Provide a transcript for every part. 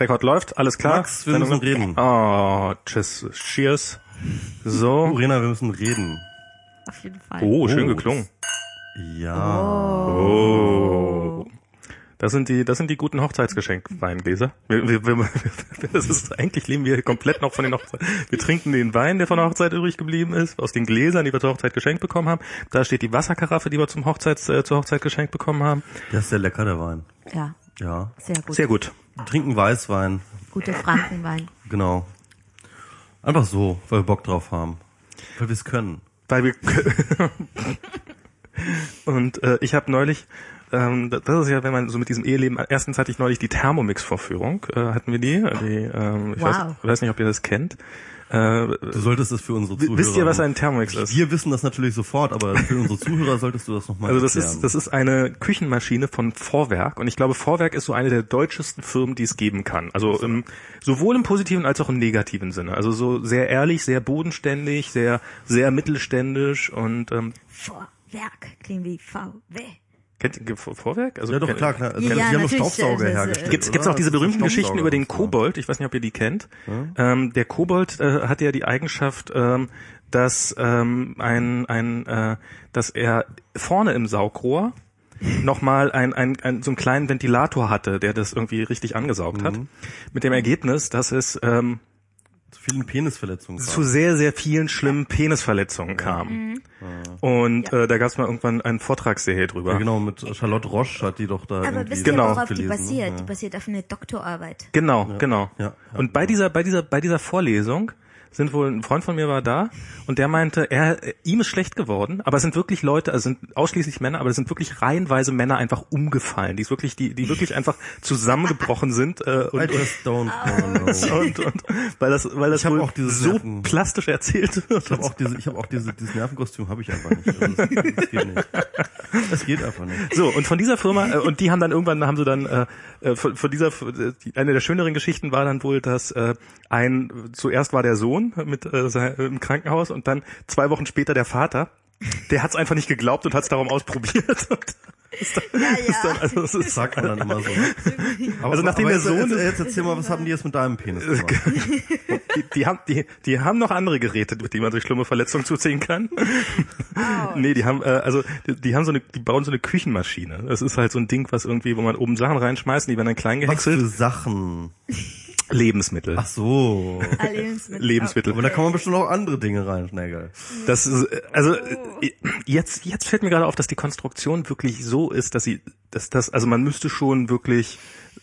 Rekord läuft, alles klar. Max, wir müssen reden. Oh, tschüss, cheers. So. Urena, wir müssen reden. Auf jeden Fall. Oh, schön Oh. geklungen. Ja. Oh. Das sind die, das sind die guten Hochzeitsgeschenkweingläser. Wir, wir, wir, das ist, eigentlich leben wir komplett noch von den Hochzeiten. Wir trinken den Wein, der von der Hochzeit übrig geblieben ist, aus den Gläsern, die wir zur Hochzeit geschenkt bekommen haben. Da steht die Wasserkaraffe, die wir zum Hochzeits, äh, zur Hochzeit geschenkt bekommen haben. Der ist sehr lecker, der Wein. Ja, Ja. sehr gut. Sehr gut. Trinken Weißwein. Guter Frankenwein. Genau. Einfach so, weil wir Bock drauf haben. Weil wir es können. Weil wir und äh, ich habe neulich, ähm, das ist ja, wenn man so mit diesem Eheleben, erstens hatte ich neulich die Thermomix-Vorführung, äh, hatten wir die, die ähm, ich weiß, Wow. weiß nicht, ob ihr das kennt. Äh, Du solltest es für unsere Zuhörer. wisst ihr, was ein Thermomix ist? Wir wissen das natürlich sofort, aber für unsere Zuhörer solltest du das nochmal Also das erklären. ist, das ist eine Küchenmaschine von Vorwerk und ich glaube, Vorwerk ist so eine der deutschesten Firmen, die es geben kann. Also im, sowohl im positiven als auch im negativen Sinne. Also so sehr ehrlich, sehr bodenständig, sehr, sehr mittelständisch und ähm, Vorwerk klingt wie VW. Kennt ihr Vor- Vorwerk? Also ja doch klar, klar. Also, Ja, die haben doch natürlich, Staubsauger äh, hergestellt. Gibt's, gibt's auch diese berühmten Geschichten über den. Kobold? Ich weiß nicht, ob ihr die kennt. Ähm, der Kobold äh, hat ja die Eigenschaft, ähm, dass ähm, ein, ein, äh, dass er vorne im Saugrohr nochmal ein, ein, ein, so einen kleinen Ventilator hatte, der das irgendwie richtig angesaugt hat. Mit dem Ergebnis, dass es ähm, Zu vielen Penisverletzungen. zu sehr, sehr vielen schlimmen Penisverletzungen kam. Und äh, da gab es mal irgendwann einen Vortragsserie drüber. ja, genau, mit Charlotte Roche hat die doch da Aber wisst Genau. ihr, worauf die gelesen, basiert? ne? Die basiert auf einer Doktorarbeit. Genau, genau. Ja, ja. und bei dieser, bei dieser, bei dieser Vorlesung sind wohl ein Freund von mir war da und der meinte, er ihm ist schlecht geworden, aber es sind wirklich Leute, also sind ausschließlich Männer, aber es sind wirklich reihenweise Männer einfach umgefallen, die wirklich, die, die wirklich einfach zusammengebrochen sind äh, und, just don't wanna know. und, und weil das, weil das Ich hab wohl so Nerven- plastisch erzählt wird. Ich habe auch diese, ich habe auch diese, dieses Nervenkostüm habe ich einfach nicht. Also das, das geht nicht. Das geht einfach nicht. So, und von dieser Firma, äh, und die haben dann irgendwann, haben sie dann, äh, äh, von, von dieser, äh, eine der schöneren Geschichten war dann wohl, dass äh, ein, zuerst war der Sohn mit äh, im Krankenhaus und dann zwei Wochen später der Vater. Der hat es einfach nicht geglaubt und hat es darum ausprobiert. Ist dann, ist dann, also, Das ist, sagt man dann immer so. Ne? Aber, Also nachdem aber der jetzt, Sohn- jetzt, jetzt erzähl mal, was haben die jetzt mit deinem Penis gemacht? die, die, haben, die, die haben noch andere Geräte, mit denen man sich schlimme Verletzungen zuziehen kann. nee, die haben, äh, also die, die haben so eine, die bauen so eine Küchenmaschine. Das ist halt so ein Ding, was irgendwie, wo man oben Sachen reinschmeißt, die werden dann klein Was gehäckselt. für Sachen? Lebensmittel. Ach so. Ah, Lebensmittel. Lebensmittel. Aber da kann man bestimmt auch andere Dinge reinschnägeln. Das ist, also äh, jetzt jetzt fällt mir gerade auf, dass die Konstruktion wirklich so ist, dass sie, dass das, also man müsste schon wirklich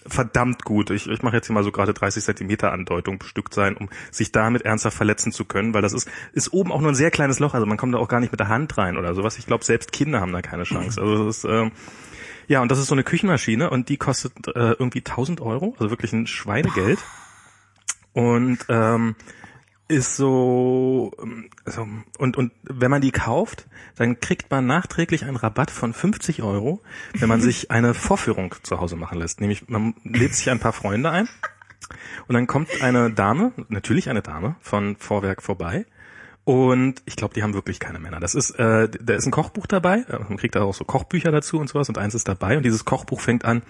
verdammt gut, ich, ich mache jetzt hier mal so gerade 30 Zentimeter Andeutung bestückt sein, um sich damit ernsthaft verletzen zu können, weil das ist ist oben auch nur ein sehr kleines Loch, also man kommt da auch gar nicht mit der Hand rein oder sowas. Ich glaube, selbst Kinder haben da keine Chance. Also das ist ähm, ja, und das ist so eine Küchenmaschine und die kostet äh, irgendwie 1000 Euro, also wirklich ein Schweinegeld. Und ähm, ist so, ähm, also, und, und wenn man die kauft, dann kriegt man nachträglich einen Rabatt von 50 Euro, wenn man sich eine Vorführung zu Hause machen lässt. Nämlich, man lädt sich ein paar Freunde ein und dann kommt eine Dame, natürlich eine Dame von Vorwerk vorbei. Und ich glaube, die haben wirklich keine Männer. Das ist, äh, da ist ein Kochbuch dabei. äh, Man kriegt da auch so Kochbücher dazu und sowas. Und eins ist dabei. Und dieses Kochbuch fängt an.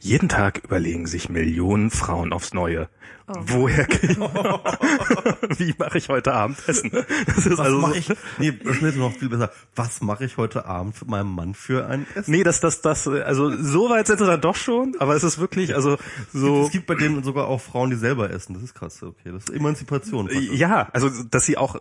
Jeden Tag überlegen sich Millionen Frauen aufs Neue. Woher krieg Wie mache ich heute Abend Essen? Das ist Was also mache ich? Nee, das ist noch viel besser. Was mache ich heute Abend mit meinem Mann für ein Essen? Nee, das, das, das, also so weit sind sie dann doch schon, aber es ist wirklich, also so. Es gibt bei denen sogar auch Frauen, die selber essen. Das ist krass. Okay, das ist Emanzipation. Ja, also dass sie auch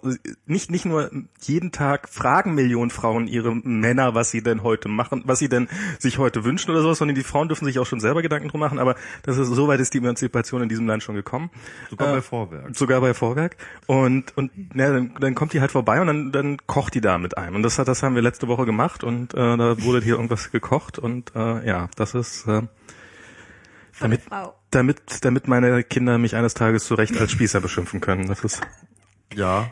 nicht nicht nur jeden Tag fragen Millionen Frauen ihre Männer, was sie denn heute machen, was sie denn sich heute wünschen oder sowas, sondern die Frauen dürfen sich auch schon selber Gedanken drum machen. Aber das ist soweit ist die Emanzipation in diesem Land schon gekommen. Sogar Äh, bei Vorwerk. Sogar bei Vorwerk. Und, und ja, dann, dann kommt die halt vorbei und dann, dann kocht die da mit einem. Und das hat, das haben wir letzte Woche gemacht und äh, da wurde hier irgendwas gekocht und äh, ja, das ist äh, damit, damit, damit meine Kinder mich eines Tages zu Recht als Spießer beschimpfen können. Das ist, Ja.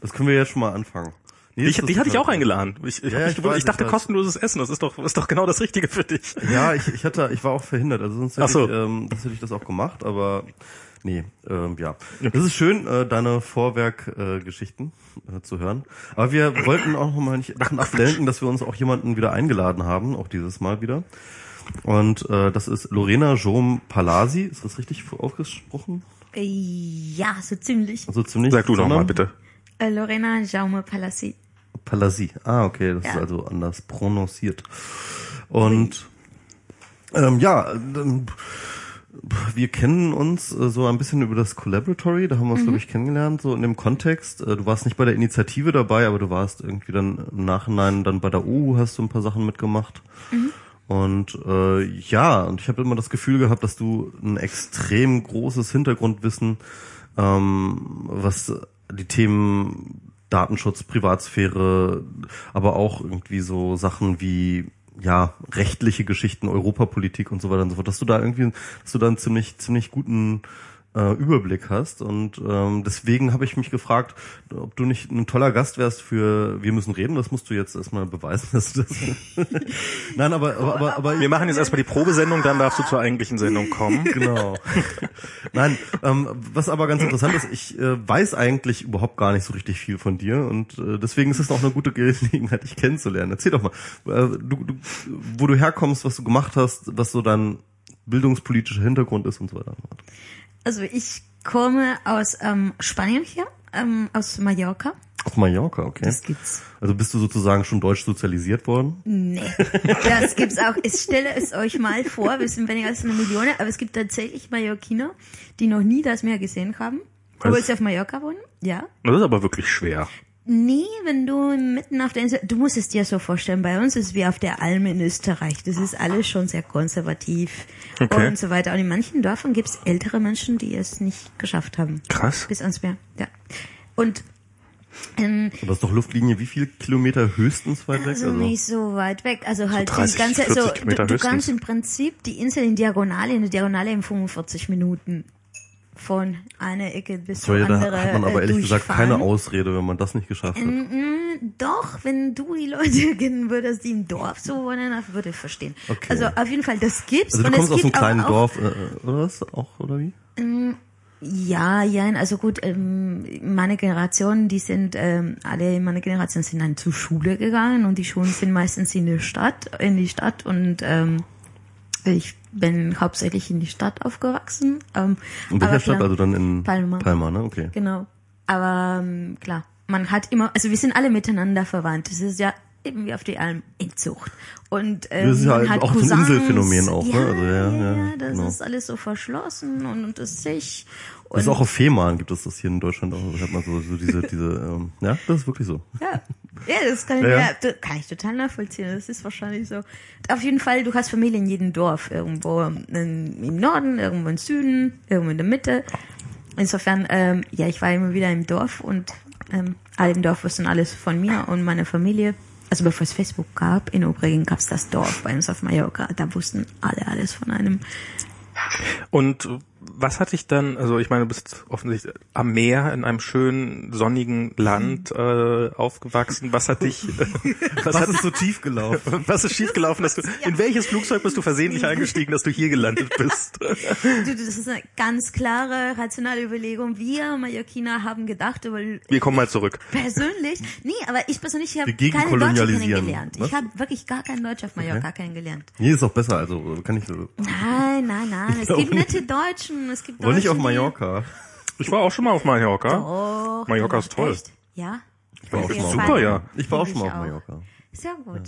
Das können wir jetzt schon mal anfangen. Nee, ich, ist hatte ich auch eingeladen. Ich, ich, Ja, ich weiß, ich dachte kostenloses Essen, das ist doch, ist doch genau das Richtige für dich. Ja, ich, ich hatte, ich war auch verhindert, also sonst hätte, so. ich, ähm, das hätte ich das auch gemacht, aber nee, ähm, ja. Das ist schön, äh, deine Vorwerk-Geschichten äh, Geschichten, äh, zu hören. Aber wir wollten auch noch mal nicht davon ablenken, dass wir uns auch jemanden wieder eingeladen haben, auch dieses Mal wieder. Und äh, das ist Lorena Jom Palasi. Ist das richtig ausgesprochen? Äh, Ja, so ziemlich. Also ziemlich. Sag du doch mal sondern- bitte. Lorena Jaume Palassi. Palasi. Ah, okay, das Ja. ist also anders prononciert. Und ähm, ja, wir kennen uns äh, so ein bisschen über das Collaboratory, da haben wir uns, glaube ich, kennengelernt, so in dem Kontext. Äh, du warst nicht bei der Initiative dabei, aber du warst irgendwie dann im Nachhinein dann bei der U, hast du ein paar Sachen mitgemacht. Und äh, ja, und ich habe immer das Gefühl gehabt, dass du ein extrem großes Hintergrundwissen, ähm, was die Themen Datenschutz, Privatsphäre, aber auch irgendwie so Sachen wie ja rechtliche Geschichten, Europapolitik und so weiter und so fort, dass du da irgendwie, dass du da einen ziemlich ziemlich guten äh, Überblick hast und ähm, deswegen habe ich mich gefragt, ob du nicht ein toller Gast wärst für Wir müssen reden. Das musst du jetzt erstmal beweisen, dass du das. Nein, aber aber aber, aber Wir machen jetzt erstmal die Probesendung, dann darfst du zur eigentlichen Sendung kommen. Genau. Nein, ähm, was aber ganz interessant ist, ich äh, weiß eigentlich überhaupt gar nicht so richtig viel von dir und äh, deswegen ist es auch eine gute Gelegenheit, dich kennenzulernen. Erzähl doch mal, äh, du, du, wo du herkommst, was du gemacht hast, was so dein bildungspolitischer Hintergrund ist und so weiter. Also ich komme aus ähm, Spanien hier, ähm, aus Mallorca. Auf Mallorca, okay. Das gibt's. Also bist du sozusagen schon deutsch sozialisiert worden? Nee, das gibt's auch. Ich stelle es euch mal vor, wir sind weniger als eine Million, aber es gibt tatsächlich Mallorquiner, die noch nie das Meer gesehen haben, obwohl sie auf Mallorca wohnen. Ja. Das ist aber wirklich schwer. Nee, wenn du mitten auf der Insel, du musst es dir so vorstellen, bei uns ist es wie auf der Alm in Österreich. Das ist alles schon sehr konservativ Okay. und so weiter. Und in manchen Dörfern gibt's ältere Menschen, die es nicht geschafft haben. Krass. Bis ans Meer, ja. Und ähm, Aber das ist doch Luftlinie wie viel Kilometer höchstens weit weg? also nicht so weit weg. Also halt 30, die ganze, 40 so, du, du kannst im Prinzip die Insel in Diagonale, in eine Diagonale in 45 Minuten von einer Ecke bis so, zur ja, da hat man aber äh, ehrlich gesagt keine. Ausrede, wenn man das nicht geschafft hat. Mm, Doch, wenn du die Leute kennen würdest, die im Dorf so wohnen, dann würde ich verstehen. Okay. Also auf jeden Fall, das gibt's. Also du und kommst es aus einem kleinen auch, Dorf, äh, oder was? Auch, oder wie? Ja, ja, also gut, ähm, meine Generation, die sind, ähm, alle in meiner Generation sind dann zur Schule gegangen und die Schulen sind meistens in der Stadt, in die Stadt und ähm, ich bin hauptsächlich in die Stadt aufgewachsen. Ähm, In welcher Stadt? klar, Also dann in Palma. Palma, ne? Okay. Genau. Aber ähm, klar, man hat immer, also wir sind alle miteinander verwandt. Das ist ja eben wie auf die Alm Inzucht. Und ähm, Das ist ja man hat auch so ein Cousins. Inselphänomen auch, ne? ja, Also, ja, ja, ja, das genau. ist alles so verschlossen und unter sich. Und Das ist auch auf Fehmarn gibt es das hier in Deutschland auch. Da hat man so, so diese, diese, ähm, ja, das ist wirklich so. Ja, ja das kann ich, Ja, ja. kann ich total nachvollziehen. Das ist wahrscheinlich so. Auf jeden Fall, du hast Familie in jedem Dorf. Irgendwo im Norden, irgendwo im Süden, irgendwo in der Mitte. Insofern, ähm, ja, ich war immer wieder im Dorf und ähm, alle im Dorf wussten alles von mir und meiner Familie. Also bevor es Facebook gab, in Obregen gab es das Dorf bei uns auf Mallorca. Da wussten alle alles von einem. Und was hat dich dann, also ich meine, du bist offensichtlich am Meer in einem schönen, sonnigen Land äh, aufgewachsen. Was hat dich, äh, was, hat, ist so tief gelaufen? was ist schiefgelaufen, dass du, in welches Flugzeug bist du versehentlich eingestiegen, dass du hier gelandet bist? Du, das ist eine ganz klare, rationale Überlegung. Wir Mallorquiner haben gedacht, über Wir kommen mal zurück. Persönlich? Nee, aber ich persönlich habe keine Deutsche kennengelernt. Was? Ich habe wirklich gar keinen Deutsch auf Mallorca kennengelernt. Nee, ist auch besser, also kann ich so. Nein, nein, nein. Es glaube gibt nette Deutschen. Es gibt Aber nicht auf Mallorca. Ich war auch schon mal auf Mallorca. Oh, Mallorca ist toll. Echt? Ja? Ich war auch schon mal auf Super, ja. Ich war auch schon mal auf. Mallorca. Sehr gut.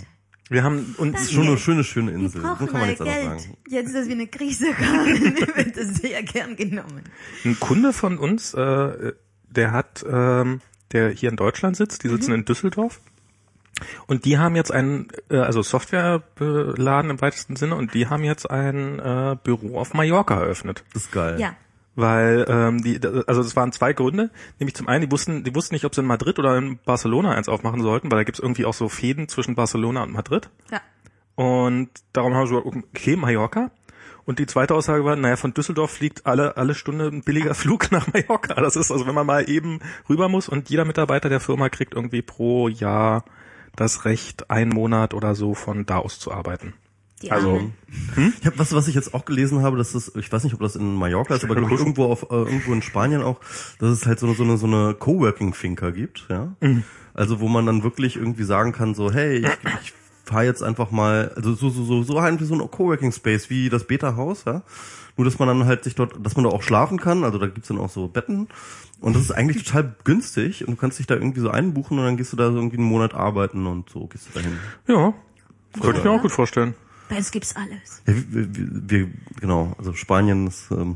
Wir haben uns Ist schon eine schöne, schöne Wir Insel. Muss brauchen man mal jetzt Geld. sagen. Jetzt, dass wir eine Krise haben, wird das sehr gern genommen. ein Kunde von uns, äh, der hat, ähm, der hier in Deutschland sitzt, die sitzen in Düsseldorf. Und die haben jetzt einen, äh, also Softwarebeladen im weitesten Sinne, und die haben jetzt ein äh, Büro auf Mallorca eröffnet. Das ist geil. Ja. Weil ähm, die, also es waren zwei Gründe, nämlich zum einen, die wussten, die wussten nicht, ob sie in Madrid oder in Barcelona eins aufmachen sollten, weil da gibt's irgendwie auch so Fäden zwischen Barcelona und Madrid. Ja. Und darum haben sie gesagt, okay, Mallorca. Und die zweite Aussage war, naja, von Düsseldorf fliegt alle, alle Stunde ein billiger Flug nach Mallorca. Das ist also, wenn man mal eben rüber muss und jeder Mitarbeiter der Firma kriegt irgendwie pro Jahr das Recht, einen Monat oder so von da aus zu arbeiten. Die Also, Armen. Ich habe was, was ich jetzt auch gelesen habe, das ist, ich weiß nicht, ob das in Mallorca ist, aber ich, irgendwo auf, äh, irgendwo in Spanien auch, dass es halt so eine, so eine, so eine Coworking-Finca gibt, ja. Mhm. Also wo man dann wirklich irgendwie sagen kann, so, hey, ich, ich fahre jetzt einfach mal, also so, so, so, so halt wie so ein Coworking Space, wie das Beta-Haus, ja. Nur, dass man dann halt sich dort, dass man da auch schlafen kann, also da gibt's dann auch so Betten. Und das ist eigentlich total günstig und du kannst dich da irgendwie so einbuchen und dann gehst du da so irgendwie einen Monat arbeiten und so gehst du dahin. Ja, könnte ich mir auch gut vorstellen. Bei uns gibt's alles. Ja, wir, wir, wir, genau, also Spanien ist, ähm,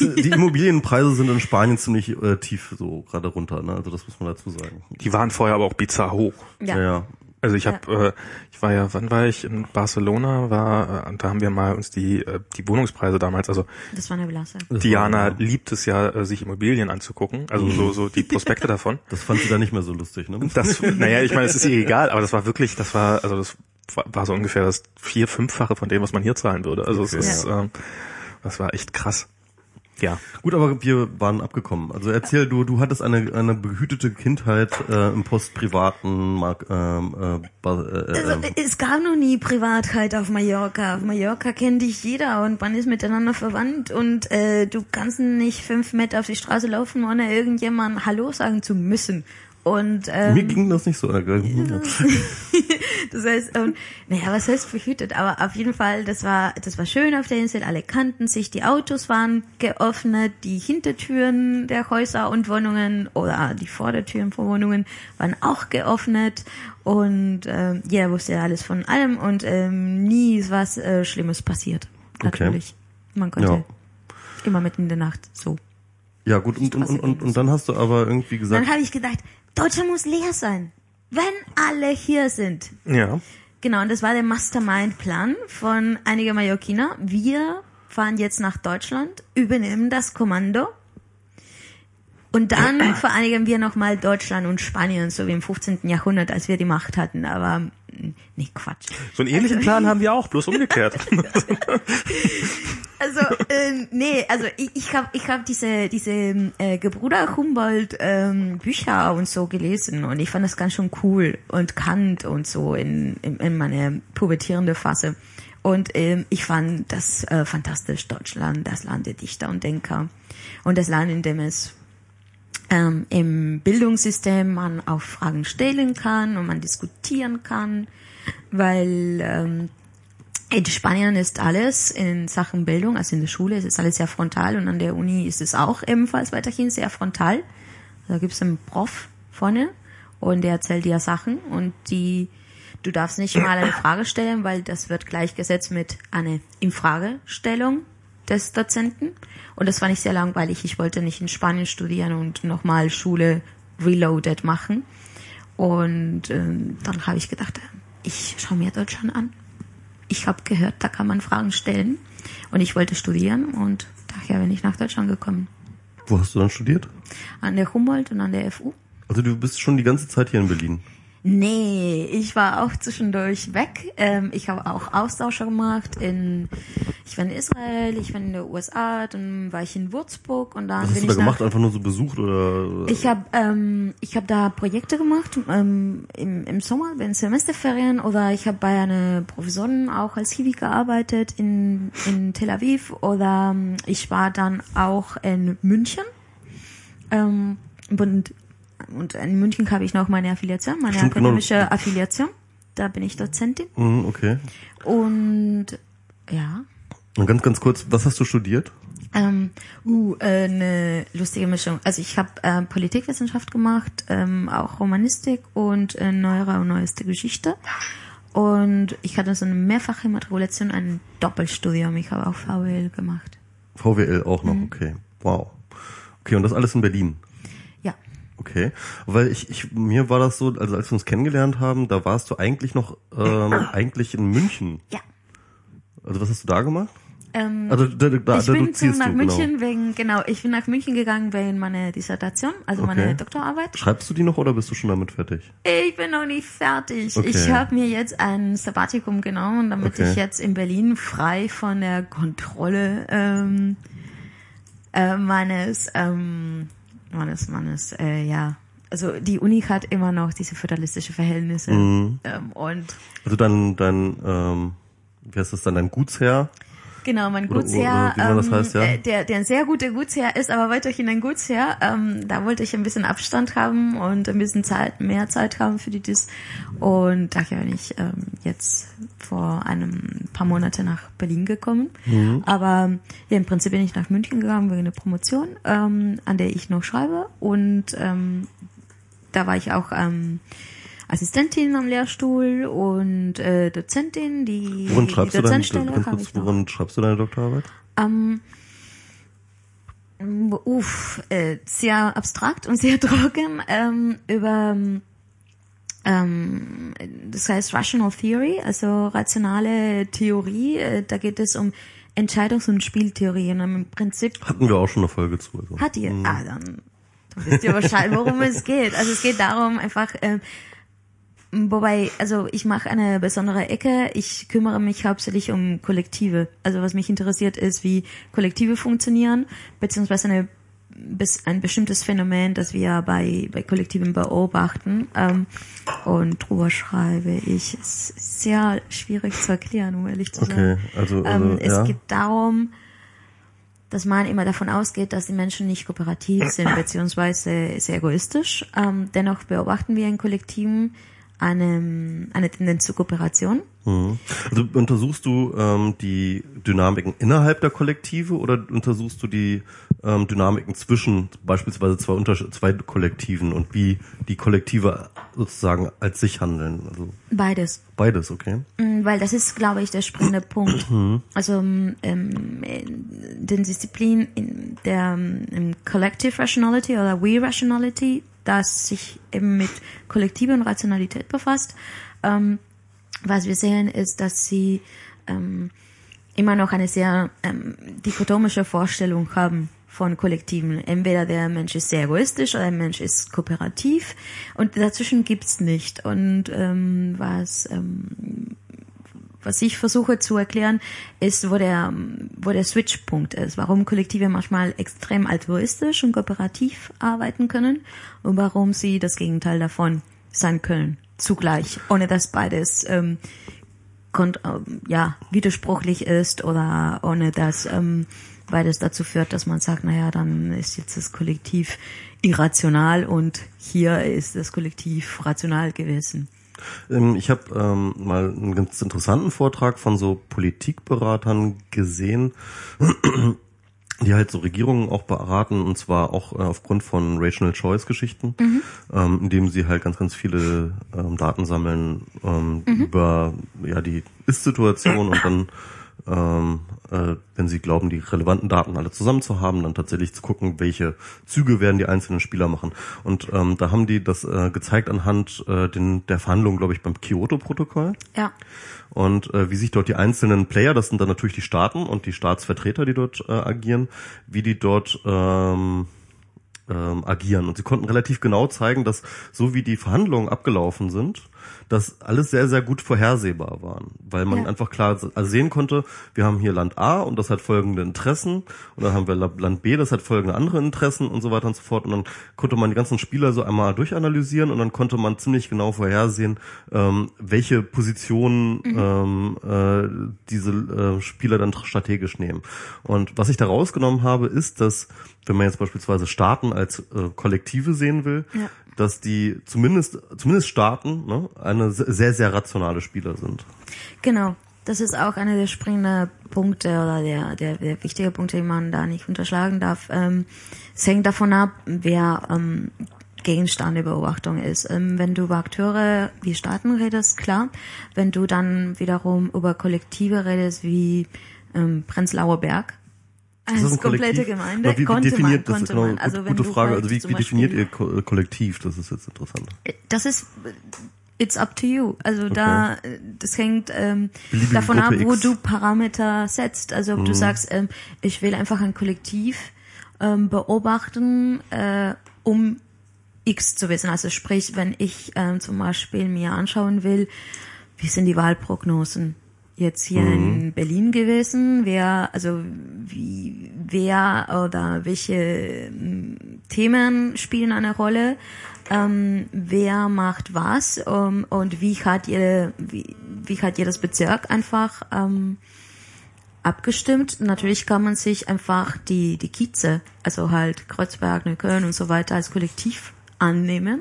die Immobilienpreise sind in Spanien ziemlich äh, tief so gerade runter, ne? Also das muss man dazu sagen. Die waren vorher aber auch bizarr hoch. Ja. Ja, ja. Also ich habe, äh, ich war ja, wann war ich in Barcelona? War, äh, und da haben wir mal uns die äh, die Wohnungspreise damals. Also Das war eine Blasse. Das Diana war- liebt es ja, äh, sich Immobilien anzugucken. Also so so die Prospekte davon. Das fand sie da nicht mehr so lustig, ne? Das, naja, ich meine, es ist ihr egal, aber das war wirklich, das war, also das war, so ungefähr das vier, fünffache von dem, was man hier zahlen würde. Also Okay. es ist, ähm, das war echt krass. Ja. Gut, aber wir waren abgekommen. Also erzähl, du, du hattest eine, eine behütete Kindheit äh, im postprivaten Mark, ähm, äh, äh, Also, äh, es gab noch nie Privatheit auf Mallorca. Auf Mallorca kennt dich jeder und man ist miteinander verwandt und äh, du kannst nicht fünf Meter auf die Straße laufen, ohne irgendjemand Hallo sagen zu müssen. Und ähm, Mir ging das nicht so. Das heißt, ähm, naja, was heißt behütet? Aber auf jeden Fall, das war, das war schön auf der Insel. Alle kannten sich, die Autos waren geöffnet, die Hintertüren der Häuser und Wohnungen oder die Vordertüren von Wohnungen waren auch geöffnet und ähm, jeder wusste alles von allem und ähm, nie ist was äh, Schlimmes passiert. Okay. Natürlich. Man konnte Ja. immer mitten in der Nacht so. ja gut, und, und, und, und, und dann hast du aber irgendwie gesagt, Dann habe ich gedacht, Deutschland muss leer sein, wenn alle hier sind. Ja. Genau, und das war der Mastermind-Plan von einigen Mallorquiner. Wir fahren jetzt nach Deutschland, übernehmen das Kommando und dann vereinigen wir nochmal Deutschland und Spanien, so wie im 15. Jahrhundert, als wir die Macht hatten. Aber nee, Quatsch. So einen ähnlichen Plan haben wir auch, bloß umgekehrt. Also, ähm, nee, also ich, ich habe ich hab diese, diese äh, Gebruder Humboldt ähm, Bücher und so gelesen und ich fand das ganz schön cool und Kant und so in, in, in meiner pubertierende Phase. Und ähm, ich fand das äh, fantastisch, Deutschland, das Land der Dichter und Denker und das Land, in dem es ähm, im Bildungssystem man auch Fragen stellen kann und man diskutieren kann, weil ähm, in Spanien ist alles in Sachen Bildung, also in der Schule ist es alles sehr frontal und an der Uni ist es auch ebenfalls weiterhin sehr frontal. Da gibt es einen Prof vorne und der erzählt dir Sachen und die du darfst nicht mal eine Frage stellen, weil das wird gleichgesetzt mit einer Infragestellung des Dozenten. Und das fand ich sehr langweilig. Ich wollte nicht in Spanien studieren und nochmal Schule reloaded machen. Und ähm, dann habe ich gedacht, ich schaue mir Deutschland an. Ich habe gehört, da kann man Fragen stellen. Und ich wollte studieren und daher bin ich nach Deutschland gekommen. wo hast du dann studiert? An der Humboldt und an der FU. Also du bist schon die ganze Zeit hier in Berlin. Nee, ich war auch zwischendurch weg. Ähm, ich habe auch Austausche gemacht in, ich war in Israel, ich war in den USA, dann war ich in Würzburg und dann Was bin hast du ich da gemacht? nach, Einfach nur so besucht oder? ich habe ähm, ich habe da Projekte gemacht ähm, im, im Sommer, wenn Semesterferien oder ich habe bei einer Professorin auch als Hiwi gearbeitet in, in Tel Aviv oder ähm, ich war dann auch in München ähm, und und in München habe ich noch meine Affiliation, meine Stimmt, genau. akademische Affiliation. Da bin ich Dozentin Mhm, okay. und ja, Und ganz, ganz kurz, was hast du studiert? ähm, uh, äh, eine lustige Mischung. Also ich habe äh, Politikwissenschaft gemacht, ähm, auch Romanistik und äh, neuere und neueste Geschichte. Und ich hatte so eine mehrfache Matrikulation, ein Doppelstudium. Ich habe auch VWL gemacht. VWL auch Mhm. noch, okay. Wow. Okay, und das alles in Berlin. Okay, weil ich, ich mir war das so, also als wir uns kennengelernt haben, da warst du eigentlich noch ähm, eigentlich in München. Ja. Also was hast du da gemacht? Ähm, Also da, da, da ich bin zu, nach du, München genau. wegen, genau, ich bin nach München gegangen wegen meiner Dissertation, also Okay. meine Doktorarbeit. Schreibst du die noch oder bist du schon damit fertig? Ich bin noch nicht fertig. Okay. Ich habe mir jetzt ein Sabbatikum genommen, damit Okay. ich jetzt in Berlin frei von der Kontrolle ähm, äh, meines ähm, meines meines äh, ja. Also die Uni hat immer noch diese föderalistische Verhältnisse. Mhm. ähm, und Also dein, dein ähm, wie heißt das dann, dein Gutsherr Genau, mein Gutsherr, oder das ähm, heißt, ja. äh, der, der ein sehr guter Gutsherr ist, aber weiterhin ein Gutsherr. Ähm, da wollte ich ein bisschen Abstand haben und ein bisschen Zeit, mehr Zeit haben für die Dis. Und daher bin ich ähm, jetzt vor einem paar Monate nach Berlin gekommen. Mhm. Aber ja, im Prinzip bin ich nach München gegangen wegen einer Promotion, ähm, an der ich noch schreibe. Und ähm, da war ich auch ähm, Assistentin am Lehrstuhl und äh, Dozentin. Die, Worin die schreibst du deine, Dozentstelle ich noch. worin schreibst du deine Doktorarbeit? Ähm, uff, äh, sehr abstrakt und sehr trocken ähm, über ähm, das heißt Rational Theory, also rationale Theorie. Äh, da geht es um Entscheidungs- und Spieltheorien. Und im Prinzip Hatten wir auch schon eine Folge zu. Also. hat ihr, ah, dann du wisst ihr wahrscheinlich, worum es geht. Also es geht darum, einfach, ähm, wobei, also ich mache eine besondere Ecke. Ich kümmere mich hauptsächlich um Kollektive. Also was mich interessiert ist, wie Kollektive funktionieren, beziehungsweise eine ein bestimmtes Phänomen, das wir bei, bei Kollektiven beobachten. Ähm, und drüber schreibe ich. Es ist sehr schwierig zu erklären, um ehrlich zu sein. Okay, also, also Ähm, es ja. geht darum, dass man immer davon ausgeht, dass die Menschen nicht kooperativ sind, beziehungsweise sehr egoistisch. Ähm, dennoch beobachten wir in Kollektiven eine, eine Tendenz zur Kooperation. Mhm. Also untersuchst du ähm, die Dynamiken innerhalb der Kollektive oder untersuchst du die ähm, Dynamiken zwischen beispielsweise zwei, Unterschied zwei Kollektiven und wie die Kollektive sozusagen als sich handeln? Also Beides. beides, okay? Mm, Weil das ist, glaube ich, der springende Punkt. Also ähm, in den Disziplinen in der ähm, Collective Rationality oder We Rationality, das sich eben mit Kollektive und Rationalität befasst, ähm, was wir sehen, ist, dass sie ähm, immer noch eine sehr ähm, dichotomische Vorstellung haben von Kollektiven. Entweder der Mensch ist sehr egoistisch oder der Mensch ist kooperativ und dazwischen gibt's nicht. Und ähm, was ähm, was ich versuche zu erklären, ist, wo der, wo der Switchpunkt ist, warum Kollektive manchmal extrem altruistisch und kooperativ arbeiten können und warum sie das Gegenteil davon sein können, zugleich, ohne dass beides ähm, kont ähm, ja, widersprüchlich ist oder ohne dass ähm, beides dazu führt, dass man sagt, naja, dann ist jetzt das Kollektiv irrational und hier ist das Kollektiv rational gewesen. Ähm, Ich habe ähm, mal einen ganz interessanten Vortrag von so Politikberatern gesehen, die halt so Regierungen auch beraten und zwar auch äh, aufgrund von Rational Choice Geschichten, ähm, indem sie halt ganz, ganz viele ähm, Daten sammeln ähm, über ja die Ist-Situation und dann ähm, äh, wenn sie glauben, die relevanten Daten alle zusammen zu haben, dann tatsächlich zu gucken, welche Züge werden die einzelnen Spieler machen. Und ähm, da haben die das äh, gezeigt anhand äh, den, der Verhandlungen, glaube ich, beim Kyoto-Protokoll. Ja. Und äh, wie sich dort die einzelnen Player, das sind dann natürlich die Staaten und die Staatsvertreter, die dort äh, agieren, wie die dort ähm, ähm, agieren. Und sie konnten relativ genau zeigen, dass so wie die Verhandlungen abgelaufen sind, dass alles sehr, sehr gut vorhersehbar waren. Weil man Ja. einfach klar also sehen konnte, wir haben hier Land A und das hat folgende Interessen und dann haben wir La- Land B, das hat folgende andere Interessen und so weiter und so fort. Und dann konnte man die ganzen Spieler so einmal durchanalysieren und dann konnte man ziemlich genau vorhersehen, ähm, welche Positionen ähm, äh, diese äh, Spieler dann strategisch nehmen. Und was ich da rausgenommen habe, ist, dass wenn man jetzt beispielsweise Staaten als äh, Kollektive sehen will, Ja. Dass die zumindest zumindest Staaten ne, eine se- sehr sehr rationale Spieler sind. Genau. Das ist auch einer der springenden Punkte oder der, der, der wichtige Punkte, die man da nicht unterschlagen darf. Ähm, es hängt davon ab, wer ähm, Gegenstand der Beobachtung ist. Ähm, wenn du über Akteure wie Staaten redest, klar. Wenn du dann wiederum über Kollektive redest wie ähm, Prenzlauer Berg, das als ein komplette Kollektiv? Gemeinde, Oder wie, wie definiert, man, das ist genau, man. Also gute Frage. halt Also wie, wie definiert ihr Ko Kollektiv? Das ist jetzt interessant. das ist it's up to you. Also da äh, das hängt ähm, Beliebige davon ab, Gruppe wo X. du Parameter setzt. Also ob du sagst, ähm, ich will einfach ein Kollektiv ähm, beobachten, äh, um X zu wissen. Also sprich, wenn ich ähm, zum Beispiel mir anschauen will, wie sind die Wahlprognosen jetzt hier in Berlin gewesen, wer, also wie, wer oder welche ähm, Themen spielen eine Rolle, ähm, wer macht was? Ähm, und wie hat jede, wie, wie hat jedes Bezirk einfach ähm, abgestimmt. Natürlich kann man sich einfach die, die Kieze, also halt Kreuzberg, Neukölln und so weiter als Kollektiv annehmen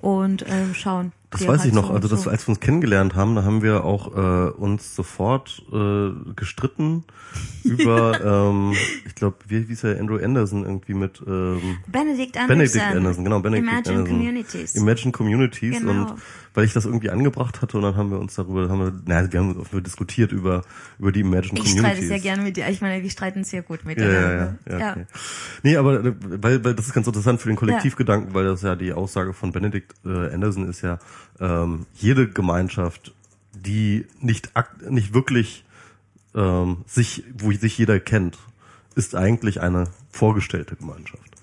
und ähm, schauen. Das weiß ich noch. so Also das, als wir uns kennengelernt haben, da haben wir auch äh, uns sofort äh, gestritten über, ähm, ich glaube, wie ist der Andrew Anderson irgendwie mit ähm, Benedict Anderson. Benedict Anderson, genau, Benedict Imagine Anderson. Communities. Imagine Communities Genau. und weil ich das irgendwie angebracht hatte und dann haben wir uns darüber, haben wir, naja, wir haben wir diskutiert über über die Imagine ich streite Communities. sehr gerne mit dir. Ich meine, wir streiten sehr gut Ja, miteinander. ja, ja. ja, okay. Nee, aber äh, weil, weil das ist ganz interessant für den Kollektivgedanken, weil das ja die Aussage von Benedict äh, Anderson ist ja, ähm, jede Gemeinschaft, die nicht nicht wirklich ähm, sich, wo sich jeder kennt, ist eigentlich eine vorgestellte Gemeinschaft.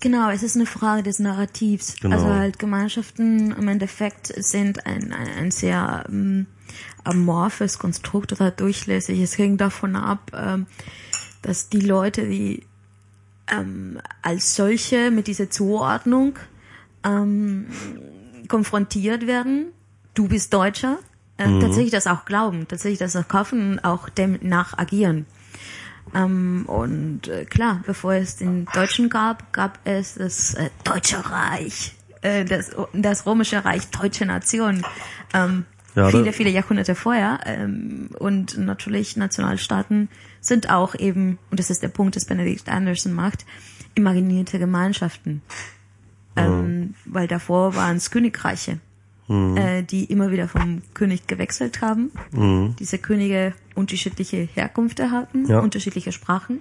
Genau, es ist eine Frage des Narrativs. Genau. Also halt Gemeinschaften im Endeffekt sind ein, ein, ein sehr ähm, amorphes Konstrukt oder durchlässig. Es hängt davon ab, ähm, dass die Leute, die ähm, als solche mit dieser Zuordnung ähm, konfrontiert werden, du bist Deutscher, äh, tatsächlich das auch glauben, tatsächlich das auch kaufen und auch dem nach agieren. Ähm, und äh, klar, bevor es den Deutschen gab, gab es das äh, Deutsche Reich, äh, das, das Römische Reich, Deutsche Nation. Ähm, Ja, viele, viele Jahrhunderte vorher. Ähm, und natürlich Nationalstaaten sind auch eben, und das ist der Punkt, das Benedict Anderson macht, imaginierte Gemeinschaften. Ähm, weil davor waren es Königreiche, äh, die immer wieder vom König gewechselt haben. Diese Könige unterschiedliche Herkünfte hatten, Ja. unterschiedliche Sprachen.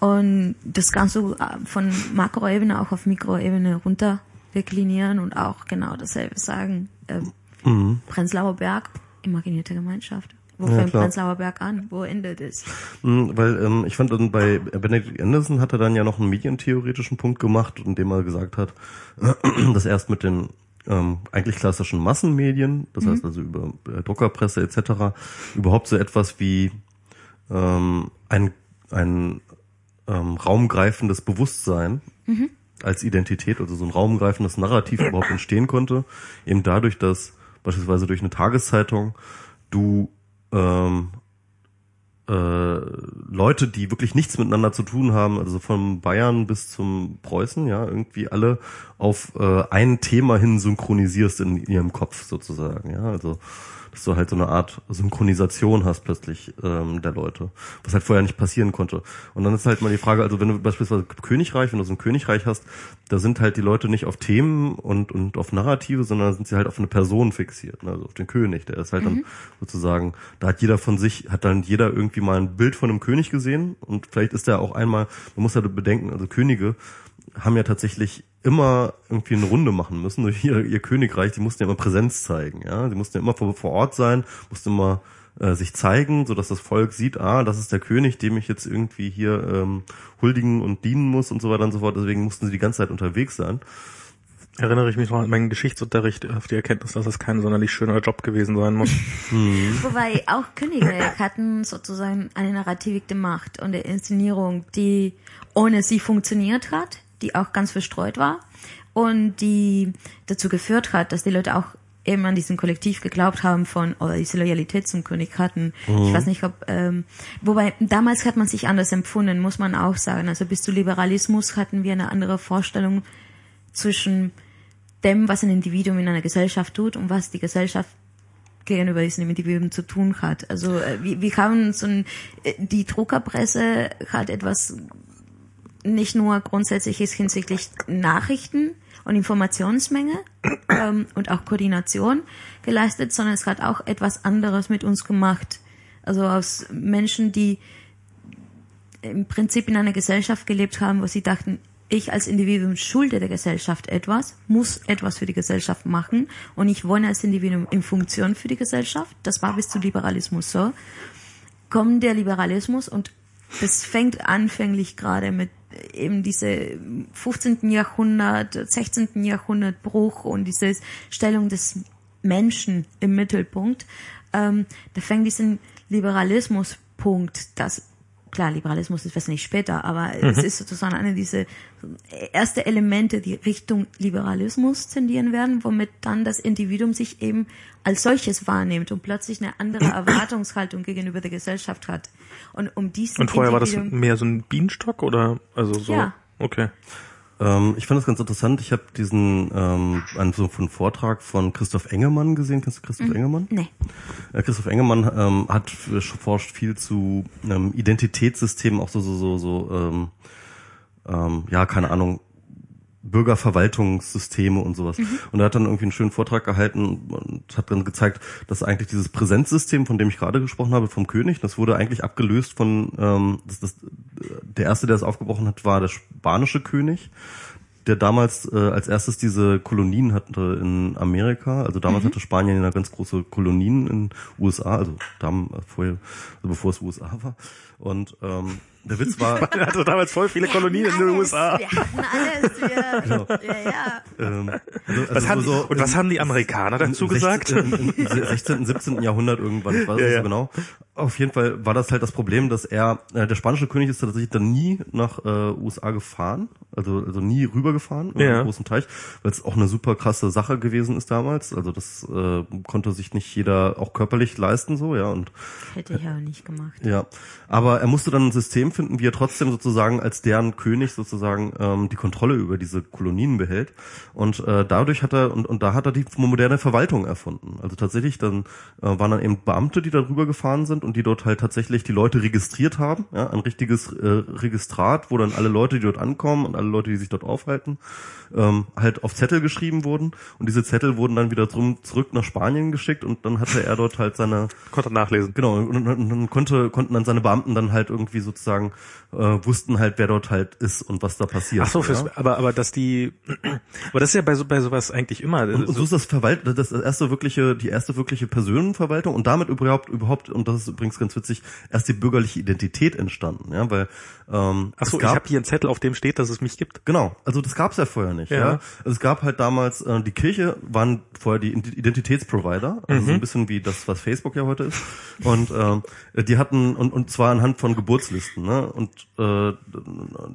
Und das kannst du äh, von Makroebene auch auf Mikroebene runter deklinieren und auch genau dasselbe sagen. Ähm, Prenzlauer Berg, imaginierte Gemeinschaft. Wo Ja, fängt klar. Prenzlauer Berg an? Wo endet es? Mm, Weil ähm, ich fand dann bei Benedict Anderson hat er dann ja noch einen medientheoretischen Punkt gemacht, indem er gesagt hat, dass erst mit den ähm, eigentlich klassischen Massenmedien, das heißt also über äh, Druckerpresse etc., überhaupt so etwas wie ähm, ein, ein ähm, raumgreifendes Bewusstsein als Identität, also so ein raumgreifendes Narrativ überhaupt entstehen konnte, eben dadurch, dass beispielsweise durch eine Tageszeitung du ähm, äh, Leute, die wirklich nichts miteinander zu tun haben, also von Bayern bis zum Preußen, ja, irgendwie alle auf äh, ein Thema hin synchronisierst in ihrem Kopf sozusagen, ja, also dass du halt so eine Art Synchronisation hast plötzlich ähm, der Leute, was halt vorher nicht passieren konnte. Und dann ist halt mal die Frage, also wenn du beispielsweise Königreich, wenn du so ein Königreich hast, da sind halt die Leute nicht auf Themen und, und auf Narrative, sondern sind sie halt auf eine Person fixiert, ne? also auf den König. Der ist halt dann sozusagen, da hat jeder von sich, hat dann jeder irgendwie mal ein Bild von einem König gesehen und vielleicht ist der auch einmal, man muss halt bedenken, also Könige haben ja tatsächlich immer irgendwie eine Runde machen müssen durch ihr, ihr Königreich. Die mussten ja immer Präsenz zeigen, ja. Die mussten ja immer vor, vor Ort sein, mussten immer äh, sich zeigen, so dass das Volk sieht, ah, das ist der König, dem ich jetzt irgendwie hier ähm, huldigen und dienen muss und so weiter und so fort. Deswegen mussten sie die ganze Zeit unterwegs sein. Erinnere ich mich noch an meinen Geschichtsunterricht auf die Erkenntnis, dass es kein sonderlich schöner Job gewesen sein muss. Wobei auch Könige hatten sozusagen eine narrative Macht und eine Inszenierung, die ohne sie funktioniert hat, die auch ganz verstreut war und die dazu geführt hat, dass die Leute auch eben an diesen Kollektiv geglaubt haben von oder diese Loyalität zum König hatten. Ich weiß nicht, ob ähm, wobei damals hat man sich anders empfunden, muss man auch sagen. Also bis zu Liberalismus hatten wir eine andere Vorstellung zwischen dem, was ein Individuum in einer Gesellschaft tut und was die Gesellschaft gegenüber diesem Individuum zu tun hat. Also wir, wir haben so ein, äh, die Druckerpresse hat etwas nicht nur grundsätzliches hinsichtlich Nachrichten und Informationsmenge ähm, und auch Koordination geleistet, sondern es hat auch etwas anderes mit uns gemacht. Also aus Menschen, die im Prinzip in einer Gesellschaft gelebt haben, wo sie dachten, ich als Individuum schulde der Gesellschaft etwas, muss etwas für die Gesellschaft machen und ich wohne als Individuum in Funktion für die Gesellschaft. Das war bis zu Liberalismus so. Kommt der Liberalismus und das fängt anfänglich gerade mit eben diese 15. Jahrhundert, 16. Jahrhundert Bruch und diese Stellung des Menschen im Mittelpunkt. Ähm, da fängt diesen Liberalismuspunkt, dass klar, Liberalismus ist wesentlich später, aber es ist sozusagen eine dieser erste Elemente, die Richtung Liberalismus tendieren werden, womit dann das Individuum sich eben als solches wahrnimmt und plötzlich eine andere Erwartungshaltung gegenüber der Gesellschaft hat. Und um diesen Und vorher war das mehr so ein Bienenstock oder also so? Ja. Okay. Ähm, ich fand das ganz interessant. Ich habe diesen ähm, einen so einen Vortrag von Christoph Engemann gesehen. Kennst du Christoph Engemann? Nee. Äh, Christoph Engemann ähm, hat forscht viel zu ähm, Identitätssystemen, auch so so so so ähm, ähm, ja keine Ahnung Bürgerverwaltungssysteme und sowas. Und er hat dann irgendwie einen schönen Vortrag gehalten und hat dann gezeigt, dass eigentlich dieses Präsenzsystem, von dem ich gerade gesprochen habe, vom König, das wurde eigentlich abgelöst von, ähm, das, das, der erste, der es aufgebrochen hat, war der spanische König der damals äh, als erstes diese Kolonien hatte in Amerika. Also damals hatte Spanien ja ganz große Kolonien in USA, also dam, äh, vorher, also bevor es USA war. Und ähm, der Witz war, Er hatte damals voll viele Kolonien in den USA. Wir hatten alles. Wir, Genau. ja, ja. ähm, also, also Was haben, so und was haben die Amerikaner dazu im gesagt? 16. Im, im 16., 17. Jahrhundert irgendwann, ich weiß Ja, nicht ja. so genau. Auf jeden Fall war das halt das Problem, dass er, äh, der spanische König ist tatsächlich dann nie nach äh, USA gefahren, also, also nie rübergefahren über Ja. den großen Teich, weil es auch eine super krasse Sache gewesen ist damals. Also das äh, konnte sich nicht jeder auch körperlich leisten so, ja. Und Hätte ich aber nicht gemacht. ja, aber er musste dann ein System finden, wie er trotzdem sozusagen als deren König sozusagen ähm, die Kontrolle über diese Kolonien behält. Und äh, dadurch hat er und, und da hat er die moderne Verwaltung erfunden. Also tatsächlich dann äh, waren dann eben Beamte, die darüber gefahren sind und die dort halt tatsächlich die Leute registriert haben, ja, ein richtiges äh, Registrat, wo dann alle Leute, die dort ankommen und alle Leute, die sich dort aufhalten, ähm, halt auf Zettel geschrieben wurden und diese Zettel wurden dann wieder drum, zurück nach Spanien geschickt und dann hatte er dort halt seine Konnte nachlesen. Genau, und, und, und dann konnte, konnten dann seine Beamten dann halt irgendwie sozusagen äh, wussten halt, wer dort halt ist und was da passiert. Ach so, fürs, ja? aber aber dass die, aber das ist ja bei so bei sowas eigentlich immer. Und, und so ist das Verwalt, das erste wirkliche, die erste wirkliche Personenverwaltung und damit überhaupt, überhaupt, und das ist übrigens ganz witzig, erst die bürgerliche Identität entstanden, ja, weil ähm, Ach so, es ich gab, habe hier einen Zettel, auf dem steht, dass es mich gibt. Genau, also das gab's ja vorher nicht. Ja. Ja. Also es gab halt damals, äh, die Kirche waren vorher die Ident- Identitätsprovider, also so ein bisschen wie das, was Facebook ja heute ist. Und ähm, die hatten, und, und zwar anhand von Geburtslisten. Ne? Und äh,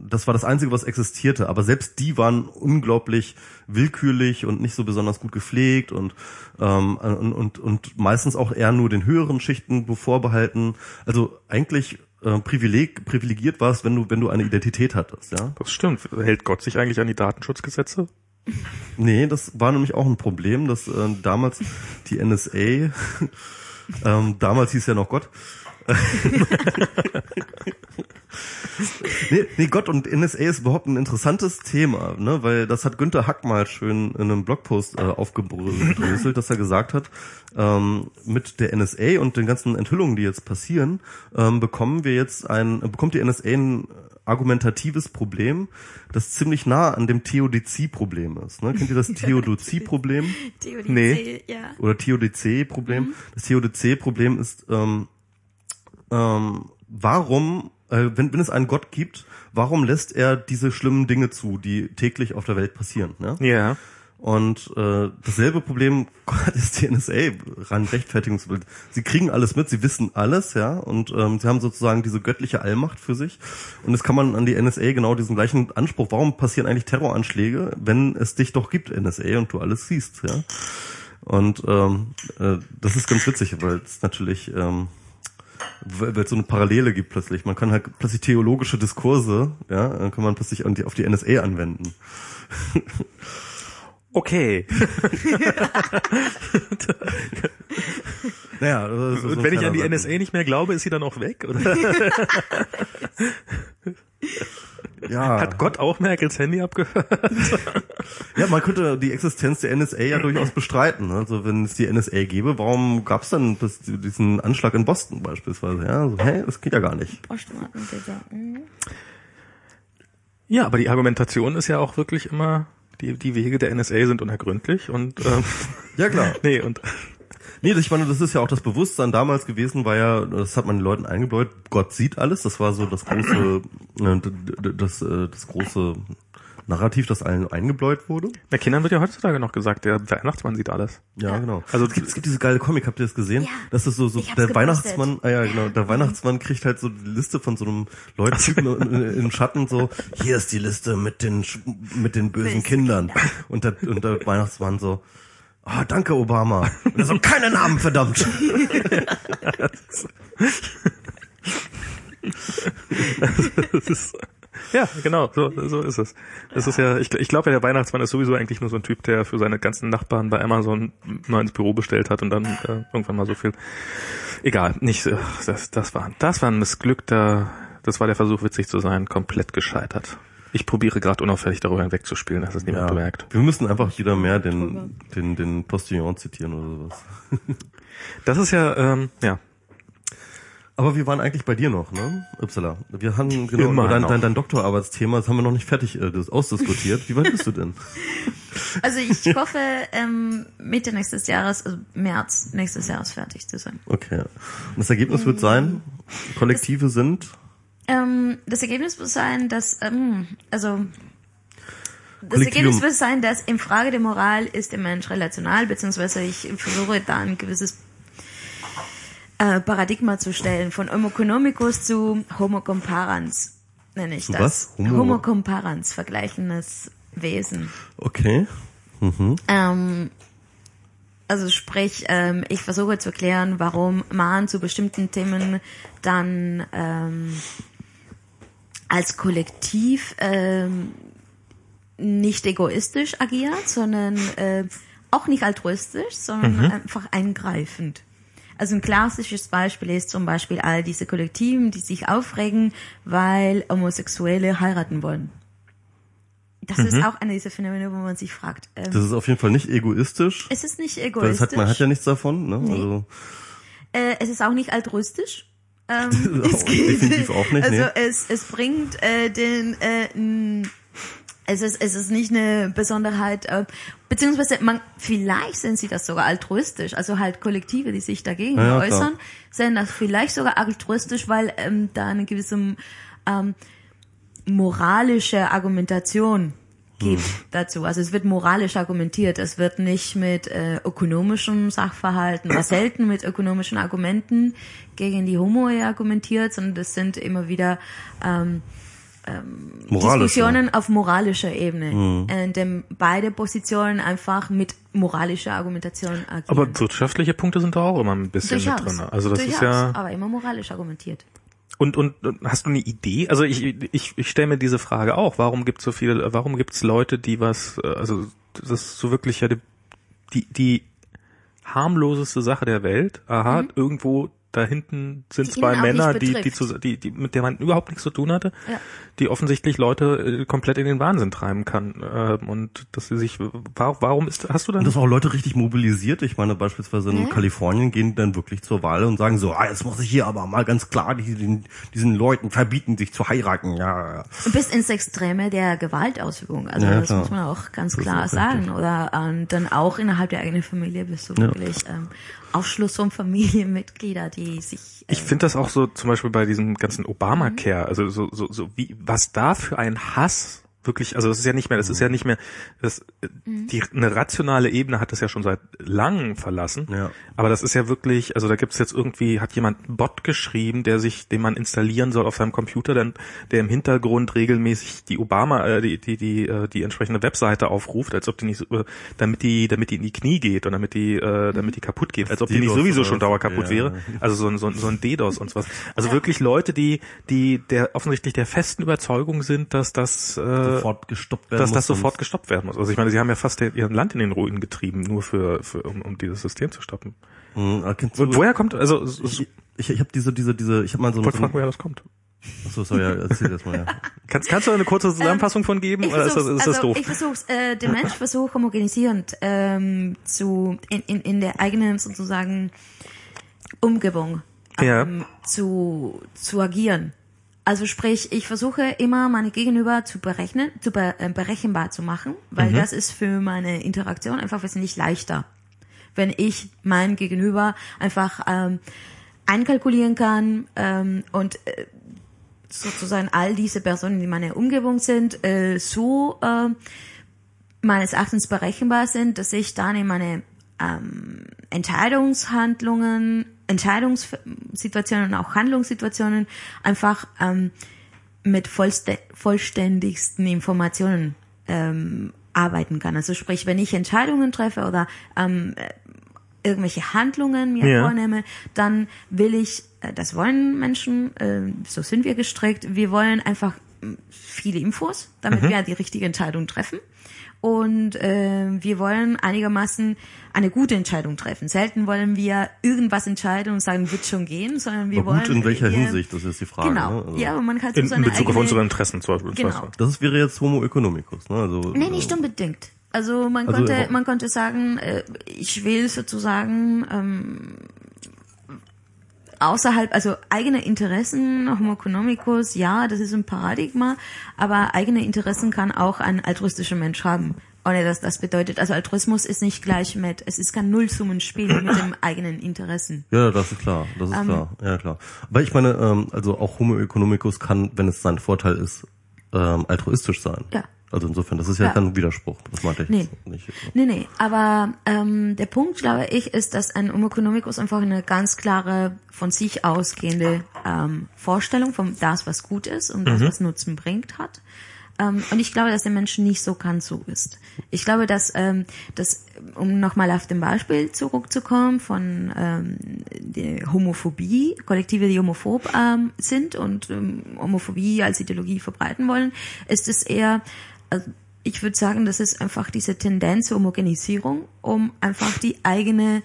das war das Einzige, was existierte. Aber selbst die waren unglaublich willkürlich und nicht so besonders gut gepflegt und, ähm, und, und, und meistens auch eher nur den höheren Schichten vorbehalten. Also eigentlich äh, privileg, privilegiert war es, wenn du, wenn du eine Identität hattest, ja. Das stimmt. Hält Gott sich eigentlich an die Datenschutzgesetze? Nee, das war nämlich auch ein Problem, dass äh, damals die NSA, ähm, damals hieß ja noch Gott. nee, nee, Gott und NSA ist überhaupt ein interessantes Thema, ne, weil das hat Günther Hack mal schön in einem Blogpost äh, aufgedröselt, dass er gesagt hat, ähm, mit der NSA und den ganzen Enthüllungen, die jetzt passieren, ähm, bekommen wir jetzt ein, bekommt die NSA ein argumentatives Problem, das ziemlich nah an dem Theodizee-Problem ist. Ne? Kennt ihr das Theodizee-Problem? Theodizee, Nee. ja. oder Theodizee-Problem. Das Theodizee-Problem ist, ähm, ähm, warum, äh, wenn, wenn es einen Gott gibt, warum lässt er diese schlimmen Dinge zu, die täglich auf der Welt passieren? Ne? Ja. Und äh, dasselbe Problem hat das die NSA rein Rechtfertigungsbild. Sie kriegen alles mit, sie wissen alles, ja, und ähm, sie haben sozusagen diese göttliche Allmacht für sich. Und jetzt kann man an die NSA genau diesen gleichen Anspruch. Warum passieren eigentlich Terroranschläge, wenn es dich doch gibt, NSA, und du alles siehst, ja? Und ähm, äh, das ist ganz witzig, weil es natürlich ähm, weil es so eine Parallele gibt plötzlich. Man kann halt plötzlich theologische Diskurse, ja, dann kann man plötzlich an die, auf die NSA anwenden. Okay. Naja, so Und wenn ich an die NSA nicht mehr glaube, ist sie dann auch weg? Oder Ja. hat Gott auch Merkels Handy abgehört? Ja, man könnte die Existenz der NSA ja durchaus bestreiten. ne? Also wenn es die NSA gäbe, warum gab es dann das, diesen Anschlag in Boston beispielsweise? Ja, so, hä, das geht ja gar nicht. Mhm. Ja, aber die Argumentation ist ja auch wirklich immer, die, die Wege der NSA sind unergründlich und ähm, Ja klar. nee, und Nee, ich meine, das ist ja auch das Bewusstsein damals gewesen, war ja, das hat man den Leuten eingebläut, Gott sieht alles, das war so das große, äh, das, äh, das große Narrativ, das allen eingebläut wurde. Der Kindern wird ja heutzutage noch gesagt, der Weihnachtsmann sieht alles. Ja, genau. Also- es gibt, es gibt diese geile Comic, habt ihr das gesehen? Ja. Das ist so, so der gepostet. Weihnachtsmann, ah ja, genau, der Weihnachtsmann kriegt halt so die Liste von so einem Leuttypen in, in Schatten so, hier ist die Liste mit den mit den bösen Bösen Kindern. Und der, und der Weihnachtsmann so, ah, danke Obama. Und er so, keine Namen, verdammt. Ja, genau, so, so ist es. Das ist ja, ich, ich glaube ja, der Weihnachtsmann ist sowieso eigentlich nur so ein Typ, der für seine ganzen Nachbarn bei Amazon mal ins Büro bestellt hat und dann äh, irgendwann mal so viel. Egal, nicht, äh, das, das war, das war ein missglückter, das war der Versuch, witzig zu sein, komplett gescheitert. Ich probiere gerade unauffällig darüber hinwegzuspielen, dass es niemand Ja. bemerkt. Wir müssen einfach wieder mehr den, den, den Postillon zitieren oder sowas. Das ist ja, ähm, ja, Aber wir waren eigentlich bei dir noch, ne? Upsala. Wir haben genau Immer dein, noch. dein, dein Doktorarbeitsthema, das haben wir noch nicht fertig äh, das ausdiskutiert. Wie weit bist du denn? Also ich hoffe, ähm, Mitte nächstes Jahres, also März nächstes Jahres fertig zu sein. Okay. Und das Ergebnis wird sein, Kollektive sind Ähm, das Ergebnis wird sein, dass, ähm, also, das. Ergebnis wird sein, dass in Frage der Moral ist der Mensch relational, beziehungsweise ich versuche da ein gewisses äh, Paradigma zu stellen, von Homo economicus zu Homo comparans, nenne ich Zu das. was? Homo- Homo comparans, vergleichendes Wesen. okay. Ähm, also sprich, ähm, ich versuche zu erklären, warum man zu bestimmten Themen dann ähm, als Kollektiv ähm, nicht egoistisch agiert, sondern äh, auch nicht altruistisch, sondern einfach eingreifend. Also ein klassisches Beispiel ist zum Beispiel all diese Kollektiven, die sich aufregen, weil Homosexuelle heiraten wollen. Das ist auch eine dieser Phänomene, wo man sich fragt, ähm, Das ist auf jeden Fall nicht egoistisch. es ist nicht egoistisch. hat, man hat ja nichts davon, ne? Nee. Also, äh, es ist auch nicht altruistisch. Ähm, es geht- definitiv auch nicht, Also nee. es, es bringt äh, den äh, es ist, es ist nicht eine Besonderheit, äh, beziehungsweise man, vielleicht sind sie das sogar altruistisch, also halt Kollektive, die sich dagegen Ja, ja, klar. äußern, sind das vielleicht sogar altruistisch, weil ähm, da eine gewisse ähm, moralische Argumentation gibt Hm. dazu. Also es wird moralisch argumentiert, es wird nicht mit äh, ökonomischem Sachverhalten, oder selten mit ökonomischen Argumenten gegen die Homo argumentiert, sondern das sind immer wieder ähm, moralisch. Diskussionen auf moralischer Ebene, in dem beide Positionen einfach mit moralischer Argumentation agieren. aber wirtschaftliche Punkte sind da auch immer ein bisschen Durchaus. mit drin. Also das Durchaus, ist ja, aber immer moralisch argumentiert. Und, und hast du eine Idee? Also ich, ich, ich stelle mir diese Frage auch. Warum gibt es so viele, warum gibt es Leute, die was, äh, also das ist so wirklich ja die, die, die harmloseste Sache der Welt. Aha, irgendwo da hinten sind Die zwei Männer, die, die, die, die, mit der man überhaupt nichts zu tun hatte, Ja. die offensichtlich Leute äh, komplett in den Wahnsinn treiben kann. Ähm, und dass sie sich, warum, warum ist, hast du dann? Und das auch Leute richtig mobilisiert. Ich meine, beispielsweise in Ja. Kalifornien gehen dann wirklich zur Wahl und sagen so, ah, jetzt muss ich hier aber mal ganz klar diesen, diesen Leuten verbieten, sich zu heiraten. Ja, ja. bis ins Extreme der Gewaltausübung. Also Ja, das klar. muss man auch ganz Das klar sagen. richtig. Oder ähm, dann auch innerhalb der eigenen Familie bist du Ja. wirklich ähm, Ausschluss von Familienmitglieder, die sich äh, Ich finde das auch so zum Beispiel bei diesem ganzen Obamacare, also so, so, so wie, was da für ein Hass wirklich, also das ist ja nicht mehr, das ist ja nicht mehr, das, äh, die, eine rationale Ebene hat das ja schon seit langem verlassen. Ja. Aber das ist ja wirklich, also da gibt's jetzt irgendwie, hat jemand einen Bot geschrieben, der sich, den man installieren soll auf seinem Computer, dann, der im Hintergrund regelmäßig die Obama, äh, die, die, die, äh, die entsprechende Webseite aufruft, als ob die nicht, äh, damit die, damit die in die Knie geht und damit die, äh, damit die kaputt geht, als ob die nicht sowieso schon was? dauerkaputt Ja. wäre. Also so ein, so ein, so ein DDoS und sowas. Also wirklich Leute, die, die der offensichtlich der festen Überzeugung sind, dass das, äh, Sofort gestoppt werden dass muss das sofort gestoppt werden muss. Also ich meine, sie haben ja fast ihr Land in den Ruinen getrieben, nur für, für um, um dieses System zu stoppen. Hm, ah, kennst du- Und woher kommt, also so- so- Ich, ich, ich habe diese, diese, diese, ich habe mal so, ich wollte so fragen, woher das kommt. Achso, sorry, ja, erzähl das mal. Ja. Kannst, kannst du eine kurze Zusammenfassung von geben? Ähm, Ich Oder ist das, versuch's, ist das also doof? ich versuch's, äh, der Mensch versucht homogenisierend ähm, zu in, in, in der eigenen sozusagen Umgebung Ja. ähm, zu, zu agieren. Also sprich, ich versuche immer meine Gegenüber zu berechnen, zu be, äh, berechenbar zu machen, weil Mhm. das ist für meine Interaktion einfach wesentlich leichter. Wenn ich mein Gegenüber einfach ähm, einkalkulieren kann ähm, und äh, sozusagen all diese Personen, die in meiner Umgebung sind, äh, so äh, meines Erachtens berechenbar sind, dass ich dann in meine ähm, Entscheidungshandlungen, Entscheidungssituationen und auch Handlungssituationen einfach ähm, mit vollste vollständigsten Informationen ähm, arbeiten kann. Also sprich, wenn ich Entscheidungen treffe oder ähm, äh, irgendwelche Handlungen mir Ja. vornehme, dann will ich, äh, das wollen Menschen, äh, so sind wir gestrickt, wir wollen einfach viele Infos, damit wir die richtige Entscheidung treffen. Und äh, wir wollen einigermaßen eine gute Entscheidung treffen. Selten wollen wir irgendwas entscheiden und sagen, wird schon gehen, sondern wir wollen. gut, in welcher eher- Hinsicht, das ist die Frage. Genau. Ne? Also, Ja, aber man kann In, so seine in Bezug auf eigene, unsere Interessen zum Beispiel. Genau. Das wäre jetzt Homo economicus. Ne? Also, Nee, nicht unbedingt. Also man Also, konnte, aber- man konnte sagen, äh, ich will sozusagen ähm, außerhalb, also eigene Interessen, Homo economicus, ja, das ist ein Paradigma, aber eigene Interessen kann auch ein altruistischer Mensch haben. Ohne dass das bedeutet, also Altruismus ist nicht gleich mit, es ist kein Nullsummenspiel mit dem eigenen Interessen. Ja, das ist klar, das Ähm. ist klar, ja klar. Aber ich meine, ähm, also auch Homo economicus kann, wenn es sein Vorteil ist, ähm, altruistisch sein. Ja. Also insofern, das ist ja, Ja. kein Widerspruch. Das meinte ich Nee. nicht. Nee, nee, aber ähm, der Punkt, glaube ich, ist, dass ein Homo economicus einfach eine ganz klare, von sich ausgehende ähm, Vorstellung von das, was gut ist und das, was Nutzen bringt, hat. Ähm, und ich glaube, dass der Mensch nicht so ganz so ist. Ich glaube, dass, ähm, dass um nochmal auf dem Beispiel zurückzukommen von ähm, der Homophobie, Kollektive, die homophob ähm, sind und ähm, Homophobie als Ideologie verbreiten wollen, ist es eher, also ich würde sagen, das ist einfach diese Tendenz zur Homogenisierung, um einfach die eigene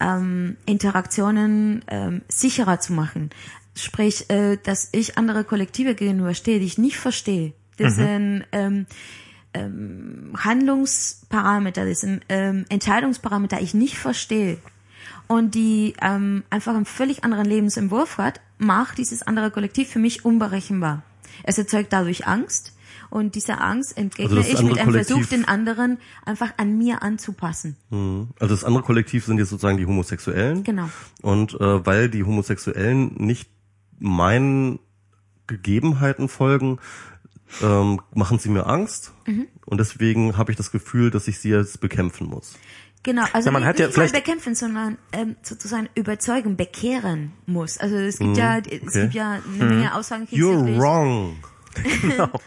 ähm, Interaktionen ähm, sicherer zu machen. Sprich, äh, dass ich andere Kollektive gegenüberstehe, die ich nicht verstehe. Das sind ähm, ähm, Handlungsparameter, das sind ähm, Entscheidungsparameter, die ich nicht verstehe und die ähm, einfach einen völlig anderen Lebensentwurf hat, macht dieses andere Kollektiv für mich unberechenbar. Es erzeugt dadurch Angst und diese Angst entgegne Also ich mit einem Versuch, den anderen einfach an mir anzupassen. Mhm. Also das andere Kollektiv sind jetzt sozusagen die Homosexuellen. Genau. Und äh, weil die Homosexuellen nicht meinen Gegebenheiten folgen, ähm, machen sie mir Angst. Mhm. Und deswegen habe ich das Gefühl, dass ich sie jetzt bekämpfen muss. Genau, also Ja, man nicht, hat ja nicht vielleicht- bekämpfen, sondern ähm, sozusagen überzeugen, bekehren muss. Also es gibt ja, es Mhm. okay. gibt ja eine Menge Aussagen You're hinsichtlich- wrong.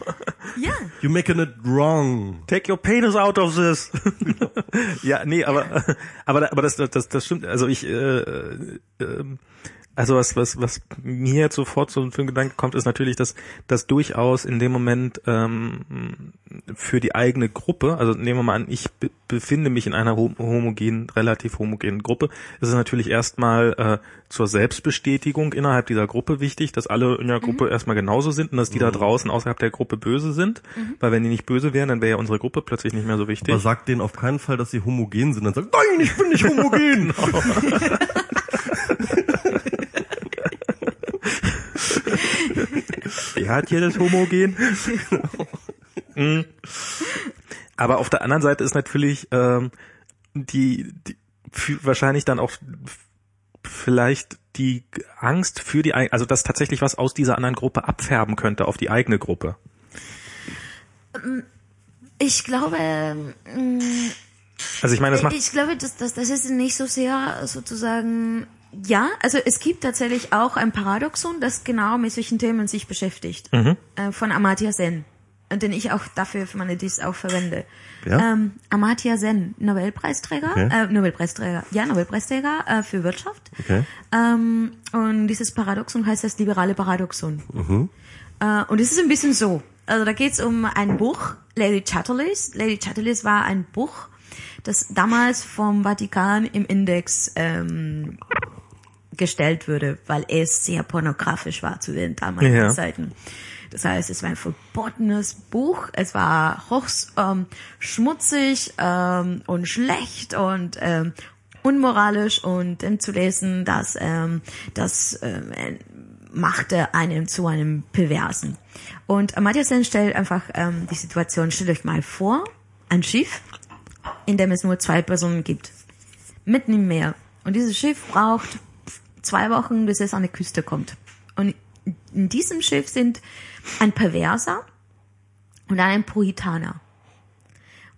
Ja, You're making it wrong. Take your penis out of this. ja, nee, aber aber aber das das das stimmt. Also ich äh, äh, ähm, also was was was mir jetzt sofort so für einen Gedanken kommt, ist natürlich, dass dass durchaus in dem Moment ähm, für die eigene Gruppe, also nehmen wir mal an, ich be befinde mich in einer hom homogenen, relativ homogenen Gruppe, ist es natürlich erstmal äh, zur Selbstbestätigung innerhalb dieser Gruppe wichtig, dass alle in der Gruppe erstmal genauso sind und dass die da draußen außerhalb der Gruppe böse sind, weil wenn die nicht böse wären, dann wäre ja unsere Gruppe plötzlich nicht mehr so wichtig. Aber sagt denen auf keinen Fall, dass sie homogen sind. Dann sagt, nein, ich bin nicht homogen. Wer hat hier das Homogen? Mhm. Aber auf der anderen Seite ist natürlich ähm, die, die wahrscheinlich dann auch vielleicht die Angst für die, also dass tatsächlich was aus dieser anderen Gruppe abfärben könnte auf die eigene Gruppe. ich glaube, ähm, Also ich meine, das macht ich glaube, das, das, das ist nicht so sehr sozusagen, ja, also es gibt tatsächlich auch ein Paradoxon, das genau mit solchen Themen sich beschäftigt, Mhm. äh, von Amartya Sen, äh, den ich auch dafür für meine Dies auch verwende. Wer? Ähm, Amartya Sen, Nobelpreisträger, Okay. äh, Nobelpreisträger, ja, Nobelpreisträger äh, für Wirtschaft. Okay. Ähm, und dieses Paradoxon heißt das liberale Paradoxon. Mhm. Äh, und es ist ein bisschen so. Also da geht es um ein Buch, Lady Chatterley's. Lady Chatterley's war ein Buch, das damals vom Vatikan im Index ähm, gestellt wurde, weil es sehr pornografisch war zu den damaligen Ja. Zeiten. Das heißt, es war ein verbotenes Buch. Es war hoch ähm, schmutzig ähm, und schlecht und ähm, unmoralisch und dann zu lesen, dass ähm, das ähm, machte einen zu einem Perversen. Und Sen stellt einfach ähm, die Situation, stellt euch mal vor, ein Schiff, in dem es nur zwei Personen gibt. Mitten im Meer. Und dieses Schiff braucht zwei Wochen, bis es an die Küste kommt. Und in diesem Schiff sind ein Perverser und ein Puritaner.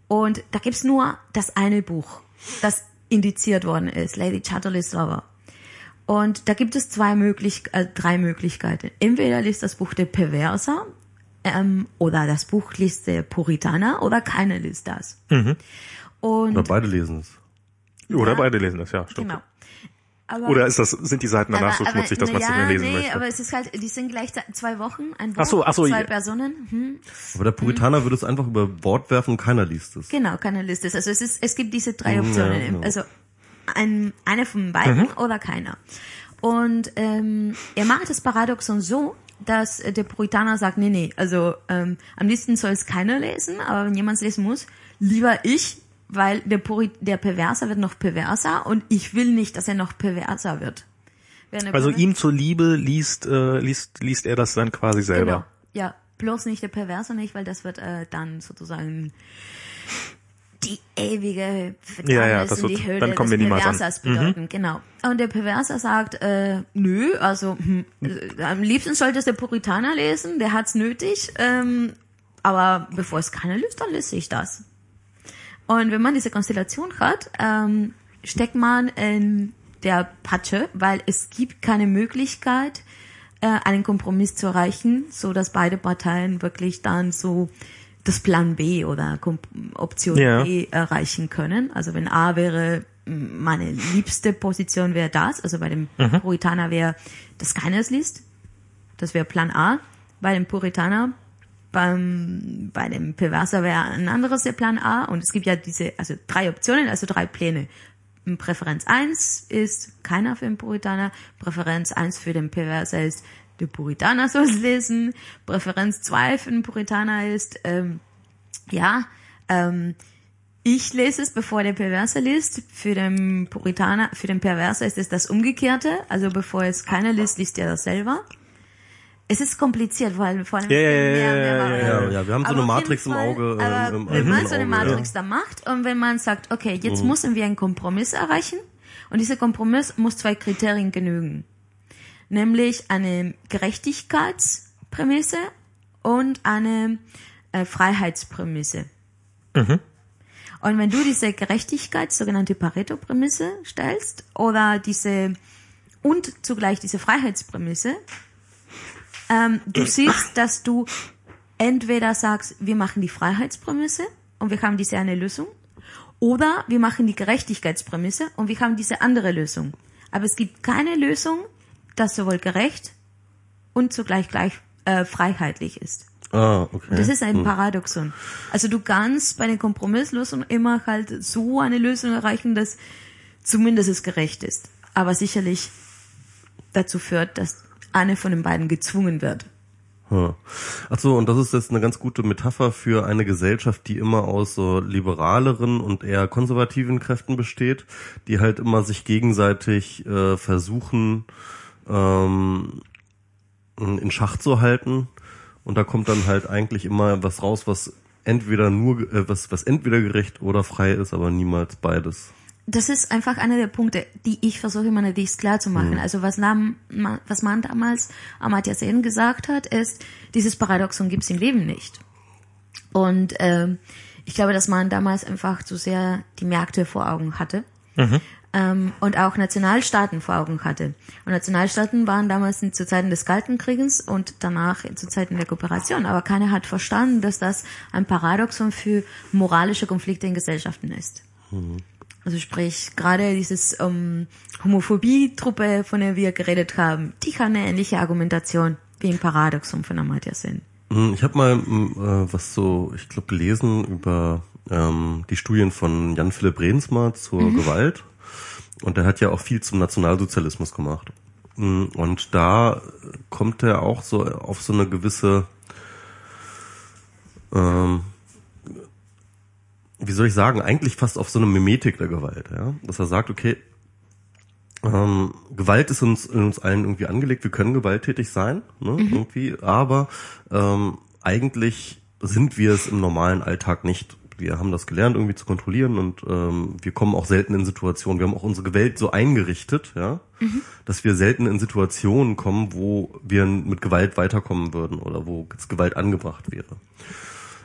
Und da gibt's nur das eine Buch, das indiziert worden ist, Lady Chatterley's Lover. Und da gibt es zwei möglich äh, drei Möglichkeiten. Entweder liest das Buch der Perverser ähm, oder das Buch liest der Puritaner oder keiner liest das. Und Oder beide lesen es. Oder Ja. beide lesen das, ja, stimmt. genau. Aber, Oder ist das, sind die Seiten danach so aber- schmutzig, dass man es ja, nicht mehr lesen nee, möchte? aber es ist halt, die sind gleich zwei Wochen, ein Buch, Ach so, ach so, zwei ja. Personen. Hm. Aber der Puritaner würde es einfach über Bord werfen und keiner liest es. Genau, keine Liste. Also es ist, es gibt diese drei Optionen. ja. Also ein, eine von beiden oder keiner. Und ähm, er macht das Paradoxon so, dass der Puritaner sagt, nee, nee, also ähm, am liebsten soll es keiner lesen, aber wenn jemand es lesen muss, lieber ich, weil der, Puri der Perverser wird noch perverser und ich will nicht, dass er noch perverser wird. Also ihm zur Liebe liest, äh, liest, liest er das dann quasi Genau. selber. Ja, bloß nicht der Perverse nicht, weil das wird äh, dann sozusagen die ewige Verdammnis Ja, ja, das in wird- die Höhle dann kommen des wir niemals an. Perversers bedeuten. Genau. Und der Perverser sagt, äh, nö, also hm, äh, am liebsten sollte es der Puritaner lesen, der hat's nötig, ähm, aber bevor es keiner liest, dann lese ich das. Und wenn man diese Konstellation hat, ähm, steckt man in der Patsche, weil es gibt keine Möglichkeit, äh, einen Kompromiss zu erreichen, so dass beide Parteien wirklich dann so das Plan B oder Option Ja. B erreichen können. Also wenn A wäre, meine liebste Position wäre das, also bei dem Puritaner wäre, es liest. Das wäre Plan A. Bei dem Puritaner, beim, bei dem Perverser wäre ein anderes der Plan A. Und es gibt ja diese, also drei Optionen, also drei Pläne. Präferenz 1 ist keiner für den Puritaner. Präferenz 1 für den Perverser ist, der Puritaner soll es lesen. Präferenz 2 für den Puritaner ist, ähm, ja, ähm, ich lese es, bevor der Perverser liest. Für den Puritaner, für den Perverser ist es das Umgekehrte. Also bevor es keiner liest, liest er das selber. Es ist kompliziert, weil vor allem Ja, ja, es gibt ja, mehr, ja, ja, ja, ja, wir haben so Aber eine Matrix jeden im Auge, aber ähm, im wenn man so eine Matrix da macht und wenn man sagt, okay, jetzt müssen wir einen Kompromiss erreichen und dieser Kompromiss muss zwei Kriterien genügen. Nämlich eine Gerechtigkeitsprämisse und eine äh, Freiheitsprämisse. Und wenn du diese Gerechtigkeit, sogenannte Pareto-Prämisse stellst oder diese und zugleich diese Freiheitsprämisse, ähm, du siehst, dass du entweder sagst, wir machen die Freiheitsprämisse und wir haben diese eine Lösung, oder wir machen die Gerechtigkeitsprämisse und wir haben diese andere Lösung. Aber es gibt keine Lösung, das sowohl gerecht und zugleich gleich äh, freiheitlich ist. Ah, okay. Das ist ein Paradoxon. Also du kannst bei den Kompromisslösungen immer halt so eine Lösung erreichen, dass zumindest es gerecht ist. Aber sicherlich dazu führt, dass eine von den beiden gezwungen wird. Ach so, und das ist jetzt eine ganz gute Metapher für eine Gesellschaft, die immer aus so liberaleren und eher konservativen Kräften besteht, die halt immer sich gegenseitig äh, versuchen ähm, in Schach zu halten. Und da kommt dann halt eigentlich immer was raus, was entweder nur äh, was was entweder gerecht oder frei ist, aber niemals beides. Das ist einfach einer der Punkte, die ich versuche immer natürlich klar zu machen. Also was, nam, ma, was man damals Amartya Sen gesagt hat, ist, dieses Paradoxon gibt's im Leben nicht. Und ähm, ich glaube, dass man damals einfach zu sehr die Märkte vor Augen hatte. Ähm, und auch Nationalstaaten vor Augen hatte. Und Nationalstaaten waren damals in- zu Zeiten des Kalten Krieges und danach zu Zeiten der Kooperation. Aber keiner hat verstanden, dass das ein Paradoxon für moralische Konflikte in Gesellschaften ist. Also sprich, gerade dieses ähm, Homophobie-Truppe, von der wir geredet haben, die kann eine ähnliche Argumentation wie im Paradoxon von Amartya Sen. Hm, Ich habe mal hm, äh, was so, ich glaube, gelesen über ähm, die Studien von Jan-Philipp Rehnsma zur Gewalt. Und der hat ja auch viel zum Nationalsozialismus gemacht. Hm, Und da kommt er auch so auf so eine gewisse, ähm, wie soll ich sagen, eigentlich fast auf so eine Mimetik der Gewalt, ja. Dass er sagt, okay, ähm, Gewalt ist uns in uns allen irgendwie angelegt. Wir können gewalttätig sein, ne, irgendwie, aber ähm, eigentlich sind wir es im normalen Alltag nicht. Wir haben das gelernt, irgendwie zu kontrollieren und ähm, wir kommen auch selten in Situationen. Wir haben auch unsere Welt so eingerichtet, ja, dass wir selten in Situationen kommen, wo wir mit Gewalt weiterkommen würden oder wo jetzt Gewalt angebracht wäre.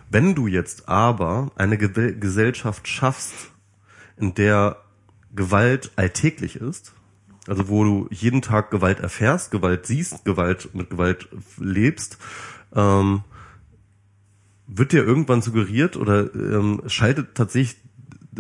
Wenn du jetzt aber eine Ge Gesellschaft schaffst, in der Gewalt alltäglich ist, also wo du jeden Tag Gewalt erfährst, Gewalt siehst, Gewalt mit Gewalt lebst, ähm, wird dir irgendwann suggeriert oder ähm, schaltet tatsächlich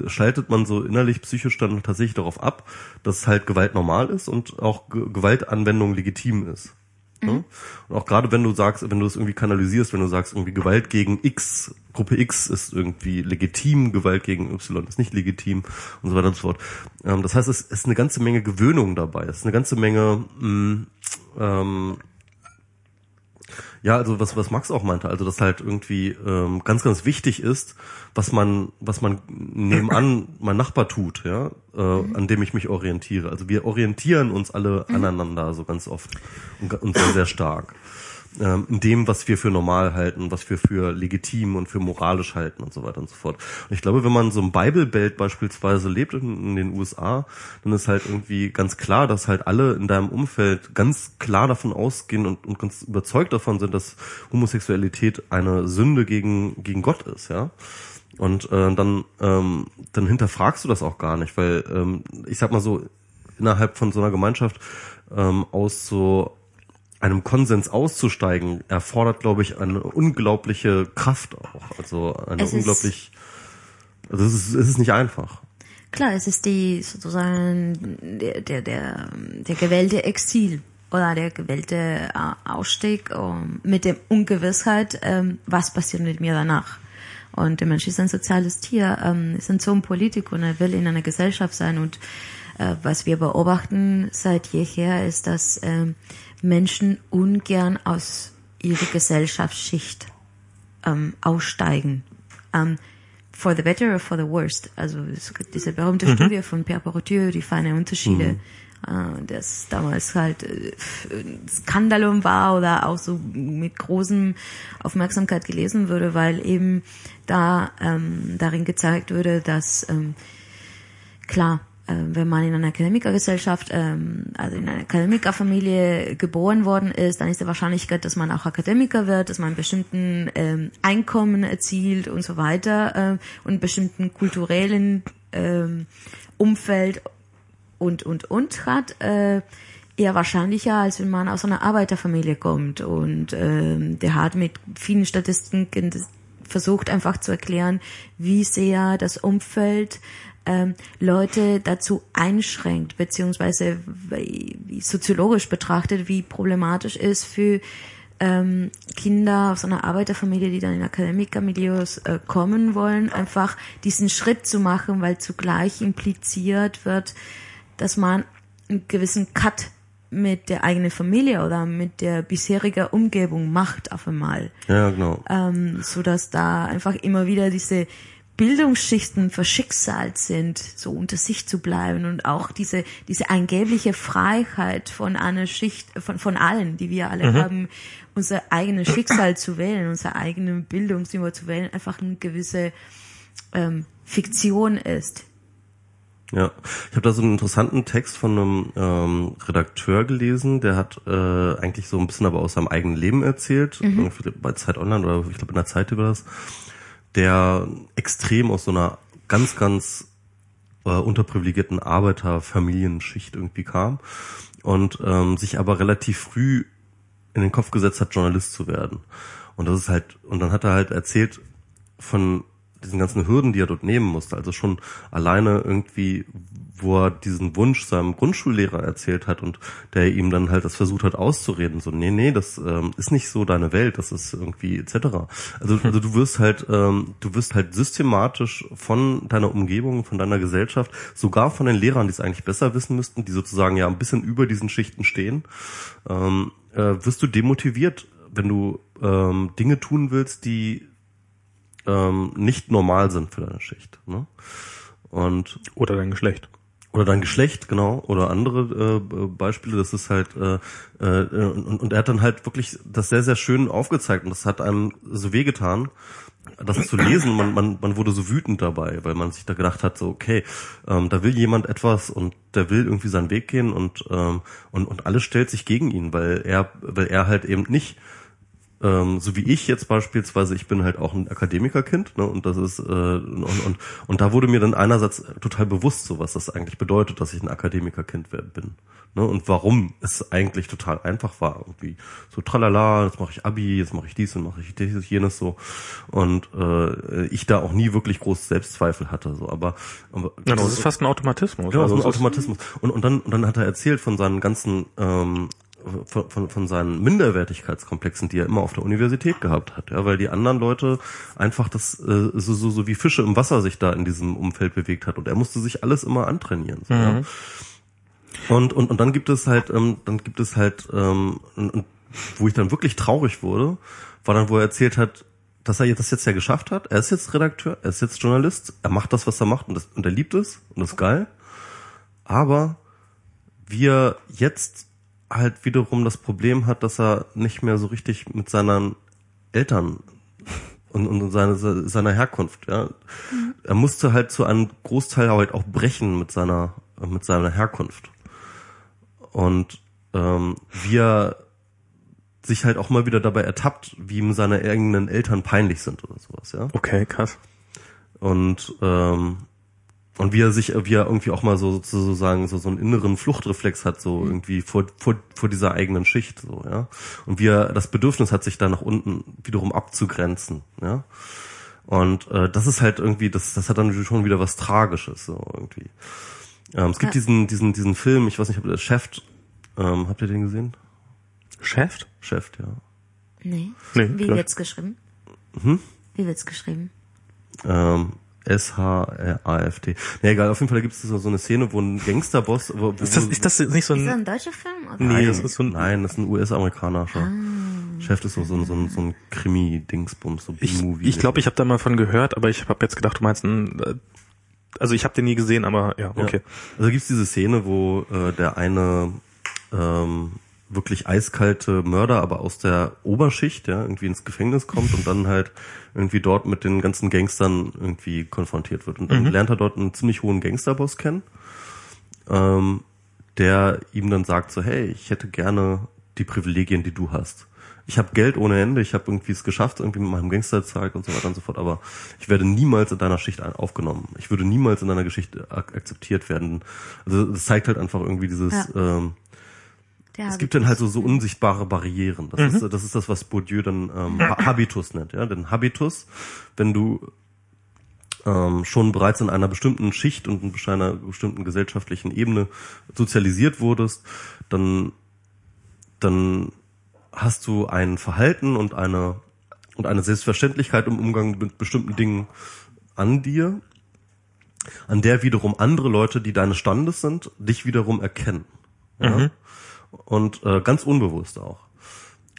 schaltet man so innerlich psychisch dann tatsächlich darauf ab, dass halt Gewalt normal ist und auch Ge Gewaltanwendung legitim ist. Mhm. Und auch gerade wenn du sagst, wenn du es irgendwie kanalisierst, wenn du sagst, irgendwie Gewalt gegen X, Gruppe X ist irgendwie legitim, Gewalt gegen Y ist nicht legitim und so weiter und so fort. Ähm, das heißt, es ist eine ganze Menge Gewöhnung dabei, es ist eine ganze Menge mh, ähm, ja, also was, was Max auch meinte, also dass halt irgendwie ähm, ganz, ganz wichtig ist, was man, was man nebenan mein Nachbar tut, ja, äh, mhm. an dem ich mich orientiere. Also wir orientieren uns alle mhm. aneinander so ganz oft und, und sehr, sehr stark ähm, in dem, was wir für normal halten, was wir für legitim und für moralisch halten und so weiter und so fort. Und ich glaube, wenn man so ein Bible-Belt beispielsweise lebt in, in, den USA, dann ist halt irgendwie ganz klar, dass halt alle in deinem Umfeld ganz klar davon ausgehen und, und ganz überzeugt davon sind, dass Homosexualität eine Sünde gegen, gegen Gott ist, ja. Und äh, dann, ähm, dann hinterfragst du das auch gar nicht, weil ähm, ich sag mal so, innerhalb von so einer Gemeinschaft ähm, aus so einem Konsens auszusteigen, erfordert, glaube ich, eine unglaubliche Kraft auch. Also eine es unglaublich. Also es ist, es ist nicht einfach. Klar, es ist die sozusagen der der der, der gewählte Exil oder der gewählte äh, Ausstieg um, mit der Ungewissheit, ähm, was passiert mit mir danach. Und der Mensch ist ein soziales Tier, ähm, ist ein Zoom-Politiker und er will in einer Gesellschaft sein. Und äh, was wir beobachten seit jeher ist, dass ähm, Menschen ungern aus ihrer Gesellschaftsschicht ähm, aussteigen. Ähm, for the better or for the worst. Also es gibt diese berühmte mhm. Studie von Pierre Bourdieu, die feinen Unterschiede, mhm. äh, das damals halt äh, Skandalum war oder auch so mit großem Aufmerksamkeit gelesen wurde, weil eben da ähm, darin gezeigt wurde, dass ähm, klar wenn man in einer Akademikergesellschaft, ähm, also in einer Akademikerfamilie geboren worden ist, dann ist die Wahrscheinlichkeit, dass man auch Akademiker wird, dass man bestimmten ähm, Einkommen erzielt und so weiter äh, und bestimmten kulturellen ähm, Umfeld und und und hat, äh, eher wahrscheinlicher, als wenn man aus einer Arbeiterfamilie kommt. Und ähm, der hat mit vielen Statistiken versucht einfach zu erklären, wie sehr das Umfeld ähm, Leute dazu einschränkt, beziehungsweise soziologisch betrachtet, wie problematisch ist für ähm, Kinder aus einer Arbeiterfamilie, die dann in Akademikermilieus äh, kommen wollen, einfach diesen Schritt zu machen, weil zugleich impliziert wird, dass man einen gewissen Cut mit der eigenen Familie oder mit der bisherigen Umgebung macht auf einmal. Ja, genau. Ähm, so dass da einfach immer wieder diese Bildungsschichten verschicksalt sind, so unter sich zu bleiben und auch diese, diese angebliche Freiheit von einer Schicht, von, von allen, die wir alle mhm. haben, unser eigenes Schicksal zu wählen, unser eigenes Bildungsniveau zu wählen, einfach eine gewisse ähm, Fiktion ist. Ja, ich habe da so einen interessanten Text von einem ähm, Redakteur gelesen, der hat äh, eigentlich so ein bisschen aber aus seinem eigenen Leben erzählt, mhm. bei Zeit Online oder ich glaube in der Zeit über das der extrem aus so einer ganz, ganz äh, unterprivilegierten Arbeiterfamilienschicht irgendwie kam und ähm, sich aber relativ früh in den Kopf gesetzt hat, Journalist zu werden. Und das ist halt, und dann hat er halt erzählt von diesen ganzen Hürden, die er dort nehmen musste. Also schon alleine irgendwie, wo er diesen Wunsch seinem Grundschullehrer erzählt hat und der ihm dann halt das versucht hat auszureden, so, nee, nee, das ähm, ist nicht so deine Welt, das ist irgendwie etc. Also, hm. also du wirst halt, ähm, du wirst halt systematisch von deiner Umgebung, von deiner Gesellschaft, sogar von den Lehrern, die es eigentlich besser wissen müssten, die sozusagen ja ein bisschen über diesen Schichten stehen, ähm, äh, wirst du demotiviert, wenn du ähm, Dinge tun willst, die ähm, nicht normal sind für deine Schicht. Ne? Und oder dein Geschlecht. Oder dein Geschlecht, genau, oder andere äh, Beispiele, das ist halt, äh, äh, und, und er hat dann halt wirklich das sehr, sehr schön aufgezeigt. Und das hat einem so wehgetan, das zu lesen, man, man, man wurde so wütend dabei, weil man sich da gedacht hat, so, okay, ähm, da will jemand etwas und der will irgendwie seinen Weg gehen. Und, ähm, und, und alles stellt sich gegen ihn, weil er, weil er halt eben nicht ähm, so wie ich jetzt beispielsweise, ich bin halt auch ein Akademikerkind, ne, und das ist äh, und, und und da wurde mir dann einerseits total bewusst, so was das eigentlich bedeutet, dass ich ein Akademikerkind bin, ne, und warum es eigentlich total einfach war, irgendwie so tralala, jetzt mache ich Abi, jetzt mache ich dies und mache ich dieses jenes so und äh, ich da auch nie wirklich groß Selbstzweifel hatte, so, aber, aber Ja, das ist fast ein Automatismus. ja, Also so ein Automatismus. Und, und, dann, und dann hat er erzählt von seinen ganzen, ähm, von, von, von seinen Minderwertigkeitskomplexen, die er immer auf der Universität gehabt hat, ja, weil die anderen Leute einfach das äh, so, so, so wie Fische im Wasser sich da in diesem Umfeld bewegt hat und er musste sich alles immer antrainieren. So, ja. Und, und, und dann gibt es halt, ähm, dann gibt es halt, ähm, und, und wo ich dann wirklich traurig wurde, war dann, wo er erzählt hat, dass er das jetzt ja geschafft hat. Er ist jetzt Redakteur, er ist jetzt Journalist, er macht das, was er macht und, das, und er liebt es und das ist geil. Aber wie er jetzt halt wiederum das Problem hat, dass er nicht mehr so richtig mit seinen Eltern und, und seine, seiner Herkunft, ja. Er musste halt zu einem Großteil halt auch brechen mit seiner, mit seiner Herkunft. Und ähm, wie er sich halt auch mal wieder dabei ertappt, wie ihm seine eigenen Eltern peinlich sind oder sowas, ja. Okay, krass. Und ähm, und wie er sich, wie er irgendwie auch mal so sozusagen so, so einen inneren Fluchtreflex hat, so irgendwie vor, vor, vor dieser eigenen Schicht, so, ja. Und wie er das Bedürfnis hat, sich da nach unten wiederum abzugrenzen, ja. Und äh, das ist halt irgendwie, das, das hat dann schon wieder was Tragisches, so irgendwie. Ähm, es gibt Ja. diesen, diesen, diesen Film, ich weiß nicht, ob ihr Chef, ähm, habt ihr den gesehen? Chef? Chef, ja. Nee. Nee, Wie klar. wird's geschrieben? Mhm. Wie wird's geschrieben? Ähm, S-H-A-F-T. Nee, egal, auf jeden Fall, da gibt es so, so eine Szene, wo ein Gangsterboss, wo, wo, Ist das, ist das nicht so Ist das ein, ein deutscher Film? Oder? Nee, Nein, das ist so ein- Nein, das ist ein US-Amerikaner schon. Chef ist so, so, ein- so, ein- so ein Krimi-Dingsbums, so ich, B-Movie. ich glaube, ich habe da mal von gehört, aber ich habe jetzt gedacht, du meinst ein, äh, also ich habe den nie gesehen, aber ja, Ja. okay. Also gibt's diese Szene, wo äh, der eine ähm, wirklich eiskalte Mörder, aber aus der Oberschicht, ja, irgendwie ins Gefängnis kommt und dann halt irgendwie dort mit den ganzen Gangstern irgendwie konfrontiert wird. Und dann lernt er dort einen ziemlich hohen Gangsterboss kennen, ähm, der ihm dann sagt so, hey, ich hätte gerne die Privilegien, die du hast. Ich habe Geld ohne Ende, ich habe irgendwie es geschafft, irgendwie mit meinem Gangsterzeug und so weiter und so fort, aber ich werde niemals in deiner Schicht aufgenommen. Ich würde niemals in deiner Geschichte ak akzeptiert werden. Also das zeigt halt einfach irgendwie dieses, Ja. ähm, Der es gibt dann halt so, so unsichtbare Barrieren. Das, ist, das ist das, was Bourdieu dann ähm, Ha- Habitus nennt. Ja? Den Habitus, wenn du ähm, schon bereits in einer bestimmten Schicht und in einer bestimmten gesellschaftlichen Ebene sozialisiert wurdest, dann, dann hast du ein Verhalten und eine, und eine Selbstverständlichkeit im Umgang mit bestimmten Dingen an dir, an der wiederum andere Leute, die deines Standes sind, dich wiederum erkennen. Ja? Und äh, ganz unbewusst auch.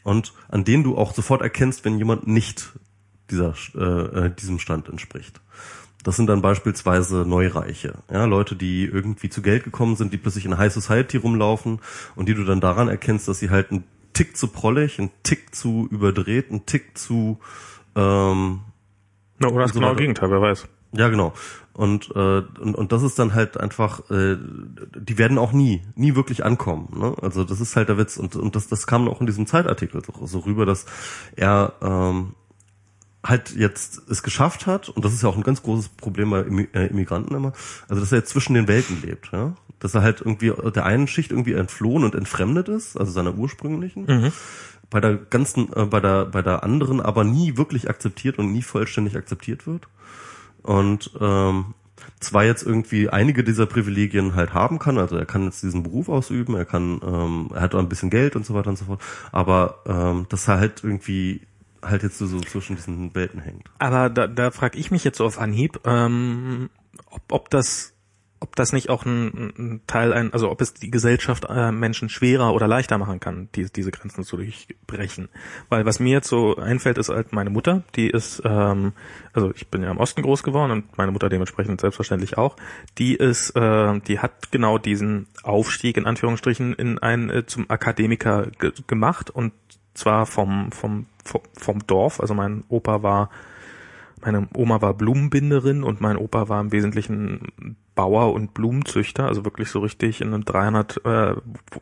Und an denen du auch sofort erkennst, wenn jemand nicht dieser, äh, äh, diesem Stand entspricht. Das sind dann beispielsweise Neureiche, ja, Leute, die irgendwie zu Geld gekommen sind, die plötzlich in High Society rumlaufen und die du dann daran erkennst, dass sie halt einen Tick zu prollig, einen Tick zu überdreht, einen Tick zu ähm, Na, oder das so genaue weiter. Gegenteil, wer weiß. Ja, genau. Und, äh, und, und das ist dann halt einfach, äh, die werden auch nie, nie wirklich ankommen. Ne? Also das ist halt der Witz. Und, und das, das kam auch in diesem Zeitartikel so, so rüber, dass er ähm, halt jetzt es geschafft hat, und das ist ja auch ein ganz großes Problem bei äh, Immigranten immer, also dass er jetzt zwischen den Welten lebt, ja. Dass er halt irgendwie der einen Schicht irgendwie entflohen und entfremdet ist, also seiner ursprünglichen, bei der ganzen, äh, bei der, bei der anderen aber nie wirklich akzeptiert und nie vollständig akzeptiert wird. Und ähm, zwar jetzt irgendwie einige dieser Privilegien halt haben kann, also er kann jetzt diesen Beruf ausüben, er kann, ähm, er hat auch ein bisschen Geld und so weiter und so fort, aber ähm, dass er halt irgendwie halt jetzt so, so zwischen diesen Welten hängt. Aber da, da frage ich mich jetzt so auf Anhieb, ähm, ob, ob das ob das nicht auch ein, ein Teil ein, also ob es die Gesellschaft äh, Menschen schwerer oder leichter machen kann, die, diese Grenzen zu durchbrechen. Weil was mir jetzt so einfällt, ist halt meine Mutter, die ist, ähm, also ich bin ja im Osten groß geworden und meine Mutter dementsprechend selbstverständlich auch, die ist, äh, die hat genau diesen Aufstieg in Anführungsstrichen in ein äh, zum Akademiker ge gemacht und zwar vom, vom, vom, vom Dorf, also mein Opa war meine Oma war Blumenbinderin und mein Opa war im Wesentlichen Bauer und Blumenzüchter, also wirklich so richtig in einem 300 äh,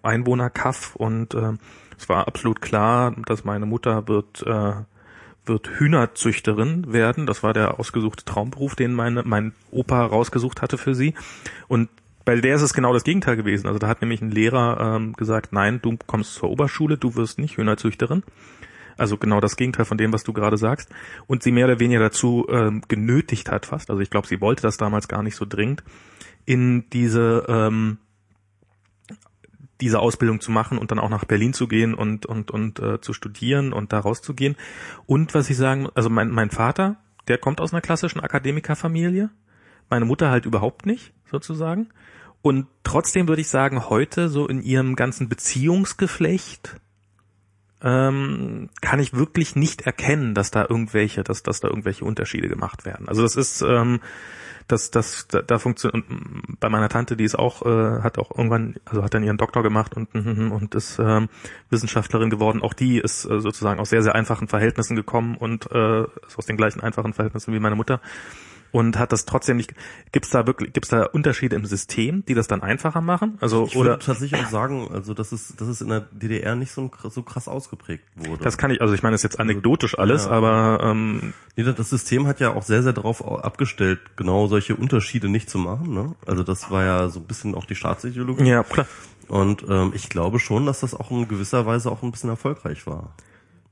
Einwohner Kaff und äh, es war absolut klar, dass meine Mutter wird äh, wird Hühnerzüchterin werden. Das war der ausgesuchte Traumberuf, den meine, mein Opa rausgesucht hatte für sie. Und bei der ist es genau das Gegenteil gewesen. Also da hat nämlich ein Lehrer ähm, gesagt, nein, du kommst zur Oberschule, du wirst nicht Hühnerzüchterin. Also genau das Gegenteil von dem, was du gerade sagst. Und sie mehr oder weniger dazu ähm, genötigt hat fast. Also ich glaube, sie wollte das damals gar nicht so dringend, in diese ähm, diese Ausbildung zu machen und dann auch nach Berlin zu gehen und und und äh, zu studieren und da rauszugehen. Und was ich sagen, also mein mein Vater, der kommt aus einer klassischen Akademikerfamilie, meine Mutter halt überhaupt nicht sozusagen. Und trotzdem würde ich sagen, heute so in ihrem ganzen Beziehungsgeflecht ähm, kann ich wirklich nicht erkennen, dass da irgendwelche, dass, dass da irgendwelche Unterschiede gemacht werden. Also das ist, ähm, das, das, da, da funktioniert. Bei meiner Tante, die ist auch, äh, hat auch irgendwann, also hat dann ihren Doktor gemacht und und ist ähm, Wissenschaftlerin geworden. Auch die ist äh, sozusagen aus sehr sehr einfachen Verhältnissen gekommen und äh, ist aus den gleichen einfachen Verhältnissen wie meine Mutter und hat das trotzdem nicht. Gibt es da wirklich, gibt es da Unterschiede im System, die das dann einfacher machen? Also ich oder würde tatsächlich auch sagen, also dass es, dass es in der DDR nicht so, so krass ausgeprägt wurde. das kann ich, also ich meine, das ist jetzt anekdotisch alles, Ja. aber ähm, Nee, das System hat ja auch sehr, sehr darauf abgestellt, genau solche Unterschiede nicht zu machen. Ne? Also das war ja so ein bisschen auch die Staatsideologie. ja klar. Und ähm, ich glaube schon, dass das auch in gewisser Weise auch ein bisschen erfolgreich war.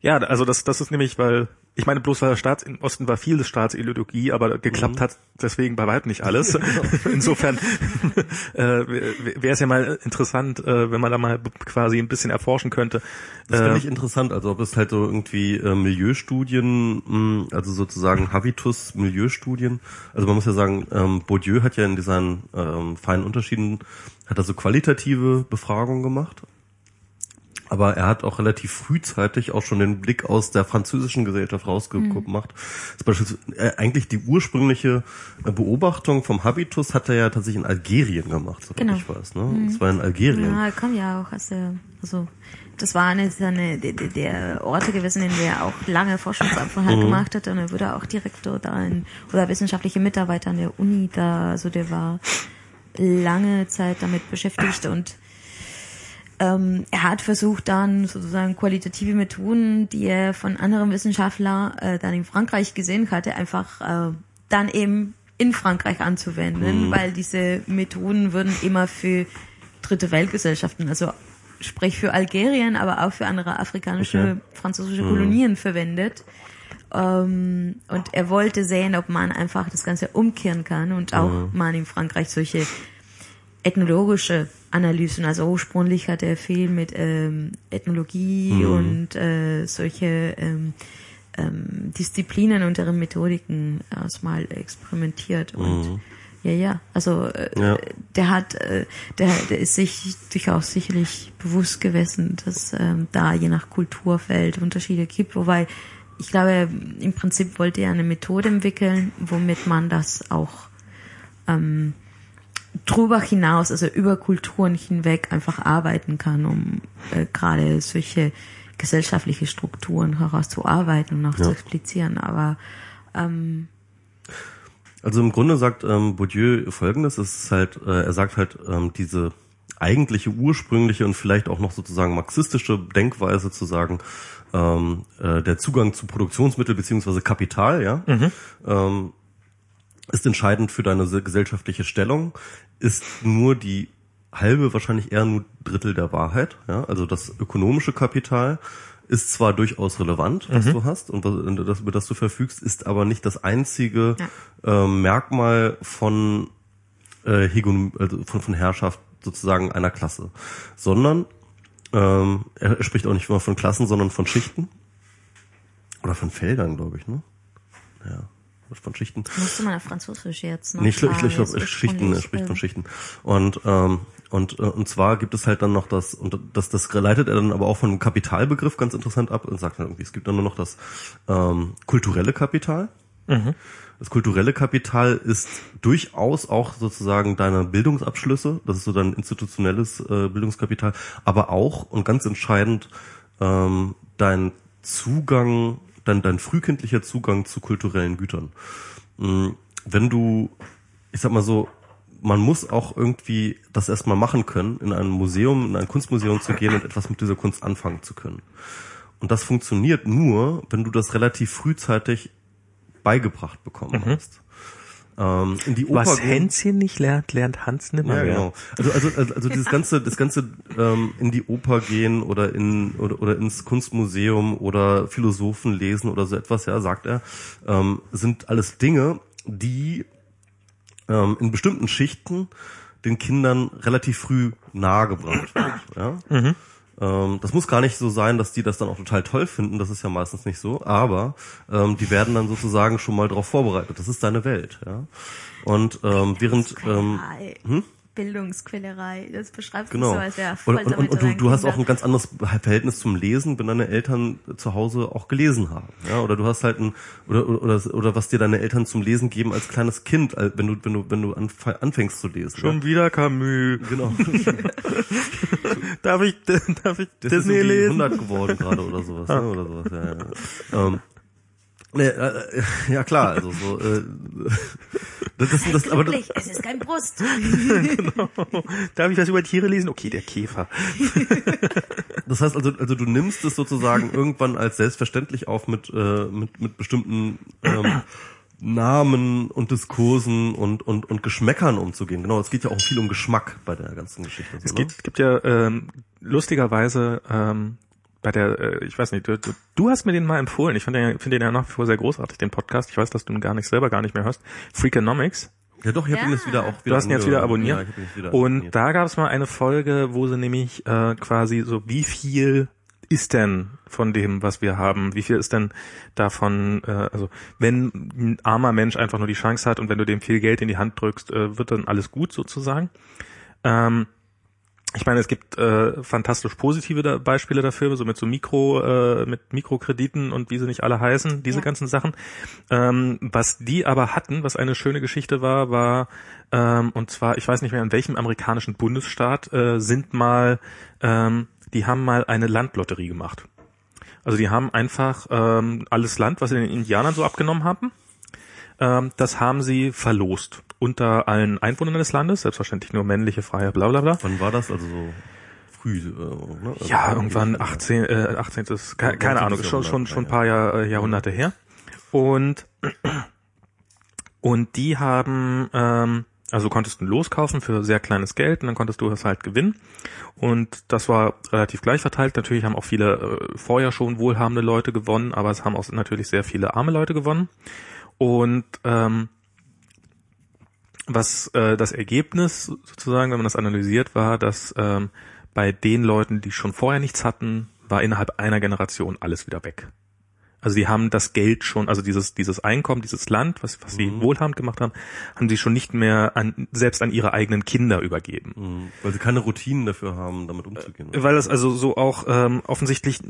Ja, also das, das ist nämlich, weil ich meine, bloß weil der Staats im Osten war viel Staatsideologie, aber geklappt hat deswegen bei weitem nicht alles. Insofern äh, wäre es ja mal interessant, äh, wenn man da mal quasi ein bisschen erforschen könnte. Das Äh, finde ich interessant, also ob es halt so irgendwie äh, Milieustudien, mh, also sozusagen Habitus Milieustudien, also man muss ja sagen, ähm, Bourdieu hat ja in diesen ähm, feinen Unterschieden, hat er so qualitative Befragungen gemacht, aber er hat auch relativ frühzeitig auch schon den Blick aus der französischen Gesellschaft rausgemacht. Das Beispiel, äh, eigentlich die ursprüngliche äh, Beobachtung vom Habitus hat er ja tatsächlich in Algerien gemacht, soweit Genau. ich weiß. Ne? Das war in Algerien. Ja, er kommt ja auch aus der, also das war eine seine der, der- Orte gewesen, in der er auch lange Forschungsaufenthalt gemacht hat und er wurde auch Direktor da in, oder wissenschaftliche Mitarbeiter an der Uni da, also der war lange Zeit damit beschäftigt und ähm, er hat versucht dann sozusagen qualitative Methoden, die er von anderen Wissenschaftlern äh, dann in Frankreich gesehen hatte, einfach äh, dann eben in Frankreich anzuwenden, weil diese Methoden würden immer für dritte Weltgesellschaften, also sprich für Algerien, aber auch für andere afrikanische, Okay. französische Kolonien verwendet. Ähm, und er wollte sehen, ob man einfach das Ganze umkehren kann und auch man in Frankreich solche ethnologische Analysen. Also ursprünglich hat er viel mit ähm, Ethnologie und äh, solche ähm, ähm, Disziplinen und deren Methodiken erstmal experimentiert und ja, ja, also äh, Ja. der hat, äh, der, der ist sich durchaus sicherlich bewusst gewesen, dass ähm, da je nach Kulturfeld Unterschiede gibt, wobei ich glaube, im Prinzip wollte er eine Methode entwickeln, womit man das auch ähm, drüber hinaus, also über Kulturen hinweg einfach arbeiten kann, um äh, gerade solche gesellschaftliche Strukturen herauszuarbeiten und auch zu explizieren. Aber ähm, Also im Grunde sagt ähm, Bourdieu folgendes, es ist halt, äh, er sagt halt, ähm, diese eigentliche ursprüngliche und vielleicht auch noch sozusagen marxistische Denkweise zu sagen, ähm, äh, der Zugang zu Produktionsmittel beziehungsweise Kapital, ja, ähm, ist entscheidend für deine se- gesellschaftliche Stellung, ist nur die halbe, wahrscheinlich eher nur Drittel der Wahrheit, ja, also das ökonomische Kapital ist zwar durchaus relevant, was du hast und das, über das du verfügst, ist aber nicht das einzige ähm, Merkmal von, äh, Hegon, also von, von Herrschaft sozusagen einer Klasse, sondern ähm, er spricht auch nicht immer von Klassen, sondern von Schichten. Oder von Feldern, glaube ich, ne? Ja, von Schichten. musste man auf Französisch jetzt noch Nee, ich, ich, ich jetzt Schichten, er spricht von Schichten. Und, ähm, und, äh, und zwar gibt es halt dann noch das, und das, das leitet er dann aber auch von einem Kapitalbegriff ganz interessant ab und sagt dann irgendwie, es gibt dann nur noch das ähm, kulturelle Kapital. Das kulturelle Kapital ist durchaus auch sozusagen deine Bildungsabschlüsse, das ist so dein institutionelles äh, Bildungskapital, aber auch und ganz entscheidend ähm, dein Zugang dein, dein frühkindlicher Zugang zu kulturellen Gütern. Mm, Wenn du, ich sag mal so, man muss auch irgendwie das erstmal machen können, in ein Museum, in ein Kunstmuseum zu gehen und etwas mit dieser Kunst anfangen zu können. Und das funktioniert nur, wenn du das relativ frühzeitig beigebracht bekommen hast. Ähm, in die Oper Was Hänschen nicht lernt, lernt Hans nimmer ja, genau. Also, also, also, also dieses ganze, das ganze ähm, in die Oper gehen oder in oder, oder ins Kunstmuseum oder Philosophen lesen oder so etwas, ja, sagt er, ähm, sind alles Dinge, die ähm, in bestimmten Schichten den Kindern relativ früh nahegebracht wird. Ja? Ähm, das muss gar nicht so sein, dass die das dann auch total toll finden, das ist ja meistens nicht so, aber ähm, die werden dann sozusagen schon mal darauf vorbereitet. Das ist deine Welt. Ja? Und ähm, während ähm, Quälerei. Bildungsquälerei. Das beschreibst Genau. du so, als wäre voll und, und, und, und du, du hast auch ein ganz anderes Verhältnis zum Lesen, wenn deine Eltern zu Hause auch gelesen haben. Ja, oder du hast halt ein oder, oder oder oder was dir deine Eltern zum Lesen geben als kleines Kind, wenn du wenn du wenn du anf- anfängst zu lesen. Schon wieder Camus. ja? Genau. Darf ich, darf ich Das ist Disney irgendwie lesen? 100 geworden gerade oder sowas, ne? oder sowas. Ja, ja. Ähm, ja klar, also so. Äh, das, das, das, aber das, Wirklich, es ist kein Brust. Darf ich was über Tiere lesen? Okay, der Käfer. Das heißt also, also du nimmst es sozusagen irgendwann als selbstverständlich auf mit äh, mit mit bestimmten ähm, Namen und Diskursen und und und Geschmäckern umzugehen. Genau, es geht ja auch viel um Geschmack bei der ganzen Geschichte. Es so, gibt, gibt ja ähm, lustigerweise ähm, bei der, äh, ich weiß nicht, du, du, du hast mir den mal empfohlen. Ich finde den, den ja nach wie vor sehr großartig, den Podcast. Ich weiß, dass du ihn gar nicht selber gar nicht mehr hörst. Freakonomics. Ja doch, ich habe Ja. ihn jetzt wieder auch wieder Du hast ihn jetzt wieder abonniert. Ja, ich hab ihn jetzt wieder und abonniert. da gab es mal eine Folge, wo sie nämlich äh, quasi so, wie viel ist denn von dem, was wir haben? Wie viel ist denn davon, äh, also wenn ein armer Mensch einfach nur die Chance hat und wenn du dem viel Geld in die Hand drückst, äh, wird dann alles gut sozusagen? Ähm, ich meine, es gibt äh, fantastisch positive da Beispiele dafür, so mit so Mikro, äh, mit Mikrokrediten und wie sie nicht alle heißen, diese Ja. ganzen Sachen. Ähm, was die aber hatten, was eine schöne Geschichte war, war, ähm, und zwar, ich weiß nicht mehr, in welchem amerikanischen Bundesstaat äh, sind mal, ähm, die haben mal eine Landlotterie gemacht. Also die haben einfach ähm, alles Land, was sie den Indianern so abgenommen haben, ähm, das haben sie verlost unter allen Einwohnern des Landes, selbstverständlich nur männliche, freie, bla bla bla. Wann war das? Also so früh, äh, ne? Also Ja, irgendwann 18, äh, 18. Ist, keine, keine 19. Ahnung, ist schon, schon, schon ein paar Jahr, äh, Jahrhunderte her. Und, und die haben, ähm, also konntest du loskaufen für sehr kleines Geld und dann konntest du es halt gewinnen. Und das war relativ gleich verteilt. Natürlich haben auch viele äh, vorher schon wohlhabende Leute gewonnen, aber es haben auch natürlich sehr viele arme Leute gewonnen. Und ähm, was äh, das Ergebnis sozusagen, wenn man das analysiert, war, dass ähm, bei den Leuten, die schon vorher nichts hatten, war innerhalb einer Generation alles wieder weg. Also die haben das Geld schon, also dieses dieses Einkommen, dieses Land, was was sie wohlhabend gemacht haben, haben sie schon nicht mehr an selbst an ihre eigenen Kinder übergeben. Mhm. Weil sie keine Routinen dafür haben, damit umzugehen. Weil das also so auch ähm, offensichtlich,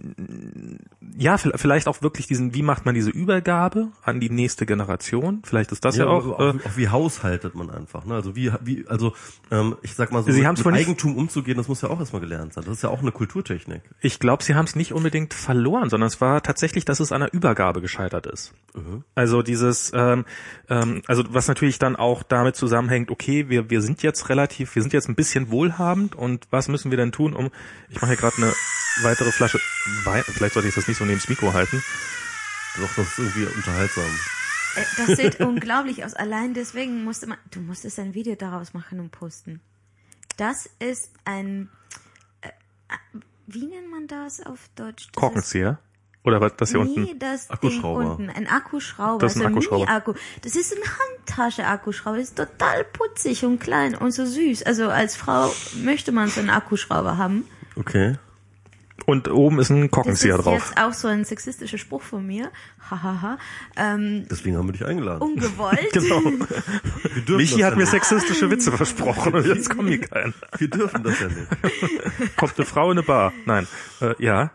ja, vi- vielleicht auch wirklich diesen, wie macht man diese Übergabe an die nächste Generation? Vielleicht ist das ja, auch. auch, Äh, auch wie haushaltet man einfach. Ne? Also wie, wie also ähm, ich sag mal so, Sie mit, mit Eigentum umzugehen, das muss ja auch erstmal gelernt sein. Das ist ja auch eine Kulturtechnik. ich glaube, sie haben es nicht unbedingt verloren, sondern es war tatsächlich, dass es der Übergabe gescheitert ist. Also dieses, ähm, ähm, also was natürlich dann auch damit zusammenhängt, okay, wir, wir sind jetzt relativ, wir sind jetzt ein bisschen wohlhabend und was müssen wir denn tun, um, ich mache hier gerade eine weitere Flasche Wein, vielleicht sollte ich das nicht so neben das Mikro halten. Doch, das ist irgendwie unterhaltsam. Äh, Das sieht unglaublich aus. Allein deswegen musste man, du musstest ein Video daraus machen und posten. Das ist ein, äh, äh, wie nennt man das auf Deutsch? Das Korkenzieher. Oder was, das hier ist, nee, unten? das Akkuschrauber. Ding unten, ein Akkuschrauber. Das ist ein so Akkuschrauber. Mini-Akku. Das ist ein Handtasche-Akkuschrauber. Das ist total putzig und klein und so süß. Also als Frau möchte man so einen Akkuschrauber haben. Okay. Und oben ist ein Das Korkenzieher ist drauf. jetzt auch so ein sexistischer Spruch von mir. Hahaha. ähm, Deswegen haben wir dich eingeladen. ungewollt. Genau. Michi das hat ja mir sexistische Witze versprochen und jetzt kommen hier keinen. Wir dürfen das ja nicht. Kommt eine Frau in eine Bar? Nein. Äh, ja.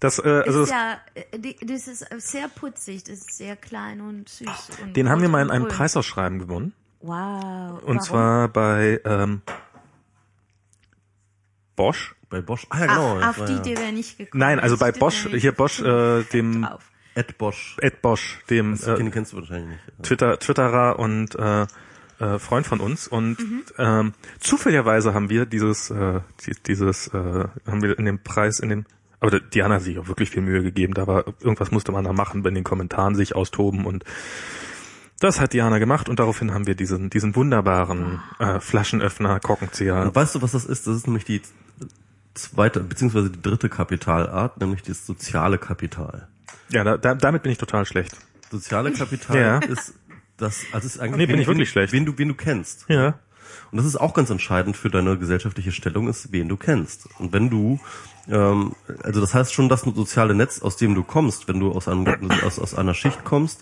Das, äh, also ist ja, äh, die, das ist sehr putzig, das ist sehr klein und süß. Und den haben wir mal in einem grün. Preisausschreiben gewonnen. Wow. Und Warum? zwar bei ähm, Bosch. Bei Bosch. Ah ja, genau. Ach, auf die ja- Idee wäre nicht gekommen. Nein, also bei Bosch, hier Bosch, äh, dem drauf. Ed Bosch. Ed Bosch, dem Das äh, den kennst du wahrscheinlich nicht. Twitter, Twitterer und äh, äh, Freund von uns und ähm, zufälligerweise haben wir dieses äh, die- dieses äh, haben wir in dem Preis in dem aber Diana hat sich auch wirklich viel Mühe gegeben, da war irgendwas musste man da machen, wenn den Kommentaren sich austoben und das hat Diana gemacht und daraufhin haben wir diesen diesen wunderbaren äh, Flaschenöffner Korkenzieher. Und weißt du, was das ist? Das ist nämlich die zweite, beziehungsweise die dritte Kapitalart, nämlich das soziale Kapital. Ja, da, da, damit bin ich total schlecht. Soziale Kapital Ja. ist das, also es ist eigentlich, Nee, bin wen- ich wirklich wen, schlecht. Wen du, wen du kennst. Ja. Und das ist auch ganz entscheidend für deine gesellschaftliche Stellung, ist, wen du kennst. Und wenn du, ähm, also das heißt schon, dass ein soziale Netz, aus dem du kommst, wenn du aus, einem, aus, aus einer Schicht kommst,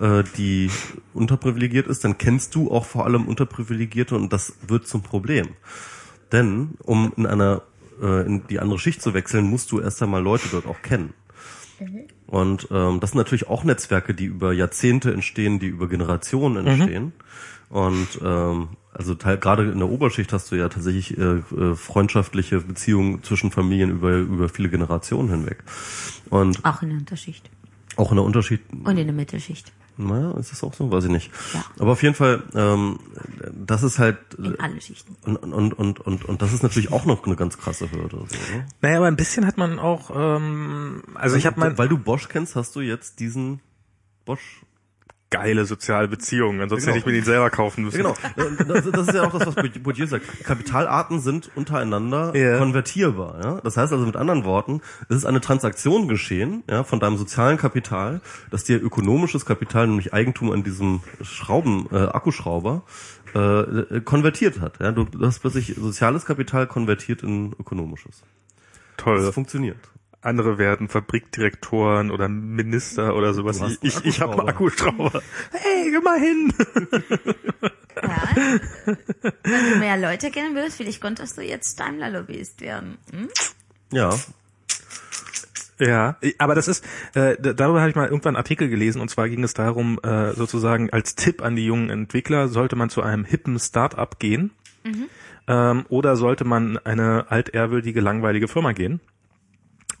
äh, die unterprivilegiert ist, dann kennst du auch vor allem Unterprivilegierte und das wird zum Problem. Denn um in einer äh, in die andere Schicht zu wechseln, musst du erst einmal Leute dort auch kennen. Und ähm, das sind natürlich auch Netzwerke, die über Jahrzehnte entstehen, die über Generationen entstehen. Und ähm, also teil, gerade in der Oberschicht hast du ja tatsächlich äh, äh, freundschaftliche Beziehungen zwischen Familien über über viele Generationen hinweg. Und Auch in der Unterschicht. auch in der Unterschied, Und in der Mittelschicht. naja, ist das auch so? Weiß ich nicht. Ja. Aber auf jeden Fall, ähm, das ist halt In alle Schichten. und, und, und, und, und das ist natürlich auch noch eine ganz krasse Hürde. So, ne? Naja, aber ein bisschen hat man auch, ähm, also ich habe mein Weil du Bosch kennst, hast du jetzt diesen Bosch geile soziale Beziehungen, ansonsten Genau. hätte ich mir den selber kaufen müssen. Genau. Das, das ist ja auch das, was Bourdieu sagt. Kapitalarten sind untereinander Ja. konvertierbar. Ja? Das heißt also mit anderen Worten, es ist eine Transaktion geschehen ja, von deinem sozialen Kapital, dass dir ökonomisches Kapital, nämlich Eigentum an diesem Schrauben, äh, Akkuschrauber, äh, äh, konvertiert hat. Ja? Du, hast plötzlich soziales Kapital konvertiert in ökonomisches. Das Toll. funktioniert. Andere werden Fabrikdirektoren oder Minister oder sowas. Ich, ich, ich habe einen Akkuschrauber. Hey, geh mal hin. Ja. Wenn du mehr Leute kennen willst, vielleicht konntest du jetzt Daimler-Lobbyist werden. Hm? Ja. Ja, aber das ist, äh, da- darüber habe ich mal irgendwann einen Artikel gelesen und zwar ging es darum, äh, sozusagen als Tipp an die jungen Entwickler, sollte man zu einem hippen Start-up gehen ähm, oder sollte man eine altehrwürdige, langweilige Firma gehen?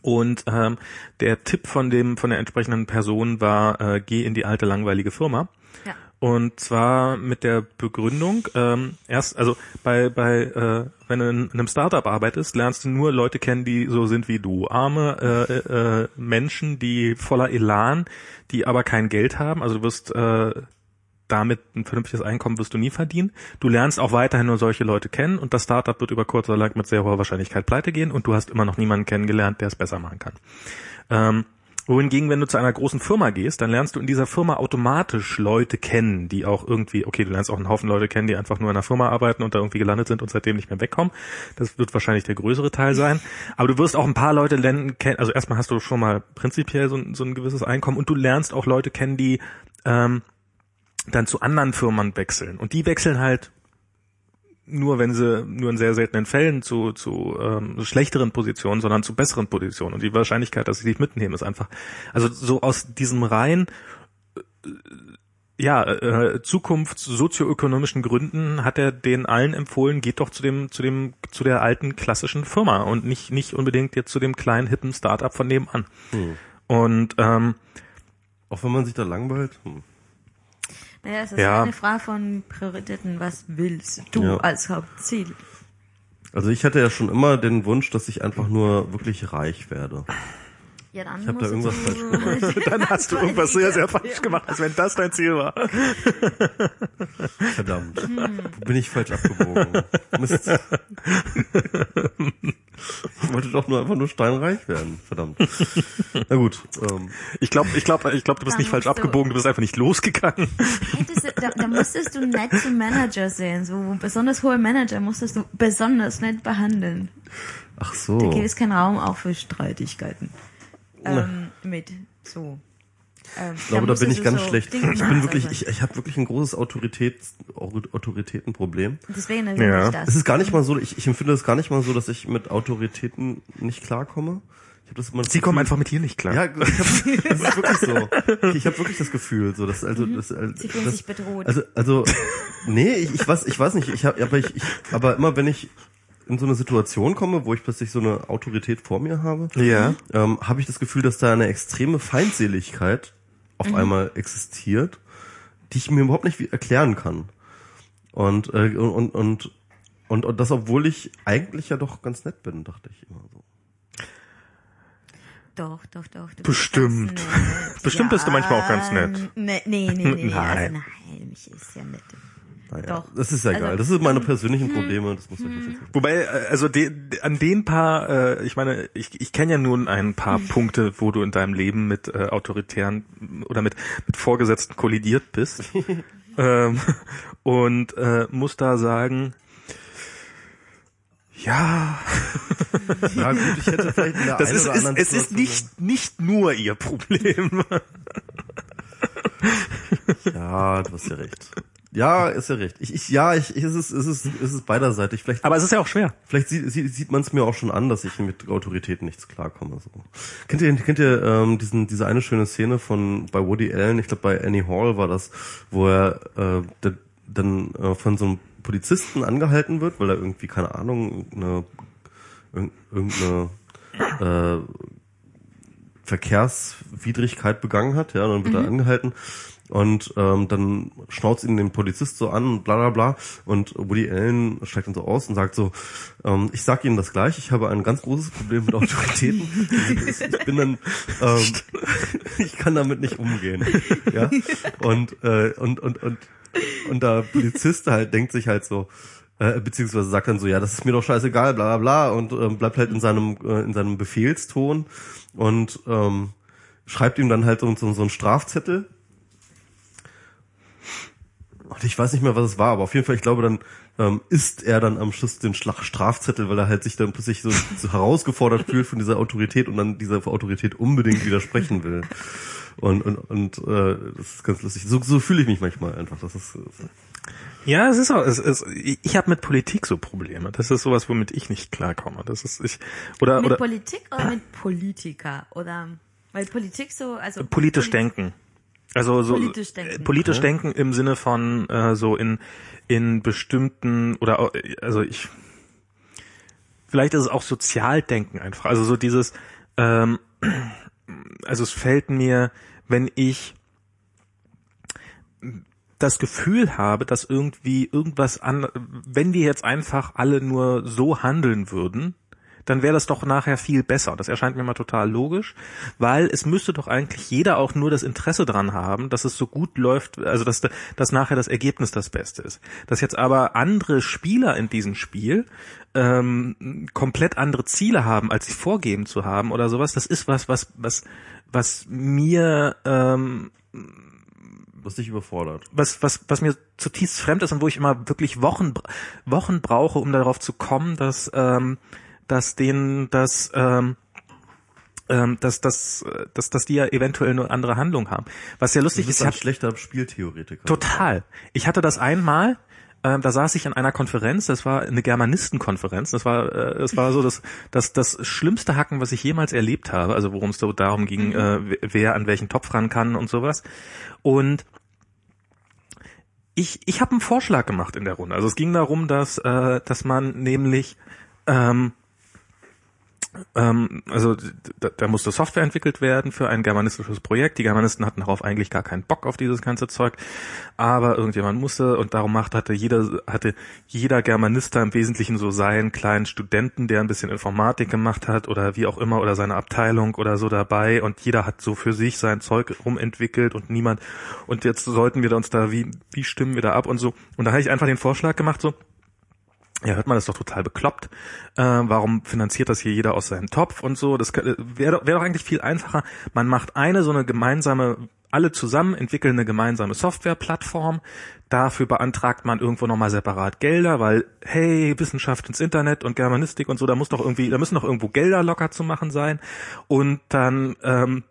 Und ähm, der Tipp von dem von der entsprechenden Person war, äh, geh in die alte langweilige Firma. Ja. Und zwar mit der Begründung, ähm, erst, also bei, bei äh, wenn du in einem Startup arbeitest, lernst du nur Leute kennen, die so sind wie du. Arme äh, äh, Menschen, die voller Elan, die aber kein Geld haben. Also du wirst äh, damit ein vernünftiges Einkommen wirst du nie verdienen. Du lernst auch weiterhin nur solche Leute kennen und das Startup wird über kurz oder lang mit sehr hoher Wahrscheinlichkeit pleite gehen und du hast immer noch niemanden kennengelernt, der es besser machen kann. Ähm, wohingegen, wenn du zu einer großen Firma gehst, dann lernst du in dieser Firma automatisch Leute kennen, die auch irgendwie, okay, du lernst auch einen Haufen Leute kennen, die einfach nur in einer Firma arbeiten und da irgendwie gelandet sind und seitdem nicht mehr wegkommen. Das wird wahrscheinlich der größere Teil sein. Aber du wirst auch ein paar Leute lernen, kennen, also erstmal hast du schon mal prinzipiell so so ein gewisses Einkommen und du lernst auch Leute kennen, die ähm, dann zu anderen Firmen wechseln. Und die wechseln halt nur, wenn sie nur in sehr seltenen Fällen zu, zu ähm, schlechteren Positionen, sondern zu besseren Positionen. Und die Wahrscheinlichkeit, dass sie dich mitnehmen, ist einfach, also so aus diesem rein äh, ja, äh, Zukunfts sozioökonomischen Gründen hat er den allen empfohlen, geht doch zu dem, zu dem, zu der alten klassischen Firma und nicht, nicht unbedingt jetzt zu dem kleinen hippen Startup von nebenan. Und ähm, Auch wenn man sich da langweilt. Hm. Naja, es ist Ja. eine Frage von Prioritäten. Was willst du Ja. als Hauptziel? Also ich hatte ja schon immer den Wunsch, dass ich einfach nur wirklich reich werde. Ja, dann Ich hab da musst irgendwas du, dann hast du irgendwas sehr, sehr falsch gemacht, als wenn das dein Ziel war. Verdammt. Wo bin ich falsch abgebogen? Mist. Ich wollte doch nur einfach nur steinreich werden. Verdammt. Na gut. Ähm, Ich glaube, ich glaube, ich glaube, du bist Da nicht falsch du- abgebogen, du bist einfach nicht losgegangen. Hättest du, da, da musstest du nette Manager sehen. So besonders hohe Manager musstest du besonders nett behandeln. ach Da so. gibt es keinen Raum auch für Streitigkeiten. Ähm, mit so. Ähm, Ich glaube, da bin ich ganz schlecht. Dinge Ich bin wirklich, ich, ich habe wirklich ein großes Autoritäts, Autoritätenproblem. Deswegen Ja. ich das. Es ist gar nicht mal so, ich, ich empfinde es gar nicht mal so, dass ich mit Autoritäten nicht klarkomme. Ich habe das immer das Sie kommen Gefühl- einfach mit dir nicht klar. Ja, ich hab, das ist wirklich so. Ich habe wirklich das Gefühl, so dass also das, Mhm. Sie fühlen das, sich bedroht. Also also nee, ich, ich weiß ich weiß nicht, ich habe aber ich, ich aber immer wenn ich in so eine Situation komme, wo ich plötzlich so eine Autorität vor mir habe, Ja. ähm, habe ich das Gefühl, dass da eine extreme Feindseligkeit auf einmal existiert, die ich mir überhaupt nicht erklären kann. Und, äh, und, und, und, und das, obwohl ich eigentlich ja doch ganz nett bin, dachte ich immer so. Doch, doch, doch. Bist Bestimmt. Bestimmt bist du manchmal auch ganz nett. Nee, nee, nee. nee. Nein. Also, nein, mich ist ja nett. Naja, Doch. das ist ja egal. Also- das sind meine persönlichen Probleme, das muss ich nicht. Wobei, äh, also de, de, an den paar, äh, ich meine, ich, ich kenne ja nun ein paar Punkte, wo du in deinem Leben mit äh, autoritären oder mit, mit Vorgesetzten kollidiert bist. ähm, und äh, muss da sagen, ja, Ja gut, ich hätte vielleicht in der das ist, ist es ist nicht nicht nur ihr Problem. Ja, du hast ja recht. Ja, ist ja recht. Ich, ich ja, ich, ich es ist es ist es ist beiderseitig. Vielleicht Aber es ist ja auch schwer. Vielleicht sieht, sieht, sieht man es mir auch schon an, dass ich mit Autoritäten nichts klarkomme. So. Kennt ihr, kennt ihr ähm, diesen, diese eine schöne Szene von bei Woody Allen, ich glaube bei Annie Hall war das, wo er äh, der, dann äh, von so einem Polizisten angehalten wird, weil er irgendwie, keine Ahnung, eine, irg- irgendeine äh, Verkehrswidrigkeit begangen hat, ja, dann wird er angehalten und ähm, dann schnauzt ihn den Polizist so an und bla bla bla und Woody Allen steigt dann so aus und sagt so, ähm, ich sag Ihnen das gleich, ich habe ein ganz großes Problem mit Autoritäten. ich bin dann, ähm, ich kann damit nicht umgehen, ja, und äh, und und und und der Polizist halt denkt sich halt so, äh, beziehungsweise sagt dann so, ja, das ist mir doch scheißegal, bla bla bla und ähm, bleibt halt in seinem äh, in seinem Befehlston und ähm, schreibt ihm dann halt so, so, so einen Strafzettel. Und ich weiß nicht mehr, was es war, aber auf jeden Fall, ich glaube, dann ähm, isst er dann am Schluss den Schlag Strafzettel, weil er halt sich dann plötzlich so, so herausgefordert fühlt von dieser Autorität und dann dieser Autorität unbedingt widersprechen will. Und, und, und äh, das ist ganz lustig. So, so fühle ich mich manchmal einfach. Das ist, Ja, es ist auch, es ist, ich habe mit Politik so Probleme. Das ist sowas, womit ich nicht klarkomme. Das ist ich oder Mit oder Politik oder mit Politiker? Oder, weil Politik so, also. politisch Polit- denken. Also so Politisch denken. äh, politisch denken im Sinne von äh, so in in bestimmten oder also ich vielleicht ist es auch Sozialdenken einfach. Also so dieses ähm, also es fällt mir, wenn ich das Gefühl habe, dass irgendwie irgendwas an, wenn wir jetzt einfach alle nur so handeln würden, dann wäre das doch nachher viel besser. Das erscheint mir mal total logisch, weil es müsste doch eigentlich jeder auch nur das Interesse dran haben, dass es so gut läuft, also dass, dass nachher das Ergebnis das Beste ist. Dass jetzt aber andere Spieler in diesem Spiel ähm, komplett andere Ziele haben, als sie vorgeben zu haben oder sowas, das ist was, was, was, was mir ähm, was dich überfordert. was, was, was mir zutiefst fremd ist und wo ich immer wirklich Wochen, Wochen brauche, um darauf zu kommen, dass, ähm, dass denen das, ähm, ähm, dass, dass, dass, dass die ja eventuell eine andere Handlung haben. Was ja lustig bist ist, ich ein hab, schlechter Spieltheoretiker. total. Ich hatte das einmal, ähm, da saß ich in einer Konferenz, das war eine Germanistenkonferenz, das war, äh, das war so das, das, das schlimmste Hacken, was ich jemals erlebt habe, also worum es so darum ging, äh, wer an welchen Topf ran kann und sowas. Und ich, ich habe einen Vorschlag gemacht in der Runde. Also es ging darum, dass, äh, dass man nämlich ähm, ähm, also da, da musste Software entwickelt werden für ein germanistisches Projekt. Die Germanisten hatten darauf eigentlich gar keinen Bock auf dieses ganze Zeug, aber irgendjemand musste und darum macht hatte jeder hatte jeder Germanist da im Wesentlichen so seinen kleinen Studenten, der ein bisschen Informatik gemacht hat oder wie auch immer oder seine Abteilung oder so dabei. Und jeder hat so für sich sein Zeug rumentwickelt und niemand und jetzt sollten wir uns da wie wie stimmen wir da ab und so. Und da habe ich einfach den Vorschlag gemacht so ja, hört man das doch total bekloppt. Äh, warum finanziert das hier jeder aus seinem Topf und so? Das wäre doch, wär doch eigentlich viel einfacher. Man macht eine so eine gemeinsame, alle zusammen entwickeln eine gemeinsame Softwareplattform. Dafür beantragt man irgendwo nochmal separat Gelder, weil, hey, Wissenschaft ins Internet und Germanistik und so, da muss doch irgendwie, da müssen doch irgendwo Gelder locker zu machen sein. Und dann, ähm,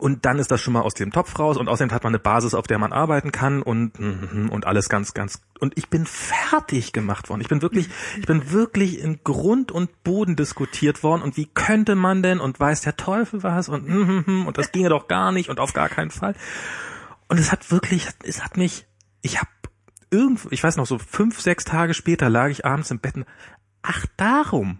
und dann ist das schon mal aus dem Topf raus und außerdem hat man eine Basis, auf der man arbeiten kann und und alles ganz ganz und ich bin fertig gemacht worden. Ich bin wirklich ich bin wirklich in Grund und Boden diskutiert worden und wie könnte man denn und weiß der Teufel was und und das ginge doch gar nicht und auf gar keinen Fall. Und es hat wirklich es hat mich ich habe irgendwo, ich weiß noch, so fünf, sechs Tage später lag ich abends im Bett ach, darum.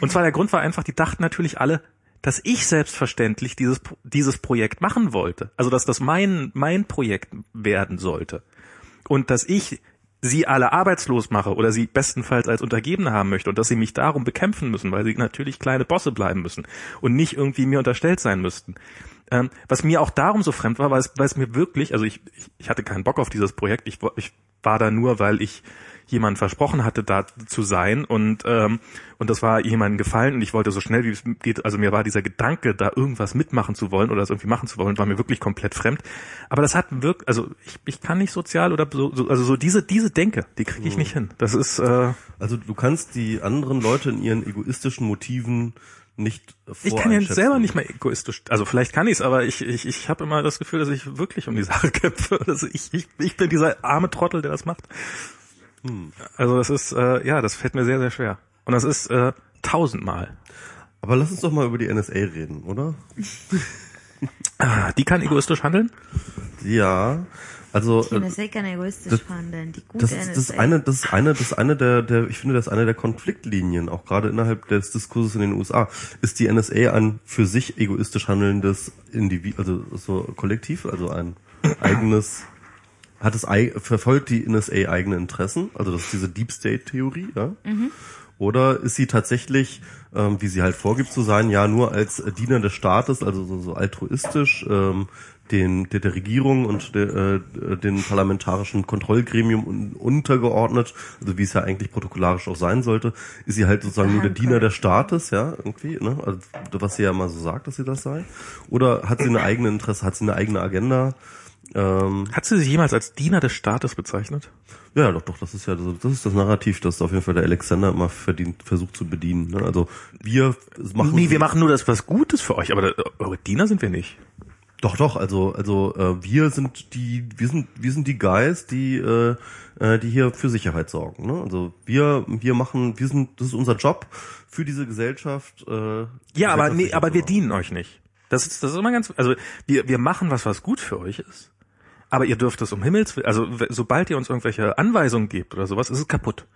Und zwar der Grund war einfach, die dachten natürlich alle, dass ich selbstverständlich dieses, dieses Projekt machen wollte. Also, dass das mein, mein Projekt werden sollte. Und dass ich sie alle arbeitslos mache oder sie bestenfalls als Untergebene haben möchte und dass sie mich darum bekämpfen müssen, weil sie natürlich kleine Bosse bleiben müssen und nicht irgendwie mir unterstellt sein müssten. Ähm, was mir auch darum so fremd war, weil es, weil es mir wirklich, also ich, ich, ich hatte keinen Bock auf dieses Projekt, ich, ich war da nur, weil ich jemand versprochen hatte, da zu sein und ähm, und das war jemandem gefallen und ich wollte so schnell wie es geht, also mir war dieser Gedanke, da irgendwas mitmachen zu wollen oder das irgendwie machen zu wollen, war mir wirklich komplett fremd. Aber das hat wirklich, also ich, ich kann nicht sozial oder so, so also so diese diese Denke, die kriege ich nicht hin. Das ist äh, Also du kannst die anderen Leute in ihren egoistischen Motiven nicht ich kann ja selber nicht mehr egoistisch, also vielleicht kann ich es, aber ich, ich, ich habe immer das Gefühl, dass ich wirklich um die Sache kämpfe. Also ich, ich, ich bin dieser arme Trottel, der das macht. Hm. Also das ist, äh, ja, das fällt mir sehr, sehr schwer. Und das ist äh, tausendmal. Aber lass uns doch mal über die NSA reden, oder? Ah, die kann egoistisch handeln? Ja. Also Die NSA kann egoistisch das- handeln. Die gute das ist das NSA. eine, das ist eine, das ist eine der, der, ich finde, das ist eine der Konfliktlinien, auch gerade innerhalb des Diskurses in den USA. Ist die NSA ein für sich egoistisch handelndes Individuum, also so kollektiv, also ein eigenes, hat es verfolgt die NSA eigene Interessen, also das ist diese Deep State Theorie, ja? Oder ist sie tatsächlich, ähm, wie sie halt vorgibt zu sein, ja nur als Diener des Staates, also so, so altruistisch, ähm, den, der, der Regierung und der, äh, den parlamentarischen Kontrollgremium un, untergeordnet, also wie es ja eigentlich protokollarisch auch sein sollte, ist sie halt sozusagen nur der Diener des Staates, ja, irgendwie, ne? Also was sie ja immer so sagt, dass sie das sei. Oder hat sie eine eigene Interesse, hat sie eine eigene Agenda? Ähm, Hat sie sich jemals als Diener des Staates bezeichnet? ja, doch, doch, das ist ja das ist das Narrativ, das auf jeden Fall der Alexander immer verdient, versucht zu bedienen. Ne? Also wir machen nee, wir machen nur das was Gutes für euch, aber da, eure Diener sind wir nicht. doch, doch, also also äh, wir sind die wir sind wir sind die Guys, die äh, äh, die hier für Sicherheit sorgen. Ne? Also wir wir machen, wir sind, das ist unser Job für diese Gesellschaft. Äh, Ja, aber nee, aber wir dienen euch nicht. Das ist, das ist immer ganz, also wir, wir machen was, was gut für euch ist. Aber ihr dürft es um Himmels Willen, also sobald ihr uns irgendwelche Anweisungen gebt oder sowas, ist es kaputt.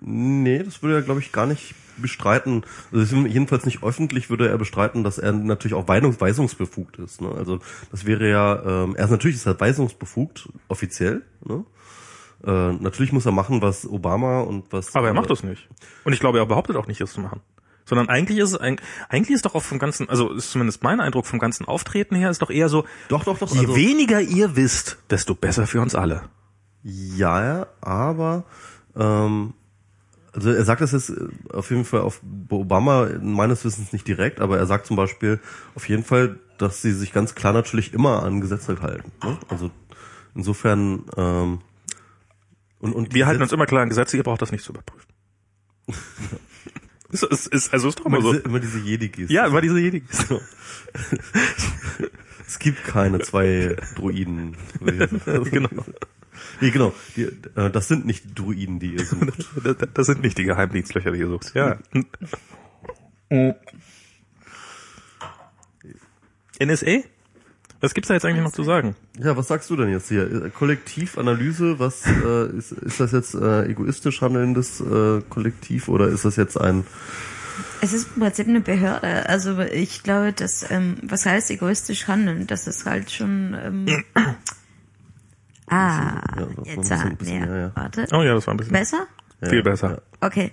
Nee, das würde er, glaube ich, gar nicht bestreiten. Also jedenfalls nicht öffentlich würde er bestreiten, dass er natürlich auch weisung- weisungsbefugt ist. Ne? Also das wäre ja, ähm, er ist natürlich ist er weisungsbefugt, offiziell. Ne? Äh, natürlich muss er machen, was Obama und was. Aber er macht äh, das nicht. Und ich glaube, er behauptet auch nicht, es zu machen. Sondern eigentlich ist es, eig- eigentlich ist doch auch vom ganzen, also ist zumindest mein Eindruck vom ganzen Auftreten her, ist doch eher so, Doch, doch, doch. je also, weniger ihr wisst, desto besser für uns alle. Ja, aber ähm, also er sagt das jetzt äh, auf jeden Fall auf Obama meines Wissens nicht direkt, aber er sagt zum Beispiel auf jeden Fall, dass sie sich ganz klar natürlich immer an Gesetze halten. Ne? Also insofern ähm, und, und Wir halten uns immer klar an Gesetze, ihr braucht das nicht zu überprüfen. ist, ist, ist, also ist doch immer immer so. diese, immer diese Jedi-Geste. Ja, immer diese Jedi. So. Es gibt keine zwei Druiden. genau. Nee, genau. Die, äh, das sind nicht die Druiden, die ihr sucht. Das, das sind nicht die Geheimdienstlöcher, die ihr sucht. Ja. NSA? Was gibt's da jetzt eigentlich noch zu sagen? Ja, was sagst du denn jetzt hier? Kollektivanalyse, was äh, ist, ist das jetzt äh, egoistisch handelndes äh, Kollektiv oder ist das jetzt ein Es ist im Prinzip eine Behörde. Also ich glaube, dass ähm, was heißt egoistisch handeln? Das ist halt schon. Ähm, ah, Ja, war jetzt ein bisschen- ja, ja. warte. Oh ja, das war ein bisschen Besser? viel besser. Okay.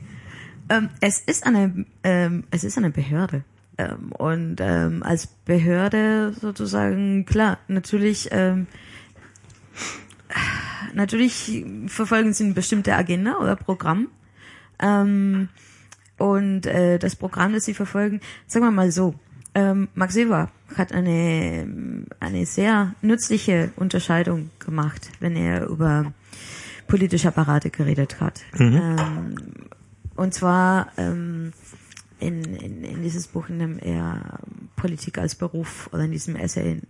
Ähm, es ist eine, ähm, es ist eine Behörde. Ähm, und ähm, als Behörde sozusagen, klar, natürlich, ähm, natürlich verfolgen sie eine bestimmte Agenda oder Programm. Ähm, und äh, das Programm, das sie verfolgen, sagen wir mal so, ähm, Max Weber hat eine, eine sehr nützliche Unterscheidung gemacht, wenn er über politische Apparate geredet hat. Ähm, und zwar ähm, in, in, in dieses Buch, in dem er Politik als Beruf oder in diesem Essay,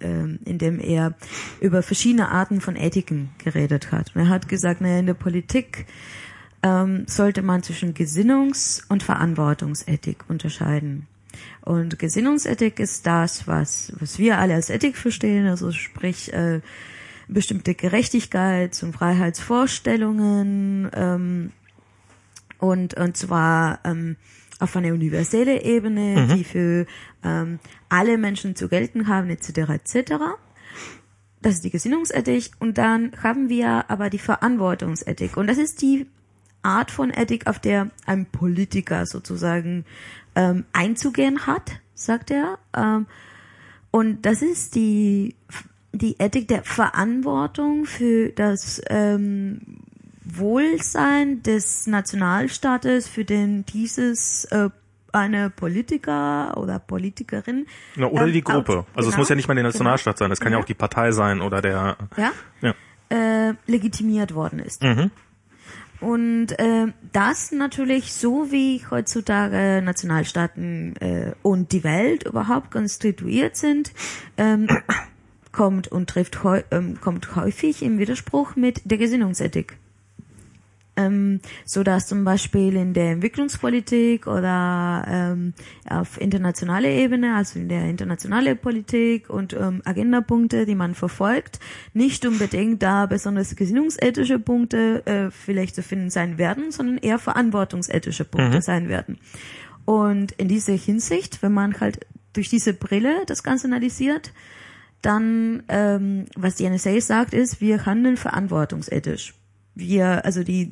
ähm, in dem er über verschiedene Arten von Ethiken geredet hat. Und er hat gesagt, naja, in der Politik ähm, sollte man zwischen Gesinnungs- und Verantwortungsethik unterscheiden. Und Gesinnungsethik ist das, was, was wir alle als Ethik verstehen, also sprich, äh, bestimmte Gerechtigkeits- und Freiheitsvorstellungen ähm, und und zwar ähm, auf einer universellen Ebene, die für ähm, alle Menschen zu gelten haben, etc. etc. Das ist die Gesinnungsethik und dann haben wir aber die Verantwortungsethik und das ist die Art von Ethik, auf der ein Politiker sozusagen ähm, einzugehen hat, sagt er. Ähm, und das ist die, die Ethik der Verantwortung für das ähm, Wohlsein des Nationalstaates, für den dieses äh, eine Politiker oder Politikerin. Ja, oder ähm, die Gruppe. also es genau, muss ja nicht mal der Nationalstaat sein, es kann ja Genau. auch die Partei sein oder der. ja, Ja. äh, legitimiert worden ist. Mhm. Und äh, das natürlich so wie heutzutage Nationalstaaten äh, und die Welt überhaupt konstituiert sind, ähm, kommt und trifft ähm, kommt häufig im Widerspruch mit der Gesinnungsethik. Ähm, so dass zum Beispiel in der Entwicklungspolitik oder ähm, auf internationaler Ebene, also in der internationalen Politik und ähm, Agendapunkte, die man verfolgt, nicht unbedingt da besonders gesinnungsethische Punkte äh, vielleicht zu finden sein werden, sondern eher verantwortungsethische Punkte sein werden. Und in dieser Hinsicht, wenn man halt durch diese Brille das Ganze analysiert, dann, ähm, was die NSA sagt, ist, wir handeln verantwortungsethisch. Wir, also die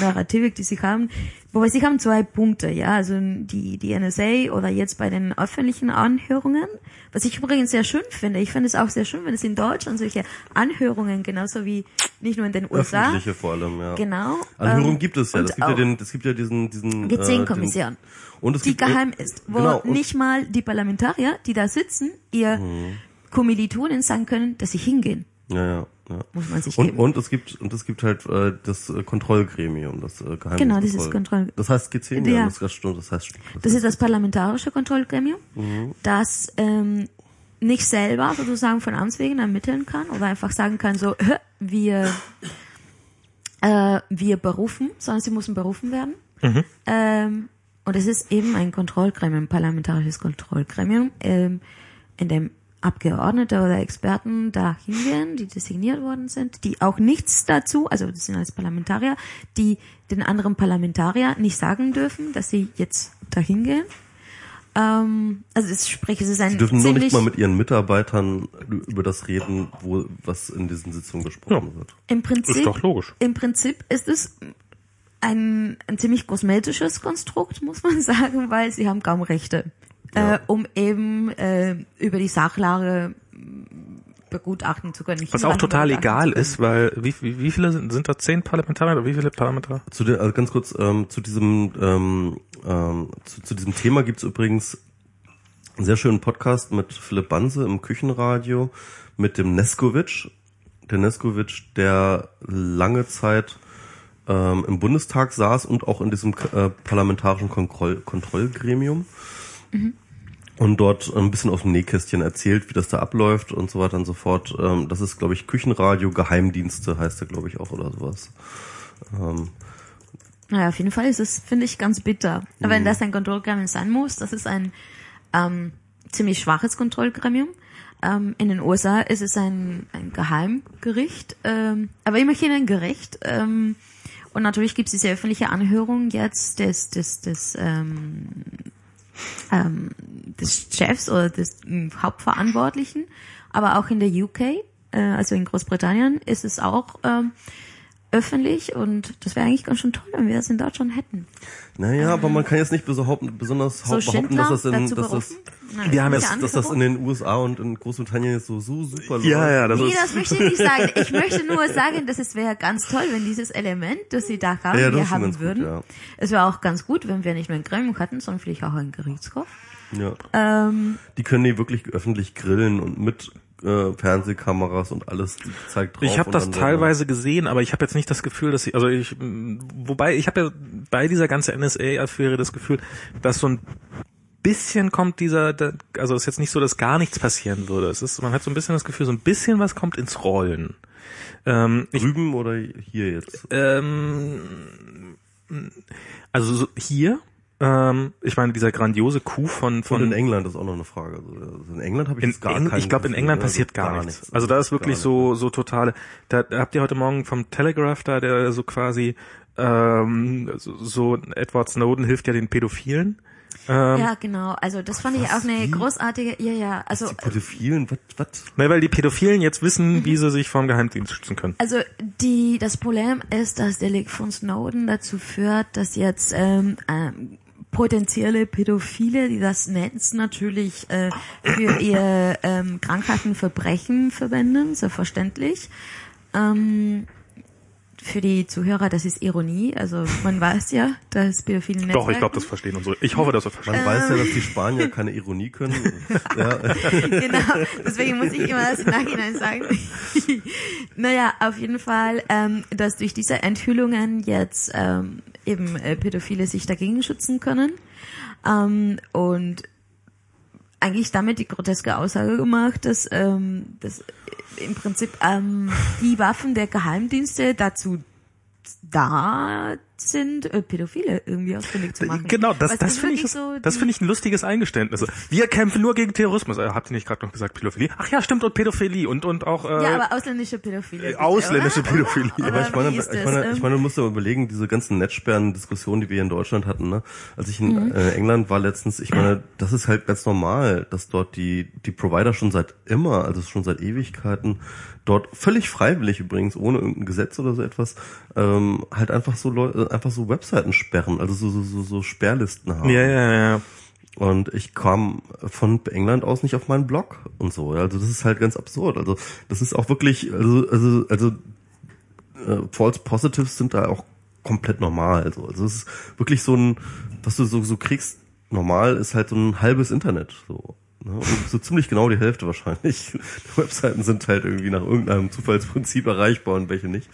Narrative, die sie haben, wobei sie haben zwei Punkte, ja, also die, die NSA oder jetzt bei den öffentlichen Anhörungen, was ich übrigens sehr schön finde. Ich finde es auch sehr schön, wenn es in Deutschland solche Anhörungen, genauso wie nicht nur in den USA, Öffentliche vor allem, ja. genau. Anhörung ähm, gibt es ja. Es gibt ja auch den, es gibt ja diesen, diesen äh, G10-Kommission. den- Und es die gibt, äh, geheim ist, wo genau, nicht mal die Parlamentarier, die da sitzen, ihr Mhm. Kommilitonen sagen können, dass sie hingehen. Ja, ja, ja. Muss man sich Und, geben. und es gibt und es gibt halt äh, das äh, Kontrollgremium, das äh, Geheimniskontroll. Genau, dieses Kontroll- Das heißt G10, Ja. ja, das, das stimmt, das heißt Das ist das parlamentarische Kontrollgremium, Mhm. das ähm, nicht selber sozusagen von Amts wegen ermitteln kann oder einfach sagen kann, so, "Hä, wir, äh, wir berufen, sondern sie müssen berufen werden. Ähm, und es ist eben ein Kontrollgremium, ein parlamentarisches Kontrollgremium, ähm, in dem Abgeordnete oder Experten da hingehen, die designiert worden sind, die auch nichts dazu, also das sind als Parlamentarier, die den anderen Parlamentarier nicht sagen dürfen, dass sie jetzt da hingehen. Ähm, also es, sprich, es ist ein Sie dürfen nur nicht mal mit ihren Mitarbeitern über das reden, wo was in diesen Sitzungen gesprochen Ja. wird. im Prinzip Ist doch logisch. Im Prinzip ist es ein, ein ziemlich kosmetisches Konstrukt, muss man sagen, weil sie haben kaum Rechte, Ja. äh, um eben äh, über die Sachlage mh, begutachten zu können. Was auch total egal ist, weil wie, wie, wie viele sind, sind da zehn Parlamentarier oder wie viele Parlamentarier? Zu der, also ganz kurz ähm, zu diesem ähm, ähm, zu, zu diesem Thema gibt's übrigens einen sehr schönen Podcast mit Philipp Banse im Küchenradio mit dem Neskovic. Der Neskovic, der lange Zeit ähm, im Bundestag saß und auch in diesem äh, parlamentarischen Kontroll Kontrollgremium. Und dort ein bisschen aus dem Nähkästchen erzählt, wie das da abläuft und so weiter und so fort. Ähm, das ist, glaube ich, Küchenradio, Geheimdienste heißt er, glaube ich, auch oder sowas. Ähm, Naja, auf jeden Fall ist es, finde ich, ganz bitter. Aber Mhm. Wenn das ein Kontrollgremium sein muss, das ist ein ähm, ziemlich schwaches Kontrollgremium. Ähm, in den USA ist es ein, ein Geheimgericht, ähm, aber immerhin ein Gericht. Ähm, und natürlich gibt es diese öffentliche Anhörung jetzt des, des, des, ähm, ähm, des Chefs oder des ähm, Hauptverantwortlichen. Aber auch in der UK, äh, also in Großbritannien, ist es auch ähm, öffentlich und das wäre eigentlich ganz schön toll, wenn wir das in Deutschland hätten. Naja, aber man kann jetzt nicht behaupten, besonders So hau- behaupten, Schindler dass das, in, dass, das? Nein, Wir haben ist jetzt- dass das in den USA und in Großbritannien jetzt so, so super läuft. Ja, ja, das Nee, ist. das möchte ich nicht sagen. Ich möchte nur sagen, dass es wäre ganz toll, wenn dieses Element, das sie da haben, Ja, wir haben ganz gut, würden. ja. Es wäre auch ganz gut, wenn wir nicht nur ein Gremium hatten, sondern vielleicht auch einen Gerichtshof. Ja. Ähm, Die können die wirklich öffentlich grillen und mit äh, Fernsehkameras und alles gezeigt drauf. Ich habe das teilweise gesehen, aber ich habe jetzt nicht das Gefühl, dass ich, also ich, wobei ich habe ja bei dieser ganzen NSA-Affäre das Gefühl, dass so ein bisschen kommt dieser, also es ist jetzt nicht so, dass gar nichts passieren würde. Es ist, man hat so ein bisschen das Gefühl, so ein bisschen was kommt ins Rollen. Ähm, ich, Drüben oder hier jetzt? ähm, also so hier, Ähm, ich meine, dieser grandiose Coup von, Und von in England ist auch noch eine Frage. Also in England habe ich in gar Eng, ich glaube, in England ne? passiert gar, nichts. Also da ist wirklich so so totale. Da, da habt ihr heute Morgen vom Telegraph da, der so quasi ähm, so, so Edward Snowden hilft ja den Pädophilen. Ähm, Ja, genau. Also das fand ich auch eine Wie? großartige, ja, ja, also Die Pädophilen, was, was? Ne, weil die Pädophilen jetzt wissen, wie sie sich vom Geheimdienst schützen können. Also die, das Problem ist, dass der Leak von Snowden dazu führt, dass jetzt ähm, ähm, potenzielle Pädophile, die das Netz natürlich äh, für ihr ähm, krankhaften Verbrechen verwenden, selbstverständlich. Ähm, für die Zuhörer, das ist Ironie. Also man weiß ja, dass pädophile Netzwerke... Doch, ich glaube, das verstehen unsere. Ich hoffe, dass wir verstehen. Man weiß ja, dass die Spanier keine Ironie können. ja, genau, deswegen muss ich immer das im Nachhinein sagen. naja, auf jeden Fall, ähm, dass durch diese Enthüllungen jetzt ähm, eben äh, Pädophile sich dagegen schützen können. Ähm, und eigentlich damit die groteske Aussage gemacht, dass, ähm, dass im Prinzip ähm, die Waffen der Geheimdienste dazu da sind, äh, Pädophile irgendwie ausfindig zu machen. Genau, das, das finde ich, so das finde ich ein lustiges Eingeständnis. Wir kämpfen nur gegen Terrorismus. Äh, habt ihr nicht gerade noch gesagt Pädophilie? Ach ja, stimmt und Pädophilie und und auch äh, Ja, aber ausländische Pädophile. bitte, ausländische oder? Pädophilie. Oder Aber ich meine, ich meine, Ähm, ich meine, du musst ja überlegen, diese ganzen Netzsperren-Diskussionen, die wir hier in Deutschland hatten, ne? Als ich in Mhm. äh, England war letztens, ich meine, das ist halt ganz normal, dass dort die, die Provider schon seit immer, also schon seit Ewigkeiten, dort völlig freiwillig übrigens, ohne irgendein Gesetz oder so etwas, ähm, halt einfach so Leute, einfach so Webseiten sperren, also so, so, so, so Sperrlisten haben. Ja, ja, ja. Und ich kam von England aus nicht auf meinen Blog und so. Also das ist halt ganz absurd. Also das ist auch wirklich, also also also äh, False Positives sind da auch komplett normal. Also, also es ist wirklich so ein, was du so so kriegst. Normal ist halt so ein halbes Internet. So. Ne? So ziemlich genau die Hälfte wahrscheinlich. Die Webseiten sind halt irgendwie nach irgendeinem Zufallsprinzip erreichbar und welche nicht.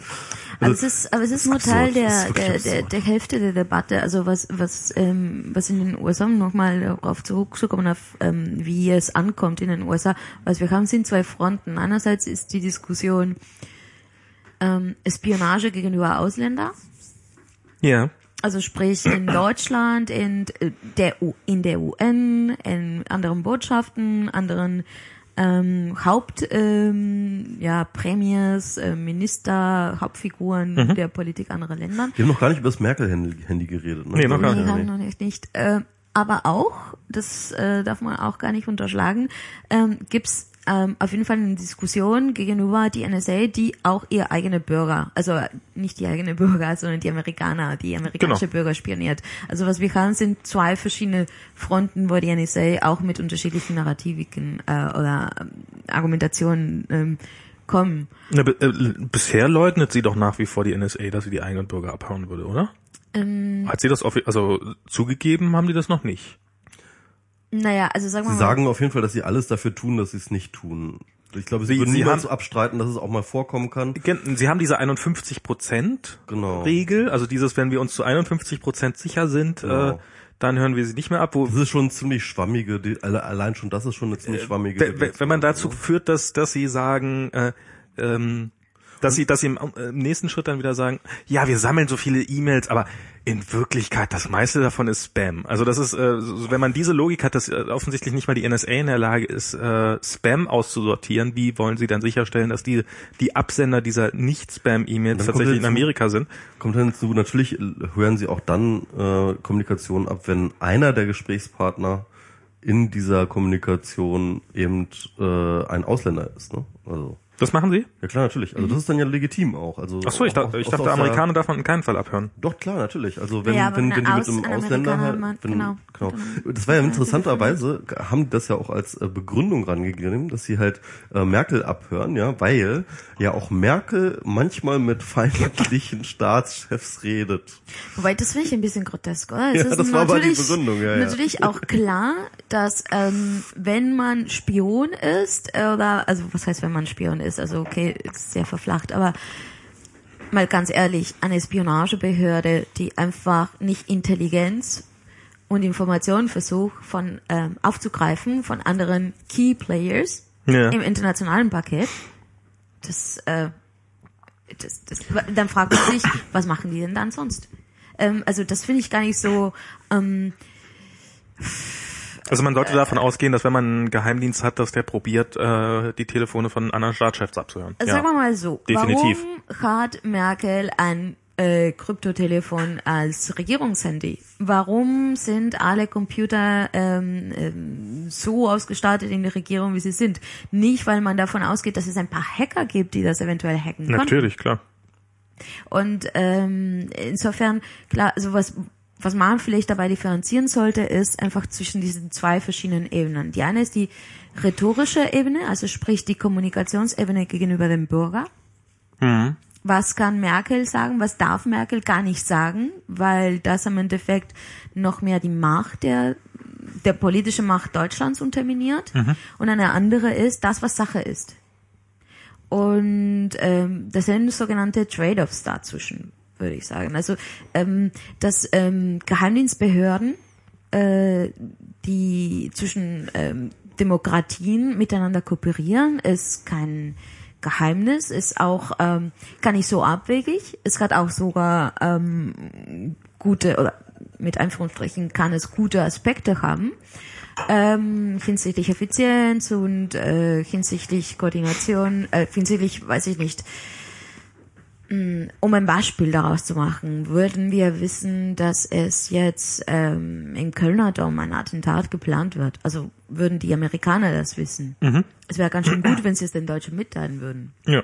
Also es ist, aber es ist nur absurd. Teil der, der, der, der Hälfte der Debatte. Also was, was, ähm, was in den USA nochmal darauf zurückzukommen, auf, ähm, wie es ankommt in den USA. Was wir haben, sind zwei Fronten. Einerseits ist die Diskussion ähm, Spionage gegenüber Ausländer. Ja. Also sprich in Deutschland, in äh, der U in der UN, in anderen Botschaften, anderen ähm, Haupt ähm, ja Premiers, äh, Minister, Hauptfiguren Mhm. der Politik anderer Länder. Wir haben noch gar nicht über das Merkel-Handy geredet. Ne? Nee, noch gar Nee, nicht. haben noch nicht. nicht. Äh, aber auch, das äh, darf man auch gar nicht unterschlagen, ähm, gibt's ähm, auf jeden Fall eine Diskussion gegenüber die NSA, die auch ihr eigene Bürger, also nicht die eigene Bürger, sondern die Amerikaner, die amerikanische Genau. Bürger spioniert. Also was wir haben, sind zwei verschiedene Fronten, wo die NSA auch mit unterschiedlichen Narrativiken äh, oder ähm, Argumentationen ähm, kommen. Na, äh, bisher leugnet sie doch nach wie vor die NSA, dass sie die eigenen Bürger abhauen würde, oder? Ähm, Hat sie das also zugegeben, haben die das noch nicht? Naja, also sagen wir Sie mal. sagen auf jeden Fall, dass sie alles dafür tun, dass sie es nicht tun. Ich glaube, sie, Sie- würden sie niemals haben- abstreiten, dass es auch mal vorkommen kann. Sie haben diese 51 Prozent Genau. Regel, also dieses, wenn wir uns zu 51 Prozent sicher sind, Genau. äh, dann hören wir sie nicht mehr ab. Wo, Das ist schon ziemlich schwammige, die- alle- allein schon das ist schon eine ziemlich schwammige. wenn, wenn wenn man dazu führt, dass, dass sie sagen, äh, ähm, dass sie, dass sie im, äh, im nächsten Schritt dann wieder sagen, ja, wir sammeln so viele E-Mails, aber in Wirklichkeit das meiste davon ist Spam. Also das ist, äh, wenn man diese Logik hat, dass äh, offensichtlich nicht mal die NSA in der Lage ist, äh, Spam auszusortieren, wie wollen sie dann sicherstellen, dass die die Absender dieser Nicht-Spam-E-Mails tatsächlich in Amerika sind? Kommt hinzu, natürlich hören sie auch dann äh, Kommunikation ab, wenn einer der Gesprächspartner in dieser Kommunikation eben äh, ein Ausländer ist. Ne? Also Das machen sie? ja klar, natürlich. Also das ist dann ja legitim auch. Also Ach so, ich auch- dachte, ich dachte Amerikaner darf man in keinen Fall abhören. Doch, klar, natürlich. Also wenn, Ja, wenn, wenn die mit einem ein Ausländer halt, wenn, genau. genau. Dann- Das war ja interessanterweise, haben die das ja auch als äh, Begründung rangegeben, dass sie halt äh, Merkel abhören, ja, weil ja auch Merkel manchmal mit feindlichen Staatschefs redet. Wobei, das finde ich ein bisschen grotesk, oder? Es Ja, ist das war aber die natürlich- Begründung, ja, ja. Natürlich auch klar, dass ähm, wenn man Spion ist, äh, oder, also was heißt, wenn man Spion ist? Also okay, ist sehr verflacht, aber mal ganz ehrlich, eine Spionagebehörde, die einfach nicht Intelligenz und Informationen versucht von ähm, aufzugreifen von anderen Key Players Ja. im internationalen Paket, das, äh, das, das, dann fragt man sich, was machen die denn dann sonst? Ähm, also das finde ich gar nicht so. Ähm, Also man sollte davon ausgehen, dass wenn man einen Geheimdienst hat, dass der probiert, äh, die Telefone von anderen Staatschefs abzuhören. Also Sagen wir mal so, definitiv. warum hat Merkel ein äh, Kryptotelefon als Regierungshandy? Warum sind alle Computer ähm, ähm, so ausgestattet in der Regierung, wie sie sind? Nicht, weil man davon ausgeht, dass es ein paar Hacker gibt, die das eventuell hacken können. Natürlich, klar. Und ähm, insofern, klar, also was, man vielleicht dabei differenzieren sollte, ist einfach zwischen diesen zwei verschiedenen Ebenen. Die eine ist die rhetorische Ebene, also sprich die Kommunikationsebene gegenüber dem Bürger. Mhm. Was kann Merkel sagen? Was darf Merkel gar nicht sagen? Weil das im Endeffekt noch mehr die Macht der, der politische Macht Deutschlands unterminiert. Und eine andere ist das, was Sache ist. Und ähm, das sind sogenannte Trade-offs dazwischen, würde ich sagen. Also ähm, dass ähm, Geheimdienstbehörden, äh, die zwischen ähm, Demokratien miteinander kooperieren, ist kein Geheimnis, ist auch ähm, gar nicht so abwegig. Es hat auch sogar ähm, gute oder mit Anführungsstrichen kann es gute Aspekte haben ähm, hinsichtlich Effizienz und äh, hinsichtlich Koordination, äh, hinsichtlich, weiß ich nicht, um ein Beispiel daraus zu machen, würden wir wissen, dass es jetzt ähm, im Kölner Dom ein Attentat geplant wird. Also würden die Amerikaner das wissen. Es wäre ganz schön gut, wenn sie es den Deutschen mitteilen würden. Ja.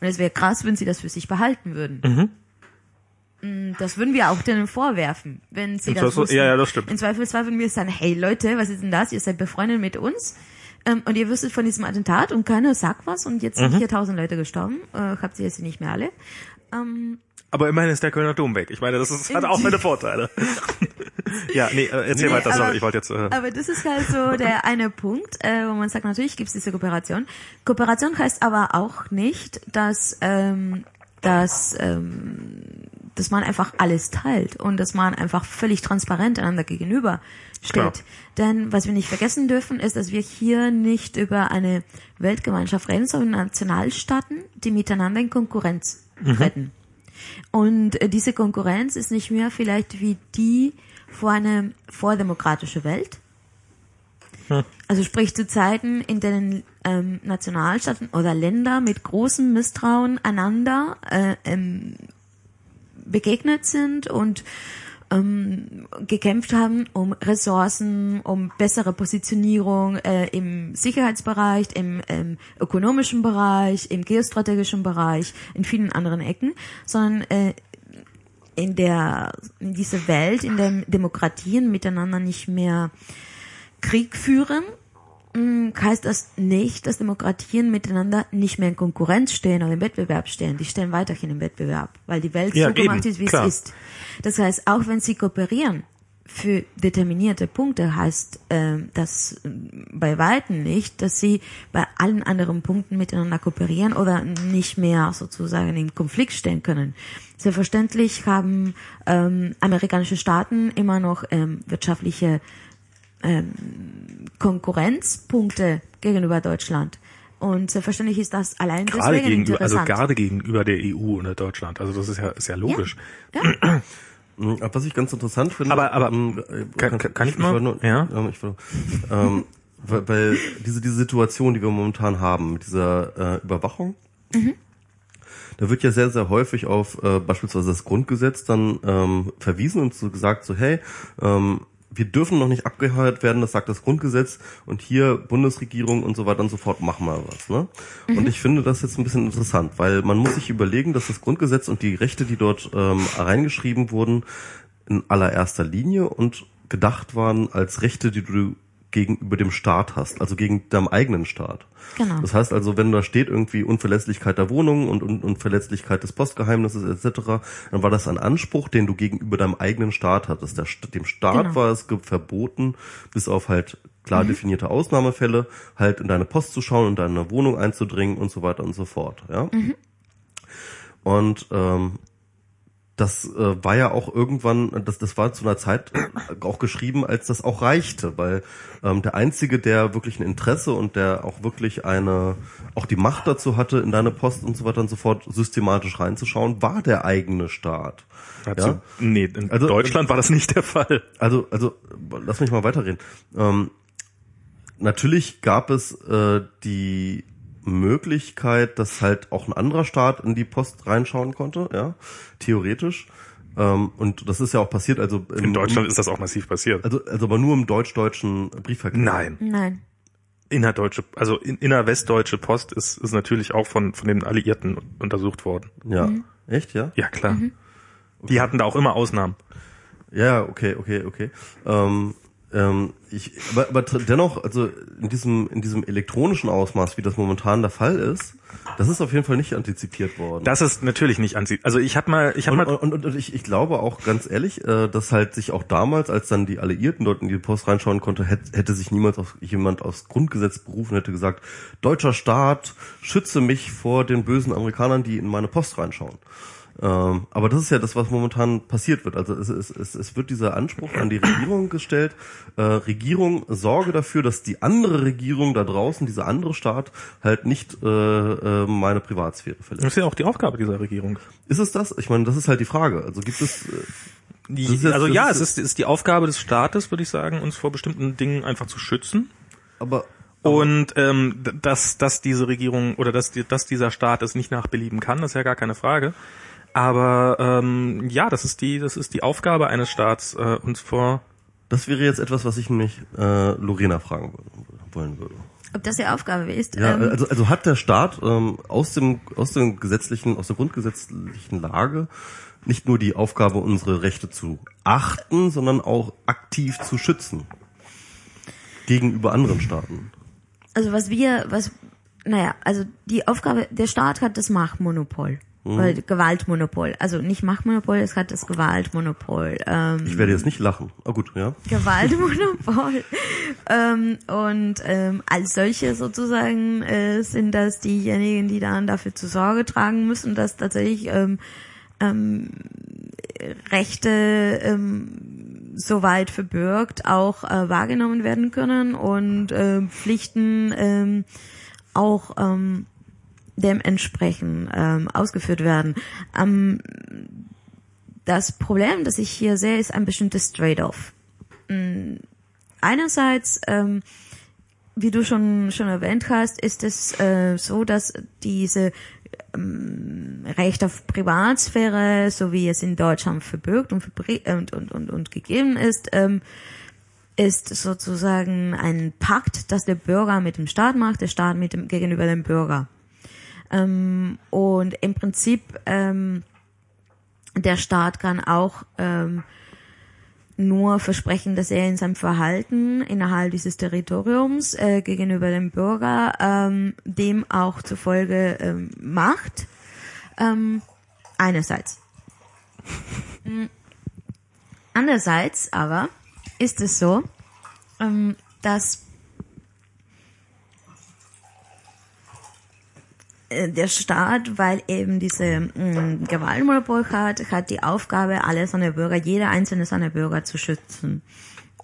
Und es wäre krass, wenn sie das für sich behalten würden. Mm, Das würden wir auch denen vorwerfen, wenn sie Im das Zweifel- wussten. ja, ja, das stimmt. Im Zweifelsfall würden wir sagen, hey Leute, was ist denn das? Ihr seid befreundet mit uns ähm, und ihr wüsstet von diesem Attentat und keiner sagt was und jetzt Mhm. sind hier tausend Leute gestorben. Äh, habt ihr jetzt nicht mehr alle? Ähm, Aber immerhin ist der Kölner Dom weg. Ich meine, das ist, hat auch seine Vorteile. ja, nee, äh, erzähl Nee, weiter. aber- Sorry, ich wollte jetzt... Äh, Aber das ist halt so der eine Punkt, äh, wo man sagt, natürlich gibt es diese Kooperation. Kooperation heißt aber auch nicht, dass, ähm, dass, ähm, dass man einfach alles teilt und dass man einfach völlig transparent einander gegenüber Klar. steht. Denn was wir nicht vergessen dürfen, ist, dass wir hier nicht über eine Weltgemeinschaft reden, sondern Nationalstaaten, die miteinander in Konkurrenz treten. Und äh, diese Konkurrenz ist nicht mehr vielleicht wie die vor eine vordemokratische Welt. Also sprich zu Zeiten, in denen ähm, Nationalstaaten oder Länder mit großem Misstrauen einander äh, ähm, begegnet sind und ähm, gekämpft haben um Ressourcen, um bessere Positionierung äh, im Sicherheitsbereich, im ähm, ökonomischen Bereich, im geostrategischen Bereich, in vielen anderen Ecken, sondern äh, in der in dieser Welt, in der Demokratien miteinander nicht mehr Krieg führen, heißt das nicht, dass Demokratien miteinander nicht mehr in Konkurrenz stehen oder im Wettbewerb stehen. Die stehen weiterhin im Wettbewerb, weil die Welt Ja, so gemacht eben, ist, wie klar. es ist. Das heißt, auch wenn sie kooperieren für determinierte Punkte, heißt ähm, das ähm, bei Weitem nicht, dass sie bei allen anderen Punkten miteinander kooperieren oder nicht mehr sozusagen im Konflikt stehen können. Selbstverständlich haben ähm, amerikanische Staaten immer noch ähm, wirtschaftliche ähm, Konkurrenzpunkte gegenüber Deutschland. Und selbstverständlich ist das allein gerade deswegen gegenüber, also gerade gegenüber der EU und Deutschland. Also das ist ja, ist ja logisch. Mhm, Was ich ganz interessant finde. Aber- aber- ähm, äh, Kann- kann- kann ich mal? Nur, Ja? ähm, ich, wollte- ähm, weil, weil diese, diese Situation, die wir momentan haben, mit dieser äh, Überwachung, da wird ja sehr, sehr häufig auf äh, beispielsweise das Grundgesetz dann ähm, verwiesen und so gesagt, so hey, ähm, wir dürfen noch nicht abgehört werden, das sagt das Grundgesetz und hier Bundesregierung und so weiter und so fort, machen wir was. Ne? Und ich finde das jetzt ein bisschen interessant, weil man muss sich überlegen, dass das Grundgesetz und die Rechte, die dort ähm, reingeschrieben wurden, in allererster Linie und gedacht waren als Rechte, die du gegenüber dem Staat hast, also gegen deinem eigenen Staat. Genau. Das heißt also, wenn da steht irgendwie Unverlässlichkeit der Wohnung und, und Unverletzlichkeit des Postgeheimnisses etc., dann war das ein Anspruch, den du gegenüber deinem eigenen Staat hattest. Der, dem Staat Genau. war es verboten, bis auf halt klar definierte Ausnahmefälle, halt in deine Post zu schauen und deine Wohnung einzudringen und so weiter und so fort. Ja. Und ähm, das äh, war ja auch irgendwann, das, das war zu einer Zeit auch geschrieben, als das auch reichte, weil ähm, der Einzige, der wirklich ein Interesse und der auch wirklich eine, auch die Macht dazu hatte, in deine Post und so weiter und so fort systematisch reinzuschauen, war der eigene Staat. Dazu, Ja? Nee, in Also- Deutschland war das nicht der Fall. Also, also, lass mich mal weiterreden. Ähm, natürlich gab es äh, die Möglichkeit, dass halt auch ein anderer Staat in die Post reinschauen konnte, ja, theoretisch. Ähm, und das ist ja auch passiert, also im, In Deutschland ist das auch massiv passiert. also, also aber nur im deutsch-deutschen Briefverkehr. Nein. Nein. Innerdeutsche, also in, innerwestdeutsche Post ist, ist natürlich auch von, von den Alliierten untersucht worden. Ja. Echt, ja? Ja, klar. Die hatten da auch immer Ausnahmen. Ja, okay, okay, okay. Ähm, ähm, ich, aber, aber dennoch, also in diesem in diesem elektronischen Ausmaß, wie das momentan der Fall ist, das ist auf jeden Fall nicht antizipiert worden. Das ist natürlich nicht anzi. Also ich habe mal, ich habe mal, und, und, und ich, ich glaube auch ganz ehrlich, äh, dass halt sich auch damals, als dann die Alliierten dort in die Post reinschauen konnte, hätte, hätte sich niemals auf jemand aufs Grundgesetz berufen, hätte gesagt, deutscher Staat, schütze mich vor den bösen Amerikanern, die in meine Post reinschauen. Ähm, aber das ist ja das, was momentan passiert wird. Also es, es, es, es wird dieser Anspruch an die Regierung gestellt, äh, Regierung sorge dafür, dass die andere Regierung da draußen, dieser andere Staat, halt nicht äh, äh, meine Privatsphäre verletzt. das ist ja auch die Aufgabe dieser Regierung. Ist es das? Ich meine, das ist halt die Frage. Also gibt es äh, jetzt- also ja, ist es ist, ist die Aufgabe des Staates, würde ich sagen, uns vor bestimmten Dingen einfach zu schützen. aber Und ähm, dass, dass diese Regierung oder dass, dass dieser Staat es nicht nach Belieben kann, das ist ja gar keine Frage. Aber ähm, ja, das ist die, das ist die Aufgabe eines Staats, äh, uns vor. das wäre jetzt etwas, was ich nämlich äh, Lorena fragen würde, wollen würde. Ob das die Aufgabe ist? Ja, ähm, also, also hat der Staat ähm, aus dem aus dem gesetzlichen aus der grundgesetzlichen Lage nicht nur die Aufgabe, unsere Rechte zu achten, sondern auch aktiv zu schützen gegenüber anderen Staaten. also was wir, was, naja, also die Aufgabe, der Staat hat das Machtmonopol. Oder Gewaltmonopol. Also nicht Machtmonopol, es hat das Gewaltmonopol. Ähm, Ich werde jetzt nicht lachen. Ah gut, ja. Gewaltmonopol. ähm, und ähm, als solche sozusagen äh, sind das diejenigen, die dann dafür zu Sorge tragen müssen, dass tatsächlich ähm, ähm, Rechte ähm, soweit verbürgt auch äh, wahrgenommen werden können und äh, Pflichten ähm, auch ähm, dementsprechend ähm, ausgeführt werden. Ähm, das Problem, das ich hier sehe, ist ein bestimmtes Trade-off. Mm, Einerseits, ähm, wie du schon schon erwähnt hast, ist es äh, so, dass diese ähm, Recht auf Privatsphäre, so wie es in Deutschland verbürgt und, und, und, und, und gegeben ist, ähm, ist sozusagen ein Pakt, das der Bürger mit dem Staat macht, der Staat mit dem, gegenüber dem Bürger. Ähm, und im Prinzip ähm, der Staat kann auch ähm, nur versprechen, dass er in seinem Verhalten innerhalb dieses Territoriums äh, gegenüber dem Bürger ähm, dem auch zufolge ähm, macht. Ähm, einerseits. Mm. Andererseits aber ist es so, ähm, dass der Staat, weil eben diese mh, Gewaltmonopol hat, hat die Aufgabe, alle seine Bürger, jeder einzelne seiner Bürger zu schützen.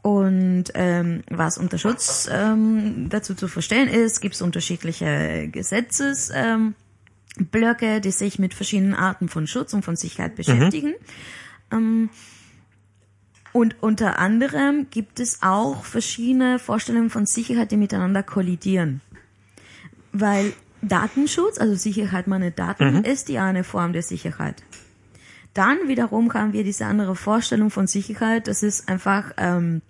Und ähm, was unter Schutz ähm, dazu zu verstehen ist, gibt es unterschiedliche Gesetzesblöcke, ähm, Blöcke, die sich mit verschiedenen Arten von Schutz und von Sicherheit beschäftigen. Ähm, und unter anderem gibt es auch verschiedene Vorstellungen von Sicherheit, die miteinander kollidieren. Weil Datenschutz, also Sicherheit meiner Daten, ist die eine Form der Sicherheit. Dann wiederum haben wir diese andere Vorstellung von Sicherheit, das ist einfach ähm,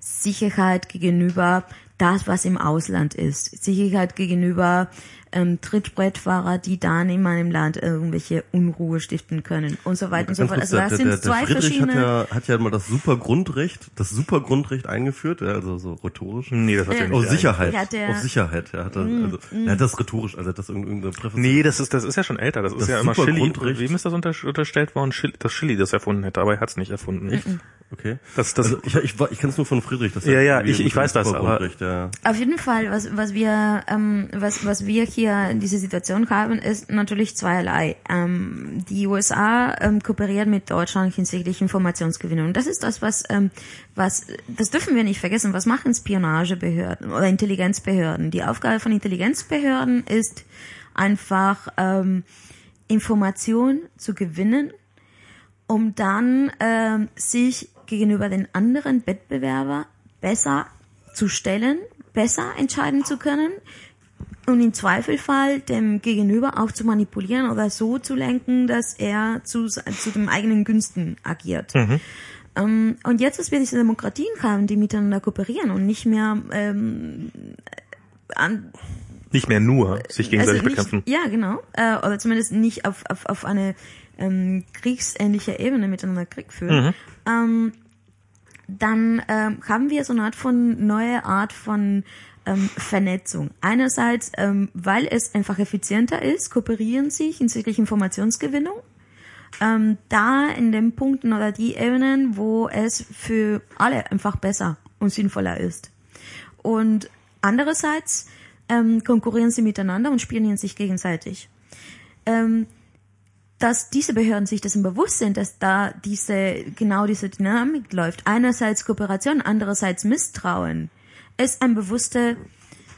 Sicherheit gegenüber das, was im Ausland ist. Sicherheit gegenüber ähm, Trittbrettfahrer, die dann in meinem Land irgendwelche Unruhe stiften können und so weiter und so fort. Also der, das der, der, sind zwei der Friedrich hat verschiedene. ja, hat ja mal das Supergrundrecht, das Supergrundrecht eingeführt, ja, also so rhetorisch. Nee, das hat Ja. er nicht. Auf Sicherheit. Hat der- Auf Sicherheit. Er hat das, also, er hat das rhetorisch, also hat das irgendeine Präfazieren. Nee, das ist, das ist ja schon älter. Das ist Das ja immer Chili. Supergrundrecht. Wem ist das unter, unterstellt worden? Chili, dass Chili das erfunden hätte, aber er hat es nicht erfunden. Okay. Das, das, Also ich, ich, ich kenne es nur von Friedrich. Das Ja, ja, ich- ich weiß das, aber- ja. Auf jeden Fall, was, was wir, ähm, was, was wir hier wir diese Situation haben, ist natürlich zweierlei. Ähm, die USA ähm, kooperieren mit Deutschland hinsichtlich Informationsgewinnung. Das ist das, was, ähm, was, das dürfen wir nicht vergessen. Was machen Spionagebehörden oder Intelligenzbehörden? Die Aufgabe von Intelligenzbehörden ist einfach ähm, Information zu gewinnen, um dann ähm, sich gegenüber den anderen Wettbewerber besser zu stellen, besser entscheiden zu können und im Zweifelfall dem Gegenüber auch zu manipulieren oder so zu lenken, dass er zu, zu dem eigenen Günsten agiert. Mhm. Ähm, und jetzt, dass wir diese Demokratien haben, die miteinander kooperieren und nicht mehr ähm, an, Nicht mehr nur sich gegenseitig also nicht, bekämpfen. Ja, genau. Äh, oder zumindest nicht auf, auf, auf eine ähm, kriegsähnliche Ebene miteinander Krieg führen. Mhm. Ähm, dann ähm, haben wir so eine Art von neue Art von ähm, Vernetzung. Einerseits, ähm, weil es einfach effizienter ist, kooperieren sich hinsichtlich Informationsgewinnung. Ähm, da in den Punkten oder die Ebenen, wo es für alle einfach besser und sinnvoller ist. Und andererseits ähm, konkurrieren sie miteinander und spionieren sich gegenseitig. Ähm, dass diese Behörden sich dessen bewusst sind, dass da diese, genau diese Dynamik läuft. Einerseits Kooperation, andererseits Misstrauen, ist ein bewusster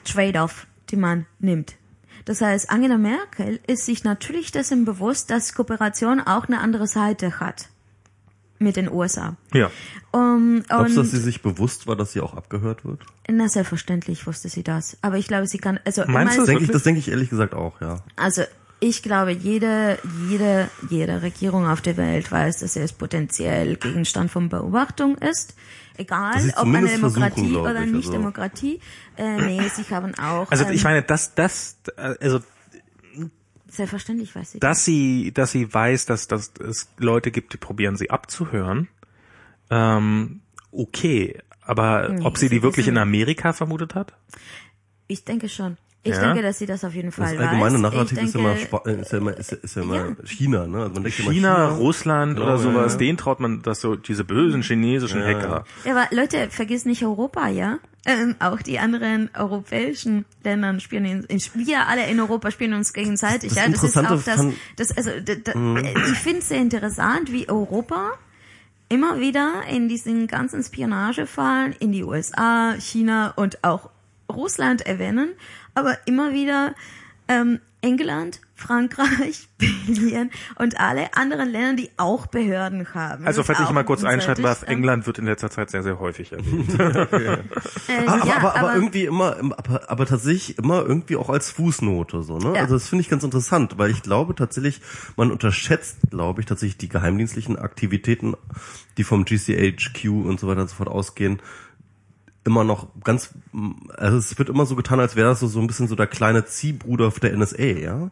Trade-off, den man nimmt. Das heißt, Angela Merkel ist sich natürlich dessen bewusst, dass Kooperation auch eine andere Seite hat mit den USA. Ja. Um, Glaubst du, dass sie sich bewusst war, dass sie auch abgehört wird? na selbstverständlich wusste sie das, aber ich glaube, sie kann also Meinst du das Denke ich, das denke ich ehrlich gesagt auch, ja. Also ich glaube, jede, jede, jede Regierung auf der Welt weiß, dass es potenziell Gegenstand von Beobachtung ist. Egal, ob eine Demokratie oder ich, nicht also. Demokratie. Äh, nee, sie haben auch. Also ähm, ich meine, dass das, also selbstverständlich weiß sie. dass sie, dass sie weiß, dass, dass es Leute gibt, die probieren sie abzuhören, ähm, okay. Aber Nee, ob sie die wirklich in Amerika vermutet hat? Ich denke schon. Ich Ja? denke, dass sie das auf jeden Fall Das allgemeine weiß. Narrativ ich ist, denke, immer, äh, ist ja immer, ist, ist ja immer Ja. China, ne? Also man denkt immer China, Russland Genau, oder sowas, ja. denen traut man das so, diese bösen chinesischen Ja, Hacker. Ja, aber Leute, vergiss nicht Europa, ja? Ähm, auch die anderen europäischen Länder spielen, in, wir alle in Europa spielen uns gegenseitig. Das ja, das ist auch das, das also, da, da, ich finde es sehr interessant, wie Europa immer wieder in diesen ganzen Spionagefallen in die USA, China und auch Russland erwähnen, aber immer wieder ähm, England, Frankreich, Belgien und alle anderen Länder, die auch Behörden haben. Also falls ich mal kurz einschalten darf, gegenseitig, ähm, England wird in letzter Zeit sehr, sehr häufig erwähnt. Äh, Ah, aber, ja, aber, aber irgendwie immer, im- aber, aber tatsächlich immer irgendwie auch als Fußnote so, ne? Ja. Also das finde ich ganz interessant, weil ich glaube tatsächlich, man unterschätzt, glaube ich, tatsächlich die geheimdienstlichen Aktivitäten, die vom GCHQ und so weiter und so fort ausgehen, immer noch ganz, also es wird immer so getan, als wäre das so, so ein bisschen so der kleine Ziehbruder der NSA, ja?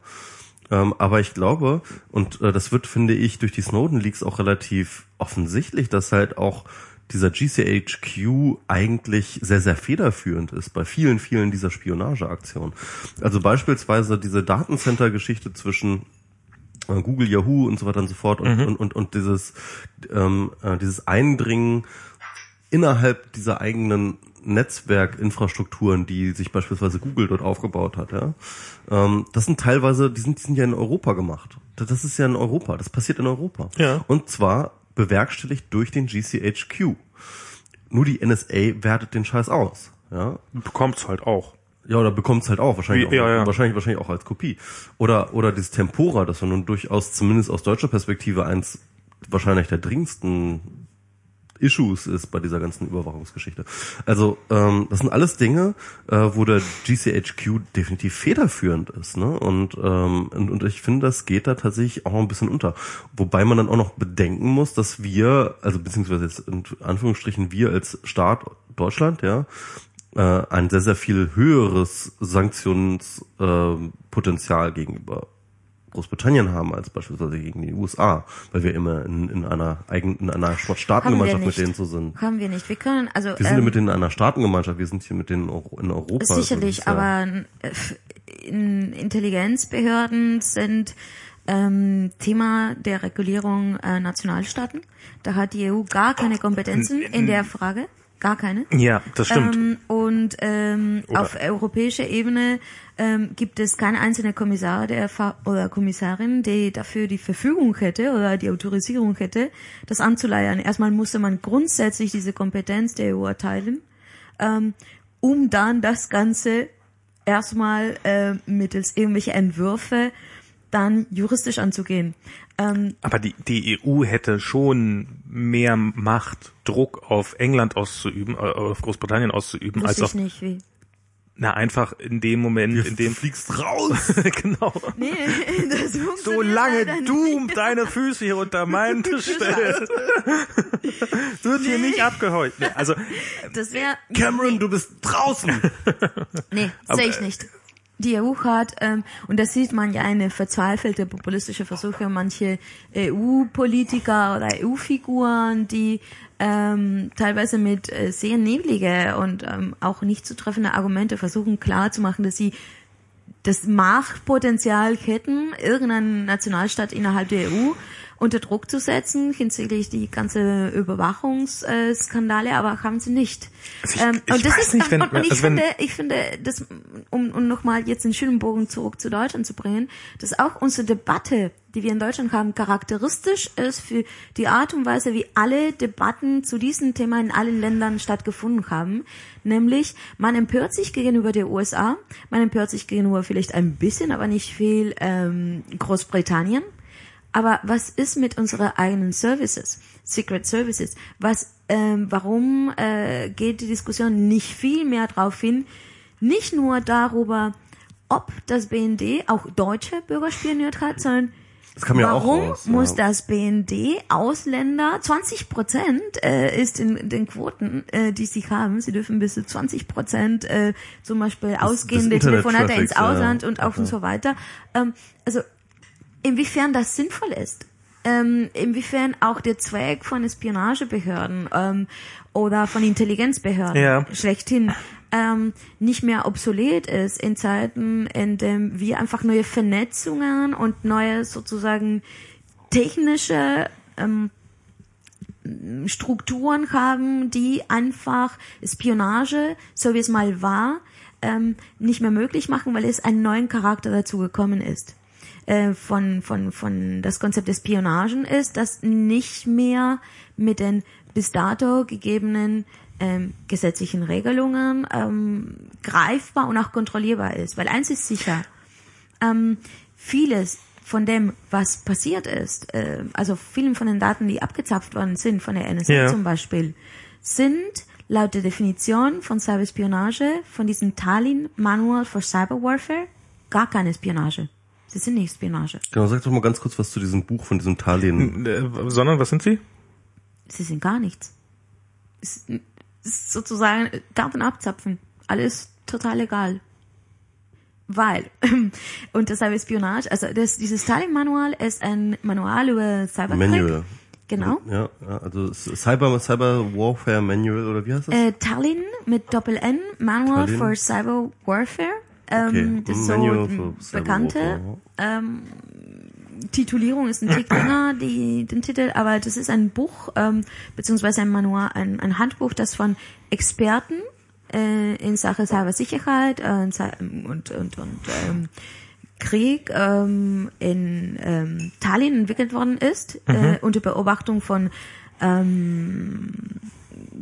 Ähm, aber ich glaube, und äh, das wird, finde ich, durch die Snowden-Leaks auch relativ offensichtlich, dass halt auch dieser GCHQ eigentlich sehr, sehr federführend ist bei vielen, vielen dieser Spionageaktionen. Also beispielsweise diese Datencenter-Geschichte zwischen äh, Google, Yahoo und so weiter und so fort und, und, und, und dieses, ähm, äh, dieses Eindringen innerhalb dieser eigenen Netzwerkinfrastrukturen, die sich beispielsweise Google dort aufgebaut hat, ja, ähm, das sind teilweise, die sind, die sind ja in Europa gemacht. Das ist ja in Europa, das passiert in Europa. Ja. Und zwar bewerkstelligt durch den GCHQ. Nur die NSA wertet den Scheiß aus, ja. Bekommt's halt auch. Ja, oder bekommt's halt auch, wahrscheinlich, Wie- auch, ja, ja. wahrscheinlich, wahrscheinlich auch als Kopie. Oder, oder dieses Tempora, das war nun durchaus, zumindest aus deutscher Perspektive, eins wahrscheinlich der dringendsten Issues ist bei dieser ganzen Überwachungsgeschichte. Also, ähm, das sind alles Dinge, äh, wo der GCHQ definitiv federführend ist, ne? Und, ähm, und, und ich finde, das geht da tatsächlich auch ein bisschen unter. Wobei man dann auch noch bedenken muss, dass wir, also beziehungsweise jetzt in Anführungsstrichen wir als Staat Deutschland, ja, äh, ein sehr, sehr viel höheres Sanktionspotenzial Potenzial gegenüber Großbritannien haben als beispielsweise gegen die USA, weil wir immer in, in einer eigenen, in einer Staatengemeinschaft mit denen so sind. Haben wir nicht. Wir können, also. Wir sind ja ähm, mit denen in einer Staatengemeinschaft, wir sind hier mit denen auch in Europa. Sicherlich, also das ist aber äh, in Intelligenzbehörden sind ähm, Thema der Regulierung äh, Nationalstaaten. Da hat die EU gar keine Kompetenzen in der Frage. Gar keine. Ja, das stimmt. Ähm, und ähm, Oder- auf europäischer Ebene ähm, gibt es keine einzelne Kommissar der Fa oder Kommissarin, die dafür die Verfügung hätte oder die Autorisierung hätte, das anzuleiern. Erstmal musste man grundsätzlich diese Kompetenz der EU erteilen, ähm, um dann das Ganze erstmal äh, mittels irgendwelcher Entwürfe dann juristisch anzugehen. Ähm, Aber die, die EU hätte schon mehr Macht, Druck auf England auszuüben, äh, auf Großbritannien auszuüben, als auf, ich nicht wie. na, einfach in dem Moment, in dem, fliegst raus. genau. Nee, das Solange du nicht. deine Füße hier unter meinen Tisch stellst, wird hier nicht abgeheult. Nee, Also, Das wäre Cameron, du bist draußen. Nee, sehe ich nicht. Die EU hat, ähm, und das sieht man ja eine verzweifelte populistische Versuche, manche EU-Politiker oder EU-Figuren, die ähm, teilweise mit äh, sehr neblige und ähm, auch nicht zu treffende Argumente versuchen klarzumachen, dass sie das Machtpotenzial hätten, irgendeinen Nationalstaat innerhalb der EU unter Druck zu setzen hinsichtlich die ganze Überwachungsskandale, aber haben sie nicht. Also ich- ich weiß nicht, wenn- und, und ich also finde, ich finde, das, um, um nochmal jetzt den schönen Bogen zurück zu Deutschland zu bringen, dass auch unsere Debatte, die wir in Deutschland haben, charakteristisch ist für die Art und Weise, wie alle Debatten zu diesem Thema in allen Ländern stattgefunden haben. Nämlich, man empört sich gegenüber der USA, man empört sich gegenüber vielleicht ein bisschen, aber nicht viel ähm, Großbritannien. Aber was ist mit unseren eigenen Services, Secret Services? Was, ähm, warum äh, geht die Diskussion nicht viel mehr darauf hin, nicht nur darüber, ob das BND auch deutsche Bürger spioniert hat, sondern Das kam ja warum raus, muss ja. das BND Ausländer 20 Prozent äh, ist in den Quoten, äh, die sie haben. Sie dürfen bis zu 20 Prozent äh, zum Beispiel ausgehende des Telefonate ins Internet-Traffics, ja. Ausland und auch und so weiter. Ähm, also inwiefern das sinnvoll ist. Ähm, inwiefern auch der Zweck von Espionagebehörden ähm, oder von Intelligenzbehörden Ja. schlechthin ähm, nicht mehr obsolet ist in Zeiten, in dem wir einfach neue Vernetzungen und neue sozusagen technische ähm, Strukturen haben, die einfach Spionage, so wie es mal war, ähm, nicht mehr möglich machen, weil es einen neuen Charakter dazu gekommen ist. Äh, von, von, von das Konzept des Spionagen ist, das nicht mehr mit den bis dato gegebenen ähm, gesetzlichen Regelungen ähm, greifbar und auch kontrollierbar ist. Weil eins ist sicher, ähm, vieles von dem, was passiert ist, äh, also vielen von den Daten, die abgezapft worden sind von der NSA Ja. zum Beispiel, sind laut der Definition von Cyberspionage von diesem Tallinn Manual for Cyber Warfare gar keine Spionage. Sie sind nicht Spionage. Genau, sag doch mal ganz kurz was zu diesem Buch von diesem Tallinn. äh, sondern, was sind sie? Sie sind gar nichts. Es ist sozusagen Daten abzapfen. Alles total egal. Weil, und das Cyberspionage, also das, dieses Tallinn-Manual ist ein Manual über Cyberkrieg. Manual. Genau. Ja, ja, also ist Cyber, Cyber Warfare Manual oder wie heißt das? Äh, Tallinn mit Doppel-N, Manual Tallinn. for Cyber Warfare. Ähm, Okay, Das ist so bekannte ähm, Titulierung ist ein Tick länger, die, den Titel, aber das ist ein Buch, ähm, beziehungsweise ein Manual, ein, ein Handbuch, das von Experten äh, in Sache Cybersicherheit äh, Cy- und, und, und ähm, Krieg ähm, in ähm, Tallinn entwickelt worden ist, äh, unter Beobachtung von ähm,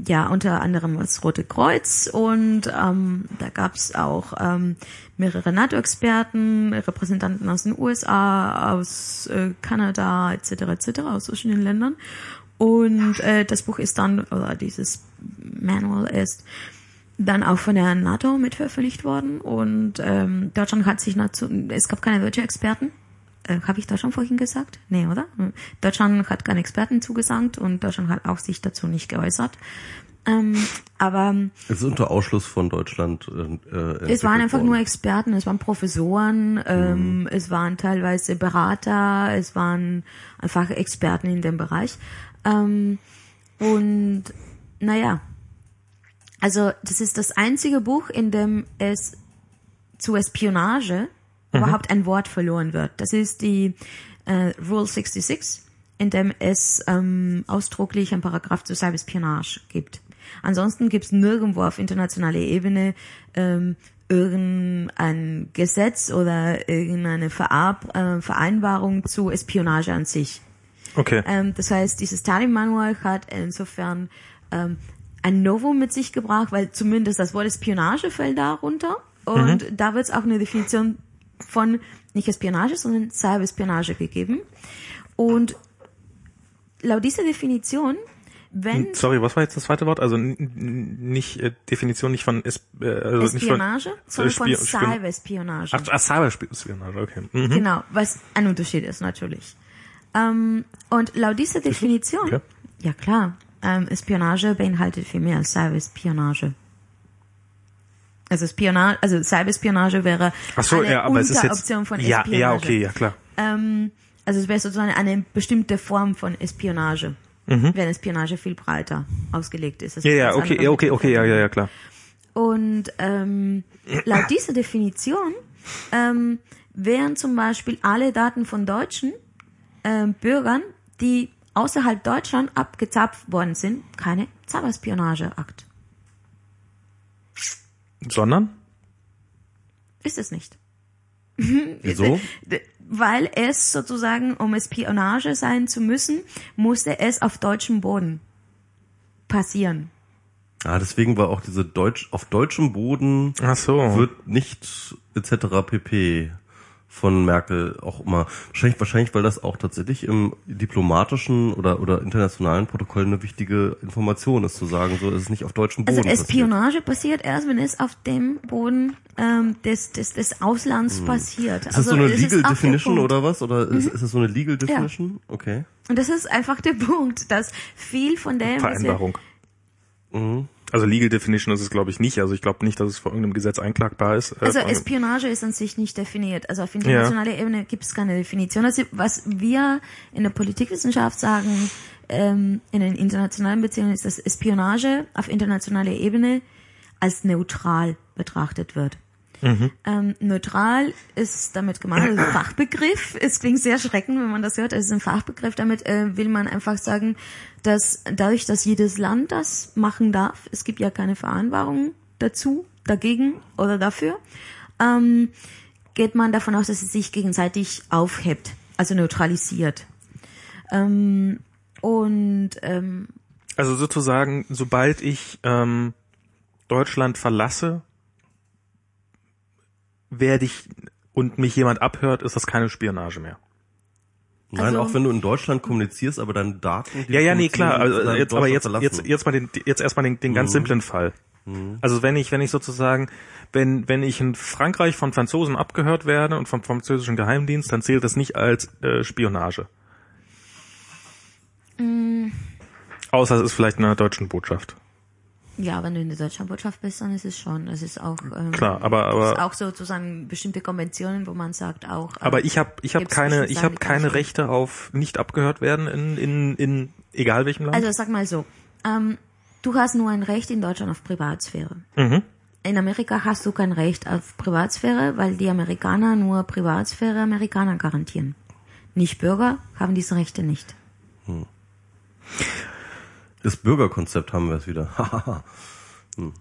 ja, unter anderem das Rote Kreuz und ähm, da gab's auch ähm, mehrere NATO-Experten, Repräsentanten aus den USA, aus äh, Kanada etc. etc. aus verschiedenen Ländern und äh, das Buch ist dann oder dieses Manual ist dann auch von der NATO mit veröffentlicht worden und ähm, Deutschland hat sich dazu, es gab keine deutsche Experten, äh, habe ich Deutschland vorhin gesagt? Nee, oder? Deutschland hat keine Experten zugesagt und Deutschland hat auch sich dazu nicht geäußert. Ähm, aber Es ist unter Ausschluss von Deutschland. Äh, äh, es waren einfach worden. nur Experten, es waren Professoren, ähm, es waren teilweise Berater, es waren einfach Experten in dem Bereich. Ähm, und naja, also das ist das einzige Buch, in dem es zu Espionage überhaupt ein Wort verloren wird. Das ist die äh, Rule 66, in dem es ähm, ausdrücklich ein Paragraph zu Cyberspionage gibt. Ansonsten gibt's nirgendwo auf internationaler Ebene ähm, irgendein Gesetz oder irgendeine Verab äh, Vereinbarung zu Espionage an sich. Okay. Ähm, das heißt, dieses Tallinn-Manual hat insofern ähm, ein Novum mit sich gebracht, weil zumindest das Wort Espionage fällt darunter. Und da wird es auch eine Definition von nicht Espionage, sondern Cyberespionage gegeben. Und laut dieser Definition, wenn Sorry, was war jetzt das zweite Wort? Also nicht äh, Definition nicht von es, äh, also nicht von Espionage, sondern von Spion- Spion- Cyberespionage. Ach, ach Cyberspionage, okay. Mhm. Genau, was ein Unterschied ist natürlich. Ähm, und laut dieser Definition, Okay. ja klar, ähm, Espionage beinhaltet viel mehr als Cyberespionage. Also Spionage, also Cyberespionage wäre so, eine ja, aber es ist jetzt Unteroption von ja, Espionage. ja, okay, ja klar. Ähm, also es wäre sozusagen eine bestimmte Form von Espionage, wenn Espionage viel breiter ausgelegt ist. Das Mhm. Ja, ja, okay, ja, okay, okay, ja, ja, ja, klar. Und ähm, laut dieser Definition ähm, wären zum Beispiel alle Daten von deutschen ähm, Bürgern, die außerhalb Deutschland abgezapft worden sind, keine Cyberspionageakt. Sondern? Ist es nicht. Wieso? Weil es sozusagen, um Espionage sein zu müssen, musste es auf deutschem Boden passieren. Ah, deswegen war auch diese Deutsch, auf deutschem Boden Ach so. wird nicht etc. pp. Von Merkel auch immer. Wahrscheinlich, wahrscheinlich, weil das auch tatsächlich im diplomatischen oder, oder internationalen Protokoll eine wichtige Information ist, zu sagen, so ist es nicht auf deutschem Boden. Also passiert. Espionage passiert erst, wenn es auf dem Boden ähm, des, des, des Auslands passiert. Hm. Ist das also so eine Legal Definition. Mhm. oder was? Oder ist, ist das so eine Legal Definition? Okay. Und das ist einfach der Punkt, dass viel von dem, was wir, Vereinbarung. Also Legal Definition ist es, glaube ich, nicht. Also ich glaube nicht, dass es vor irgendeinem Gesetz einklagbar ist. Äh, also Espionage ist an sich nicht definiert. Also auf internationaler Ebene gibt es keine Definition. Also was wir in der Politikwissenschaft sagen, ähm, in den internationalen Beziehungen ist, dass Espionage auf internationaler Ebene als neutral betrachtet wird. Ähm, neutral ist damit gemeint, also Fachbegriff. Es klingt sehr schreckend, wenn man das hört. Es ist ein Fachbegriff. Damit äh, will man einfach sagen, dass dadurch, dass jedes Land das machen darf, es gibt ja keine Vereinbarung dazu, dagegen oder dafür, ähm, geht man davon aus, dass es sich gegenseitig aufhebt, also neutralisiert. Ähm, und ähm, Also sozusagen, sobald ich ähm, Deutschland verlasse, werde ich und mich jemand abhört, ist das keine Spionage mehr. Nein, Also- auch wenn du in Deutschland kommunizierst, aber deine Daten. die Ja, ja, nee, klar. Also dann jetzt, aber jetzt, verlassen. jetzt, jetzt mal den, jetzt erstmal den, den ganz simplen Fall. Also wenn ich, wenn ich sozusagen, wenn, wenn ich in Frankreich von Franzosen abgehört werde und vom französischen Geheimdienst, dann zählt das nicht als äh, Spionage. Außer es ist vielleicht in einer deutschen Botschaft. Ja, wenn du in der Deutschlandbotschaft bist, dann ist es schon. Das ist auch ähm, Klar, aber, ist aber, auch sozusagen bestimmte Konventionen, wo man sagt auch. ähm, aber ich habe, ich habe keine, ich habe keine. Rechte auf nicht abgehört werden in, in, in egal welchem Land. Also sag mal so, ähm, du hast nur ein Recht in Deutschland auf Privatsphäre. Mhm. In Amerika hast du kein Recht auf Privatsphäre, weil die Amerikaner nur Privatsphäre Amerikanern garantieren. Nicht Bürger haben diese Rechte nicht. Das Bürgerkonzept haben wir es wieder. Hahaha.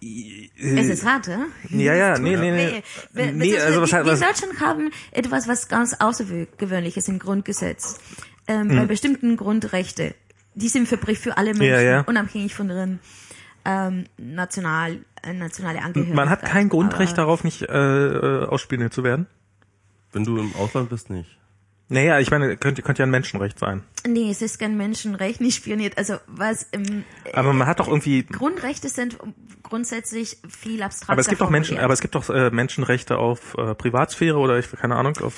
Es ist hart, ja? ja, ja, nee, nee, nee. Nee, das- also wir was- in Deutschland haben etwas, was ganz Außergewöhnliches im Grundgesetz. Ähm, Hm. Bei bestimmten Grundrechte. Die sind für, für alle Menschen, Ja, ja. unabhängig von deren ähm, national, äh, nationale Angehörigkeit. Man hat kein Grundrecht darauf, nicht äh, äh, ausspioniert zu werden. Wenn du im Ausland bist, nicht. Naja, ich meine, könnte, könnte ja ein Menschenrecht sein. Nee, es ist kein Menschenrecht, nicht spioniert. Also was ähm, Aber man hat doch irgendwie, Grundrechte sind grundsätzlich viel abstrakter aber es gibt doch Menschen, aber es gibt doch äh, Menschenrechte auf äh, Privatsphäre oder ich keine Ahnung auf.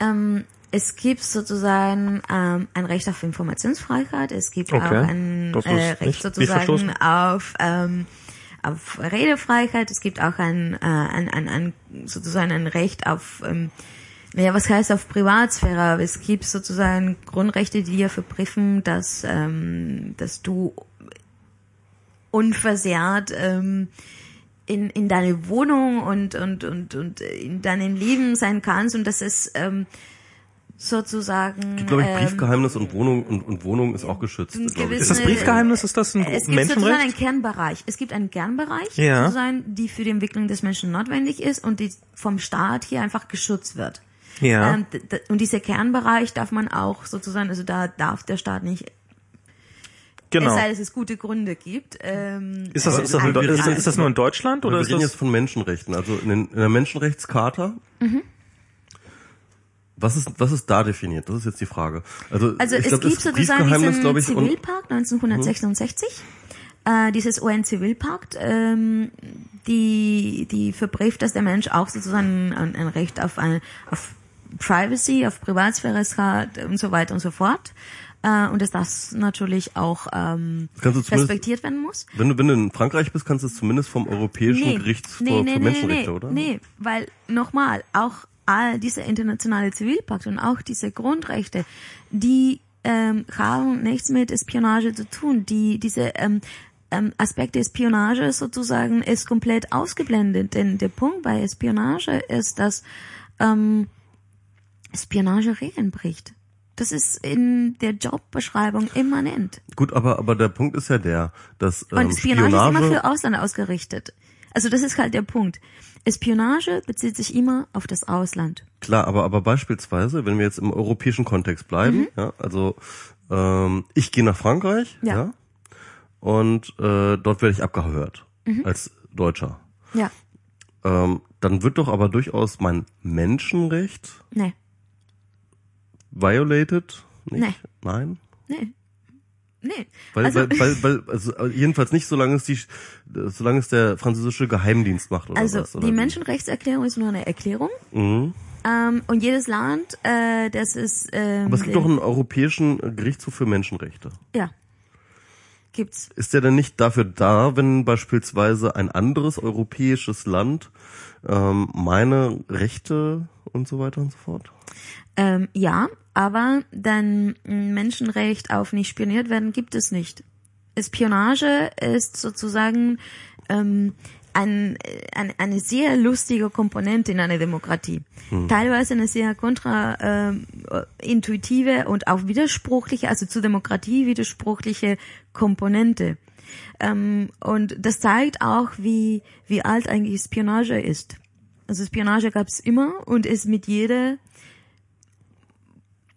Ähm, es gibt sozusagen ähm, ein Recht auf Informationsfreiheit, es gibt Okay. auch ein äh, Recht sozusagen auf ähm, auf Redefreiheit, es gibt auch ein, äh, ein, ein, ein sozusagen ein Recht auf ähm, ja, was heißt auf Privatsphäre? Es gibt sozusagen Grundrechte, die dir verbriffen, dass, ähm, dass du unversehrt ähm, in, in deine Wohnung und, und, und, und in deinem Leben sein kannst und dass es ähm, sozusagen. Gibt, glaube ich, ähm, Briefgeheimnis und Wohnung und, und Wohnung ist auch geschützt. Ist das Briefgeheimnis, ist das ein Es gibt sozusagen einen Menschenrecht? Kernbereich. Es gibt einen Kernbereich, Ja. sozusagen, die für die Entwicklung des Menschen notwendig ist und die vom Staat hier einfach geschützt wird. Ja. Ähm, und dieser Kernbereich darf man auch sozusagen, also da darf der Staat nicht, Genau. es sei, dass es gute Gründe gibt. Ähm, Ist das, ist, das in, Deu- ist, das- ist das nur in Deutschland oder wir ist reden das? jetzt von Menschenrechten. Also in, den, in der Menschenrechtscharta. Mhm. Was ist, was ist da definiert? Das ist jetzt die Frage. Also, Also ich es glaub, gibt sozusagen diesen ich, Zivilpakt 1966, äh, dieses UN-Zivilpakt, ähm, die, die verbrieft, dass der Mensch auch sozusagen ein, ein Recht auf, ein, auf Privacy, auf Privatsphäre hat und so weiter und so fort. Äh, und dass das natürlich auch ähm, respektiert werden muss. Wenn du, wenn du in Frankreich bist, kannst du es zumindest vom Europäischen Gerichtshof für Menschenrechte, nee, oder? Nee, weil nochmal, auch all diese internationale Zivilpakt und auch diese Grundrechte, die ähm, haben nichts mit Espionage zu tun. Die diese ähm, ähm, Aspekt der Espionage sozusagen ist komplett ausgeblendet. Denn der Punkt bei Espionage ist, dass ähm, Spionage Regeln bricht. Das ist in der Jobbeschreibung immanent. Gut, aber, aber der Punkt ist ja der, dass ähm, Und Spionage, ist immer Spionage, für Ausland ausgerichtet. Also das ist halt der Punkt. Espionage bezieht sich immer auf das Ausland. klar, aber, aber beispielsweise, wenn wir jetzt im europäischen Kontext bleiben, ja, also ähm, ich gehe nach Frankreich, Ja. ja, und äh, dort werde ich abgehört als Deutscher. Ja, Ähm, dann wird doch aber durchaus mein Menschenrecht nee, violated? Nicht? Nee. Nein? nee, nee. Weil, also, weil, weil, weil, also jedenfalls nicht, solange es die, solange es der französische Geheimdienst macht oder also was. Oder die? Menschenrechtserklärung ist nur eine Erklärung. Mhm. Ähm, und jedes Land, äh, das ist... Ähm, Aber es gibt doch einen europäischen Gerichtshof für Menschenrechte. Ja, gibt's. Ist der denn nicht dafür da, wenn beispielsweise ein anderes europäisches Land ähm, meine Rechte und so weiter und so fort? Ähm, ja, aber dann ein Menschenrecht auf nicht spioniert werden gibt es nicht. Espionage ist sozusagen ähm, ein, ein, eine sehr lustige Komponente in einer Demokratie. Teilweise eine sehr kontra ähm, intuitive und auch widersprüchliche, also zur Demokratie widersprüchliche Komponente. Ähm, und das zeigt auch, wie, wie alt eigentlich Spionage ist. Also Spionage gab es immer und ist mit jeder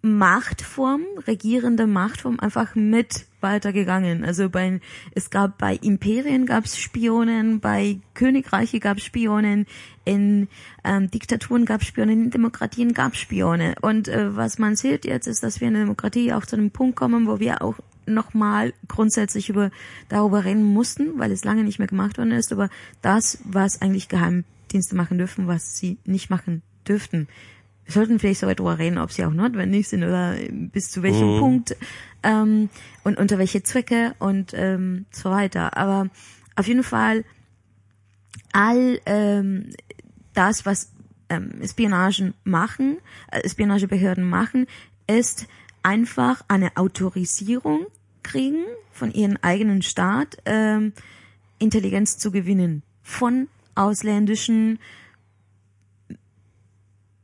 Machtform, regierende Machtform einfach mit weitergegangen. Also bei, es gab bei Imperien gab es Spionen, bei Königreiche gab es Spionen, in ähm, Diktaturen gab es Spionen, in Demokratien gab es Spione. Und äh, was man sieht jetzt ist, dass wir in der Demokratie auch zu einem Punkt kommen, wo wir auch nochmal grundsätzlich über darüber reden mussten, weil es lange nicht mehr gemacht worden ist, über das, was eigentlich Geheimdienste machen dürfen, was sie nicht machen dürften. Wir sollten vielleicht so darüber reden, ob sie auch notwendig sind oder bis zu welchem Punkt ähm, und unter welche Zwecke und ähm, so weiter. Aber auf jeden Fall all ähm, das, was ähm, Spionagen machen, äh, Spionagebehörden machen, ist einfach eine Autorisierung kriegen von ihrem eigenen Staat, ähm, Intelligenz zu gewinnen von ausländischen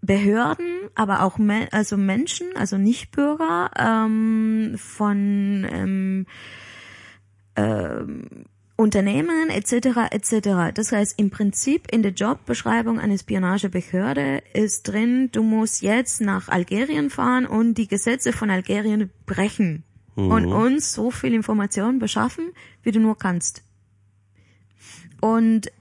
Behörden, aber auch Me also Menschen, also Nichtbürger ähm, von ähm, ähm, Unternehmen etc. etc. Das heißt, im Prinzip in der Jobbeschreibung einer Spionagebehörde ist drin, du musst jetzt nach Algerien fahren und die Gesetze von Algerien brechen und uns so viel Information beschaffen, wie du nur kannst. Und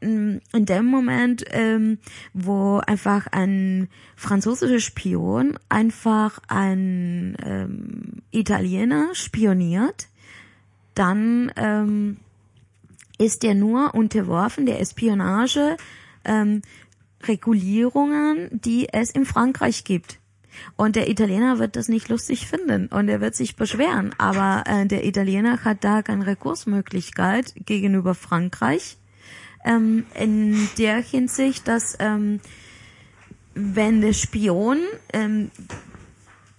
in dem Moment, ähm, wo einfach ein französischer Spion einfach ein ähm, Italiener spioniert, dann ähm, ist er nur unterworfen der Espionage ähm, Regulierungen, die es in Frankreich gibt. Und der Italiener wird das nicht lustig finden und er wird sich beschweren. Aber äh, der Italiener hat da keine Rekursmöglichkeit gegenüber Frankreich ähm, in der Hinsicht, dass ähm, wenn der Spion ähm,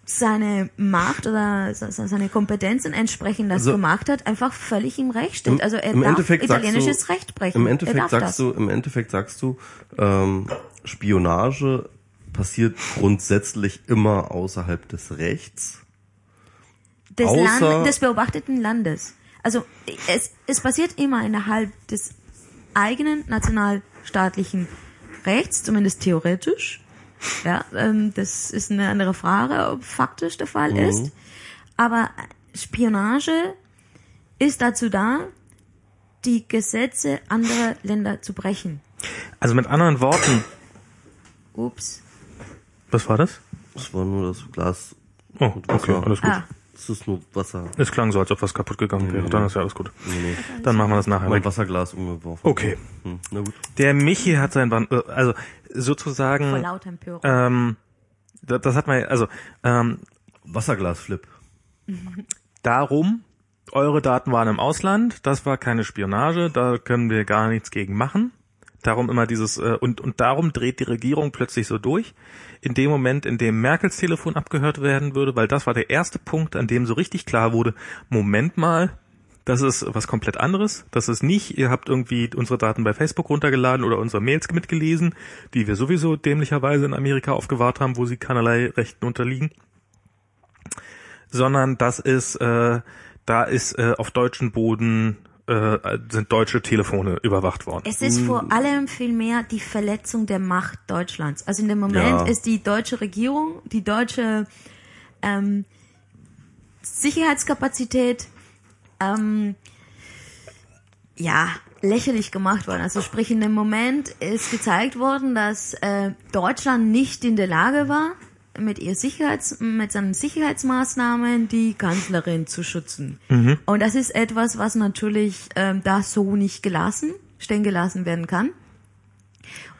seine Macht oder se- se- seine Kompetenzen entsprechend das Also- gemacht hat, einfach völlig im Recht steht. also er im darf Endeffekt italienisches du, Recht brechen. Im Endeffekt sagst das. du, im Endeffekt sagst du, ähm, Spionage passiert grundsätzlich immer außerhalb des Rechts. des, Land, des beobachteten Landes. Also es, es passiert immer innerhalb des eigenen nationalstaatlichen Rechts, zumindest theoretisch. Ja, ähm, das ist eine andere Frage, ob faktisch der Fall ist. Aber Spionage ist dazu da, die Gesetze anderer Länder zu brechen. Also mit anderen Worten, Ups. was war das? Das war nur das Glas. Oh, okay, alles gut. Ah, Das ist nur Wasser. Es klang so, als ob was kaputt gegangen wäre. Dann ist ja alles gut. Nee, nee. Dann machen wir das nachher Mein. Wasserglas umgeworfen. Okay. Hm, na gut. Der Michi hat sein Band, äh, also vor sozusagen, lauter Empörung. ähm, das, das hat man, also ähm, Wasserglasflip. darum, eure Daten waren im Ausland, das war keine Spionage, da können wir gar nichts gegen machen. Darum immer dieses äh, und und darum dreht die Regierung plötzlich so durch. In dem Moment, in dem Merkels Telefon abgehört werden würde, weil das war der erste Punkt, an dem so richtig klar wurde, Moment mal, das ist was komplett anderes. Das ist nicht, ihr habt irgendwie unsere Daten bei Facebook runtergeladen oder unsere Mails mitgelesen, die wir sowieso dämlicherweise in Amerika aufgewahrt haben, wo sie keinerlei Rechten unterliegen. Sondern das ist, äh, da ist äh, auf deutschen Boden äh, sind deutsche Telefone überwacht worden. Es ist vor allem vielmehr die Verletzung der Macht Deutschlands. Also in dem Moment Ja. ist die deutsche Regierung, die deutsche ähm, Sicherheitskapazität ähm, ja lächerlich gemacht worden. Also sprich in dem Moment ist gezeigt worden, dass äh, Deutschland nicht in der Lage war, mit ihr Sicherheits mit seinen Sicherheitsmaßnahmen die Kanzlerin zu schützen. Und das ist etwas, was natürlich ähm, da so nicht gelassen, stehen gelassen werden kann.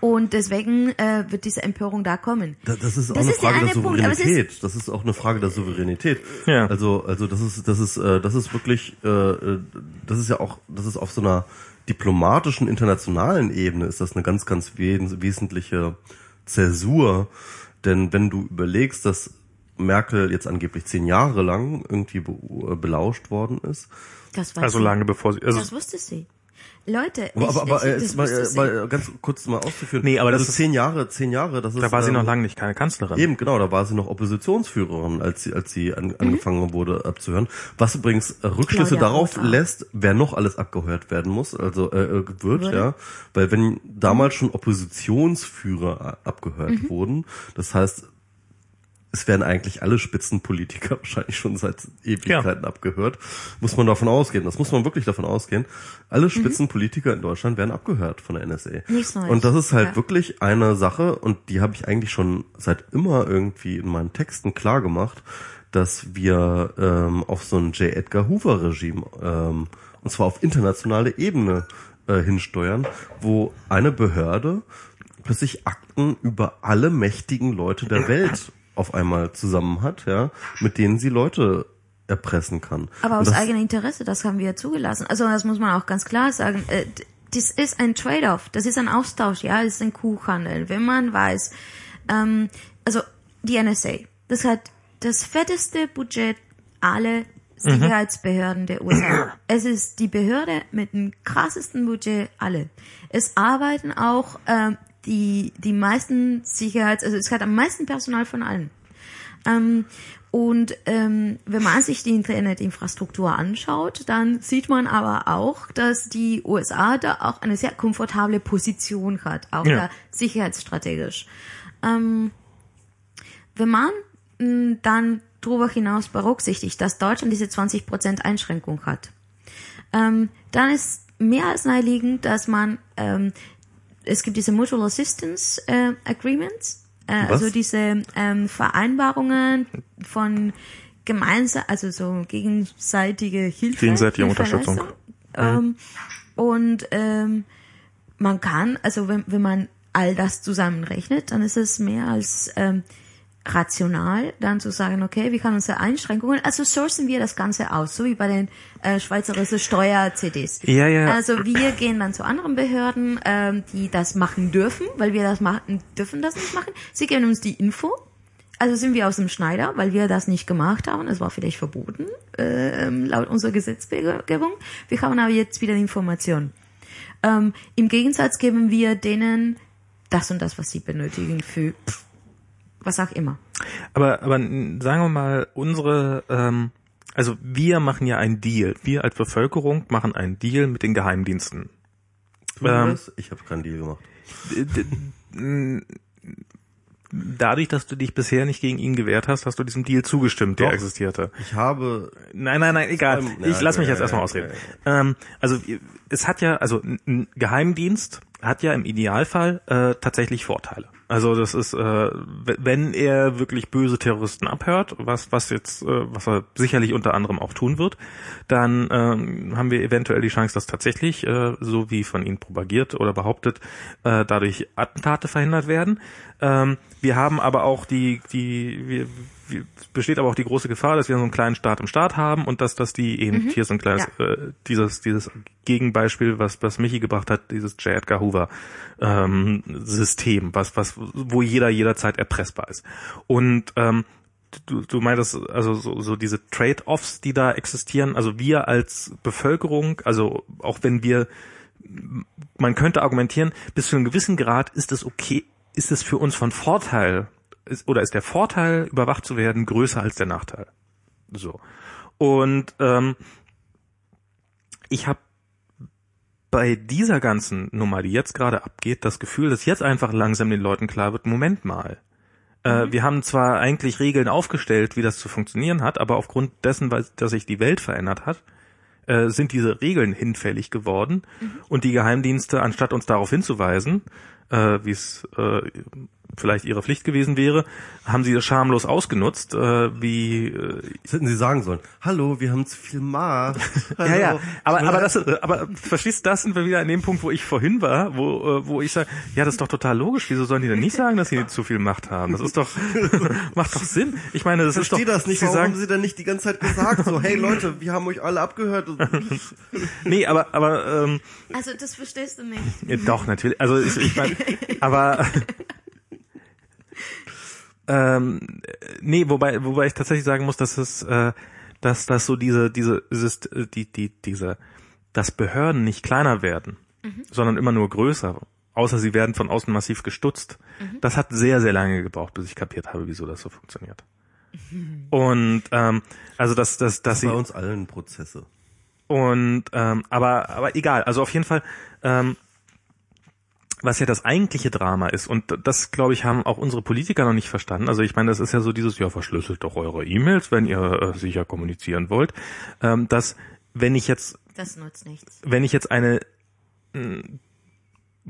Und deswegen äh, wird diese Empörung da kommen. Da- Das ist auch Das eine ist der Frage der eine Punkt, aber es ist- Souveränität. das ist auch eine Frage der Souveränität. Ja. Also, also das ist, das ist, äh, das ist wirklich, äh, äh, das ist ja auch, das ist auf so einer diplomatischen internationalen Ebene ist das eine ganz, ganz wes wesentliche Zäsur. Denn wenn du überlegst, dass Merkel jetzt angeblich zehn Jahre lang irgendwie be äh, belauscht worden ist, Das weiß Also lange bevor sie, also Das wusste sie. Leute, aber, ich, aber, aber ich, äh, das jetzt mal, äh, mal ganz kurz mal auszuführen. Nee, aber das also ist- zehn Jahre, zehn Jahre, das ist. da war sie ähm, noch lange nicht keine Kanzlerin. Eben, genau, da war sie noch Oppositionsführerin, als sie, als sie an, angefangen wurde abzuhören. Was übrigens äh, Rückschlüsse Claudia darauf Roth lässt, wer noch alles abgehört werden muss, also äh, äh, wird, Würde. ja. Weil wenn damals schon Oppositionsführer äh, abgehört wurden, das heißt, es werden eigentlich alle Spitzenpolitiker wahrscheinlich schon seit Ewigkeiten abgehört. Muss man davon ausgehen. Das muss man wirklich davon ausgehen. Alle Spitzenpolitiker in Deutschland werden abgehört von der NSA. Nichts Neues. Und das ist halt Ja. wirklich eine Sache, und die habe ich eigentlich schon seit immer irgendwie in meinen Texten klar gemacht, dass wir ähm, auf so ein J. Edgar Hoover Regime, ähm, und zwar auf internationale Ebene äh, hinsteuern, wo eine Behörde plötzlich Akten über alle mächtigen Leute der Welt auf einmal zusammen hat, ja, mit denen sie Leute erpressen kann. Aber aus eigenem Interesse, das haben wir ja zugelassen. Also das muss man auch ganz klar sagen. Äh, Das ist ein Trade-off, das ist ein Austausch, ja, das ist ein Kuchhandel. Wenn man weiß, ähm, also die NSA, das hat das fetteste Budget aller Sicherheitsbehörden der USA. Es ist die Behörde mit dem krassesten Budget alle. Es arbeiten auch ähm, die die meisten Sicherheits, also es hat am meisten Personal von allen. Ähm, und ähm, wenn man sich die Internetinfrastruktur anschaut, dann sieht man aber auch, dass die USA da auch eine sehr komfortable Position hat, auch Ja. da sicherheitsstrategisch. Ähm, wenn man mh, dann darüber hinaus berücksichtigt, dass Deutschland diese 20% Einschränkung hat, ähm, dann ist mehr als naheliegend, dass man, ähm, es gibt diese Mutual Assistance äh, Agreements, äh, Was? also diese ähm, Vereinbarungen von gemeinsam, also so gegenseitige Hilfe. Gegenseitige. Unterstützung. Ähm, und ähm, man kann, also wenn, wenn man all das zusammenrechnet, dann ist es mehr als ähm, rational, dann zu sagen, okay, wir haben unsere Einschränkungen, also sourcen wir das Ganze aus, so wie bei den äh, schweizerischen Steuer-CDs. Ja, ja. Also wir gehen dann zu anderen Behörden, ähm, die das machen dürfen, weil wir das machen, dürfen das nicht machen. Sie geben uns die Info. Also sind wir aus dem Schneider, weil wir das nicht gemacht haben. Es war vielleicht verboten, ähm, laut unserer Gesetzgebung. Wir haben aber jetzt wieder die Information. Ähm, Im Gegensatz geben wir denen das und das, was sie benötigen für pff, was auch immer. Aber, aber sagen wir mal, unsere, ähm, also wir machen ja einen Deal. Wir als Bevölkerung machen einen Deal mit den Geheimdiensten. Ähm? Ich habe keinen Deal gemacht. Dadurch, dass du dich bisher nicht gegen ihn gewehrt hast, hast du diesem Deal zugestimmt, der Doch. existierte. Ich habe Nein, nein, nein, egal. Ich lass mich jetzt erstmal ja, ausreden. ja, Ähm, also es hat ja, also ein- Geheimdienst hat ja im Idealfall äh, tatsächlich Vorteile. Also das ist, äh, wenn er wirklich böse Terroristen abhört, was was jetzt, äh, was er sicherlich unter anderem auch tun wird, dann ähm, haben wir eventuell die Chance, dass tatsächlich, äh, so wie von ihnen propagiert oder behauptet, äh, dadurch Attentate verhindert werden. Ähm, wir haben aber auch die, die, wir, besteht aber auch die große Gefahr, dass wir so einen kleinen Staat im Staat haben und dass, dass die eben, hier ist ein kleines, äh, dieses, dieses Gegenbeispiel, was, was Michi gebracht hat, dieses J. Edgar Hoover, ähm, System, was, was, wo jeder jederzeit erpressbar ist. Und, ähm, du, du meintest, also so, so diese Trade-offs, die da existieren, also wir als Bevölkerung, also auch wenn wir, man könnte argumentieren, bis zu einem gewissen Grad ist es okay, ist es für uns von Vorteil, ist, oder ist der Vorteil, überwacht zu werden, größer als der Nachteil. So. Und ähm, ich habe bei dieser ganzen Nummer, die jetzt gerade abgeht, das Gefühl, dass jetzt einfach langsam den Leuten klar wird, Moment mal. Äh, wir haben zwar eigentlich Regeln aufgestellt, wie das zu funktionieren hat, aber aufgrund dessen, dass sich die Welt verändert hat, äh, sind diese Regeln hinfällig geworden und die Geheimdienste, anstatt uns darauf hinzuweisen, äh, wie es äh, vielleicht ihre Pflicht gewesen wäre, haben sie das schamlos ausgenutzt, äh, wie äh, Das hätten sie sagen sollen. Hallo, wir haben zu viel Macht. Ja, ja, aber, aber das, äh, aber verstehst du, das sind wir wieder an dem Punkt, wo ich vorhin war, wo, äh, wo ich sage, ja, das ist doch total logisch. Wieso sollen die denn nicht sagen, dass sie zu viel Macht haben? Das ist doch, macht doch Sinn. Ich meine, das Ich ist doch, verstehe das nicht. Sie Warum sagen, haben sie denn nicht die ganze Zeit gesagt, so, hey Leute, wir haben euch alle abgehört. nee, aber, aber, ähm, Also das verstehst du nicht. ja, doch, natürlich. Also ich, ich meine, aber, ähm, nee, wobei, wobei ich tatsächlich sagen muss, dass es, äh, dass das so diese, diese, dieses, die, die, diese, dass Behörden nicht kleiner werden, sondern immer nur größer. Außer sie werden von außen massiv gestutzt. Das hat sehr, sehr lange gebraucht, bis ich kapiert habe, wieso das so funktioniert. Und ähm, also dass, dass, dass sie Bei uns allen Prozesse. und ähm, aber aber egal, also auf jeden Fall, ähm, was ja das eigentliche Drama ist und das glaube ich haben auch unsere Politiker noch nicht verstanden. Also ich meine, das ist ja so dieses ja verschlüsselt doch eure E-Mails, wenn ihr äh, sicher kommunizieren wollt, ähm, dass wenn ich jetzt Das nutzt nichts. wenn ich jetzt eine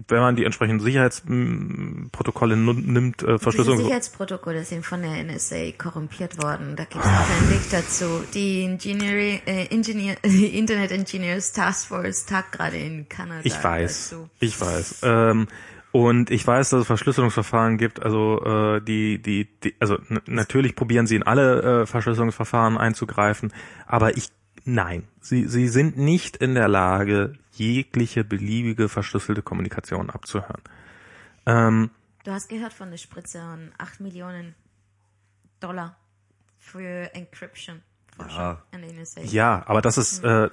wenn man die entsprechenden Sicherheitsprotokolle nimmt, äh, Verschlüsselung. Sicherheitsprotokolle sind von der NSA korrumpiert worden. Da gibt es auch einen Link dazu. Die Engineering, äh, Engineer, die Internet Engineers Task Force tagt gerade in Kanada. Ich weiß, Dazu. ich weiß. Ähm, und ich weiß, dass es Verschlüsselungsverfahren gibt. Also äh, die, die, die, also natürlich probieren sie in alle äh, Verschlüsselungsverfahren einzugreifen, aber ich, nein, sie, sie sind nicht in der Lage, jegliche beliebige verschlüsselte Kommunikation abzuhören. Ähm, Du hast gehört von der Spritze an 8 Millionen Dollar für Encryption. Forschung Ja. an der NSA. ja, aber das ist, äh,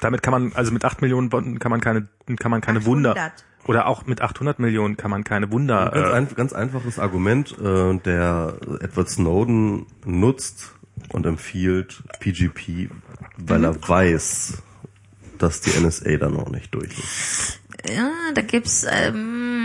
damit kann man, also mit 8 Millionen Bonden kann man keine, kann man keine 800. Wunder. Oder auch mit 800 Millionen kann man keine Wunder. Ganz, Äh, ein, ganz einfaches Argument, äh, der Edward Snowden nutzt und empfiehlt PGP, weil Mhm. er weiß, dass die NSA da noch nicht durch ist. Ja, da gibt's ähm,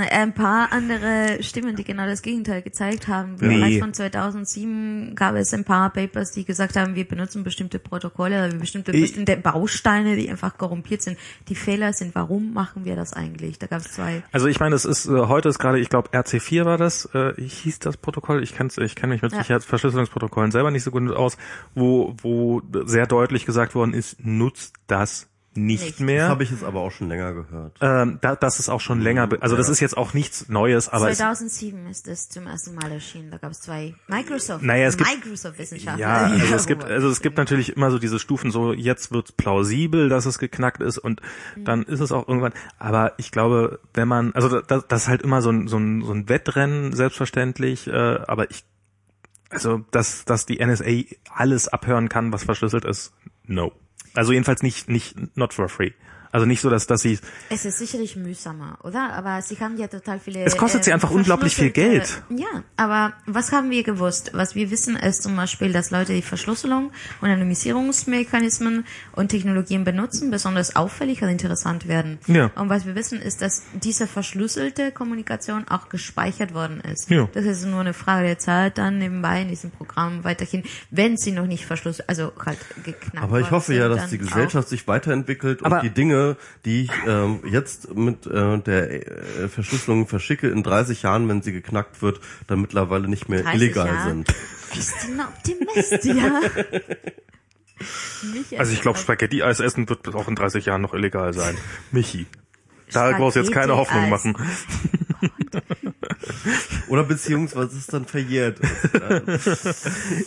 ein paar andere Stimmen, die genau das Gegenteil gezeigt haben. Nee. Bereits von 2007 gab es ein paar Papers, die gesagt haben, wir benutzen bestimmte Protokolle, wir bestimmte, Ich- bestimmte Bausteine, die einfach korrumpiert sind. Die Fehler sind, warum machen wir das eigentlich? Da gab es zwei. Also ich meine, es ist äh, heute ist gerade, ich glaube RC4 war das, äh, hieß das Protokoll. Ich kann's, ich kenne mich mit Ja. Sicherheitsverschlüsselungsprotokollen selber nicht so gut aus, wo wo sehr deutlich gesagt worden ist, nutzt das nicht, Nicht. Das mehr. habe ich jetzt aber auch schon länger gehört. ähm, da, das ist auch schon länger, also das ist jetzt auch nichts Neues, aber es, 2007 ist das zum ersten Mal erschienen. Da gab es zwei Microsoft, Naja, es gibt- Microsoft-Wissenschaftler. ja, also es gibt, also es gibt natürlich immer so diese Stufen, so jetzt wird's plausibel, dass es geknackt ist und dann ist es auch irgendwann. Aber ich glaube, wenn man, also das, das ist halt immer so ein, so ein, so ein Wettrennen, selbstverständlich, äh, aber ich, also dass, dass die NSA alles abhören kann, was verschlüsselt ist, no. Also jedenfalls nicht, nicht, not for free. Also nicht so, dass, dass sie, Es ist sicherlich mühsamer, oder? Aber sie haben ja total viele. Es kostet sie einfach unglaublich viel Geld. Ja, aber was haben wir gewusst? Was wir wissen ist zum Beispiel, dass Leute die Verschlüsselung und Anonymisierungsmechanismen und Technologien benutzen, besonders auffällig und interessant werden. Ja. Und was wir wissen ist, dass diese verschlüsselte Kommunikation auch gespeichert worden ist. Ja. Das ist nur eine Frage der Zeit dann nebenbei in diesem Programm weiterhin, wenn sie noch nicht verschlüsselt, also halt geknackt Aber ich hoffe ja, dass die Gesellschaft sich weiterentwickelt Aber- und die Dinge, die ich ähm, jetzt mit äh, der äh, Verschlüsselung verschicke, in 30 Jahren, wenn sie geknackt wird, dann mittlerweile nicht mehr 30 illegal Jahre? sind. Bist du ein Optimist, ja? Also ich glaube, echt- Spaghetti-Eis essen wird auch in 30 Jahren noch illegal sein. Michi. Da brauchst du jetzt keine Hoffnung machen. Oder beziehungsweise es ist dann verjährt.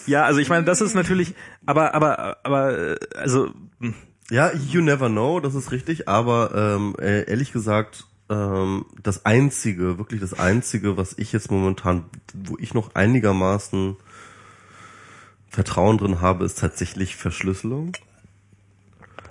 Ja, also ich meine, das ist natürlich, aber, aber, aber, äh, also, hm, Ja, you never know, das ist richtig, aber ähm, äh, ehrlich gesagt, ähm, das Einzige, wirklich das Einzige, was ich jetzt momentan, wo ich noch einigermaßen Vertrauen drin habe, ist tatsächlich Verschlüsselung.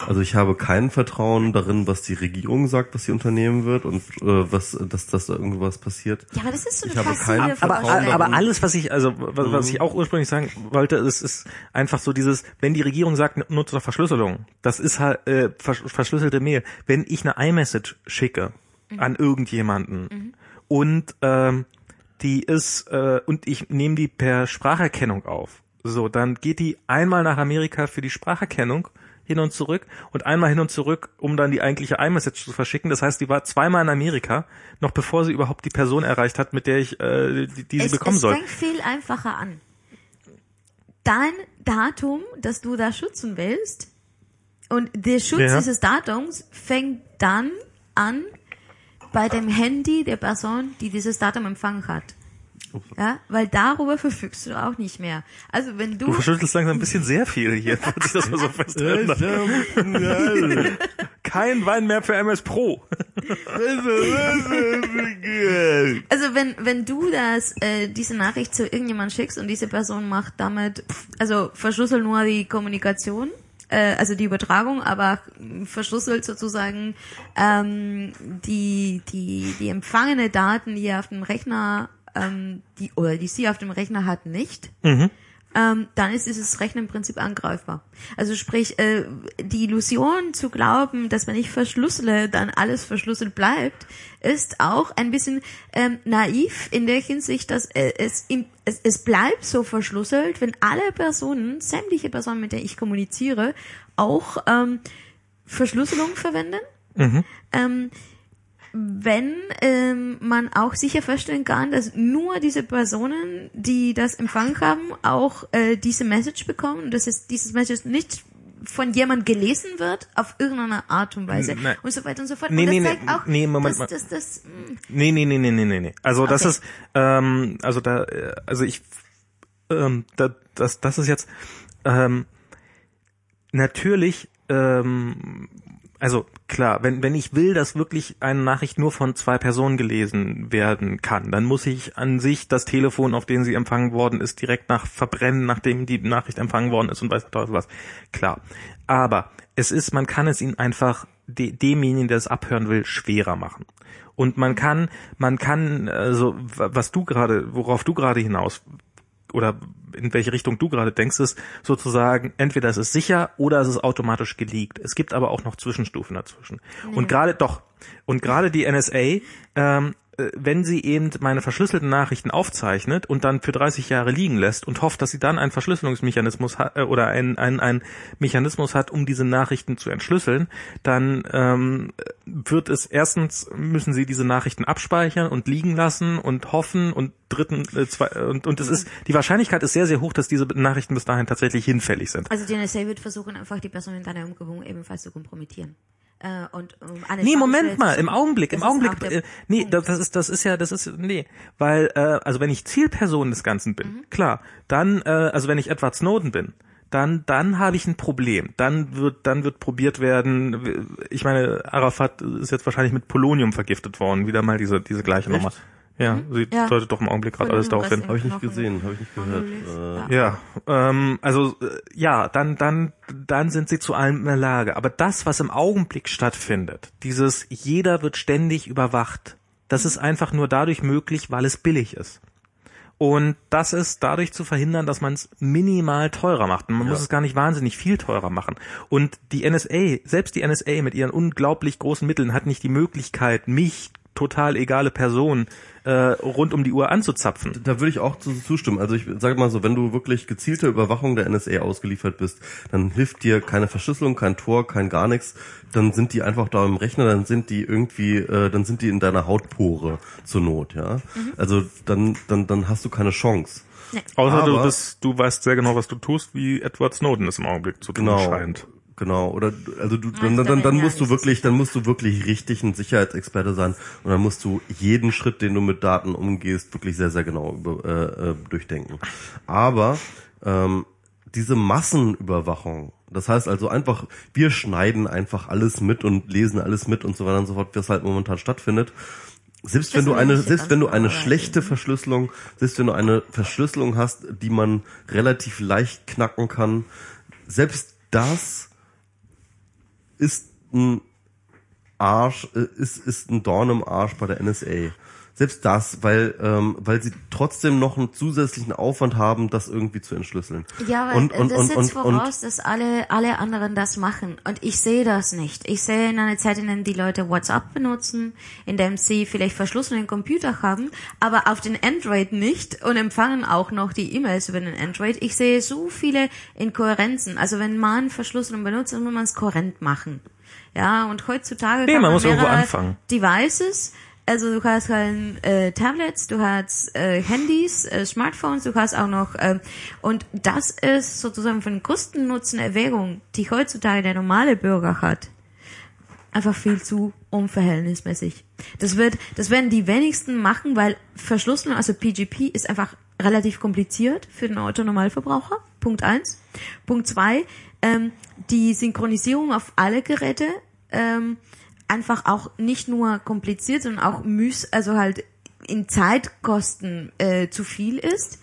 Also ich habe kein Vertrauen darin, was die Regierung sagt, was sie unternehmen wird und äh, was, dass, dass da irgendwas passiert. Ja, aber das ist so eine Ich habe aber, Vertrauen aber alles, was ich, also was, was ich auch ursprünglich sagen wollte, ist, ist einfach so dieses, wenn die Regierung sagt, nutze doch Verschlüsselung, das ist halt äh, vers verschlüsselte Mail. Wenn ich eine iMessage schicke an irgendjemanden und ähm, die ist äh, und ich nehme die per Spracherkennung auf, so dann geht die einmal nach Amerika für die Spracherkennung hin und zurück und einmal hin und zurück, um dann die eigentliche iMessage zu verschicken. Das heißt, die war zweimal in Amerika, noch bevor sie überhaupt die Person erreicht hat, mit der ich äh, die, die sie es, bekommen es soll. fängt viel einfacher an. Dein Datum, das du da schützen willst, und der Schutz Ja. dieses Datums fängt dann an bei dem Handy der Person, die dieses Datum empfangen hat. Ja, weil darüber verfügst du auch nicht mehr. Also wenn du, Du verschüttelst langsam ein bisschen sehr viel hier, falls ich das mal so festhalten Kein Wein mehr für MS Pro. also wenn wenn du das äh, diese Nachricht zu irgendjemand schickst und diese Person macht damit, also verschlüsselt nur die Kommunikation, äh, also die Übertragung, aber verschlüsselt sozusagen ähm, die die die empfangene Daten, die er auf dem Rechner ähm, die oder die sie auf dem Rechner hat, nicht. ähm, dann ist dieses Rechnen im Prinzip angreifbar. Also sprich, äh, die Illusion zu glauben, dass wenn ich verschlüssele, dann alles verschlüsselt bleibt, ist auch ein bisschen ähm, naiv in der Hinsicht, dass äh, es, im, es, es bleibt so verschlüsselt, wenn alle Personen, sämtliche Personen, mit denen ich kommuniziere, auch ähm, Verschlüsselung verwenden. Ähm, wenn ähm, man auch sicher feststellen kann, dass nur diese Personen, die das empfangen haben, auch äh, diese Message bekommen dass es dieses Message nicht von jemand gelesen wird auf irgendeine Art und Weise Nein. und so weiter und so fort. Nee, und das nee, nee, zeigt auch, nee, Moment dass, dass, dass, mh, Nee, nee, nee, nee, nee, nee, nee. Also das Okay. ist, ähm, also da, äh, also ich, ähm, da, das, das ist jetzt, ähm, natürlich, ähm, also klar, wenn, wenn ich will, dass wirklich eine Nachricht nur von zwei Personen gelesen werden kann, dann muss ich an sich das Telefon, auf dem sie empfangen worden ist, direkt nach verbrennen, nachdem die Nachricht empfangen worden ist und weiß der Teufel was. Klar. Aber es ist, man kann es ihnen einfach de, demjenigen, der es abhören will, schwerer machen. Und man kann, man kann, also wa- was du gerade, worauf du gerade hinaus oder in welche Richtung du gerade denkst, ist sozusagen, entweder es ist sicher oder es ist automatisch geleakt. Es gibt aber auch noch Zwischenstufen dazwischen. Und gerade doch, und gerade die NSA, ähm, äh, wenn sie eben meine verschlüsselten Nachrichten aufzeichnet und dann für 30 Jahre liegen lässt und hofft, dass sie dann einen Verschlüsselungsmechanismus hat, äh, oder einen ein, ein Mechanismus hat, um diese Nachrichten zu entschlüsseln, dann ähm, wird es erstens müssen sie diese Nachrichten abspeichern und liegen lassen und hoffen und dritten äh, zwei, und und es ist die Wahrscheinlichkeit ist sehr sehr hoch, dass diese Nachrichten bis dahin tatsächlich hinfällig sind. also die NSA wird versuchen, einfach die Person in deiner Umgebung ebenfalls zu kompromittieren. Äh, und um, eine Nee, Chance Moment mal, im Augenblick, im Augenblick, äh, nee, das, das ist, das ist ja, das ist, nee, weil, äh, also wenn ich Zielperson des Ganzen bin, klar, dann, äh, also wenn ich Edward Snowden bin, dann, dann habe ich ein Problem. Dann wird, dann wird probiert werden, ich meine, Arafat ist jetzt wahrscheinlich mit Polonium vergiftet worden, wieder mal diese, diese gleiche Echt? Nummer. Ja, sie Ja. deutet doch im Augenblick gerade alles darauf hin. Habe ich nicht gesehen, habe ich nicht gehört. Äh, Ja, ähm, also äh, ja, dann dann dann sind sie zu allem in der Lage. Aber das, was im Augenblick stattfindet, dieses jeder wird ständig überwacht, das ist einfach nur dadurch möglich, weil es billig ist. Und das ist dadurch zu verhindern, dass man es minimal teurer macht. Und man muss es gar nicht wahnsinnig viel teurer machen. Und die NSA, selbst die NSA mit ihren unglaublich großen Mitteln hat nicht die Möglichkeit, mich, total egale Person, äh, rund um die Uhr anzuzapfen. Da würde ich auch zu, zustimmen. Also ich sage mal so, wenn du wirklich gezielte Überwachung der NSA ausgeliefert bist, dann hilft dir keine Verschlüsselung, kein Tor, kein gar nichts. Dann sind die einfach da im Rechner, dann sind die irgendwie, äh, dann sind die in deiner Hautpore zur Not, ja. Also dann, dann, dann hast du keine Chance. Außer du, Aber- bist, du weißt sehr genau, was du tust, wie Edward Snowden es im Augenblick zu tun Genau. scheint. Genau, oder also du, dann, dann, dann mir musst du wirklich, dann musst du wirklich richtig ein Sicherheitsexperte sein und dann musst du jeden Schritt, den du mit Daten umgehst, wirklich sehr, sehr genau über, äh, äh, durchdenken. Aber ähm, diese Massenüberwachung, das heißt also einfach, wir schneiden einfach alles mit und lesen alles mit und so weiter und so fort, was halt momentan stattfindet. Selbst wenn du eine, selbst wenn du eine schlechte Verschlüsselung, selbst wenn du eine Verschlüsselung hast, die man relativ leicht knacken kann, selbst das ist ein Arsch, äh, ist, ist ein Dorn im Arsch bei der NSA. Selbst das, weil, ähm, weil sie trotzdem noch einen zusätzlichen Aufwand haben, das irgendwie zu entschlüsseln. Ja, aber und, und, das und, setzt und, und, voraus, dass alle, alle anderen das machen. Und ich sehe das nicht. Ich sehe in einer Zeit, in der die Leute WhatsApp benutzen, in dem sie vielleicht verschlüsselten Computer haben, aber auf den Android nicht und empfangen auch noch die E-Mails über den Android. Ich sehe so viele Inkohärenzen. Also wenn man Verschlüsselung benutzt, dann muss man es kohärent machen. Ja, und heutzutage Nee, kann man man muss irgendwo mehrere anfangen. Devices, also du hast halt äh, Tablets, du hast äh, Handys, äh, Smartphones, du hast auch noch ähm, und das ist sozusagen von Kosten-Nutzen-Erwägung, die heutzutage der normale Bürger hat, einfach viel zu unverhältnismäßig. Das wird, das werden die wenigsten machen, weil Verschlüsselung, also PGP, ist einfach relativ kompliziert für den Autonormalverbraucher. Punkt eins. Punkt zwei, ähm, die Synchronisierung auf alle Geräte ähm, einfach auch nicht nur kompliziert, sondern auch müß, also halt in Zeitkosten äh, zu viel ist.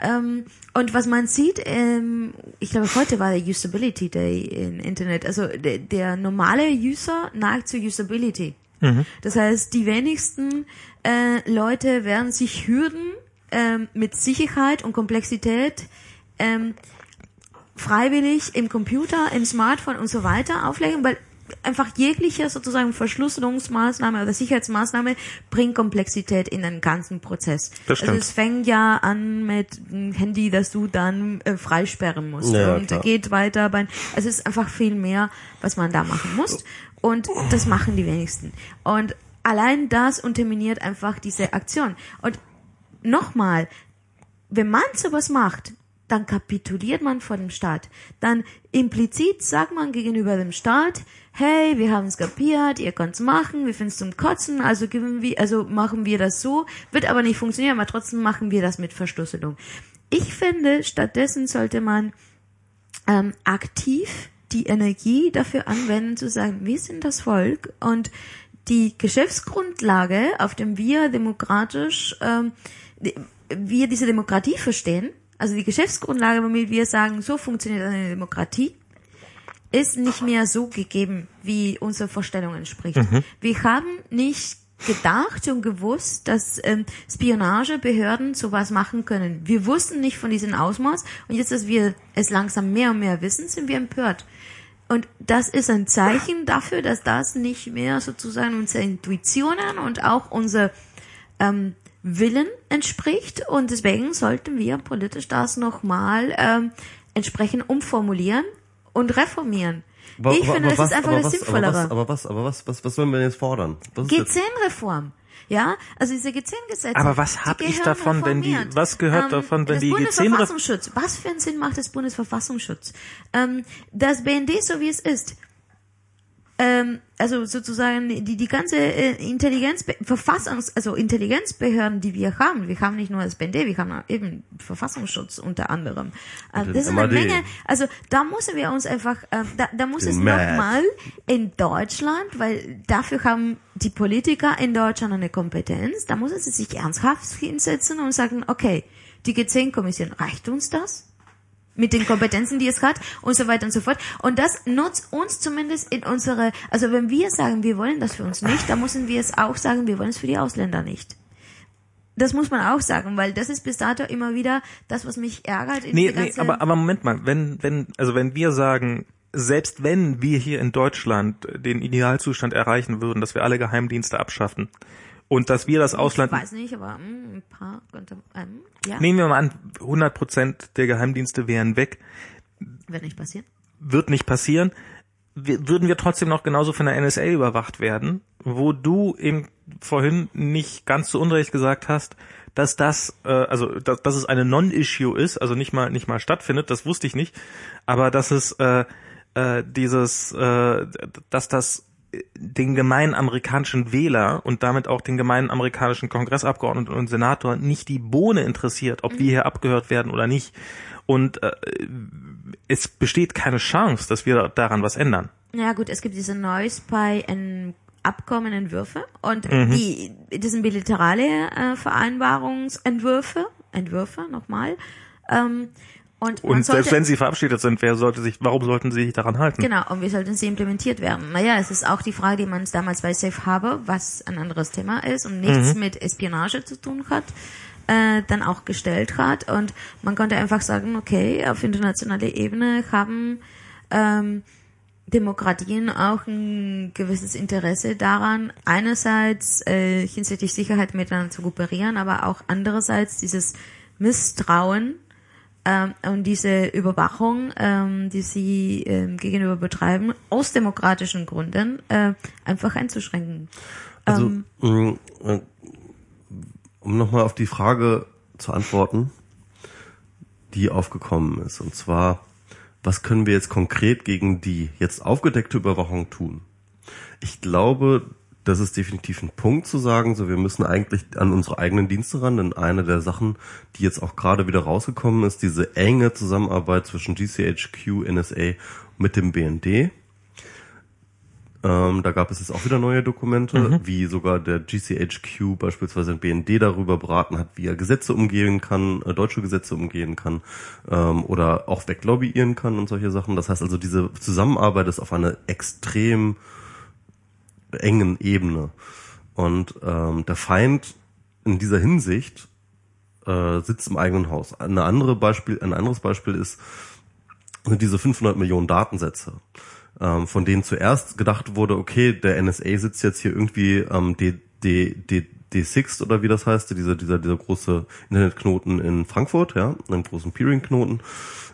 Ähm, und was man sieht, ähm, ich glaube, heute war der Usability Day im Internet. Also der, der normale User neigt zu Usability. Das heißt, die wenigsten äh, Leute werden sich Hürden ähm, mit Sicherheit und Komplexität ähm, freiwillig im Computer, im Smartphone und so weiter auflegen, weil einfach jegliche sozusagen Verschlüsselungsmaßnahme oder Sicherheitsmaßnahme bringt Komplexität in den ganzen Prozess. Das stimmt. Also es fängt ja an mit einem Handy, das du dann äh, freisperren musst Ja, und klar. geht weiter. Bei, also es ist einfach viel mehr, was man da machen muss und das machen die wenigsten. Und allein das unterminiert einfach diese Aktion. Und nochmal, wenn man sowas macht, dann kapituliert man vor dem Staat. Dann implizit sagt man gegenüber dem Staat, hey, wir haben es kapiert, ihr könnt's machen, wir finden es zum Kotzen, also geben wir, also machen wir das so, wird aber nicht funktionieren, aber trotzdem machen wir das mit Verschlüsselung. Ich finde, stattdessen sollte man ähm, aktiv die Energie dafür anwenden, zu sagen, wir sind das Volk und die Geschäftsgrundlage, auf dem wir demokratisch, ähm, wir diese Demokratie verstehen, also die Geschäftsgrundlage, womit wir sagen, so funktioniert eine Demokratie, ist nicht mehr so gegeben, wie unsere Vorstellung entspricht. Wir haben nicht gedacht und gewusst, dass ähm, Spionagebehörden sowas machen können. Wir wussten nicht von diesem Ausmaß und jetzt, dass wir es langsam mehr und mehr wissen, sind wir empört. Und das ist ein Zeichen dafür, dass das nicht mehr sozusagen unsere Intuitionen und auch unser ähm, Willen entspricht. Und deswegen sollten wir politisch das nochmal ähm, entsprechend umformulieren und reformieren. Aber- ich aber- finde, aber das ist was- einfach aber das was- Sinnvollere. Aber was, aber was, aber was, was, was sollen wir denn jetzt fordern? Was ist jetzt- G10-Reform. Ja, also diese G10-Gesetze. Aber was die hab ich davon, wenn die- was gehört davon, wenn das die G10 Bundesverfassungsschutz. Was für einen Sinn macht das Bundesverfassungsschutz? Ähm, das BND, so wie es ist, ähm, also sozusagen die die ganze äh, Intelligenz Verfassungs also Intelligenzbehörden, die wir haben, wir haben nicht nur das BND, wir haben eben Verfassungsschutz unter anderem. Den das ist eine. Menge. Also da müssen wir uns einfach, äh, da, da muss es nochmal in Deutschland, weil dafür haben die Politiker in Deutschland eine Kompetenz, da müssen sie sich ernsthaft hinsetzen und sagen, okay, die G10-Kommission, reicht uns das? Mit den Kompetenzen, die es hat und so weiter und so fort. Und das nutzt uns zumindest in unsere, also wenn wir sagen, wir wollen das für uns nicht, dann müssen wir es auch sagen, wir wollen es für die Ausländer nicht. Das muss man auch sagen, weil das ist bis dato immer wieder das, was mich ärgert. In Nee, nee, aber, aber Moment mal, wenn, wenn, also wenn wir sagen, selbst wenn wir hier in Deutschland den Idealzustand erreichen würden, dass wir alle Geheimdienste abschaffen und dass wir das Ausland, Ich weiß nicht, aber mm, ein paar könnte, ähm, ja, nehmen wir mal an, 100 Prozent der Geheimdienste wären weg, wird nicht passieren. wird nicht passieren, wir, würden wir trotzdem noch genauso von der NSA überwacht werden, wo du eben vorhin nicht ganz zu Unrecht gesagt hast, dass das, äh, also dass, dass es eine Non-Issue ist, also nicht mal nicht mal stattfindet, das wusste ich nicht, aber dass es äh, äh, dieses, äh, dass das den gemeinen amerikanischen Wähler und damit auch den gemeinen amerikanischen Kongressabgeordneten und Senator nicht die Bohne interessiert, ob wir hier abgehört werden oder nicht. Und äh, es besteht keine Chance, dass wir daran was ändern. Ja gut, es gibt diese Neues bei ähm, Abkommenentwürfe und die das sind bilaterale äh, Vereinbarungsentwürfe, Entwürfe nochmal. Ähm, und Und selbst wenn sie verabschiedet sind, wer sollte sich, warum sollten sie sich daran halten? Genau, und wie sollten sie implementiert werden? Naja, es ist auch die Frage, die man damals bei Safe Harbor, was ein anderes Thema ist und nichts mit Espionage zu tun hat, äh, dann auch gestellt hat. Und man konnte einfach sagen, okay, auf internationaler Ebene haben ähm, Demokratien auch ein gewisses Interesse daran, einerseits äh, hinsichtlich Sicherheit miteinander zu kooperieren, aber auch andererseits dieses Misstrauen ähm, und diese Überwachung, ähm, die sie ähm, gegenüber betreiben, aus demokratischen Gründen äh, einfach einzuschränken. Also, Ähm, mh, äh, um nochmal auf die Frage zu antworten, die aufgekommen ist. Und zwar, was können wir jetzt konkret gegen die jetzt aufgedeckte Überwachung tun? Ich glaube, das ist definitiv ein Punkt zu sagen, so wir müssen eigentlich an unsere eigenen Dienste ran, denn eine der Sachen, die jetzt auch gerade wieder rausgekommen ist, diese enge Zusammenarbeit zwischen GCHQ, NSA mit dem BND. Ähm, da gab es jetzt auch wieder neue Dokumente, wie sogar der GCHQ beispielsweise den BND darüber beraten hat, wie er Gesetze umgehen kann, äh, deutsche Gesetze umgehen kann ähm, oder auch weglobbyieren kann und solche Sachen. Das heißt also, diese Zusammenarbeit ist auf einer extrem engen Ebene. Und ähm, der Feind in dieser Hinsicht äh, sitzt im eigenen Haus. Eine andere Beispiel, ein anderes Beispiel ist sind diese 500 Millionen Datensätze, ähm, von denen zuerst gedacht wurde, okay, der NSA sitzt jetzt hier irgendwie am D, D, D, D6 oder wie das heißt, dieser, dieser, dieser große Internetknoten in Frankfurt, ja, einen großen Peering-Knoten,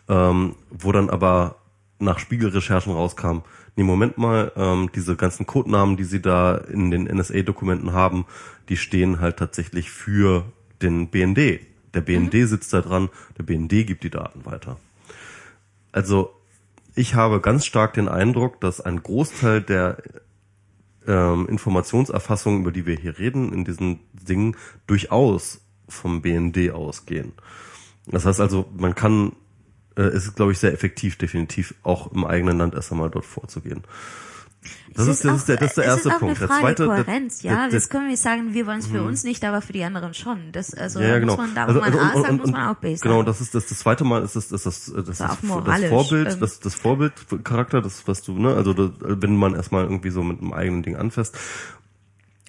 ähm, wo dann aber nach Spiegelrecherchen rauskam, nee, Moment mal, ähm, diese ganzen Codenamen, die sie da in den NSA-Dokumenten haben, die stehen halt tatsächlich für den BND. Der BND sitzt da dran, der BND gibt die Daten weiter. Also ich habe ganz stark den Eindruck, dass ein Großteil der ähm, Informationserfassung, über die wir hier reden, in diesen Dingen durchaus vom BND ausgehen. Das heißt also, man kann, äh, es ist glaube ich sehr effektiv, definitiv auch im eigenen Land erst einmal dort vorzugehen. Das Es ist, das ist der, das ist der erste ist auch Punkt. Eine Der Frage zweite, der- Kohärenz, der- ja. der- Mhm. das können wir sagen, wir wollen es für uns nicht, aber für die anderen schon. Das, also Ja, genau. muss man da, wo Also, man und- A sagt, und- muss man auch B sagen. Genau, das ist das, das zweite Mal ist das, das, das, das, das, auch das, Vorbild, ähm. das, das Vorbildcharakter, das, was du, ne, also das, wenn man erstmal irgendwie so mit einem eigenen Ding anfasst.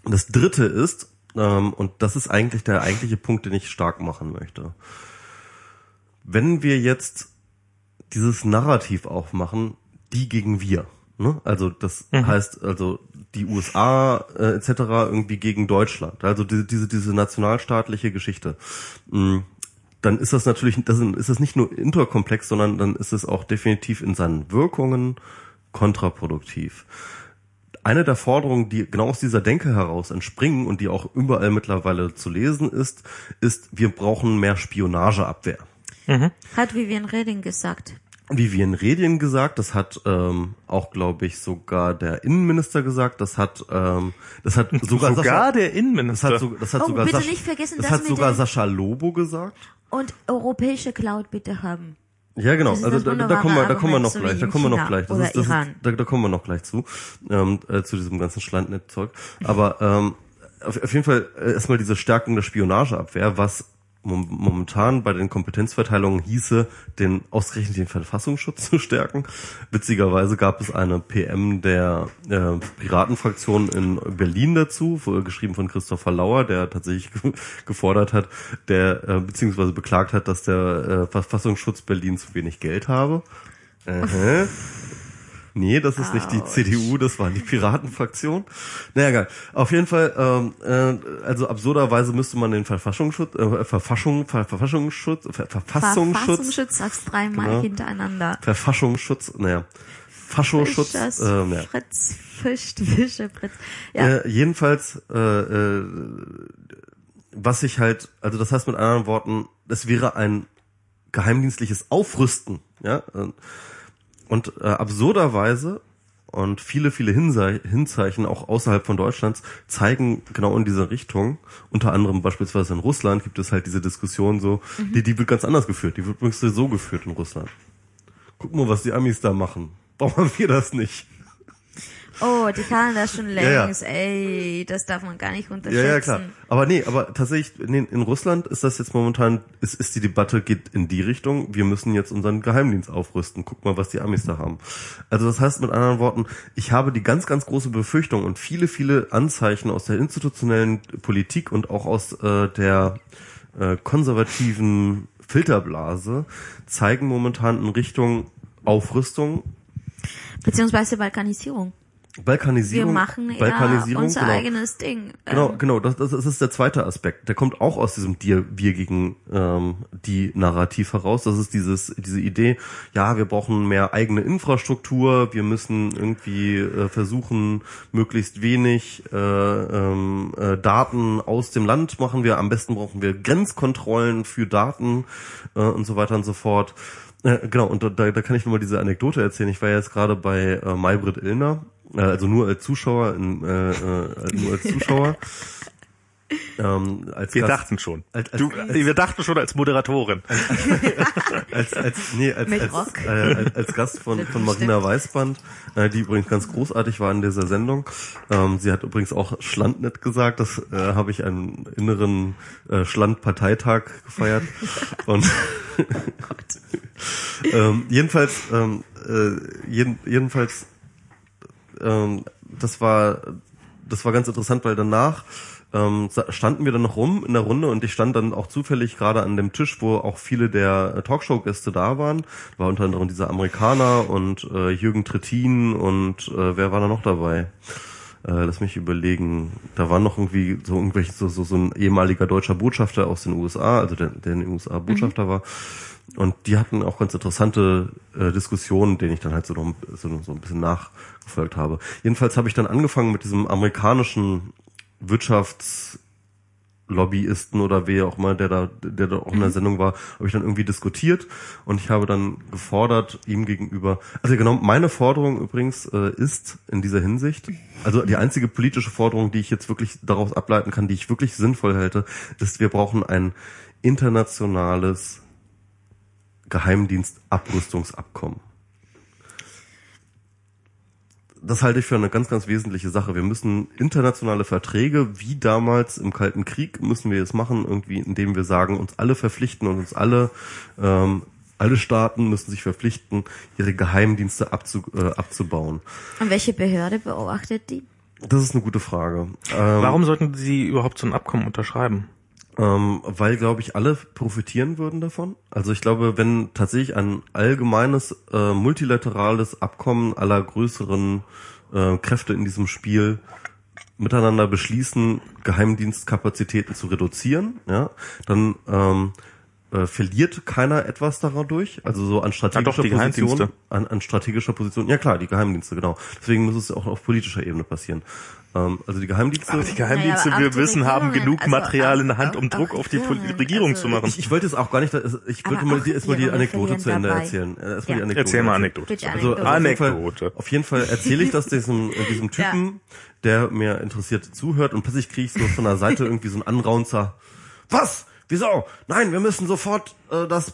Und das dritte ist, ähm, und das ist eigentlich der eigentliche Punkt, den ich stark machen möchte. Wenn wir jetzt dieses Narrativ aufmachen, die gegen wir, ne? Also das heißt also die USA äh, etc. irgendwie gegen Deutschland, also diese diese diese nationalstaatliche Geschichte. Mm, Dann ist das natürlich, das ist das nicht nur interkomplex, sondern dann ist es auch definitiv in seinen Wirkungen kontraproduktiv. Eine der Forderungen, die genau aus dieser Denke heraus entspringen und die auch überall mittlerweile zu lesen ist, ist, wir brauchen mehr Spionageabwehr. Hat Vivian Reding gesagt. Vivian Redien gesagt, das hat ähm, auch, glaube ich, sogar der Innenminister gesagt, das hat, ähm, das hat sogar, Sogar Sascha, der das Innenminister. hat, so, das hat Oh, sogar bitte Sascha, nicht vergessen, das das hat sogar Sascha Lobo gesagt. Und europäische Cloud bitte haben. Ja, genau. Das Also das da, da kommen wir, da kommen wir noch so gleich. Da kommen wir noch gleich. Das ist, das ist, da, da kommen wir noch gleich zu, ähm, äh, zu diesem ganzen Schlandnet-Zeug. Aber ähm, auf, auf jeden Fall äh, erstmal diese Stärkung der Spionageabwehr, was momentan bei den Kompetenzverteilungen hieße, den ausgerechnet den Verfassungsschutz zu stärken. Witzigerweise gab es eine PM der äh, Piratenfraktion in Berlin dazu, geschrieben von Christopher Lauer, der tatsächlich ge- gefordert hat, der äh, beziehungsweise beklagt hat, dass der äh, Verfassungsschutz Berlin zu wenig Geld habe. Äh, Nee, das ist nicht die Autsch. CDU, das war die Piratenfraktion. Naja, egal. Auf jeden Fall, ähm, äh, also absurderweise müsste man den Verfassungsschutz, äh, Verfassung, Ver, Verfassungsschutz, Ver, Verfassungsschutz, Verfassungsschutz sagst dreimal Genau. hintereinander. Verfassungsschutz, naja, Faschoschutz, Fischers, äh, naja. Fritz, Fisch, Fische, Fritz. Ja, Äh, jedenfalls, äh, äh, was ich halt, also das heißt mit anderen Worten, es wäre ein geheimdienstliches Aufrüsten, ja, äh, und äh, absurderweise und viele, viele Hinsei Hinzeichen auch außerhalb von Deutschlands zeigen genau in diese Richtung. Unter anderem beispielsweise in Russland gibt es halt diese Diskussion so, die, die wird ganz anders geführt. Die wird übrigens so geführt in Russland. Guck mal, was die Amis da machen. Warum haben wir das nicht? Oh, die kann das schon ja. längst, ey, das darf man gar nicht unterschätzen. Ja, ja, klar. Aber nee, aber tatsächlich, nee, in Russland ist das jetzt momentan, ist, ist die Debatte geht in die Richtung, wir müssen jetzt unseren Geheimdienst aufrüsten. Guck mal, was die Amis da haben. Also das heißt mit anderen Worten, ich habe die ganz, ganz große Befürchtung und viele, viele Anzeichen aus der institutionellen Politik und auch aus äh, der äh, konservativen Filterblase zeigen momentan in Richtung Aufrüstung, Beziehungsweise Balkanisierung. Wir Balkanisierung, machen ja Balkanisierung, unser genau. eigenes Ding. Genau, Ähm, genau, das, das, das ist der zweite Aspekt. Der kommt auch aus diesem Dir, wir gegen ähm, die Narrativ heraus. Das ist dieses, diese Idee, ja, wir brauchen mehr eigene Infrastruktur, wir müssen irgendwie äh, versuchen, möglichst wenig äh, ähm, äh, Daten aus dem Land machen wir. Am besten brauchen wir Grenzkontrollen für Daten äh, und so weiter und so fort. Äh, genau, und da, da kann ich nur mal diese Anekdote erzählen. Ich war ja jetzt gerade bei äh, Maybrit Illner, also nur als Zuschauer, in, äh, äh, nur als Zuschauer. ähm, als Wir Gast, dachten schon. Als- als- du, als- wir dachten schon als Moderatorin. als, als, nee, als, als, äh, als, als Gast von, von Marina Weißband, äh, die übrigens ganz großartig war in dieser Sendung. Ähm, sie hat übrigens auch Schlandnet gesagt, das äh, habe ich einen inneren äh, Schlandparteitag gefeiert. Und ähm, jedenfalls, ähm, äh, jeden, jedenfalls, ähm, das war, das war ganz interessant, weil danach ähm, standen wir dann noch rum in der Runde und ich stand dann auch zufällig gerade an dem Tisch, wo auch viele der äh, Talkshow-Gäste da waren. War unter anderem dieser Amerikaner und äh, Jürgen Trittin und äh, wer war da noch dabei? Äh, lass mich überlegen. Da war noch irgendwie so irgendwelche so, so, so ein ehemaliger deutscher Botschafter aus den USA, also der, der in den USA Botschafter war. Und die hatten auch ganz interessante äh, Diskussionen, denen ich dann halt so, noch, so, so ein bisschen nachgefolgt habe. Jedenfalls habe ich dann angefangen mit diesem amerikanischen Wirtschaftslobbyisten oder wer auch immer, der da, der da auch in der Sendung war, habe ich dann irgendwie diskutiert und ich habe dann gefordert ihm gegenüber. Also genau, meine Forderung übrigens äh, ist in dieser Hinsicht, also die einzige politische Forderung, die ich jetzt wirklich daraus ableiten kann, die ich wirklich sinnvoll halte, ist, wir brauchen ein internationales Geheimdienstabrüstungsabkommen. Das halte ich für eine ganz, ganz wesentliche Sache. Wir müssen internationale Verträge, wie damals im Kalten Krieg, müssen wir jetzt machen, irgendwie, indem wir sagen, uns alle verpflichten und uns alle, ähm, alle Staaten müssen sich verpflichten, ihre Geheimdienste abzu, äh, abzubauen. Und welche Behörde beobachtet die? Das ist eine gute Frage. Ähm, Warum sollten Sie überhaupt so ein Abkommen unterschreiben? Ähm, weil, glaube ich, alle profitieren würden davon. Also ich glaube, wenn tatsächlich ein allgemeines äh, multilaterales Abkommen aller größeren äh, Kräfte in diesem Spiel miteinander beschließen, Geheimdienstkapazitäten zu reduzieren, ja, dann ähm, äh, verliert keiner etwas dadurch, also so an strategischer die Position, Geheimdienste. an, an strategischer Position. Ja klar, die Geheimdienste, genau. Deswegen muss es auch auf politischer Ebene passieren. Ähm, also die Geheimdienste. Aber die Geheimdienste, Naja, aber wir wissen, haben genug also Material in der Hand, um Druck auf die Regierung also zu machen. ich, ich wollte es auch gar nicht, also ich wollte mal die, erstmal die Anekdote zu Ende verlieren erzählen. Äh, Erstmal Ja. die Anekdote. Erzähl mal. Anekdote. Bitte Also, Anekdote. also auf, jeden Fall, Anekdote. auf jeden Fall erzähle ich das diesem, äh, diesem Typen, der mir interessiert zuhört und plötzlich kriege ich so von der Seite irgendwie so ein Anraunzer. Was? Wieso? Nein, wir müssen sofort äh, das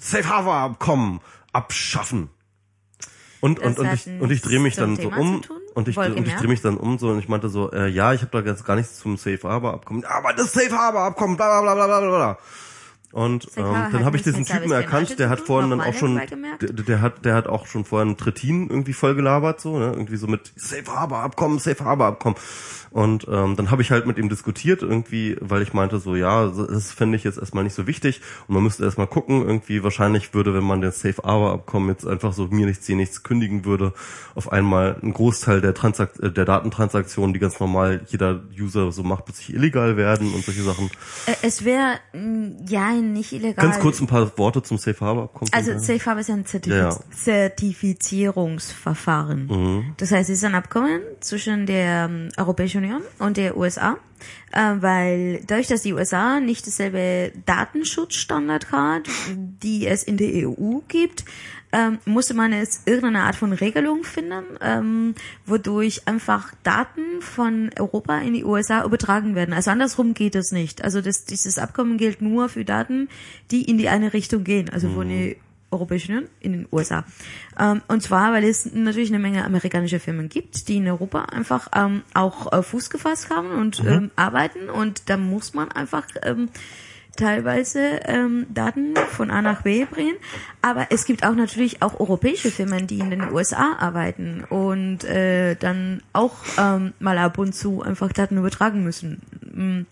Safe Harbor Abkommen abschaffen. Und, Das und, und ich, und ich drehe mich dann zum so Thema um und ich, und ich drehe mich dann um so und ich meinte so, äh, ja, ich habe da jetzt gar nichts zum Safe Harbor Abkommen. Aber das Safe Harbor Abkommen, bla bla bla bla bla bla. Und ähm, dann hat habe ich diesen Typen erkannt, der hat vorhin dann auch schon, der, der hat, der hat auch schon vorhin Trittin irgendwie voll gelabert, so, ne, irgendwie so mit Safe Harbor Abkommen, Safe Harbor Abkommen. Und ähm, dann habe ich halt mit ihm diskutiert, irgendwie, weil ich meinte so, ja, das fände ich jetzt erstmal nicht so wichtig und man müsste erstmal gucken, irgendwie wahrscheinlich würde, wenn man das Safe Harbor Abkommen jetzt einfach so mir nichts, dir nichts kündigen würde, auf einmal ein Großteil der Transakt äh, der Datentransaktionen, die ganz normal jeder User so macht, plötzlich illegal werden und solche Sachen. Äh, Es wäre, mm, ja, nicht illegal. Ganz kurz ein paar Worte zum Safe Harbor Abkommen. Also Safe Harbor ist ja ein Zertifiz Ja, ja. Zertifizierungsverfahren. Mhm. Das heißt, es ist ein Abkommen zwischen der ähm, Europäischen Union und der USA, äh, weil dadurch, dass die USA nicht dasselbe Datenschutzstandard hat, die es in der EU gibt, ähm, musste man jetzt irgendeine Art von Regelung finden, ähm, wodurch einfach Daten von Europa in die USA übertragen werden. Also andersrum geht es nicht. Also das, dieses Abkommen gilt nur für Daten, die in die eine Richtung gehen, also von der Europäischen Union in den USA. Ähm, und zwar, weil es natürlich eine Menge amerikanische Firmen gibt, die in Europa einfach ähm, auch äh, Fuß gefasst haben und ähm, arbeiten und da muss man einfach ähm, teilweise ähm, Daten von A nach B bringen. Aber es gibt auch natürlich auch europäische Firmen, die in den USA arbeiten und äh, dann auch ähm, mal ab und zu einfach Daten übertragen müssen. Mm.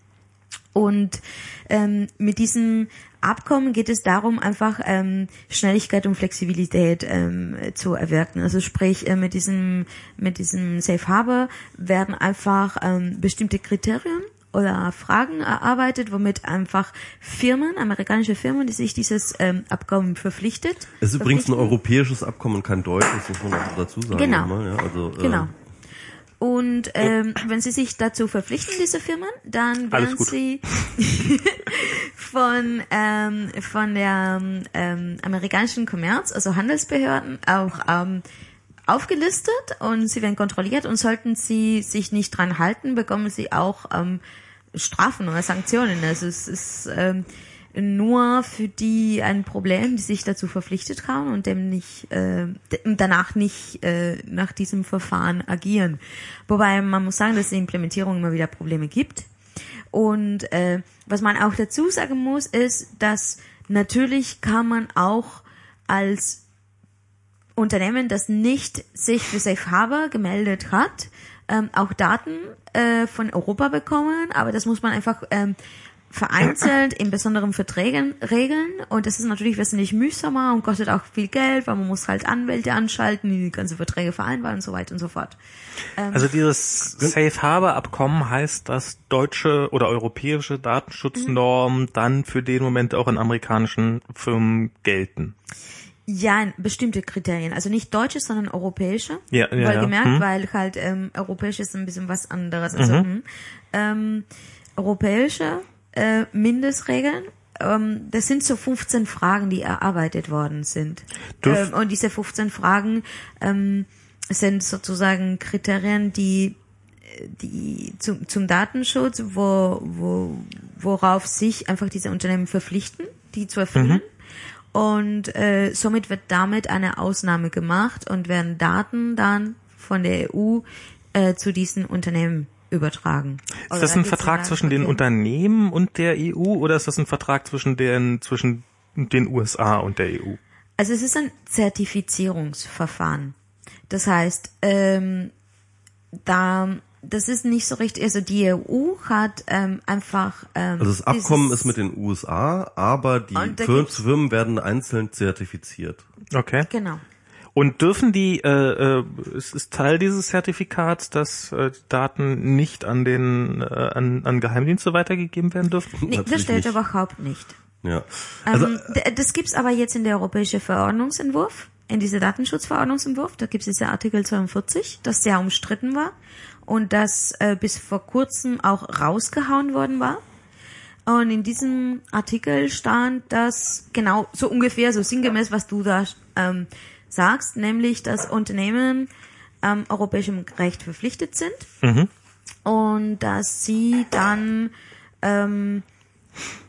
Und ähm, mit diesem Abkommen geht es darum, einfach ähm, Schnelligkeit und Flexibilität ähm, zu erwirken. Also sprich, äh, mit diesem mit diesem Safe Harbor werden einfach ähm, bestimmte Kriterien oder Fragen erarbeitet, womit einfach Firmen, amerikanische Firmen, die sich dieses ähm, Abkommen verpflichtet. Es ist übrigens ein europäisches Abkommen und kein deutsches, muss man dazu sagen. Genau. nochmal, Ja, also, äh, Genau. Und ähm, wenn sie sich dazu verpflichten, diese Firmen, dann werden sie von ähm, von der ähm, amerikanischen Kommerz, also Handelsbehörden, auch ähm, aufgelistet und sie werden kontrolliert und sollten sie sich nicht dran halten, bekommen sie auch ähm, Strafen oder Sanktionen. Also es ist ähm, nur für die ein Problem, die sich dazu verpflichtet haben und dem nicht äh, danach nicht äh, nach diesem Verfahren agieren. Wobei man muss sagen, dass die Implementierung immer wieder Probleme gibt. Und äh, was man auch dazu sagen muss, ist, dass natürlich kann man auch als Unternehmen, das nicht sich für Safe Harbor gemeldet hat, ähm, auch Daten äh, von Europa bekommen, aber das muss man einfach ähm, vereinzelt in besonderen Verträgen regeln und das ist natürlich wesentlich mühsamer und kostet auch viel Geld, weil man muss halt Anwälte anschalten, die die ganzen Verträge vereinbaren und so weiter und so fort. Also dieses Safe Harbor Abkommen heißt, dass deutsche oder europäische Datenschutznormen dann für den Moment auch in amerikanischen Firmen gelten. Ja, bestimmte Kriterien. Also nicht deutsche, sondern europäische. Ja, ja, weil ja. gemerkt, Hm. weil halt ähm, europäisch ist ein bisschen was anderes. Also hm, ähm, europäische äh, Mindestregeln. Ähm, das sind so 15 Fragen, die erarbeitet worden sind. Ähm, und diese 15 Fragen ähm, sind sozusagen Kriterien, die die zum, zum Datenschutz, wo, wo, worauf sich einfach diese Unternehmen verpflichten, die zu erfüllen. Und äh, somit wird damit eine Ausnahme gemacht und werden Daten dann von der EU äh, zu diesen Unternehmen übertragen. Ist das ein Vertrag zwischen den Unternehmen und der EU oder ist das ein Vertrag zwischen den, zwischen den USA und der EU? Also es ist ein Zertifizierungsverfahren. Das heißt, ähm, da das ist nicht so richtig. Also die EU hat ähm, einfach. Ähm, Also das Abkommen ist mit den USA, aber die Firmen werden einzeln zertifiziert. Okay. Genau. Und dürfen die, äh, äh, es ist Teil dieses Zertifikats, dass äh, die Daten nicht an den äh, an, an Geheimdienste weitergegeben werden dürfen? Nee, das steht nicht. überhaupt nicht. Ja. Also, ähm, das gibt's aber jetzt in der europäische Verordnungsentwurf, in diese Datenschutzverordnungsentwurf, da gibt's dieser Artikel 42, das sehr umstritten war und das äh, bis vor kurzem auch rausgehauen worden war. Und in diesem Artikel stand das genau so ungefähr, so sinngemäß, was du da ähm, sagst, nämlich, dass Unternehmen ähm, europäischem Recht verpflichtet sind und dass sie dann ähm,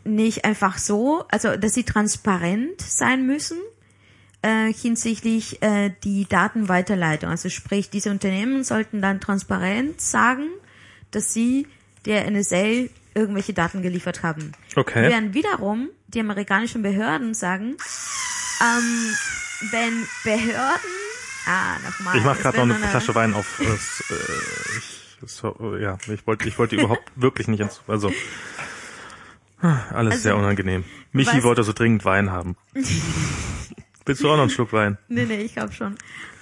nicht einfach so, also dass sie transparent sein müssen äh, hinsichtlich äh, die Datenweiterleitung. Also sprich, diese Unternehmen sollten dann transparent sagen, dass sie der NSA irgendwelche Daten geliefert haben. Okay. Während wiederum die amerikanischen Behörden sagen, ähm, wenn Behörden, ah, nochmal. Ich mache gerade noch wird eine Flasche Wein auf. Das, äh, ich, so, ja, ich wollte, ich wollte überhaupt wirklich nicht ins, also alles Also, sehr unangenehm. Michi was- wollte so dringend Wein haben. Willst du auch noch einen Schluck Wein? Nee, nee, ich glaube schon.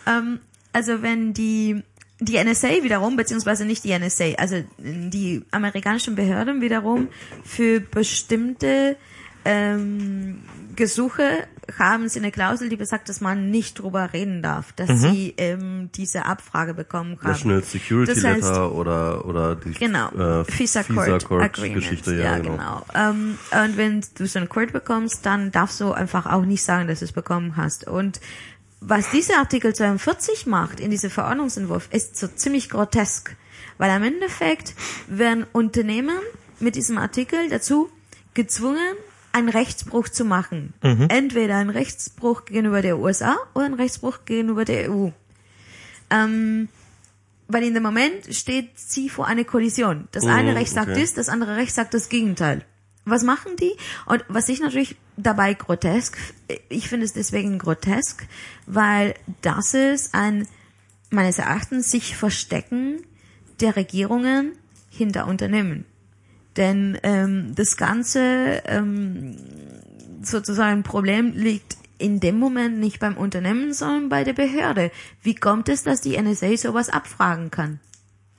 Ähm, also wenn die die NSA wiederum, beziehungsweise nicht die NSA, also die amerikanischen Behörden wiederum für bestimmte ähm, Gesuche haben sie eine Klausel, die besagt, dass man nicht drüber reden darf, dass sie ähm, diese Abfrage bekommen haben. National Security Das heißt- Letter oder oder die Genau, äh, Visa Court, Court Agreement. Geschichte, ja, ja, genau. Ähm, und wenn du so einen Court bekommst, dann darfst du einfach auch nicht sagen, dass du es bekommen hast. Und was dieser Artikel 42 macht in diesem Verordnungsentwurf, ist so ziemlich grotesk. Weil am Endeffekt werden Unternehmen mit diesem Artikel dazu gezwungen, einen Rechtsbruch zu machen. Entweder einen Rechtsbruch gegenüber der USA oder einen Rechtsbruch gegenüber der EU. Ähm, weil in dem Moment steht sie vor einer Kollision. Das eine Recht sagt okay. das, das andere Recht sagt das Gegenteil. Was machen die? Und was ich natürlich dabei grotesk, ich finde es deswegen grotesk, weil das ist ein, meines Erachtens, sich Verstecken der Regierungen hinter Unternehmen. Denn ähm, das ganze ähm, sozusagen Problem liegt in dem Moment nicht beim Unternehmen, sondern bei der Behörde. Wie kommt es, dass die NSA sowas abfragen kann?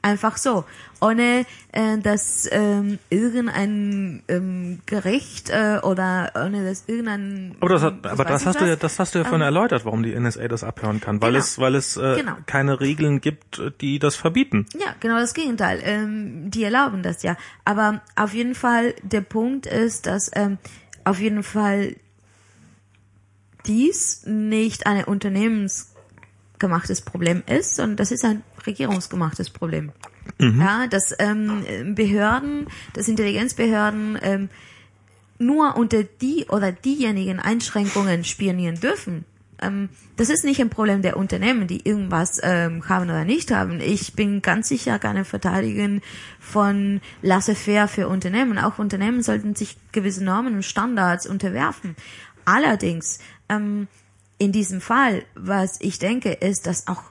Einfach so, ohne äh, dass ähm, irgendein ähm, Gericht äh, oder ohne dass irgendein Aber das, hat, aber das hast du was. ja, das hast du ja vorhin erläutert, warum die NSA das abhören kann, weil Genau. es, weil es äh, Genau. keine Regeln gibt, die das verbieten. Ja, genau das Gegenteil. Ähm, die erlauben das ja. Aber auf jeden Fall, der Punkt ist, dass ähm, auf jeden Fall dies nicht ein unternehmensgemachtes Problem ist, sondern das ist ein regierungsgemachtes Problem. Ja, dass ähm, Behörden, dass Intelligenzbehörden ähm, nur unter die oder diejenigen Einschränkungen spionieren dürfen. Ähm, das ist nicht ein Problem der Unternehmen, die irgendwas ähm, haben oder nicht haben. Ich bin ganz sicher keine Verteidigerin von laissez-faire für Unternehmen. Auch Unternehmen sollten sich gewisse Normen und Standards unterwerfen. Allerdings, ähm, in diesem Fall, was ich denke, ist, dass auch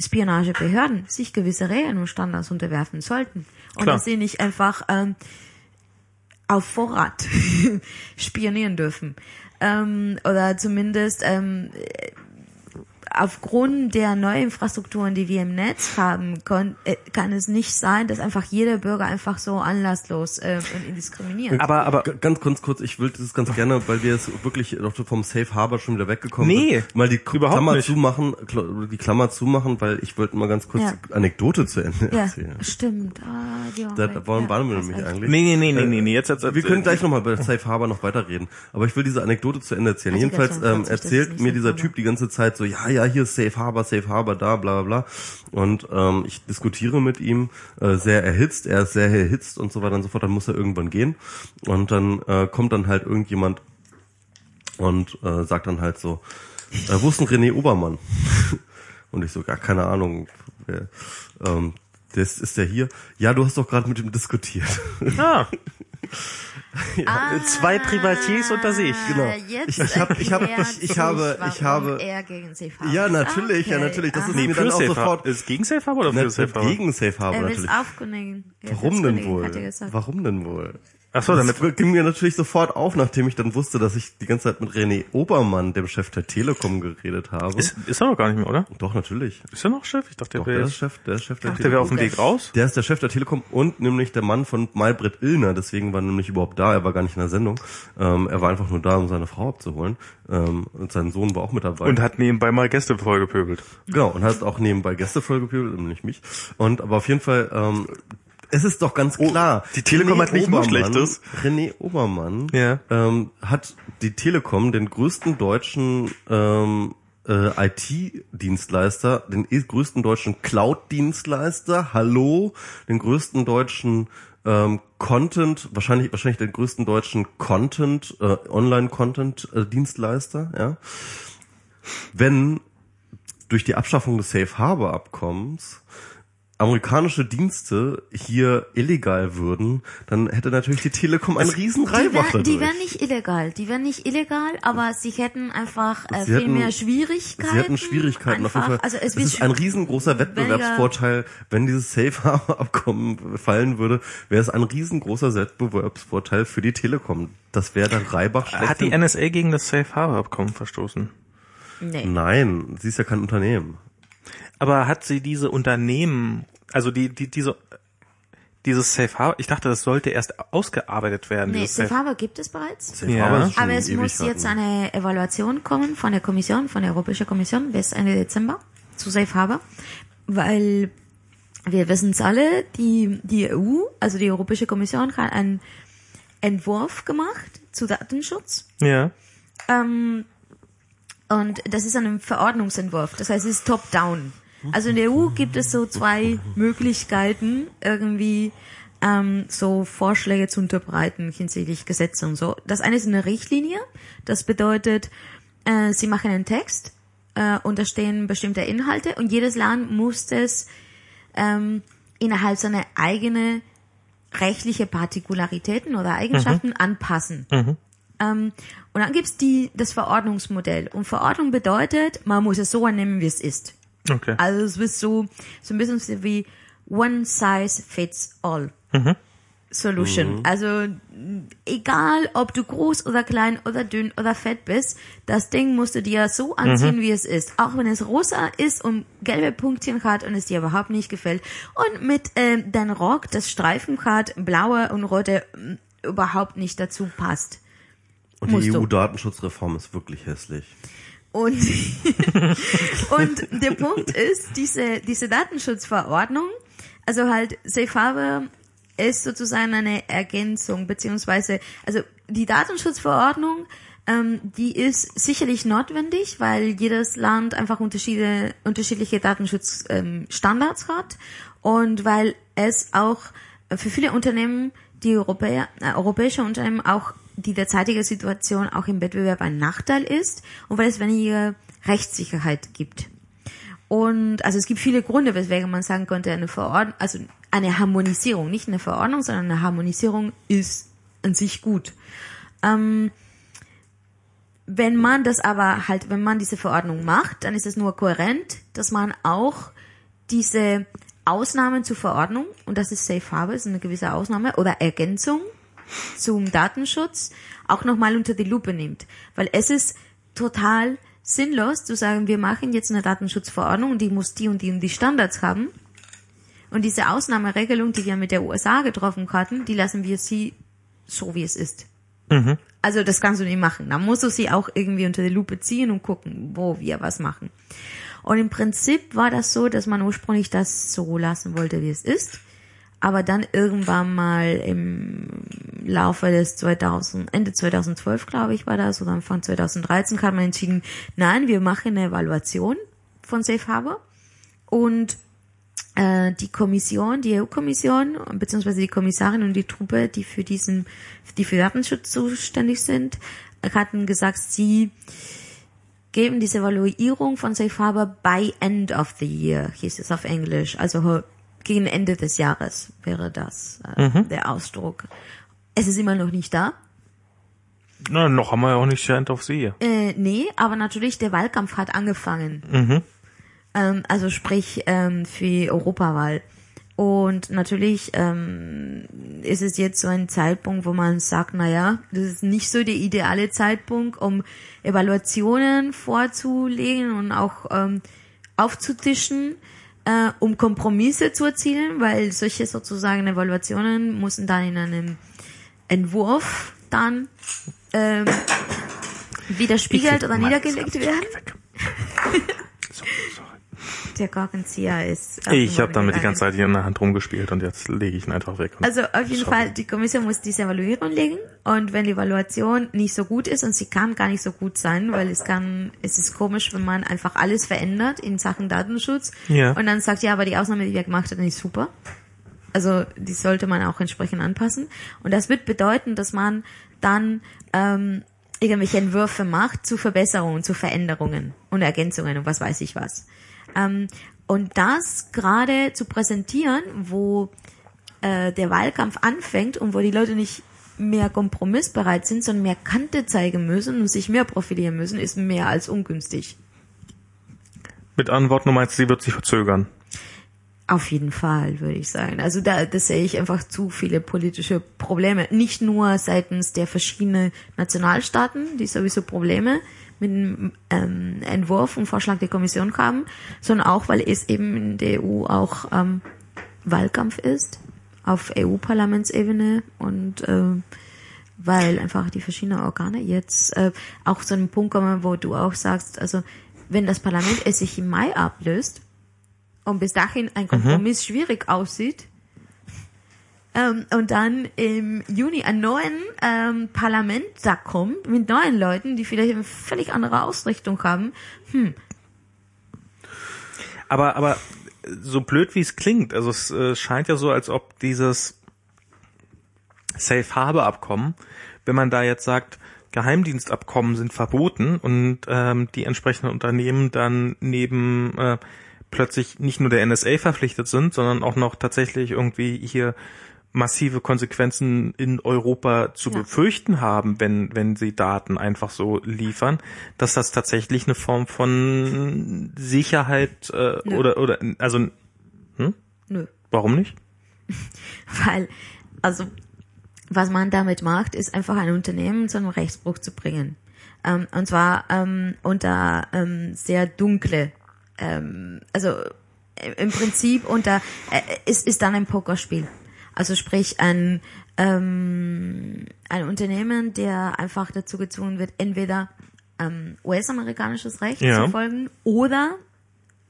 Spionagebehörden sich gewisse Regeln und Standards unterwerfen sollten. Und Klar. dass sie nicht einfach ähm, auf Vorrat spionieren dürfen. Ähm, oder zumindest ähm, aufgrund der neuen Infrastrukturen, die wir im Netz haben, kon, äh, kann es nicht sein, dass einfach jeder Bürger einfach so anlasslos äh, und indiskriminiert. Aber, aber G- Ganz, ganz kurz, ich will das ganz gerne, weil wir jetzt wirklich doch vom Safe Harbor schon wieder weggekommen Nee, sind, mal die Klammer nicht. zumachen, die Klammer zumachen, weil ich wollte mal ganz kurz Ja. die Anekdote zu Ende ja, erzählen. stimmt. Ah, die Da, da waren, ja, waren wir nämlich eigentlich. nee, nee, nee, nee, nee, nee, jetzt, jetzt Wir können gleich nochmal bei Safe Harbor noch weiterreden. Aber ich will diese Anekdote zu Ende erzählen. Also Jedenfalls ähm, 42, das ist erzählt mir dieser. Typ die ganze Zeit so, ja, ja, hier ist Safe Harbor, Safe Harbor, da, bla bla bla. Und ähm, ich diskutiere mit ihm äh, sehr erhitzt, er ist sehr erhitzt und so weiter und so fort. Dann muss er irgendwann gehen. Und dann äh, kommt dann halt irgendjemand und äh, sagt dann halt so, äh, wo ist denn René Obermann? und ich so, gar keine Ahnung. Ähm, das ist der hier. Ja, du hast doch gerade mit ihm diskutiert. Ah. Zwei Privatiers unter sich. Genau. Ah, Ich- ich hab- ich hab- ich- ich habe- ich habe- er gegen Safe Harbor Ja, ist. natürlich, ja, Okay. natürlich. Das ist Aha. Nee, mir dann auch sofort-. Ist gegen Safe Harbor oder für Nicht Safe Harbor? gegen Safe Harbor Er natürlich. Er Warum denn wohl? Warum denn wohl? Ach so, damit das ging mir natürlich sofort auf, nachdem ich dann wusste, dass ich die ganze Zeit mit René Obermann, dem Chef der Telekom, geredet habe. ist, ist er doch gar nicht mehr, oder? Doch, natürlich. Ist er noch Chef? Ich dachte, der Doch, der jetzt, ist Chef, der ist Chef der dachte, der wäre auf Telekom. dem Weg raus. Der ist der Chef der Telekom und nämlich der Mann von Malbrit Illner, deswegen war er nämlich überhaupt da, er war gar nicht in der Sendung. Ähm, er war einfach nur da, um seine Frau abzuholen. Ähm, und sein Sohn war auch mit dabei. Und hat nebenbei mal Gäste vollgepöbelt. Genau, und hat auch nebenbei Gäste vollgepöbelt, nämlich mich. Und aber auf jeden Fall, ähm, es ist doch ganz klar. die Telekom René hat nicht nur Obermann- Schlechtes. René Obermann Ja. ähm, hat die Telekom, den größten deutschen ähm, äh, IT-Dienstleister, den eh größten deutschen Cloud-Dienstleister, hallo, den größten deutschen ähm, Content, wahrscheinlich wahrscheinlich den größten deutschen Content, äh, Online-Content-Dienstleister, ja. Wenn durch die Abschaffung des Safe Harbor Abkommens amerikanische Dienste hier illegal würden, dann hätte natürlich die Telekom einen riesen Die, Reibach wär, die wären nicht illegal. Die wären nicht illegal, aber sie hätten einfach äh, Sie viel hätten- mehr Schwierigkeiten. Sie hatten Schwierigkeiten auf einfach. jeden Fall. Also es, es ist ein riesengroßer Wettbewerbsvorteil, wenn dieses Safe Harbor Abkommen fallen würde, wäre es ein riesengroßer Wettbewerbsvorteil für die Telekom. Das wäre der Reibach Hat die. NSA gegen das Safe Harbor Abkommen verstoßen? nee. Nein, sie ist ja kein Unternehmen. Aber hat sie diese Unternehmen, also die, die, diese, dieses Safe Harbor, ich dachte, das sollte erst ausgearbeitet werden. Nee, Safe Harbor gibt es bereits. Safe Ja. Harbor ist schon Aber es muss Ewigkeiten. jetzt eine Evaluation kommen von der Kommission, von der Europäischen Kommission bis Ende Dezember zu Safe Harbor, weil wir wissen es alle, die, die EU, also die Europäische Kommission hat einen Entwurf gemacht zu Datenschutz Ja. ähm, und das ist ein Verordnungsentwurf, das heißt, es ist top-down. Also in der EU gibt es so zwei Möglichkeiten, irgendwie ähm, so Vorschläge zu unterbreiten hinsichtlich Gesetze und so. Das eine ist eine Richtlinie, das bedeutet, äh, sie machen einen Text äh, und da stehen bestimmte Inhalte und jedes Land muss das ähm, innerhalb seiner eigene rechtliche Partikularitäten oder Eigenschaften anpassen. Ähm, und dann gibt's die, das Verordnungsmodell. Und Verordnung bedeutet, man muss es so annehmen, wie es ist. Okay. Also es wird so, so ein bisschen so wie one size fits all. Solution. Also m, egal, ob du groß oder klein oder dünn oder fett bist, das Ding musst du dir so anziehen, wie es ist. Auch wenn es rosa ist und gelbe Punktchen hat und es dir überhaupt nicht gefällt. Und mit ähm, dein Rock, das Streifen hat, blaue und rote, überhaupt nicht dazu passt. Und die. EU-Datenschutzreform ist wirklich hässlich. Und, und der Punkt ist, diese, diese Datenschutzverordnung, also halt Safe Harbor ist sozusagen eine Ergänzung, beziehungsweise, also die Datenschutzverordnung, ähm, die ist sicherlich notwendig, weil jedes Land einfach unterschiedliche, unterschiedliche Datenschutzstandards ähm, hat und weil es auch für viele Unternehmen, die Europäer, äh, europäische Unternehmen auch die derzeitige Situation auch im Wettbewerb ein Nachteil ist und weil es weniger Rechtssicherheit gibt. Und also es gibt viele Gründe, weswegen man sagen könnte, eine Verordnung, also eine Harmonisierung, nicht eine Verordnung, sondern eine Harmonisierung ist an sich gut. Ähm, wenn man das aber halt, wenn man diese Verordnung macht, dann ist es nur kohärent, dass man auch diese Ausnahmen zur Verordnung, und das ist Safe Harbor, ist eine gewisse Ausnahme oder Ergänzung zum Datenschutz, auch nochmal unter die Lupe nimmt. Weil es ist total sinnlos zu sagen, wir machen jetzt eine Datenschutzverordnung und die muss die und die und die Standards haben. Und diese Ausnahmeregelung, die wir mit der USA getroffen hatten, die lassen wir sie so, wie es ist. Also das kannst du nicht machen. Da musst du sie auch irgendwie unter die Lupe ziehen und gucken, wo wir was machen. Und im Prinzip war das so, dass man ursprünglich das so lassen wollte, wie es ist. Aber dann irgendwann mal im Laufe des 2000, Ende 2012, glaube ich, war das, oder Anfang 2013, hat man entschieden, nein, wir machen eine Evaluation von Safe Harbor. Und äh, die Kommission, die EU-Kommission, beziehungsweise die Kommissarin und die Truppe, die für diesen, die für Datenschutz zuständig sind, hatten gesagt, sie geben diese Evaluierung von Safe Harbor by end of the year, hieß es auf Englisch. Also gegen Ende des Jahres wäre das äh, der Ausdruck. Es ist immer noch nicht da. Na, noch haben wir ja auch nicht End of See. Äh, nee, aber natürlich der Wahlkampf hat angefangen. Ähm, also sprich ähm, für die Europawahl. Und natürlich ähm, ist es jetzt so ein Zeitpunkt, wo man sagt, na ja, das ist nicht so der ideale Zeitpunkt, um Evaluationen vorzulegen und auch ähm, aufzutischen, äh, um Kompromisse zu erzielen, weil solche sozusagen Evaluationen müssen dann in einem Entwurf dann ähm, widerspiegelt oder niedergelegt werden. So, sorry. Der Korkenzieher ist. Ich habe damit die ganze Zeit hier in der Hand rumgespielt und jetzt lege ich ihn einfach weg. Also auf jeden. Fall, die Kommission muss diese Evaluierung legen und wenn die Evaluation nicht so gut ist und sie kann gar nicht so gut sein, weil es kann, es ist komisch, wenn man einfach alles verändert in Sachen Datenschutz Ja. und dann sagt, ja, aber die Ausnahme, die wir gemacht haben, ist super. Also die sollte man auch entsprechend anpassen und das wird bedeuten, dass man dann ähm, irgendwelche Entwürfe macht zu Verbesserungen, zu Veränderungen und Ergänzungen und was weiß ich was. Ähm, und das gerade zu präsentieren, wo äh, der Wahlkampf anfängt und wo die Leute nicht mehr kompromissbereit sind, sondern mehr Kante zeigen müssen und sich mehr profilieren müssen, ist mehr als ungünstig. Mit Antwort Nummer eins, sie wird sich verzögern. Auf jeden Fall, würde ich sagen. Also da das sehe ich einfach zu viele politische Probleme. Nicht nur seitens der verschiedenen Nationalstaaten, die sowieso Probleme mit dem ähm, Entwurf und Vorschlag der Kommission haben, sondern auch, weil es eben in der EU auch ähm, Wahlkampf ist, auf EU-Parlamentsebene und äh, weil einfach die verschiedenen Organe jetzt äh, auch zu einem Punkt kommen, wo du auch sagst, also wenn das Parlament es sich im Mai ablöst, und bis dahin ein Kompromiss schwierig aussieht. Ähm, und dann im Juni ein neuen ähm, Parlament da kommt mit neuen Leuten, die vielleicht eine völlig andere Ausrichtung haben. Aber, aber so blöd wie es klingt, also es äh, scheint ja so, als ob dieses Safe Harbor Abkommen, wenn man da jetzt sagt, Geheimdienstabkommen sind verboten und ähm, die entsprechenden Unternehmen dann neben äh, plötzlich nicht nur der NSA verpflichtet sind, sondern auch noch tatsächlich irgendwie hier massive Konsequenzen in Europa zu Ja. befürchten haben, wenn, wenn sie Daten einfach so liefern, dass das tatsächlich eine Form von Sicherheit äh, Nö. oder, oder, also, Nö. warum nicht? Weil, also, was man damit macht, ist einfach ein Unternehmen zu einem Rechtsbruch zu bringen. Ähm, und zwar ähm, unter ähm, sehr dunkle, ähm, also äh, im Prinzip unter, äh, es ist dann ein Pokerspiel. Also sprich ein, ähm, ein Unternehmen, der einfach dazu gezwungen wird, entweder ähm, US-amerikanisches Recht Ja. zu folgen oder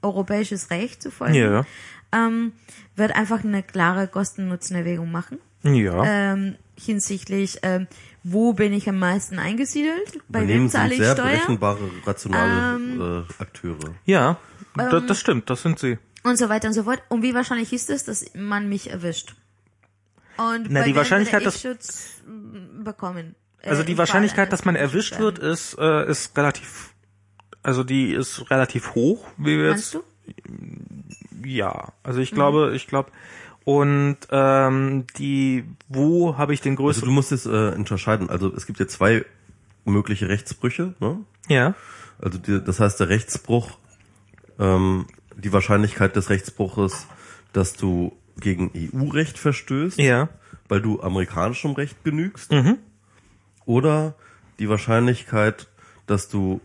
europäisches Recht zu folgen, Ja. ähm, wird einfach eine klare Kosten-Nutzen-Erwägung machen Ja. ähm, hinsichtlich, ähm, wo bin ich am meisten eingesiedelt, bei wem Unternehmen zahle sind ich sehr Steuer berechenbare, rationale Ähm, äh, Akteure. ja, ähm, das stimmt, das sind sie. und so weiter und so fort. Und wie wahrscheinlich ist es, dass man mich erwischt? Und Na, bei die Wahrscheinlichkeit, dass- Schutz mm, bekommen. äh, Also die Wahrscheinlichkeit, dass man erwischt wird, Sperren. ist, äh, ist relativ, also die ist relativ hoch, wie wir jetzt. du? Ja, also ich Mhm. glaube, ich glaube, und ähm, die, wo habe ich den Also größten? du musst jetzt äh, unterscheiden. Also es gibt ja zwei mögliche Rechtsbrüche. Ne? ja, Also die, das heißt der Rechtsbruch, ähm, die Wahrscheinlichkeit des Rechtsbruches, dass du gegen EU-Recht verstößt, ja, weil du amerikanischem Recht genügst, mhm. oder die Wahrscheinlichkeit, dass du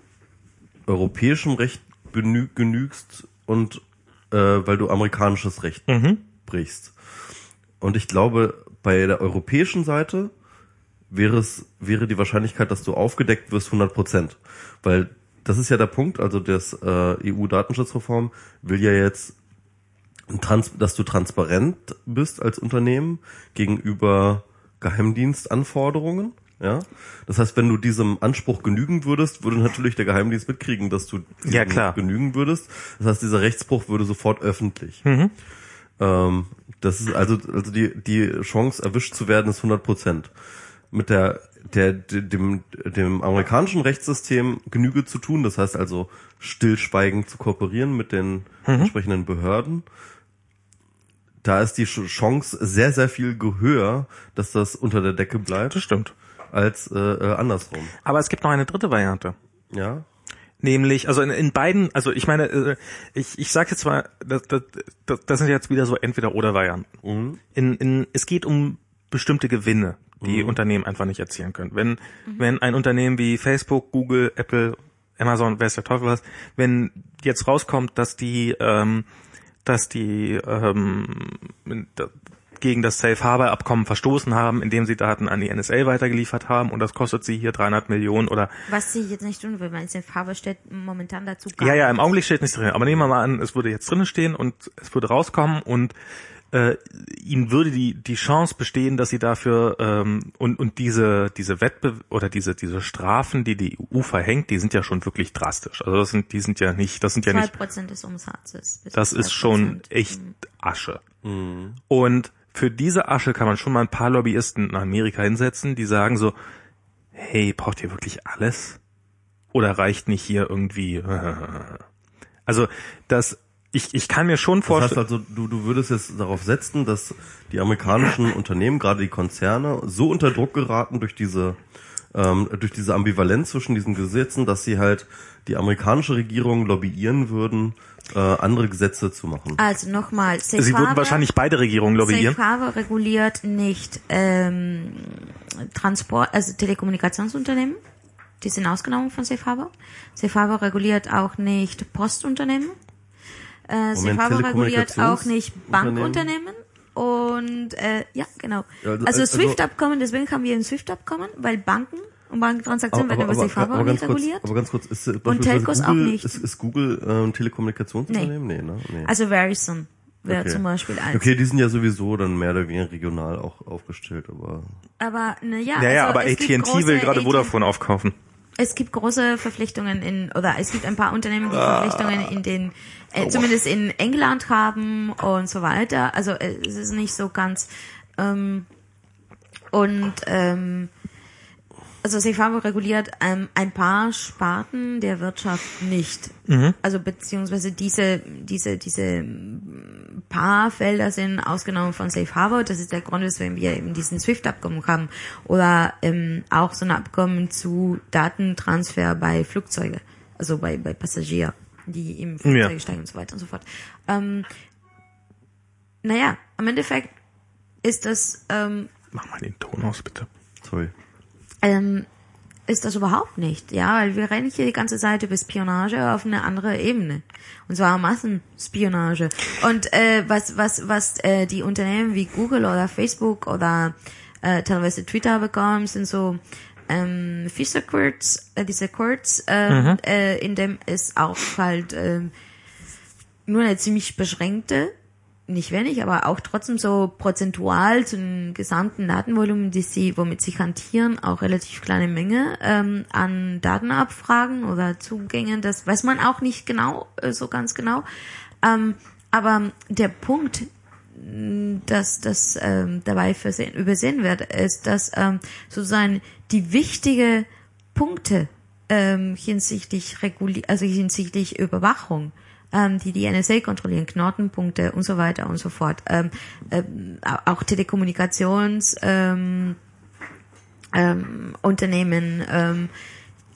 europäischem Recht genügst und äh, weil du amerikanisches Recht Mhm. brichst. Und ich glaube, bei der europäischen Seite wäre es wäre die Wahrscheinlichkeit, dass du aufgedeckt wirst, 100 Prozent, weil das ist ja der Punkt. Also das äh, EU-Datenschutzreform will ja jetzt trans dass du transparent bist als Unternehmen gegenüber Geheimdienstanforderungen. Ja, das heißt, wenn du diesem Anspruch genügen würdest, würde natürlich der Geheimdienst mitkriegen, dass du diesem Ja, klar. genügen würdest. Das heißt, dieser Rechtsbruch würde sofort öffentlich. Ähm, das ist also, also die, die Chance, erwischt zu werden, ist 100 Prozent. Mit der, der, dem, dem amerikanischen Rechtssystem Genüge zu tun, das heißt also stillschweigend zu kooperieren mit den entsprechenden Behörden. Da ist die Ch- Chance sehr, sehr viel höher, dass das unter der Decke bleibt, das stimmt. als äh, äh, andersrum. Aber es gibt noch eine dritte Variante, Ja, Nämlich, also in, in beiden, also ich meine, äh, ich, ich sage jetzt mal, das, das, das, das sind jetzt wieder so entweder oder Varianten. Mhm. In, in, es geht um bestimmte Gewinne, die Unternehmen einfach nicht erzielen können. Wenn, wenn ein Unternehmen wie Facebook, Google, Apple, Amazon, weiß der Teufel was, wenn jetzt rauskommt, dass die, ähm, dass die ähm, gegen das Safe Harbor Abkommen verstoßen haben, indem sie Daten an die NSA weitergeliefert haben und das kostet sie hier 300 Millionen oder Was sie jetzt nicht tun will, weil es in Farbe steht momentan dazu gar ja, ja, im. Augenblick steht nichts drin. Aber nehmen wir mal an, es würde jetzt drinnen stehen und es würde rauskommen und äh, ihnen würde die die Chance bestehen, dass sie dafür ähm, und und diese diese Wettbe oder diese diese Strafen, die die EU verhängt, die sind ja schon wirklich drastisch. Also das sind die sind ja nicht, das sind ja Zwei nicht, Prozent des Umsatzes. das ist 2%. schon echt Asche. Und für diese Asche kann man schon mal ein paar Lobbyisten in Amerika hinsetzen, die sagen so, hey, braucht ihr wirklich alles? Oder reicht nicht hier irgendwie? Also das, ich, ich kann mir schon Das heißt vorstellen. also, du, du würdest jetzt darauf setzen, dass die amerikanischen Unternehmen, gerade die Konzerne, so unter Druck geraten durch diese ähm, durch diese Ambivalenz zwischen diesen Gesetzen, dass sie halt die amerikanische Regierung lobbyieren würden, äh, andere Gesetze zu machen. Also nochmal, Safe Sie würden Harbor- wahrscheinlich beide Regierungen lobbyieren. Safe Harbor reguliert nicht ähm, Transport, also Telekommunikationsunternehmen. Die sind ausgenommen von Safe Harbor. Safe Harbor reguliert auch nicht Postunternehmen. Äh, Harbor reguliert auch nicht? Bankunternehmen. Und äh, ja, genau. Also- also also- SWIFT-Abkommen, deswegen haben wir ein SWIFT-Abkommen, weil Banken und Bankentransaktionen werden über Safe Harbor ganz nicht kurz, reguliert. aber ganz kurz, ist äh, beispielsweise Telcos auch Google, nicht. Ist, ist Google äh, ein Telekommunikationsunternehmen? Nee, ne? Nee. Also Verizon wäre Okay. zum Beispiel eins. Okay, die sind ja sowieso dann mehr oder weniger regional auch aufgestellt, aber Aber naja, Ja, ja, also aber AT&T will gerade Vodafone aufkaufen. Es gibt große Verpflichtungen in, oder es gibt ein paar Unternehmen, die Ah. Verpflichtungen in den, äh, zumindest in England haben und so weiter. Also äh, es ist nicht so ganz, ähm, und, ähm, also Safe Harbor reguliert ähm, ein paar Sparten der Wirtschaft nicht. Also beziehungsweise diese, diese, diese ähm, paar Felder sind ausgenommen von Safe Harbor. Das ist der Grund, weswegen wir eben diesen SWIFT-Abkommen haben. Oder ähm, auch so ein Abkommen zu Datentransfer bei Flugzeuge, also bei, bei Passagier, die im Flugzeug Ja. steigen und so weiter und so fort. Ähm, naja, am Endeffekt ist das ähm, Mach mal den Ton aus, bitte. sorry. ähm, ist das überhaupt nicht, ja, weil wir reden hier die ganze Zeit über Spionage auf eine andere Ebene. Und zwar Massenspionage. Und äh, was, was, was äh, die Unternehmen wie Google oder Facebook oder äh, teilweise Twitter bekommen, sind so ähm, Fisher Courts, äh, diese Courts, äh, äh, in dem es auch halt ähm, nur eine ziemlich beschränkte, nicht wenig, aber auch trotzdem so prozentual zu dem gesamten Datenvolumen, die sie, womit sie hantieren, auch relativ kleine Menge ähm, an Datenabfragen oder Zugängen. Das weiß man auch nicht genau, äh, so ganz genau. Ähm, aber der Punkt, mh, dass das ähm, dabei versehen, übersehen wird, ist, dass ähm, sozusagen die wichtige Punkte ähm, hinsichtlich Reguli also hinsichtlich Überwachung, ähm, die die NSA kontrollieren, Knotenpunkte und so weiter und so fort, ähm, ähm, auch Telekommunikations ähm, ähm, Unternehmen, ähm,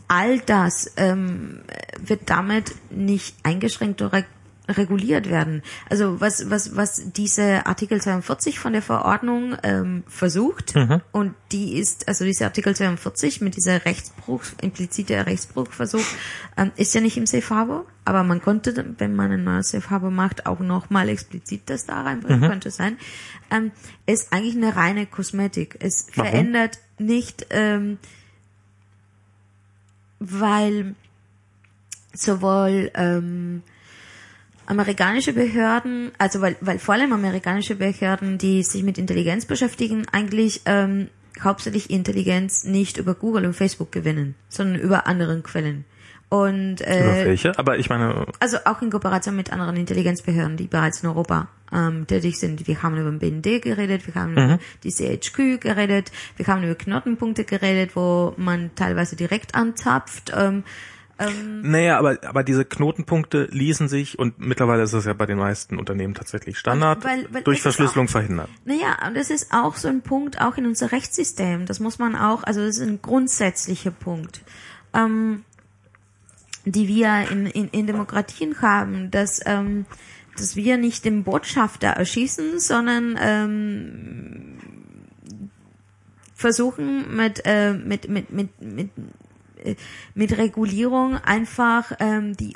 all das ähm, wird damit nicht eingeschränkt oder reguliert werden. Also was was was diese Artikel 42 von der Verordnung ähm, versucht und die ist also diese Artikel 42 mit dieser Rechtsbruch implizite Rechtsbruchversuch ähm, ist ja nicht im Safe Harbor, aber man konnte wenn man ein neues Safe Harbor macht auch noch mal explizit das da reinbringen könnte sein. Ähm, ist eigentlich eine reine Kosmetik. Es Warum? verändert nicht ähm, weil sowohl ähm, amerikanische Behörden, also weil, weil vor allem amerikanische Behörden, die sich mit Intelligenz beschäftigen, eigentlich ähm, hauptsächlich Intelligenz nicht über Google und Facebook gewinnen, sondern über anderen Quellen. Und Über äh, welche? Aber ich meine, also auch in Kooperation mit anderen Intelligenzbehörden, die bereits in Europa ähm, tätig sind. Wir haben über den BND geredet, wir haben über die CHQ geredet, wir haben über Knotenpunkte geredet, wo man teilweise direkt anzapft. Ähm, naja, aber, aber diese Knotenpunkte ließen sich, und mittlerweile ist das ja bei den meisten Unternehmen tatsächlich Standard, Weil- weil durch Verschlüsselung auch- verhindern. Naja, und das ist auch so ein Punkt, auch in unser Rechtssystem. Das muss man auch, also das ist ein grundsätzlicher Punkt. Ähm, die wir in, in, in Demokratien haben, dass, ähm, dass wir nicht den Botschafter erschießen, sondern ähm, versuchen mit, äh, mit, mit, mit, mit, mit Regulierung einfach ähm, die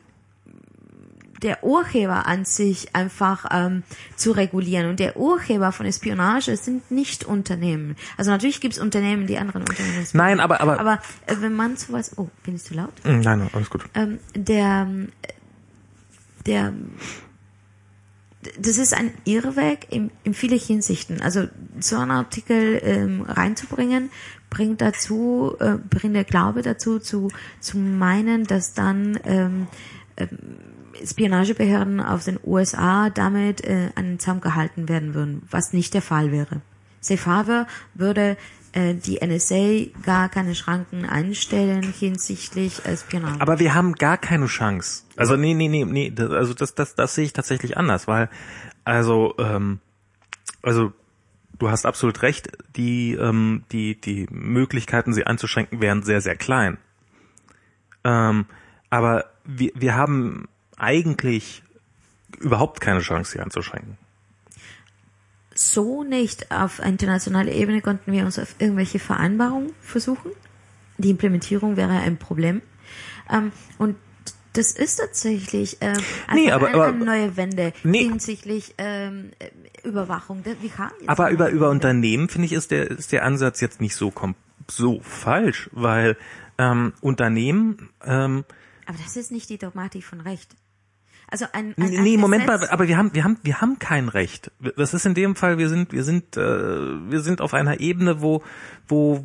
der Urheber an sich einfach ähm, zu regulieren. Und der Urheber von Espionage sind nicht Unternehmen. Also natürlich gibt es Unternehmen, die anderen Unternehmen. Nein, aber aber, Aber äh, wenn man sowas, oh, bin ich zu laut? Hm, nein, nein, alles gut. ähm, der, der, das ist ein Irrweg in, in viele Hinsichten. Also so einen Artikel ähm, reinzubringen, bringt dazu, äh, bringt der Glaube dazu, zu, zu meinen, dass dann ähm, ähm, Spionagebehörden aus den USA damit äh, an den Zaum gehalten werden würden, was nicht der Fall wäre. Safe Harbor würde äh, die NSA gar keine Schranken einstellen hinsichtlich äh, Spionage. Aber wir haben gar keine Chance. Also nee, nee, nee, nee, also das, das, das sehe ich tatsächlich anders, weil also ähm, also du hast absolut recht, die ähm, die die Möglichkeiten, sie einzuschränken, wären sehr sehr klein. Ähm, aber wir wir haben eigentlich überhaupt keine Chance, sie einzuschränken. So nicht. Auf internationaler Ebene konnten wir uns auf irgendwelche Vereinbarungen versuchen. Die Implementierung wäre ein Problem. Ähm, und das ist tatsächlich ähm, Nee, aber- eine, aber- neue Wende Nee. hinsichtlich ähm, äh, Überwachung. Wir haben Aber über über. Unternehmen finde ich ist der ist der Ansatz jetzt nicht so so falsch, weil ähm, Unternehmen ähm, Aber das ist nicht die Dogmatik von Recht. Also ein, ein, ein Nee, Moment Gesetz, mal, aber wir haben, wir haben, wir haben kein Recht. Das ist in dem Fall, wir sind, wir sind, äh, wir sind auf einer Ebene, wo, wo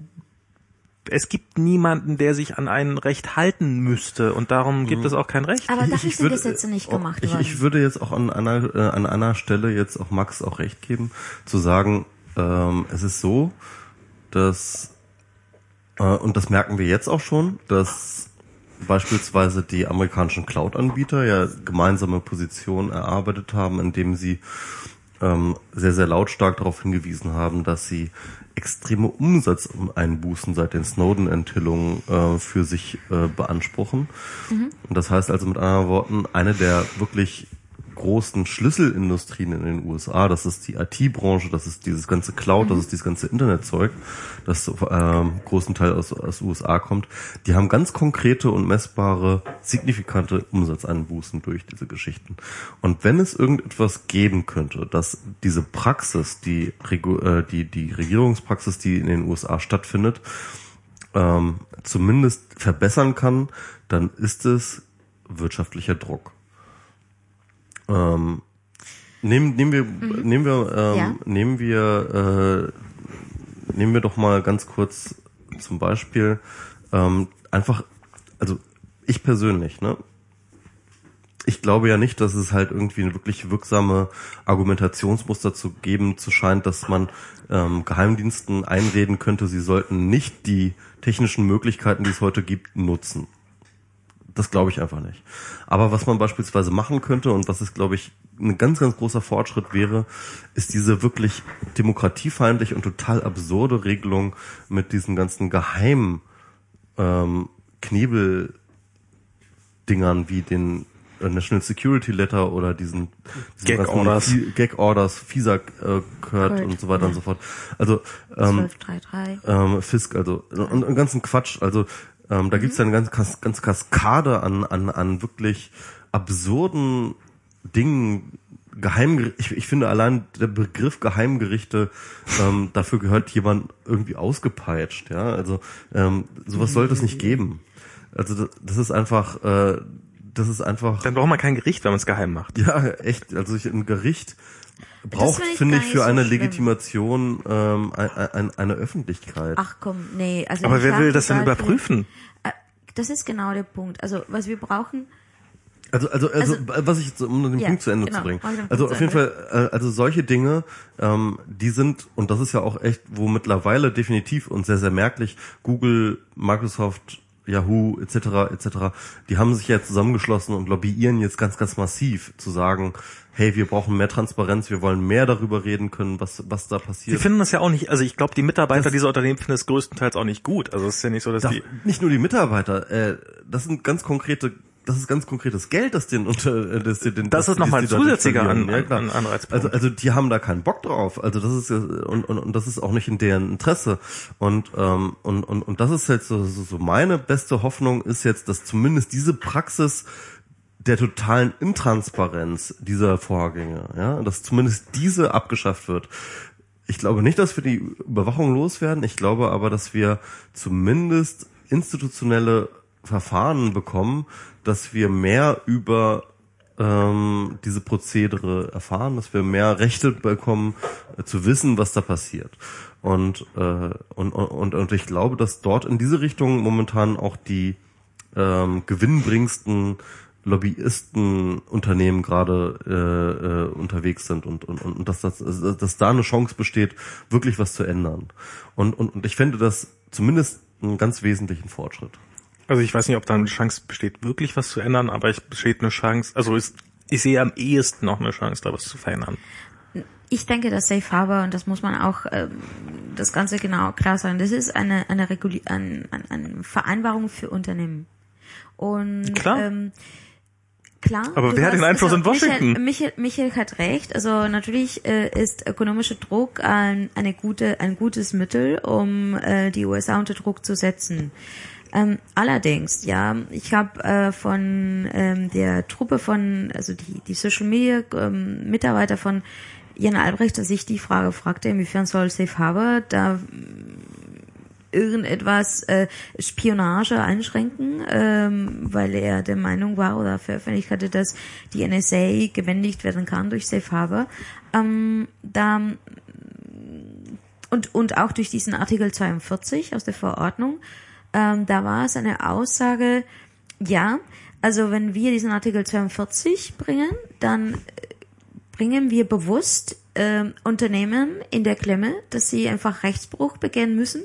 es gibt niemanden, der sich an ein Recht halten müsste und darum gibt es auch kein Recht. Aber dafür ich sind würde- Gesetze nicht oh, gemacht ich, worden. Ich würde jetzt auch an einer, äh, an einer Stelle jetzt auch Max auch recht geben, zu sagen, ähm, es ist so, dass, äh, und das merken wir jetzt auch schon, dass beispielsweise die amerikanischen Cloud-Anbieter ja gemeinsame Positionen erarbeitet haben, indem sie ähm, sehr, sehr lautstark darauf hingewiesen haben, dass sie extreme Umsatzeinbußen seit den Snowden-Enthüllungen äh, für sich äh, beanspruchen. Und das heißt also mit anderen Worten, eine der wirklich großen Schlüsselindustrien in den USA, das ist die IT-Branche, das ist dieses ganze Cloud, das ist dieses ganze Internetzeug, das ähm, großen Teil aus, aus USA kommt, die haben ganz konkrete und messbare, signifikante Umsatzeinbußen durch diese Geschichten. Und wenn es irgendetwas geben könnte, dass diese Praxis, die, äh, die, die Regierungspraxis, die in den USA stattfindet, ähm, zumindest verbessern kann, dann ist es wirtschaftlicher Druck. Ähm, nehmen, nehmen wir, nehmen wir, ähm, Ja. nehmen wir, äh, nehmen wir doch mal ganz kurz zum Beispiel ähm, einfach, also ich persönlich, ne? Ich glaube ja nicht, dass es halt irgendwie eine wirklich wirksame Argumentationsmuster zu geben zu scheint, dass man ähm, Geheimdiensten einreden könnte, sie sollten nicht die technischen Möglichkeiten, die es heute gibt, nutzen. Das glaube ich einfach nicht. Aber was man beispielsweise machen könnte und was ist, glaube ich, ein ganz, ganz großer Fortschritt wäre, ist diese wirklich demokratiefeindliche und total absurde Regelung mit diesen ganzen geheimen ähm, Knebeldingern wie den äh, National Security Letter oder diesen, diesen Gag Orders. Fie- Gag Orders, FISA äh, Kurt und so weiter ja. und so fort. Also ähm, 1233. ähm, Fisk, also und, und ganzen Quatsch. Also ähm, da gibt's ja eine ganz, ganz, Kaskade an, an, an wirklich absurden Dingen. Geheim, ich, ich finde allein der Begriff Geheimgerichte, ähm, dafür gehört jemand irgendwie ausgepeitscht, ja. Also ähm, sowas sollte es nicht geben. Also das, das ist einfach, äh, das ist einfach, Dann braucht man kein Gericht, wenn man es geheim macht. ja, echt. Also ich, ein Gericht braucht, finde ich für so eine schlimm. Legitimation ähm, ein, ein, eine Öffentlichkeit. Ach komm, nee. Also Aber wer will das denn überprüfen? Äh, Das ist genau der Punkt. Also was wir brauchen, Also, also, also, Also- was ich, jetzt, um den Ja, Punkt zu Ende genau. zu bringen. Also auf jeden Ende. Fall, äh, also solche Dinge, ähm, die sind, und das ist ja auch echt, wo mittlerweile definitiv und sehr, sehr merklich Google, Microsoft, Yahoo, etc., etc., die haben sich ja zusammengeschlossen und lobbyieren jetzt ganz, ganz massiv zu sagen, hey, wir brauchen mehr Transparenz, wir wollen mehr darüber reden können, was, was da Sie passiert. finden das ja auch nicht, also ich glaube, die Mitarbeiter Das- dieser Unternehmen finden es größtenteils auch nicht gut. Also es ist ja nicht so, dass Das, die. nicht nur die Mitarbeiter, äh, das sind ganz konkrete das ist ganz konkretes Geld, das den unter, äh, das den, Das ist nochmal ein zusätzlicher. An- Ja. An- Anreizpunkt. Also, also die haben da keinen Bock drauf. Also das ist und, und, und das ist auch nicht in deren Interesse. Und ähm, und, und, und das ist jetzt so, so, so meine beste Hoffnung ist jetzt, dass zumindest diese Praxis der totalen Intransparenz dieser Vorgänge, ja, dass zumindest diese abgeschafft wird. Ich glaube nicht, dass wir die Überwachung loswerden. Ich glaube aber, dass wir zumindest institutionelle Verfahren bekommen, dass wir mehr über ähm, diese Prozedere erfahren, dass wir mehr Rechte bekommen, äh, zu wissen, was da passiert. Und, äh, und, und, und ich glaube, dass dort in diese Richtung momentan auch die ähm, gewinnbringendsten Lobbyistenunternehmen gerade äh, äh, unterwegs sind und, und, und dass, das, dass da eine Chance besteht, wirklich was zu ändern. Und, und, und ich finde das zumindest einen ganz wesentlichen Fortschritt. Also ich weiß nicht, ob da eine Chance besteht, wirklich was zu ändern, aber es besteht eine Chance, also ist, ich sehe am ehesten noch eine Chance, da was zu verändern. Ich denke, dass Safe Harbor, und das muss man auch ähm, das Ganze genau klar sagen, das ist eine, eine, Reguli ein, ein, eine Vereinbarung für Unternehmen. Und Klar. Ähm, klar. Aber wer hat den Einfluss in Washington? Michael, Michael, Michael hat recht. Also natürlich äh, ist ökonomischer Druck ein, eine gute, ein gutes Mittel, um äh, die USA unter Druck zu setzen. Ähm, allerdings, ja, ich habe äh, von ähm, der Truppe von, also die, die Social Media ähm, Mitarbeiter von Jan Albrecht, dass ich die Frage fragte, inwiefern soll Safe Harbor da irgendetwas äh, Spionage einschränken, ähm, weil er der Meinung war oder veröffentlicht hatte, dass die NSA gebändigt werden kann durch Safe Harbor. Ähm, da und und auch durch diesen Artikel 42 aus der Verordnung, ähm, da war es eine Aussage, ja, also wenn wir diesen Artikel 42 bringen, dann äh, bringen wir bewusst äh, Unternehmen in der Klemme, dass sie einfach Rechtsbruch begehen müssen.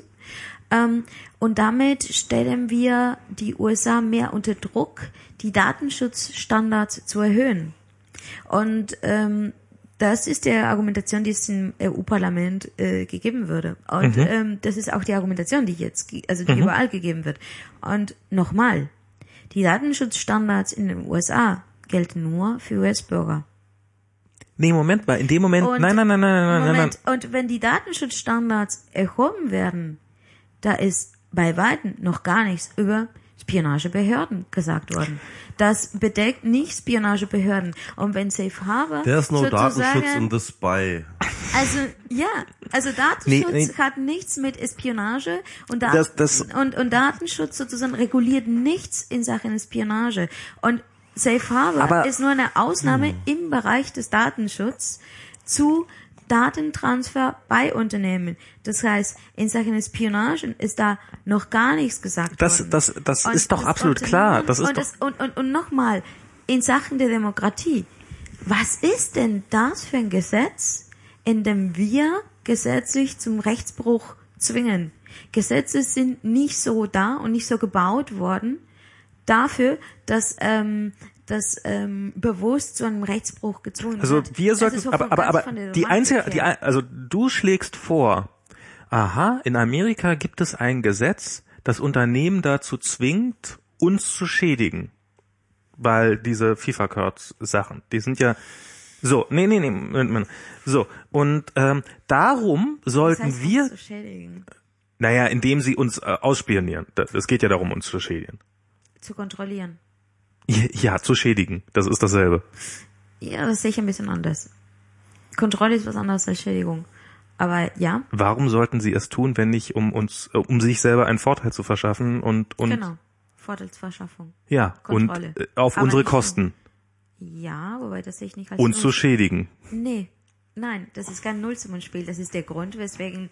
Ähm, und damit stellen wir die USA mehr unter Druck, die Datenschutzstandards zu erhöhen. Und ähm, das ist der Argumentation, die es im EU-Parlament äh, gegeben würde. Und ähm, das ist auch die Argumentation, die jetzt, also die überall gegeben wird. Und nochmal, die Datenschutzstandards in den USA gelten nur für US-Bürger. Nee, Moment mal, in dem Moment, Und- nein, nein, nein, nein, nein, nein, nein. Moment, und wenn die Datenschutzstandards erhoben werden, da ist bei Weitem noch gar nichts über Spionagebehörden gesagt worden. Das bedeckt nicht Spionagebehörden. Und wenn Safe Harbor There's no sozusagen, Datenschutz in the spy. also ja, also Datenschutz Nee, nee. hat nichts mit Espionage und, Dat Das- das- und, und Datenschutz sozusagen reguliert nichts in Sachen Espionage. Und Safe Harbor Aber- ist nur eine Ausnahme im Bereich des Datenschutzes zu Datentransfer bei Unternehmen. Das heißt, in Sachen Espionage ist da noch gar nichts gesagt Das- worden. das- das Und ist doch absolut klar. Das ist und, doch- das, und, und, und nochmal, in Sachen der Demokratie, was ist denn das für ein Gesetz, in dem wir gesetzlich zum Rechtsbruch zwingen? Gesetze sind nicht so da und nicht so gebaut worden dafür, dass ähm, dass ähm, bewusst zu einem Rechtsbruch gezwungen Also wird. wir Das sollten, aber, aber, aber die einzige, her. die, also du schlägst vor, aha, in Amerika gibt es ein Gesetz, das Unternehmen dazu zwingt, uns zu schädigen. Weil diese FIFA-Cards-Sachen, die sind ja, so, nee, nee, nee, Moment, Moment. so, und ähm, darum das sollten heißt, wir, naja, indem sie uns äh, ausspionieren, Das- es geht ja darum, uns zu schädigen. zu kontrollieren. Ja, zu schädigen, das ist dasselbe. Ja, das sehe ich ein bisschen anders. Kontrolle ist was anderes als Schädigung. Aber ja, Warum sollten sie es tun, wenn nicht um uns, um sich selber einen Vorteil zu verschaffen und und genau. Vorteilsverschaffung. ja Kontrolle. und äh, auf Aber unsere. Kosten Ja, wobei das sehe ich nicht als uns zu schädigen. Nee. Nein, das ist kein Nullsummenspiel. Das ist der Grund, weswegen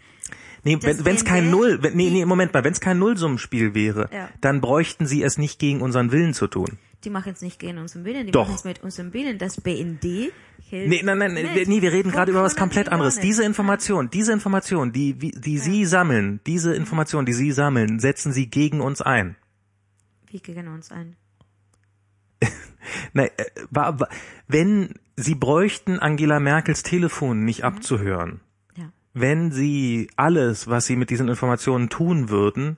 Nee, wenn wenn's kein Null, wenn, nee, nee, Moment mal, wenn es kein Nullsummenspiel wäre, Ja. dann bräuchten sie es nicht gegen unseren Willen zu tun. Die machen es nicht gegen unseren Willen, die machen es mit unserem Willen. Das BND hilft Nee, nein, nein, mit. nee, wir reden gerade über was 500 komplett anderes. Diese Information, diese Information, die die Sie sammeln, diese Information, die Sie sammeln, setzen Sie gegen uns ein. Wie gegen uns ein? Nein, äh, wenn Sie bräuchten Angela Merkels Telefon nicht abzuhören, Ja. wenn Sie alles, was Sie mit diesen Informationen tun würden,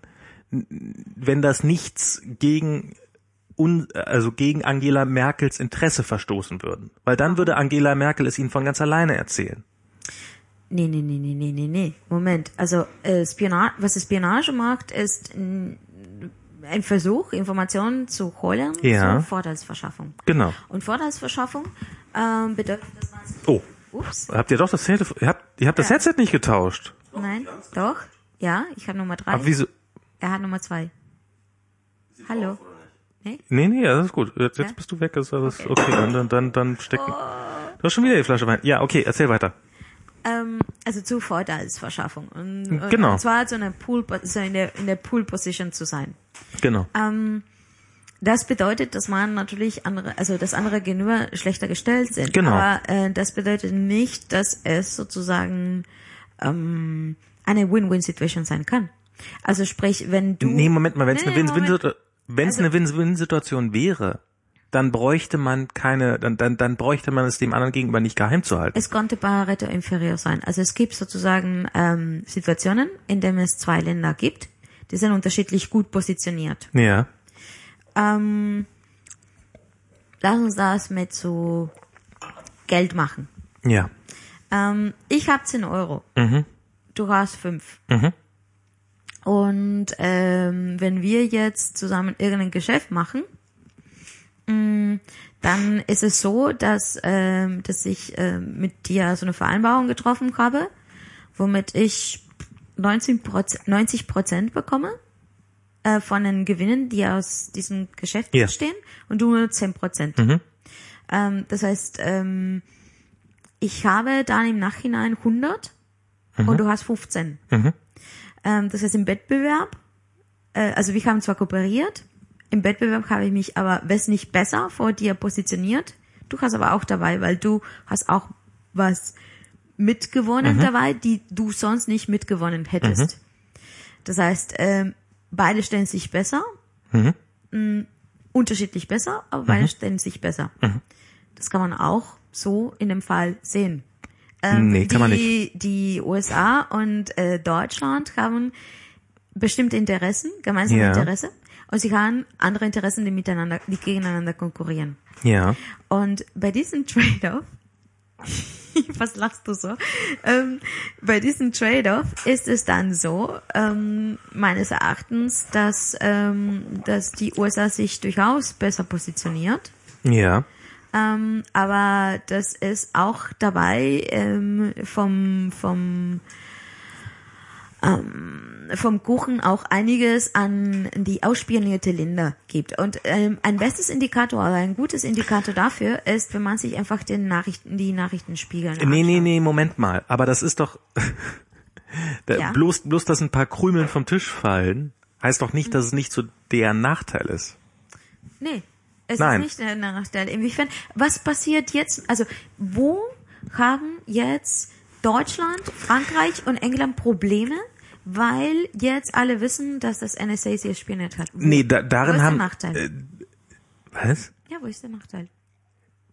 wenn das nichts gegen un, also gegen Angela Merkels Interesse verstoßen würden. Weil dann würde Angela Merkel es ihnen von ganz alleine erzählen. Nee, nee, nee, nee, nee, nee, nee. Moment. Also äh, Spionage, was Spionage macht, ist ein, Versuch, Informationen zu holen Ja. zur Vorteilsverschaffung. Genau. Und Vorteilsverschaffung ähm, bedeutet, dass man Oh, Ups. habt ihr doch das Telefon, ihr habt, ihr habt das Ja. Headset nicht getauscht. Nein, doch. Ja, ich habe Nummer drei. Aber wieso? Er hat Nummer zwei. Hallo. Nee? Nee, nee, das ist gut. Jetzt, jetzt Ja? bist du weg, ist alles okay. Dann, dann, dann, dann stecken. Du hast schon wieder die Flasche Wein. Ja, okay, erzähl weiter. Ähm, also zu Vorteilsverschaffung. Und, Genau. Und zwar zu einer Pool, so in der, in der Pool-Position zu sein. Genau. Ähm, das bedeutet, dass man natürlich andere, also dass andere gegenüber schlechter gestellt sind. Genau. Aber äh, das bedeutet nicht, dass es sozusagen ähm, eine Win-Win-Situation sein kann. Also sprich, wenn du Nee, Moment mal, wenn es Nee, eine nee, Win-Win Moment. Wenn es Also- eine Win-Win-Situation wäre, dann bräuchte man keine, dann, dann, dann bräuchte man es dem anderen gegenüber nicht geheim zu halten. Es konnte Pareto inferior sein. Also es gibt sozusagen ähm, Situationen, in denen es zwei Länder gibt, die sind unterschiedlich gut positioniert. Ja. Ähm, lass uns das mit so Geld machen. Ja. Ähm, ich habe 10 Euro. Mhm. Du hast 5. Mhm. Und ähm, wenn wir jetzt zusammen irgendein Geschäft machen, mh, dann ist es so, dass, ähm, dass ich ähm, mit dir so eine Vereinbarung getroffen habe, womit ich 90 Prozent, 90 Prozent bekomme äh, von den Gewinnen, die aus diesem Geschäft Ja. entstehen, und du nur 10 Prozent. Mhm. Ähm, das heißt, ähm, ich habe dann im Nachhinein 100 und du hast 15. Mhm. Ähm, das heißt, im Wettbewerb, äh, also wir haben zwar kooperiert, im Wettbewerb habe ich mich aber wesentlich besser vor dir positioniert. Du hast aber auch dabei, weil du hast auch was mitgewonnen dabei, die du sonst nicht mitgewonnen hättest. Das heißt, ähm, beide stellen sich besser, Mm, unterschiedlich besser, aber beide stellen sich besser. Das kann man auch so in dem Fall sehen. Ähm, Nee, kann man die, Die USA und äh, Deutschland haben bestimmte Interessen, gemeinsame Ja. Interesse, und sie haben andere Interessen, die miteinander, die gegeneinander konkurrieren. Ja. Und bei diesem Trade-off, was lachst du so? Ähm, bei diesem Trade-off ist es dann so, ähm, meines Erachtens, dass, ähm, dass die USA sich durchaus besser positioniert. Ja. Ähm, aber das ist auch dabei ähm, vom vom ähm, vom Kuchen auch einiges an die ausspionierte Länder gibt. Und ähm, ein bestes Indikator oder ein gutes Indikator dafür ist, wenn man sich einfach den Nachrichten, die Nachrichtenspiegel Nee, nee, nee, Moment mal. Aber das ist doch, da, Ja. bloß, bloß, dass ein paar Krümeln vom Tisch fallen, heißt doch nicht, dass es nicht zu deren Nachteil ist. Nee, es Nein. ist nicht ein Nachteil. Inwiefern, was passiert jetzt, also wo haben jetzt Deutschland, Frankreich und England Probleme, weil jetzt alle wissen, dass das NSA sie spioniert hat? Wo? Nee, da, wo darin ist haben, der Nachteil? äh, was? ja, wo ist der Nachteil?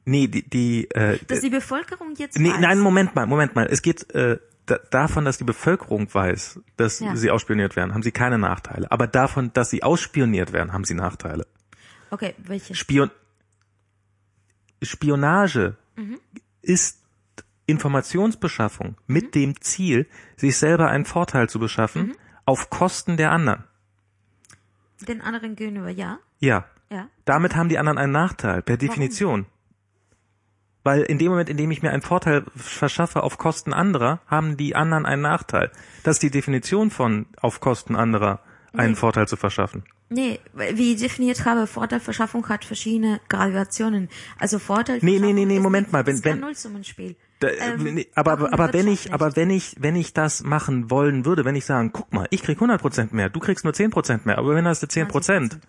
Nee, die, die, äh, Dass die Bevölkerung jetzt nee, weiß. nein, Moment mal, Moment mal. Es geht, äh, da, davon, dass die Bevölkerung weiß, dass Ja. sie ausspioniert werden, haben sie keine Nachteile. Aber davon, dass sie ausspioniert werden, haben sie Nachteile. Okay, welche? Spion Spionage Mhm. ist Informationsbeschaffung mit dem Ziel, sich selber einen Vorteil zu beschaffen Mhm. auf Kosten der anderen. Den anderen gegenüber, ja, Ja, ja. damit haben die anderen einen Nachteil, per Definition. Weil in dem Moment, in dem ich mir einen Vorteil verschaffe auf Kosten anderer, haben die anderen einen Nachteil. Das ist die Definition von auf Kosten anderer einen Vorteil zu verschaffen. Nee, wie ich definiert habe, Vorteilverschaffung hat verschiedene Graduationen. Also Vorteil. Nee, nee, nee, nee, Moment mal, wenn- wenn- Nullsummenspiel. Da, Ähm, nee, aber aber, aber wenn ich aber nicht. wenn ich wenn ich das machen wollen würde, wenn ich sagen, guck mal, ich krieg 100% mehr, du kriegst nur 10% mehr, aber wenn hast du 10%,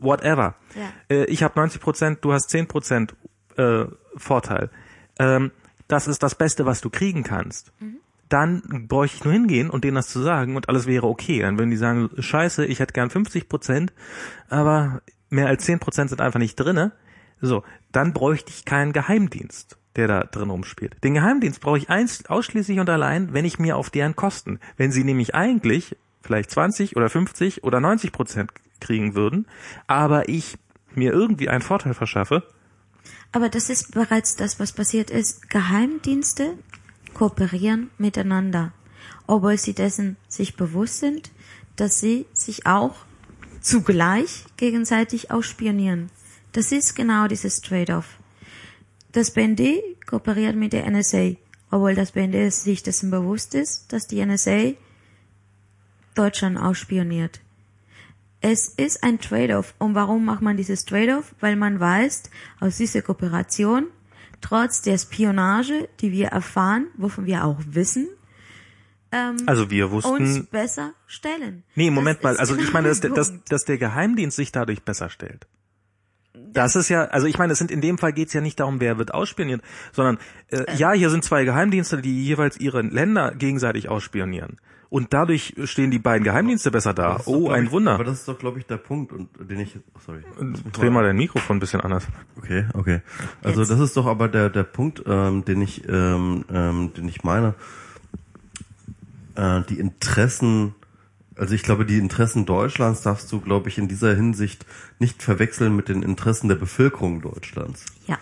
whatever. Ja. Äh, ich habe 90%, du hast 10% äh, Vorteil. Ähm, das ist das Beste, was du kriegen kannst. Mhm. Dann bräuchte ich nur hingehen und denen das zu sagen und alles wäre okay. Dann würden die sagen, scheiße, ich hätte gern 50%, aber mehr als 10% sind einfach nicht drinne. So, dann bräuchte ich keinen Geheimdienst, der da drin rumspielt. Den Geheimdienst brauche ich eins, ausschließlich und allein, wenn ich mir auf deren Kosten, wenn sie nämlich eigentlich vielleicht 20 oder 50 oder 90 Prozent kriegen würden, aber ich mir irgendwie einen Vorteil verschaffe, Aber das ist bereits das, was passiert ist. Geheimdienste kooperieren miteinander, obwohl sie dessen sich bewusst sind, dass sie sich auch zugleich gegenseitig ausspionieren. Das ist genau dieses Trade-off. Das BND kooperiert mit der NSA, obwohl das BND sich dessen bewusst ist, dass die NSA Deutschland ausspioniert. Es ist ein Trade-off. Und warum macht man dieses Trade-off? Weil man weiß, aus dieser Kooperation, trotz der Spionage, die wir erfahren, wovon wir auch wissen, ähm, also wir uns wussten, besser stellen. nee, Moment mal, also ich meine, dass, dass, dass der Geheimdienst sich dadurch besser stellt. Das ist ja, also ich meine, es sind in dem Fall geht's ja nicht darum, wer wird ausspioniert, sondern äh, ja, hier sind zwei Geheimdienste, die jeweils ihre Länder gegenseitig ausspionieren. Und dadurch stehen die beiden Geheimdienste besser da. Doch, Oh, ein ich, Wunder. Aber das ist doch, glaube ich, der Punkt, und den ich, oh, sorry. Dreh mal dein Mikrofon ein bisschen anders. Okay, okay. Also Jetzt. das ist doch aber der der Punkt, ähm, den ich ähm, ähm, den ich meine. Äh, die Interessen, also ich glaube, die Interessen Deutschlands darfst du, glaube ich, in dieser Hinsicht nicht verwechseln mit den Interessen der Bevölkerung Deutschlands. Ja.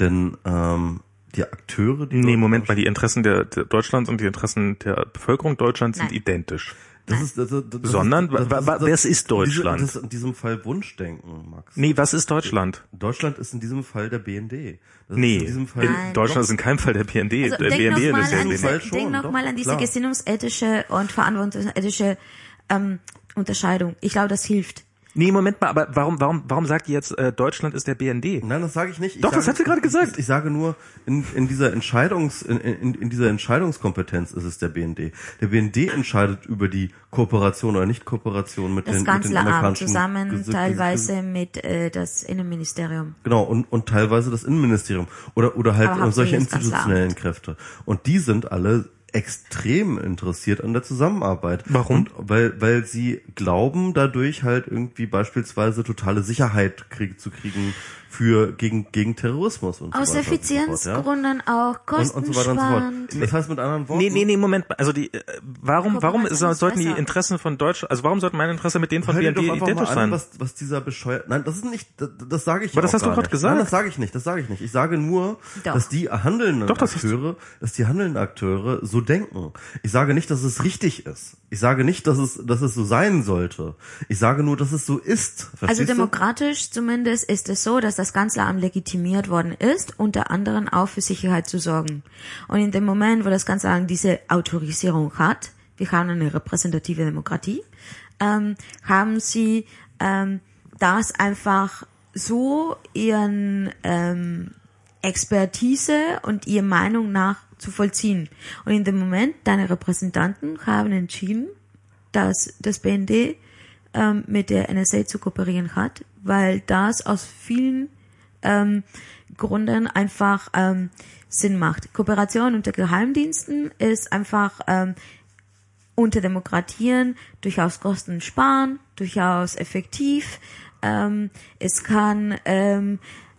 Denn ähm, die Akteure, die Nee, Moment mal, die Interessen der, der Deutschlands und die Interessen der Bevölkerung Deutschlands sind Nein. identisch. das ist, das, ist- das Sondern, das, wa- was ist Deutschland? Diese, das ist in diesem Fall Wunschdenken, Max. Nee, was ist Deutschland? Deutschland ist in diesem Fall der BND. Das Nee, ist in diesem Fall in. Deutschland ist in keinem Fall der BND. Also der denk BND nochmal ist der an, BND. diese, schon, denk noch doch, mal an diese klar. gesinnungsethische und verantwortungsethische ähm, Unterscheidung. Ich glaube, das hilft. Nee, Moment mal, aber warum, warum, warum sagt ihr jetzt, äh, Deutschland ist der BND? Nein, das sage ich nicht. Ich Doch, sage, das hat sie gerade gesagt. Ich, ich sage nur, in, in dieser Entscheidungs, in, in, in dieser Entscheidungskompetenz ist es der BND. Der BND entscheidet über die Kooperation oder Nicht-Kooperation mit, Das den, mit den Kanzleramt amerikanischen zusammen Ges- teilweise mit äh, das Innenministerium. Genau, und, und teilweise das Innenministerium oder, oder halt solche institutionellen Kräfte. Und die sind alle extrem interessiert an der Zusammenarbeit. Warum? Und weil, weil sie glauben, dadurch halt irgendwie beispielsweise totale Sicherheit krieg, zu kriegen für gegen, gegen Terrorismus und Aus so weiter und so fort, ja? Effizienzgründen auch und, und so weiter und so fort. Das heißt mit anderen Worten. Nee, nee, nee, Moment. Also die, äh, warum, warum Kooperation ist sollten die. Interessen von Deutschland, also warum sollten meine Interesse mit denen von BND identisch mal an, sein? was, was dieser bescheuert. Nein, das ist nicht. Das, das sage ich. Aber das hast du gerade gesagt. Nein, das sage ich nicht. Das sage ich nicht. Ich sage nur, Doch. dass die handelnden Doch, das du- Akteure, dass die handelnden Akteure so denken. Ich sage nicht, dass es richtig ist. Ich sage nicht, dass es, dass es so sein sollte. Ich sage nur, dass es so ist. Also Verstehst du? demokratisch zumindest ist es so, dass das Kanzleramt legitimiert worden ist, unter anderem auch für Sicherheit zu sorgen. Und in dem Moment, wo das Kanzleramt diese Autorisierung hat, wir haben eine repräsentative Demokratie, ähm, haben sie ähm, das einfach so ihren ähm, Expertise und ihre Meinung nach zu vollziehen. Und in dem Moment, deine Repräsentanten haben entschieden, dass das BND ähm, mit der NSA zu kooperieren hat, weil das aus vielen ähm, Gründen einfach ähm, Sinn macht. Kooperation unter Geheimdiensten ist einfach ähm, unter Demokratien durchaus Kosten sparen, durchaus effektiv. Ähm, es kann ähm,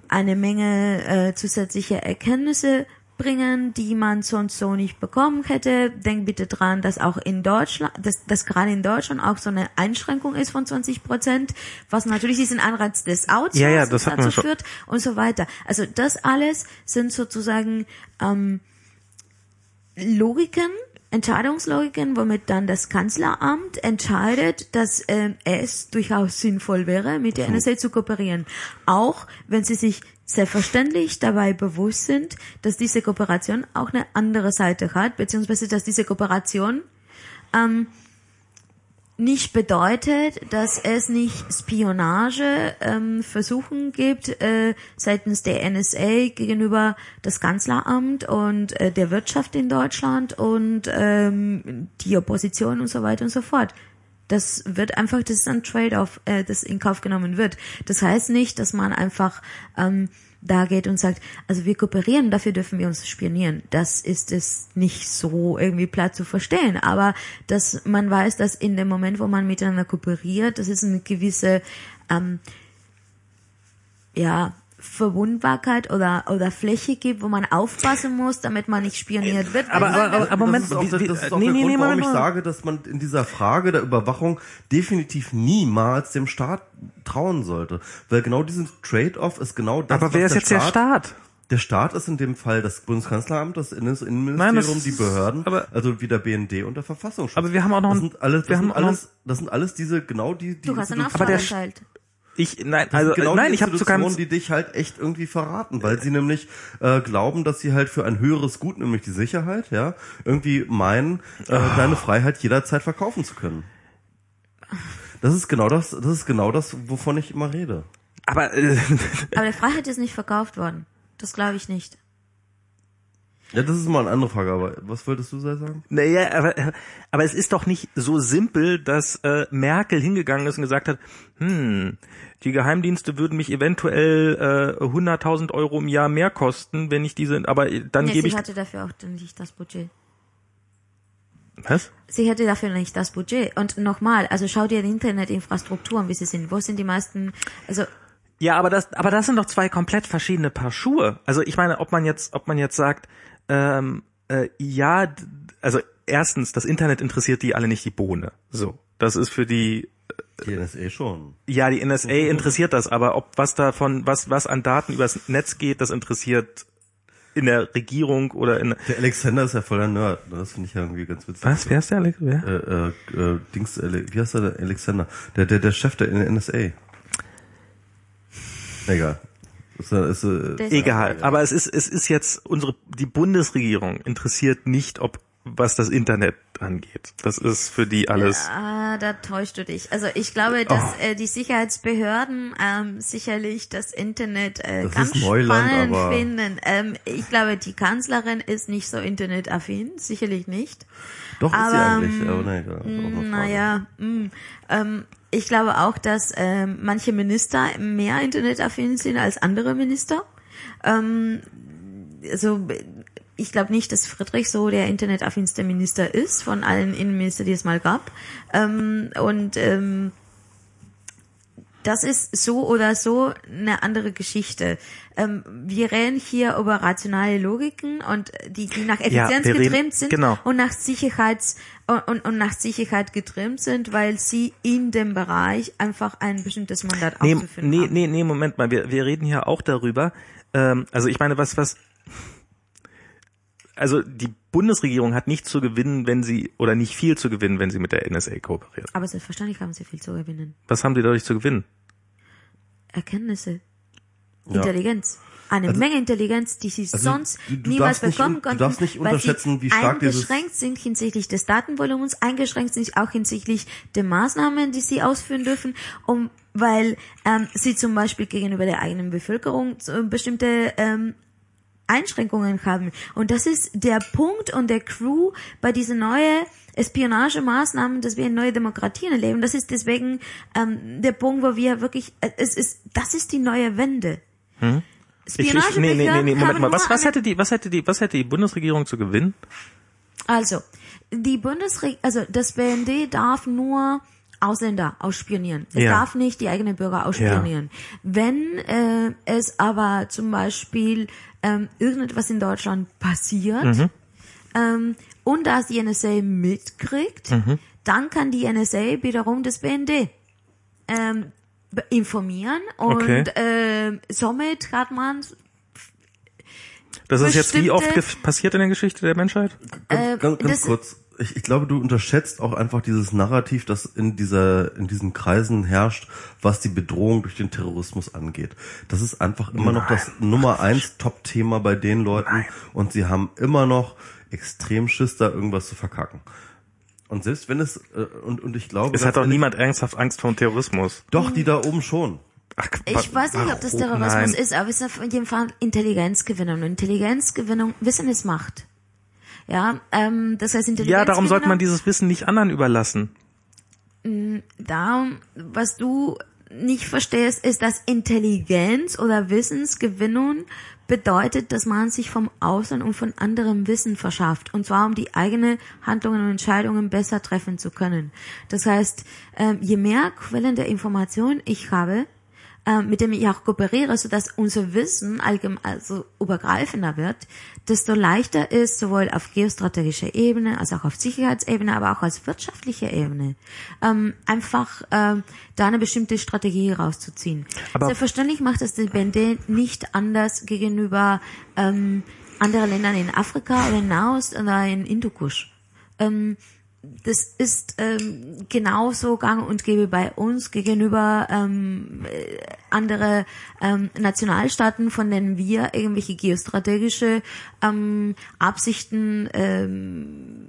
eine Menge äh, zusätzliche Erkenntnisse bringen, die man sonst so nicht bekommen hätte. Denk bitte dran, dass auch in Deutschland, dass, dass gerade in Deutschland auch so eine Einschränkung ist von 20 Prozent, was natürlich diesen Anreiz des Outsourcings Ja, ja, dazu führt und so weiter. Also das alles sind sozusagen ähm, Logiken, Entscheidungslogiken, womit dann das Kanzleramt entscheidet, dass ähm, es durchaus sinnvoll wäre, mit der NSA zu kooperieren. Auch wenn sie sich selbstverständlich dabei bewusst sind, dass diese Kooperation auch eine andere Seite hat, beziehungsweise dass diese Kooperation ähm, nicht bedeutet, dass es nicht Spionage ähm, gibt äh, seitens der NSA gegenüber das Kanzleramt und äh, der Wirtschaft in Deutschland und ähm, die Opposition und so weiter und so fort. Das wird einfach, das ist ein Trade-off, äh, das in Kauf genommen wird. Das heißt nicht, dass man einfach ähm, da geht und sagt, also wir kooperieren, dafür dürfen wir uns spionieren. Das ist es nicht so irgendwie platt zu verstehen. Aber dass man weiß, dass in dem Moment, wo man miteinander kooperiert, das ist eine gewisse, ähm, ja, Verwundbarkeit oder, oder Fläche gibt, wo man aufpassen muss, damit man nicht spioniert wird. Aber- aber- aber- das Moment, ist auch, der- das ist auch nee, der nee, Grund, nee, warum ich sage, dass man in dieser Frage der Überwachung definitiv niemals dem Staat trauen sollte. Weil genau diesen Trade-off ist genau das, Aber wer was ist jetzt der Staat? Der Staat ist in dem Fall das Bundeskanzleramt, das Innes- Nein, Innenministerium, das die ist- Behörden, aber- also wie der BND und der Verfassungsschutz. Aber wir haben auch noch das sind alles, das wir sind haben auch noch- alles, das sind alles diese genau die die du hast einen Auftrag erteilt. Ich, nein, also, sind genau nein, die ich habe zu keinem, die dich halt echt irgendwie verraten, weil sie nämlich äh, glauben, dass sie halt für ein höheres Gut, nämlich die Sicherheit, ja, irgendwie meinen, äh, deine Freiheit jederzeit verkaufen zu können. Das ist genau das, das ist genau das, wovon ich immer rede. aber, äh, Aber die Freiheit ist nicht verkauft worden. Das glaube ich nicht. Ja, das ist mal eine andere Frage, aber was wolltest du sagen? Naja, aber, aber es ist doch nicht so simpel, dass äh, Merkel hingegangen ist und gesagt hat, hm, die Geheimdienste würden mich eventuell äh, 100.000 Euro im Jahr mehr kosten, wenn ich diese, aber dann Nee, gebe sie ich, hatte dafür auch nicht das Budget. was? Sie hätte dafür nicht das Budget. Und nochmal, also schau dir die Internetinfrastruktur an, wie sie sind. Wo sind die meisten, also Ja, aber das, aber das sind doch zwei komplett verschiedene Paar Schuhe. Also ich meine, ob man jetzt, ob man jetzt sagt, ähm, äh, ja, also erstens, das Internet interessiert die alle nicht die Bohne. So, das ist für die Die NSA schon. Ja, die NSA interessiert das, aber ob was davon, was, was an Daten übers Netz geht, das interessiert in der Regierung oder in, Der Alexander ist ja voller Nerd, ne? das finde ich ja irgendwie ganz witzig. was, wer ist der Alex? Wer? Äh, äh, äh, Dings, wie heißt der, der Alexander? Der, der, der Chef der NSA. Egal. Ist, äh, ist, äh, Egal, aber es ist, es ist jetzt unsere, die Bundesregierung interessiert nicht, ob, was das Internet angeht. Das ist für die alles. Ah, da täuschst du dich. Also ich glaube, dass Oh. äh, die Sicherheitsbehörden ähm, sicherlich das Internet äh, Das ganz ist Neuland, spannend aber- finden. Ähm, ich glaube, die Kanzlerin ist nicht so internetaffin, sicherlich nicht. doch ist sie aber, eigentlich, aber. Ist auch eine Frage. Naja, mh, ähm, ich glaube auch, dass ähm, manche Minister mehr internetaffin sind als andere Minister. Ähm, also ich glaube nicht, dass Friedrich so der internetaffinste Minister ist von allen Innenministern, die es mal gab. Ähm, und ähm, das ist so oder so eine andere Geschichte. Ähm, wir reden hier über rationale Logiken und die, die nach Ja, Effizienz reden- getrimmt sind genau. und nach Sicherheits und, und, und nach Sicherheit getrimmt sind, weil sie in dem Bereich einfach ein bestimmtes Mandat Nee, auszuführen nee, haben. nee, nee, Moment mal, wir, wir reden hier auch darüber. Ähm, also ich meine, was, was, also die Bundesregierung hat nichts zu gewinnen, wenn sie, oder nicht viel zu gewinnen, wenn sie mit der NSA kooperiert. Aber selbstverständlich haben sie viel zu gewinnen. Was haben sie dadurch zu gewinnen? Erkenntnisse, Ja. Intelligenz. Eine Also- Menge Intelligenz, die sie Also, sonst du- du niemals darfst nicht bekommen un- du konnten, darfst nicht weil unterschätzen, sie wie stark dieses- eingeschränkt sind hinsichtlich des Datenvolumens, eingeschränkt sind auch hinsichtlich der Maßnahmen, die sie ausführen dürfen, um weil ähm, sie zum Beispiel gegenüber der eigenen Bevölkerung so bestimmte ähm, Einschränkungen haben. Und das ist der Punkt und der Crew bei diesen neuen Espionagemaßnahmen, dass wir in neue Demokratien erleben. Das ist deswegen ähm, der Punkt, wo wir wirklich, äh, es ist, das ist die neue Wende. Hm? Ich, ich, nee, nee, nee, nee, Moment mal, was, was hätte die, was hätte die, was hätte die Bundesregierung zu gewinnen? Also, die Bundesregierung, also das BND darf nur Ausländer ausspionieren. Es Ja. darf nicht die eigenen Bürger ausspionieren. Wenn äh, es aber zum Beispiel ähm, irgendetwas in Deutschland passiert Mhm. ähm, und das die NSA mitkriegt, Mhm. dann kann die NSA wiederum das BND ähm, informieren und Okay. ähm, somit hat man Das ist jetzt wie oft passiert in der Geschichte der Menschheit? Ganz, Äh, ganz, ganz das- kurz. Ich, ich glaube, du unterschätzt auch einfach dieses Narrativ, das in dieser, in diesen Kreisen herrscht, was die Bedrohung durch den Terrorismus angeht. Das ist einfach immer noch das Nummer eins Top-Thema bei den Leuten und sie haben immer noch extrem Schiss, da irgendwas zu verkacken. Und selbst wenn es, äh, und, und ich glaube, Es hat doch niemand ernsthaft Angst vor dem Terrorismus. Doch, die da oben schon. Ach, Ich weiß nicht, ob das warum? Terrorismus Nein. ist, aber es ist auf jeden Fall Intelligenzgewinnung. Und Intelligenzgewinnung, Wissen ist Macht. Ja, ähm, das heißt Intelligenzgewinnung. Ja, darum sollte man dieses Wissen nicht anderen überlassen. Darum, was du nicht verstehst, ist, dass Intelligenz oder Wissensgewinnung bedeutet, dass man sich vom Außen und von anderem Wissen verschafft. Und zwar, um die eigene Handlungen und Entscheidungen besser treffen zu können. Das heißt, ähm, je mehr Quellen der Information ich habe, äh, mit dem ich auch kooperiere, so dass unser Wissen allgemein, also übergreifender wird, desto leichter ist, sowohl auf geostrategischer Ebene als auch auf Sicherheitsebene, aber auch als wirtschaftlicher Ebene, ähm, einfach ähm, da eine bestimmte Strategie rauszuziehen. Aber- Selbstverständlich macht das die BND nicht anders gegenüber ähm, anderen Ländern in Afrika oder in Nahost oder in Hindukusch. Ähm, das ist ähm, genauso gang und gäbe bei uns gegenüber ähm, äh, andere ähm, Nationalstaaten, von denen wir irgendwelche geostrategische ähm, Absichten ähm,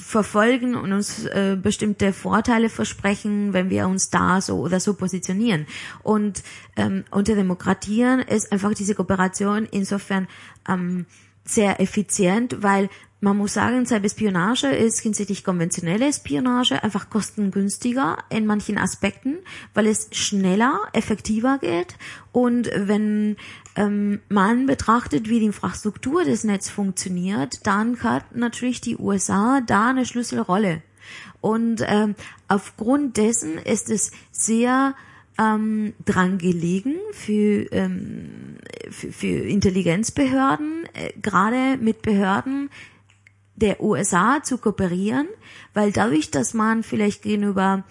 verfolgen und uns äh, bestimmte Vorteile versprechen, wenn wir uns da so oder so positionieren. Und ähm, unter Demokratien ist einfach diese Kooperation insofern ähm, sehr effizient, weil man muss sagen, Cyberspionage ist hinsichtlich konventionelle Spionage einfach kostengünstiger in manchen Aspekten, weil es schneller, effektiver geht. Und wenn ähm, man betrachtet, wie die Infrastruktur des Netzes funktioniert, dann hat natürlich die USA da eine Schlüsselrolle. Und ähm, aufgrund dessen ist es sehr ähm, dran gelegen für, ähm, für, für Intelligenzbehörden, äh, gerade mit Behörden der USA zu kooperieren, weil dadurch, dass man vielleicht gegenüber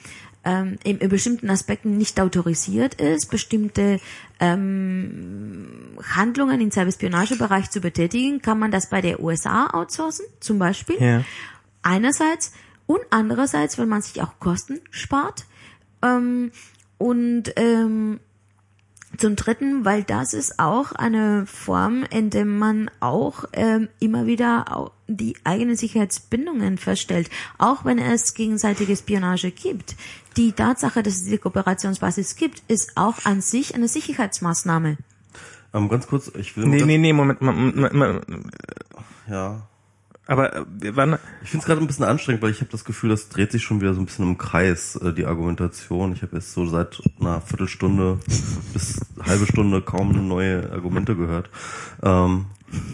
ähm, in, in bestimmten Aspekten nicht autorisiert ist, bestimmte ähm, Handlungen im Cyberspionagebereich zu betätigen, kann man das bei der USA outsourcen, zum Beispiel. Ja. Einerseits und andererseits, weil man sich auch Kosten spart. Ähm, und ähm, zum Dritten, weil das ist auch eine Form, in der man auch ähm, immer wieder au- die eigenen Sicherheitsbindungen feststellt, auch wenn es gegenseitige Spionage gibt. Die Tatsache, dass es diese Kooperationsbasis gibt, ist auch an sich eine Sicherheitsmaßnahme. Ähm, ganz kurz, ich will Nee, nee, nee, Moment, Moment, Moment, Moment. ja. Aber äh, waren, Ich finde es gerade ein bisschen anstrengend, weil ich habe das Gefühl, das dreht sich schon wieder so ein bisschen im Kreis, äh, die Argumentation. Ich habe jetzt so seit einer Viertelstunde bis halbe Stunde kaum neue Argumente gehört. Ähm,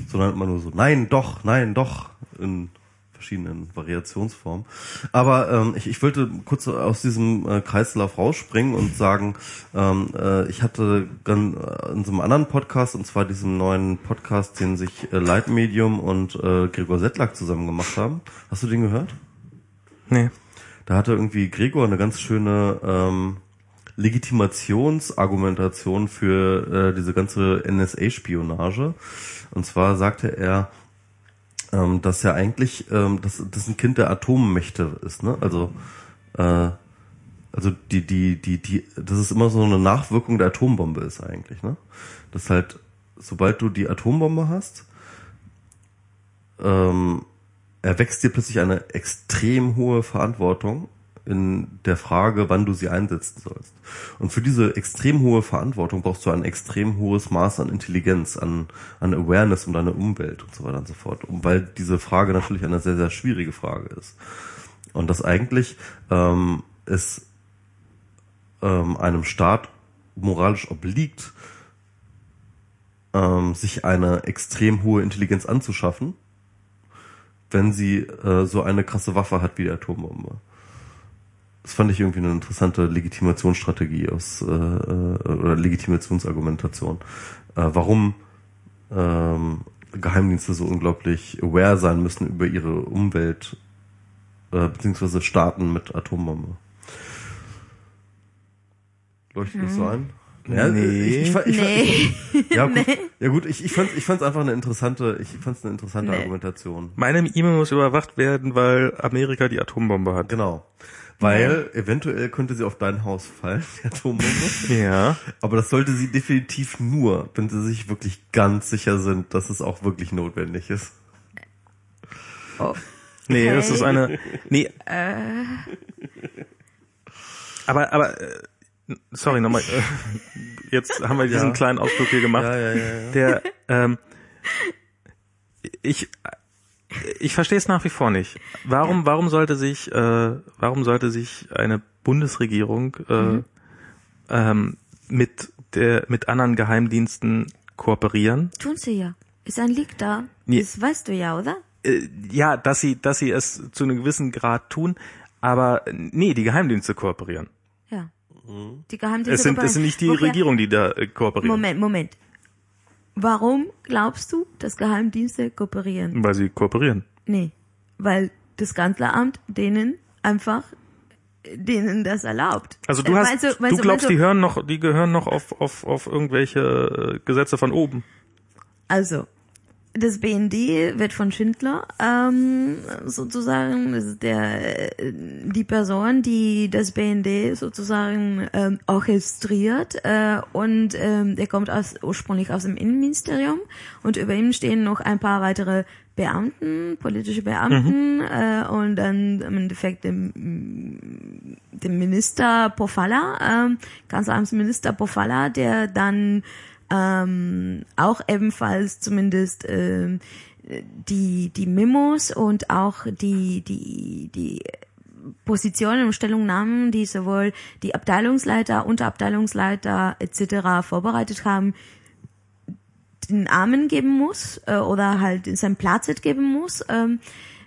sondern immer nur so, nein, doch, nein, doch, in verschiedenen Variationsformen. Aber ähm, ich, ich wollte kurz aus diesem äh, Kreislauf rausspringen und sagen, ähm, äh, ich hatte äh, in so einem anderen Podcast, und zwar diesem neuen Podcast, den sich äh, Leitmedium und äh, Gregor Settlack zusammen gemacht haben. Hast du den gehört? nee. Da hatte irgendwie Gregor eine ganz schöne ähm, Legitimationsargumentation für äh, diese ganze NSA-Spionage. Und zwar sagte er, ähm, dass ja eigentlich ähm, dass das ein Kind der Atommächte ist, ne? Also äh, also die die die die das ist immer so eine Nachwirkung der Atombombe ist eigentlich, ne? Das halt sobald du die Atombombe hast, ähm, erwächst dir plötzlich eine extrem hohe Verantwortung in der Frage, wann du sie einsetzen sollst. Und für diese extrem hohe Verantwortung brauchst du ein extrem hohes Maß an Intelligenz, an, an Awareness um deine Umwelt und so weiter und so fort. Und weil diese Frage natürlich eine sehr, sehr schwierige Frage ist. Und das eigentlich ähm, es ähm, einem Staat moralisch obliegt, ähm, sich eine extrem hohe Intelligenz anzuschaffen, wenn sie äh, so eine krasse Waffe hat wie die Atombombe. Das fand ich irgendwie eine interessante Legitimationsstrategie aus äh, äh, oder Legitimationsargumentation. Äh, warum ähm, Geheimdienste so unglaublich aware sein müssen über ihre Umwelt äh, beziehungsweise Staaten mit Atombombe. Leuchtet das so ein? Ja, Nee. ich, ich, ich, ich, Nee. ja, gut, ja gut, ich, ich fand ich fand's einfach eine interessante, ich fand's eine interessante Nee. Argumentation. Meine E-Mail muss überwacht werden, weil Amerika die Atombombe hat. Genau. Weil eventuell könnte sie auf dein Haus fallen, die Atombombe. Ja. Aber das sollte sie definitiv nur, wenn sie sich wirklich ganz sicher sind, dass es auch wirklich notwendig ist. Oh. Nee, Okay. das ist eine. Nee. Aber, aber, äh, sorry nochmal. Äh, jetzt haben wir diesen Ja. kleinen Ausflug hier gemacht. Ja, ja, ja, ja. Der, ähm, ich, ich verstehe es nach wie vor nicht. Warum, warum sollte sich, äh, warum sollte sich eine Bundesregierung äh, Mhm. ähm, mit der, mit anderen Geheimdiensten kooperieren? Tun sie ja. Ist ein Leak da. Nee. Das weißt du ja, oder? äh, ja, dass sie, dass sie es zu einem gewissen Grad tun, aber nee, die Geheimdienste kooperieren. Ja. Die Geheimdienste Es sind, es sind nicht die Woher- Regierung, die da äh, kooperieren, Moment, Moment. Warum glaubst du, dass Geheimdienste kooperieren? weil sie kooperieren. Nee, weil das Kanzleramt denen einfach denen das erlaubt. Also du hast, meinst du, du meinst glaubst, meinst die hören noch, die gehören noch auf, auf, auf irgendwelche äh, Gesetze von oben. Also, das BND wird von Schindler ähm, sozusagen, das ist der, äh, die Person, die das BND sozusagen ähm, orchestriert äh, und ähm, der kommt aus, ursprünglich aus dem Innenministerium. Und über ihm stehen noch ein paar weitere Beamten, politische Beamten äh, und dann im Endeffekt dem, dem Minister Pofalla, ähm, Kanzleramtsminister Pofalla, der dann ähm, auch ebenfalls zumindest ähm, die die Memos und auch die die die Positionen und Stellungnahmen, die sowohl die Abteilungsleiter, Unterabteilungsleiter etc. vorbereitet haben, den Namen geben muss äh, oder halt sein Platz geben muss. Ähm,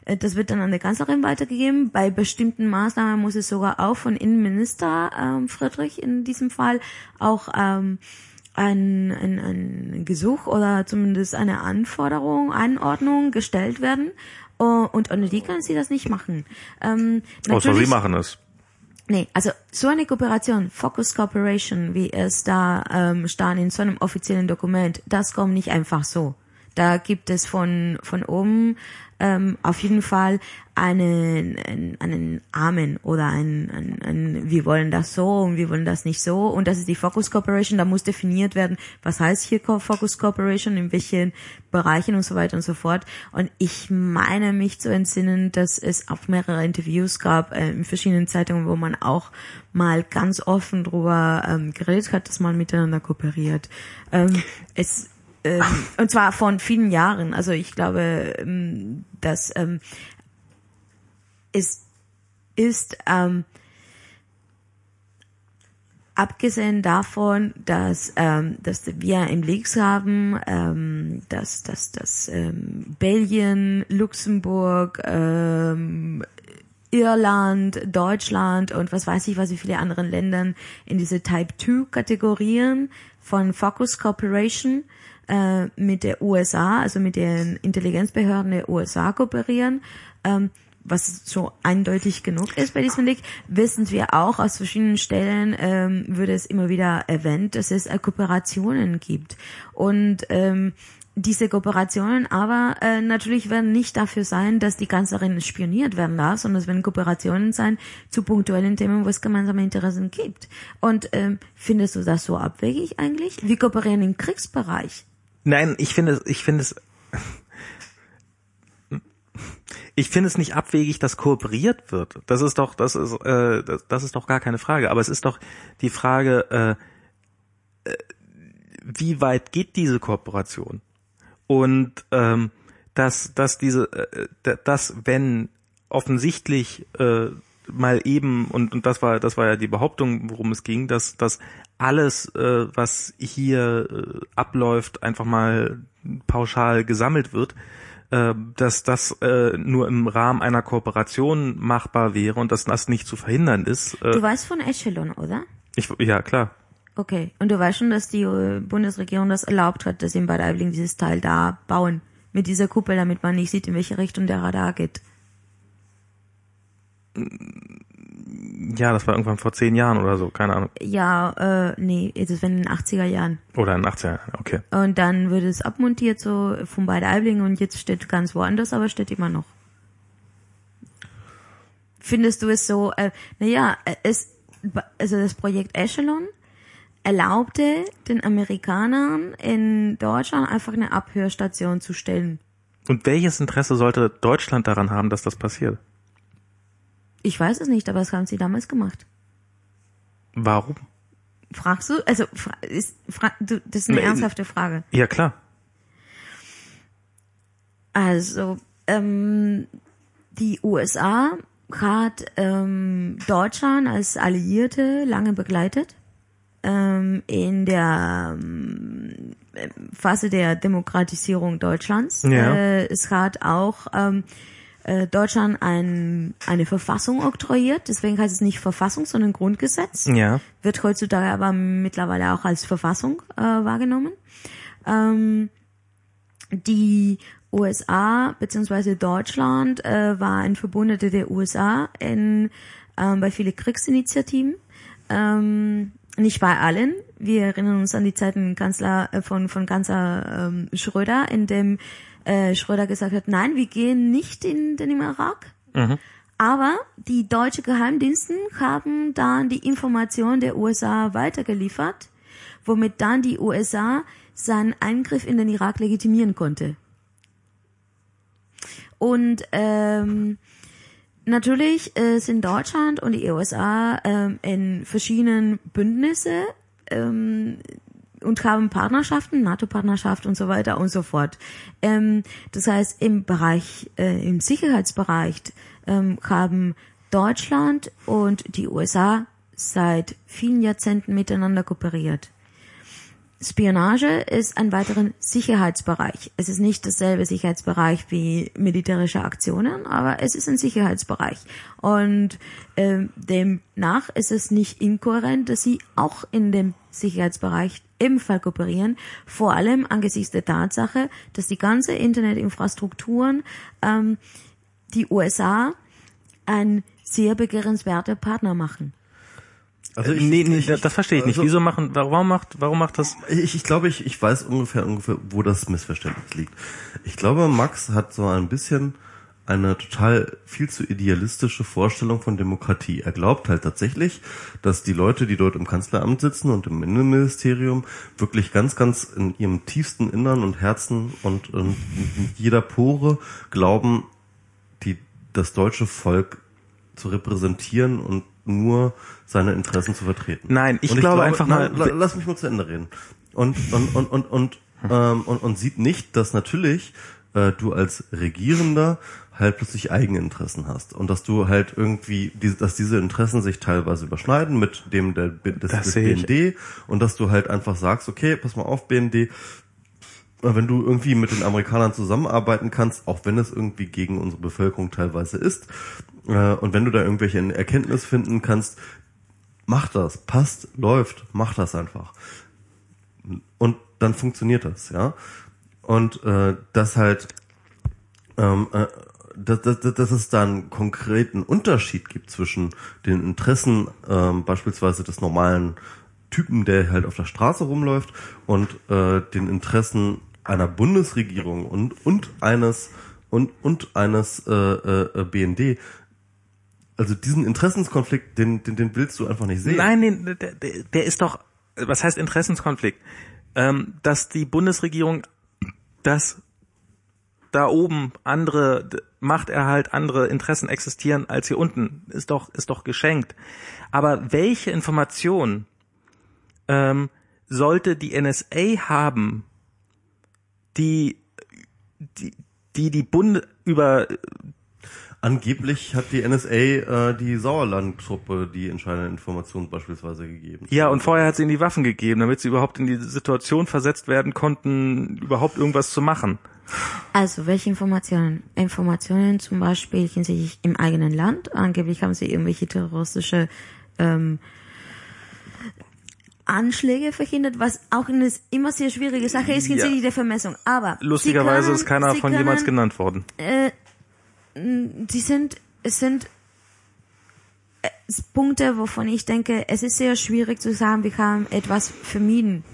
äh, das wird dann an der Kanzlerin weitergegeben. Bei bestimmten Maßnahmen muss es sogar auch von Innenminister ähm, Friedrich in diesem Fall auch ähm, ein, ein, ein Gesuch oder zumindest eine Anforderung, Anordnung gestellt werden. Uh, und ohne die kann sie das nicht machen. Ähm, Außer sie natürlich- machen es. Nee, also so eine Kooperation, Focus Cooperation, wie es da ähm, stand in so einem offiziellen Dokument, das kommt nicht einfach so. Da gibt es von von oben ähm, auf jeden Fall einen, einen, einen Amen oder ein, ein, ein, wir wollen das so und wir wollen das nicht so. Und das ist die Focus Cooperation. Da muss definiert werden, was heißt hier Focus Cooperation, in welchen Bereichen und so weiter und so fort. Und ich meine mich zu entsinnen, dass es auch mehrere Interviews gab äh, in verschiedenen Zeitungen, wo man auch mal ganz offen drüber ähm, geredet hat, dass man miteinander kooperiert. Ähm, es ähm, und zwar von vielen Jahren. Also ich glaube, ähm, dass ähm, es ist ähm, abgesehen davon, dass ähm, dass wir in Leaks haben, ähm, dass, dass, dass ähm, Belgien, Luxemburg, ähm, Irland, Deutschland und was weiß ich, was wie viele anderen Ländern in diese Type 2 Kategorien von Focus Corporation äh, mit der USA, also mit den Intelligenzbehörden der USA kooperieren, ähm, was so eindeutig genug ist bei diesem Leak, wissen wir auch aus verschiedenen Stellen, ähm, würde es immer wieder erwähnt, dass es äh, Kooperationen gibt. Und ähm, diese Kooperationen aber äh, natürlich werden nicht dafür sein, dass die Kanzlerin spioniert werden darf, sondern es werden Kooperationen sein zu punktuellen Themen, wo es gemeinsame Interessen gibt. Und ähm, findest du das so abwegig eigentlich? Wir kooperieren im Kriegsbereich. Nein, ich finde, ich finde es, ich finde es nicht abwegig, dass kooperiert wird. Das ist doch, das ist, äh, das, das ist doch gar keine Frage. Aber es ist doch die Frage, äh, äh, wie weit geht diese Kooperation? Und ähm, dass, dass diese, äh, d- dass wenn offensichtlich äh, mal eben und und das war das war ja die Behauptung, worum es ging, dass dass alles, äh, was hier äh, abläuft, einfach mal pauschal gesammelt wird, äh, dass das äh, nur im Rahmen einer Kooperation machbar wäre und dass das nicht zu verhindern ist. Äh, Du weißt von Echelon, oder? ich, ja klar. Okay. Und du weißt schon, dass die äh, Bundesregierung das erlaubt hat, dass sie in Bad Aibling dieses Teil da bauen. Mit dieser Kuppel, damit man nicht sieht, in welche Richtung der Radar geht. Ja, das war irgendwann vor zehn Jahren oder so, keine Ahnung. Ja, äh, nee, das war in den 80er Jahren. Oder in 18 Jahren, okay. Und dann wird es abmontiert so von Bad Aibling und jetzt steht ganz woanders, aber steht immer noch. Findest du es so, äh, naja, es, also das Projekt Echelon erlaubte den Amerikanern in Deutschland einfach eine Abhörstation zu stellen. Und welches Interesse sollte Deutschland daran haben, dass das passiert? Ich weiß es nicht, aber das haben sie damals gemacht. Warum? Fragst du? Also, ist, fra du, das ist eine Nee, ernsthafte Frage. Ja, klar. Also, ähm, die USA hat ähm, Deutschland als Alliierte lange begleitet ähm, in der ähm, Phase der Demokratisierung Deutschlands. Ja. Äh, es hat auch ähm, äh, Deutschland ein, eine Verfassung oktroyiert. Deswegen heißt es nicht Verfassung, sondern Grundgesetz. Ja. Wird heutzutage aber mittlerweile auch als Verfassung äh, wahrgenommen. Ähm, die USA bzw. Deutschland äh, war ein Verbündeter der USA in, ähm, bei vielen Kriegsinitiativen. Ähm, nicht bei allen. Wir erinnern uns an die Zeiten Kanzler äh, von von Kanzler ähm, Schröder, in dem äh, Schröder gesagt hat, nein, wir gehen nicht in den Irak. Aber die deutsche Geheimdiensten haben dann die Information der USA weitergeliefert, womit dann die USA seinen Eingriff in den Irak legitimieren konnte. Und ähm, natürlich äh, sind Deutschland und die USA ähm, in verschiedenen Bündnisse ähm, und haben Partnerschaften, NATO-Partnerschaft und so weiter und so fort. Ähm, das heißt, im Bereich, äh, im Sicherheitsbereich ähm, haben Deutschland und die USA seit vielen Jahrzehnten miteinander kooperiert. Spionage ist ein weiterer Sicherheitsbereich. Es ist nicht dasselbe Sicherheitsbereich wie militärische Aktionen, aber es ist ein Sicherheitsbereich. Und ähm, demnach ist es nicht inkohärent, dass sie auch in dem Sicherheitsbereich ebenfalls kooperieren, vor allem angesichts der Tatsache, dass die ganze Internetinfrastrukturen ähm, die USA ein sehr begehrenswerter Partner machen. Also Äh, nee, nee, das verstehe ich nicht. also- Wieso machen, warum macht, warum macht das? Ich, ich glaube, ich, ich weiß ungefähr, ungefähr, wo das Missverständnis liegt. Ich glaube, Max hat so ein bisschen eine total viel zu idealistische Vorstellung von Demokratie. Er glaubt halt tatsächlich, dass die Leute, die dort im Kanzleramt sitzen und im Innenministerium, wirklich ganz, ganz in ihrem tiefsten Innern und Herzen und in jeder Pore glauben, die, das deutsche Volk zu repräsentieren und nur seine Interessen zu vertreten. Nein, ich Und glaube einfach mal- na, la- lass mich mal zu Ende reden. Und und und und und ähm, und, und sieht nicht, dass natürlich äh, du als Regierender halt plötzlich Eigeninteressen hast und dass du halt irgendwie, die, dass diese Interessen sich teilweise überschneiden mit dem der, des, Das des sehe ich. BND und dass du halt einfach sagst, okay, pass mal auf, BND, wenn du irgendwie mit den Amerikanern zusammenarbeiten kannst, auch wenn es irgendwie gegen unsere Bevölkerung teilweise ist, äh, und wenn du da irgendwelche Erkenntnis finden kannst, mach das, passt, läuft, mach das einfach. Und dann funktioniert das, ja. Und äh, das halt, ähm, äh, dass, dass, dass es da einen konkreten Unterschied gibt zwischen den Interessen ähm, beispielsweise des normalen Typen, der halt auf der Straße rumläuft, und äh, den Interessen einer Bundesregierung und und eines und und eines äh, äh, BND. Also diesen Interessenskonflikt, den, den, den willst du einfach nicht sehen. Nein, nee, der, der, ist doch, was heißt Interessenskonflikt? Ähm, dass die Bundesregierung, dass da oben andere Machterhalt, andere Interessen existieren als hier unten, ist doch, ist doch geschenkt. Aber welche Information ähm, sollte die NSA haben, die die die, die Bund über Angeblich hat die NSA äh, die Sauerland-Truppe die entscheidende Information beispielsweise gegeben. Ja, und vorher hat sie ihnen die Waffen gegeben, damit sie überhaupt in die Situation versetzt werden konnten, überhaupt irgendwas zu machen. Also, welche Informationen? Informationen zum Beispiel hinsichtlich im eigenen Land. Angeblich haben sie irgendwelche terroristische ähm, Anschläge verhindert, was auch eine immer sehr schwierige Sache ist hinsichtlich der Vermessung. Aber Lustigerweise können, ist keiner sie von können, jemals genannt worden. Sie sind, es sind äh, Punkte, wovon ich denke, es ist sehr schwierig zu sagen, wir haben etwas vermieden.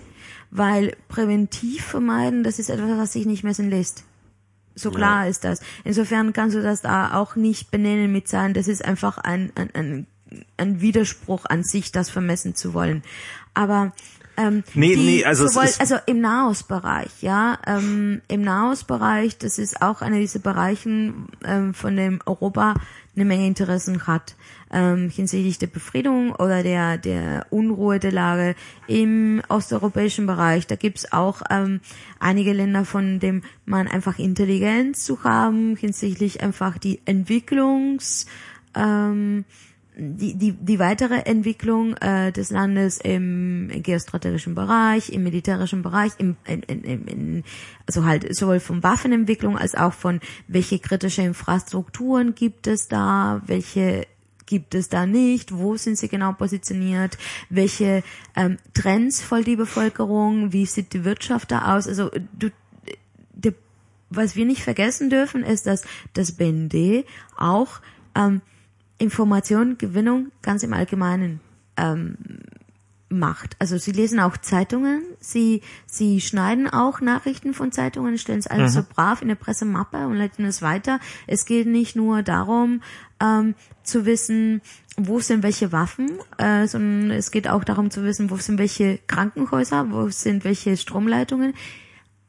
Weil präventiv vermeiden, das ist etwas, was sich nicht messen lässt. So klar ist das. Insofern kannst du das da auch nicht benennen mit sagen, das ist einfach ein, ein, ein, ein Widerspruch an sich, das vermessen zu wollen. Aber ähm, Nee, nee, also sowohl, also im Nahostbereich, ja, ähm, im Nahostbereich, das ist auch einer dieser Bereichen, ähm, von dem Europa eine Menge Interessen hat ähm, hinsichtlich der Befriedung oder der der Unruhe der Lage im osteuropäischen Bereich. Da gibt's auch ähm, einige Länder, von dem man einfach Intelligenz zu haben hinsichtlich einfach die Entwicklungs ähm, die, die, die weitere Entwicklung äh, des Landes im geostrategischen Bereich, im militärischen Bereich, im, in, in, in, also halt sowohl von Waffenentwicklung als auch von welche kritische Infrastrukturen gibt es da, welche gibt es da nicht, wo sind sie genau positioniert, welche ähm, Trends folgt die Bevölkerung, wie sieht die Wirtschaft da aus, also du, de, was wir nicht vergessen dürfen, ist, dass das BND auch ähm, Informationengewinnung ganz im Allgemeinen ähm, macht. Also sie lesen auch Zeitungen, sie, sie schneiden auch Nachrichten von Zeitungen, stellen es alles Mhm. so brav in eine Pressemappe und leiten es weiter. Es geht nicht nur darum, ähm, zu wissen, wo sind welche Waffen, äh, sondern es geht auch darum zu wissen, wo sind welche Krankenhäuser, wo sind welche Stromleitungen.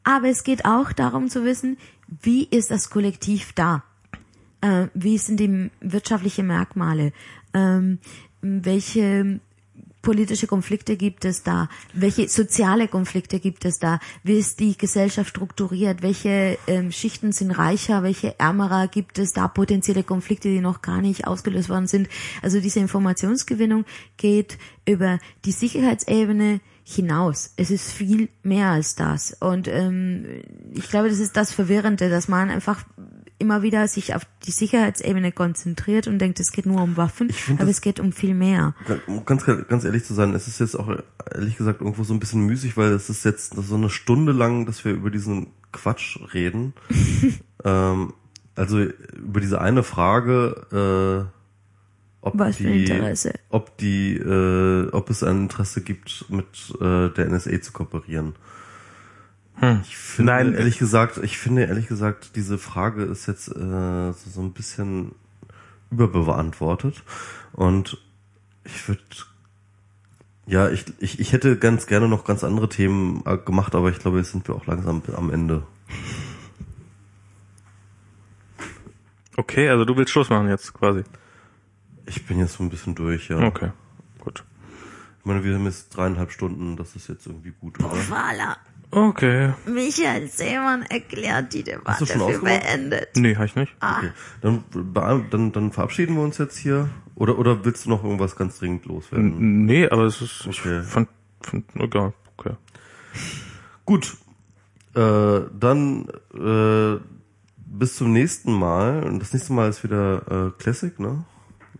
Aber es geht auch darum zu wissen, wie ist das Kollektiv da? Äh, wie sind die wirtschaftlichen Merkmale? Ähm, welche politische Konflikte gibt es da? Welche soziale Konflikte gibt es da? Wie ist die Gesellschaft strukturiert? Welche ähm, Schichten sind reicher? Welche ärmerer? Gibt es da potenzielle Konflikte, die noch gar nicht ausgelöst worden sind? Also diese Informationsgewinnung geht über die Sicherheitsebene hinaus. Es ist viel mehr als das. Und ähm, ich glaube, das ist das Verwirrende, dass man einfach immer wieder sich auf die Sicherheitsebene konzentriert und denkt, es geht nur um Waffen, find aber es geht um viel mehr. Um ganz, ganz ehrlich zu sein, es ist jetzt auch ehrlich gesagt irgendwo so ein bisschen müßig, weil es ist jetzt so eine Stunde lang, dass wir über diesen Quatsch reden. ähm, also über diese eine Frage, äh, ob Was die, Interesse? ob die, äh, ob es ein Interesse gibt, mit äh, der NSA zu kooperieren. Ich finde, Nein. ehrlich gesagt, ich finde ehrlich gesagt, diese Frage ist jetzt äh, so, so ein bisschen überbeantwortet und ich würde ja, ich, ich, ich hätte ganz gerne noch ganz andere Themen äh, gemacht, aber ich glaube, jetzt sind wir auch langsam am Ende. Okay, also du willst Schluss machen jetzt quasi. Ich bin jetzt so ein bisschen durch, ja. Okay, gut. Ich meine, wir haben jetzt dreieinhalb Stunden, das ist jetzt irgendwie gut, oder? Voilà. Okay. Michael Seemann erklärt die Hast du Debatte schon für ausgemacht? beendet. Nee, hab ich nicht. Okay. Dann, dann, dann verabschieden wir uns jetzt hier. Oder, oder willst du noch irgendwas ganz dringend loswerden? N- Nee, aber es ist, Okay. ich fand, fand, egal, okay. Gut. Äh, dann äh, bis zum nächsten Mal. Und das nächste Mal ist wieder äh, Classic, ne?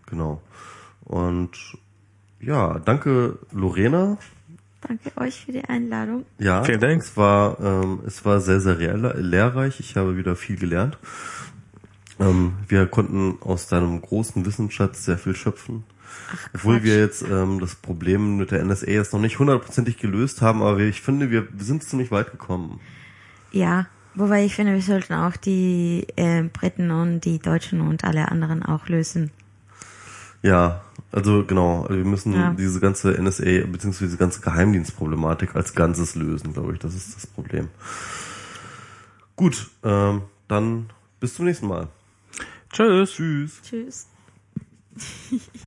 Genau. Und ja, danke Lorena. Danke euch für die Einladung. Ja, Vielen Dank. Es war, ähm, es war sehr, sehr lehr lehrreich. Ich habe wieder viel gelernt. Ähm, wir konnten aus deinem großen Wissensschatz sehr viel schöpfen. Obwohl Quatsch. wir jetzt ähm, das Problem mit der NSA jetzt noch nicht hundertprozentig gelöst haben, aber ich finde, wir sind ziemlich weit gekommen. Ja, wobei ich finde, wir sollten auch die äh, Briten und die Deutschen und alle anderen auch lösen. Ja, also genau, wir müssen Ja. diese ganze NSA bzw. diese ganze Geheimdienstproblematik als Ganzes lösen, glaube ich. Das ist das Problem. Gut, ähm, dann bis zum nächsten Mal. Tschüss. Tschüss. Tschüss.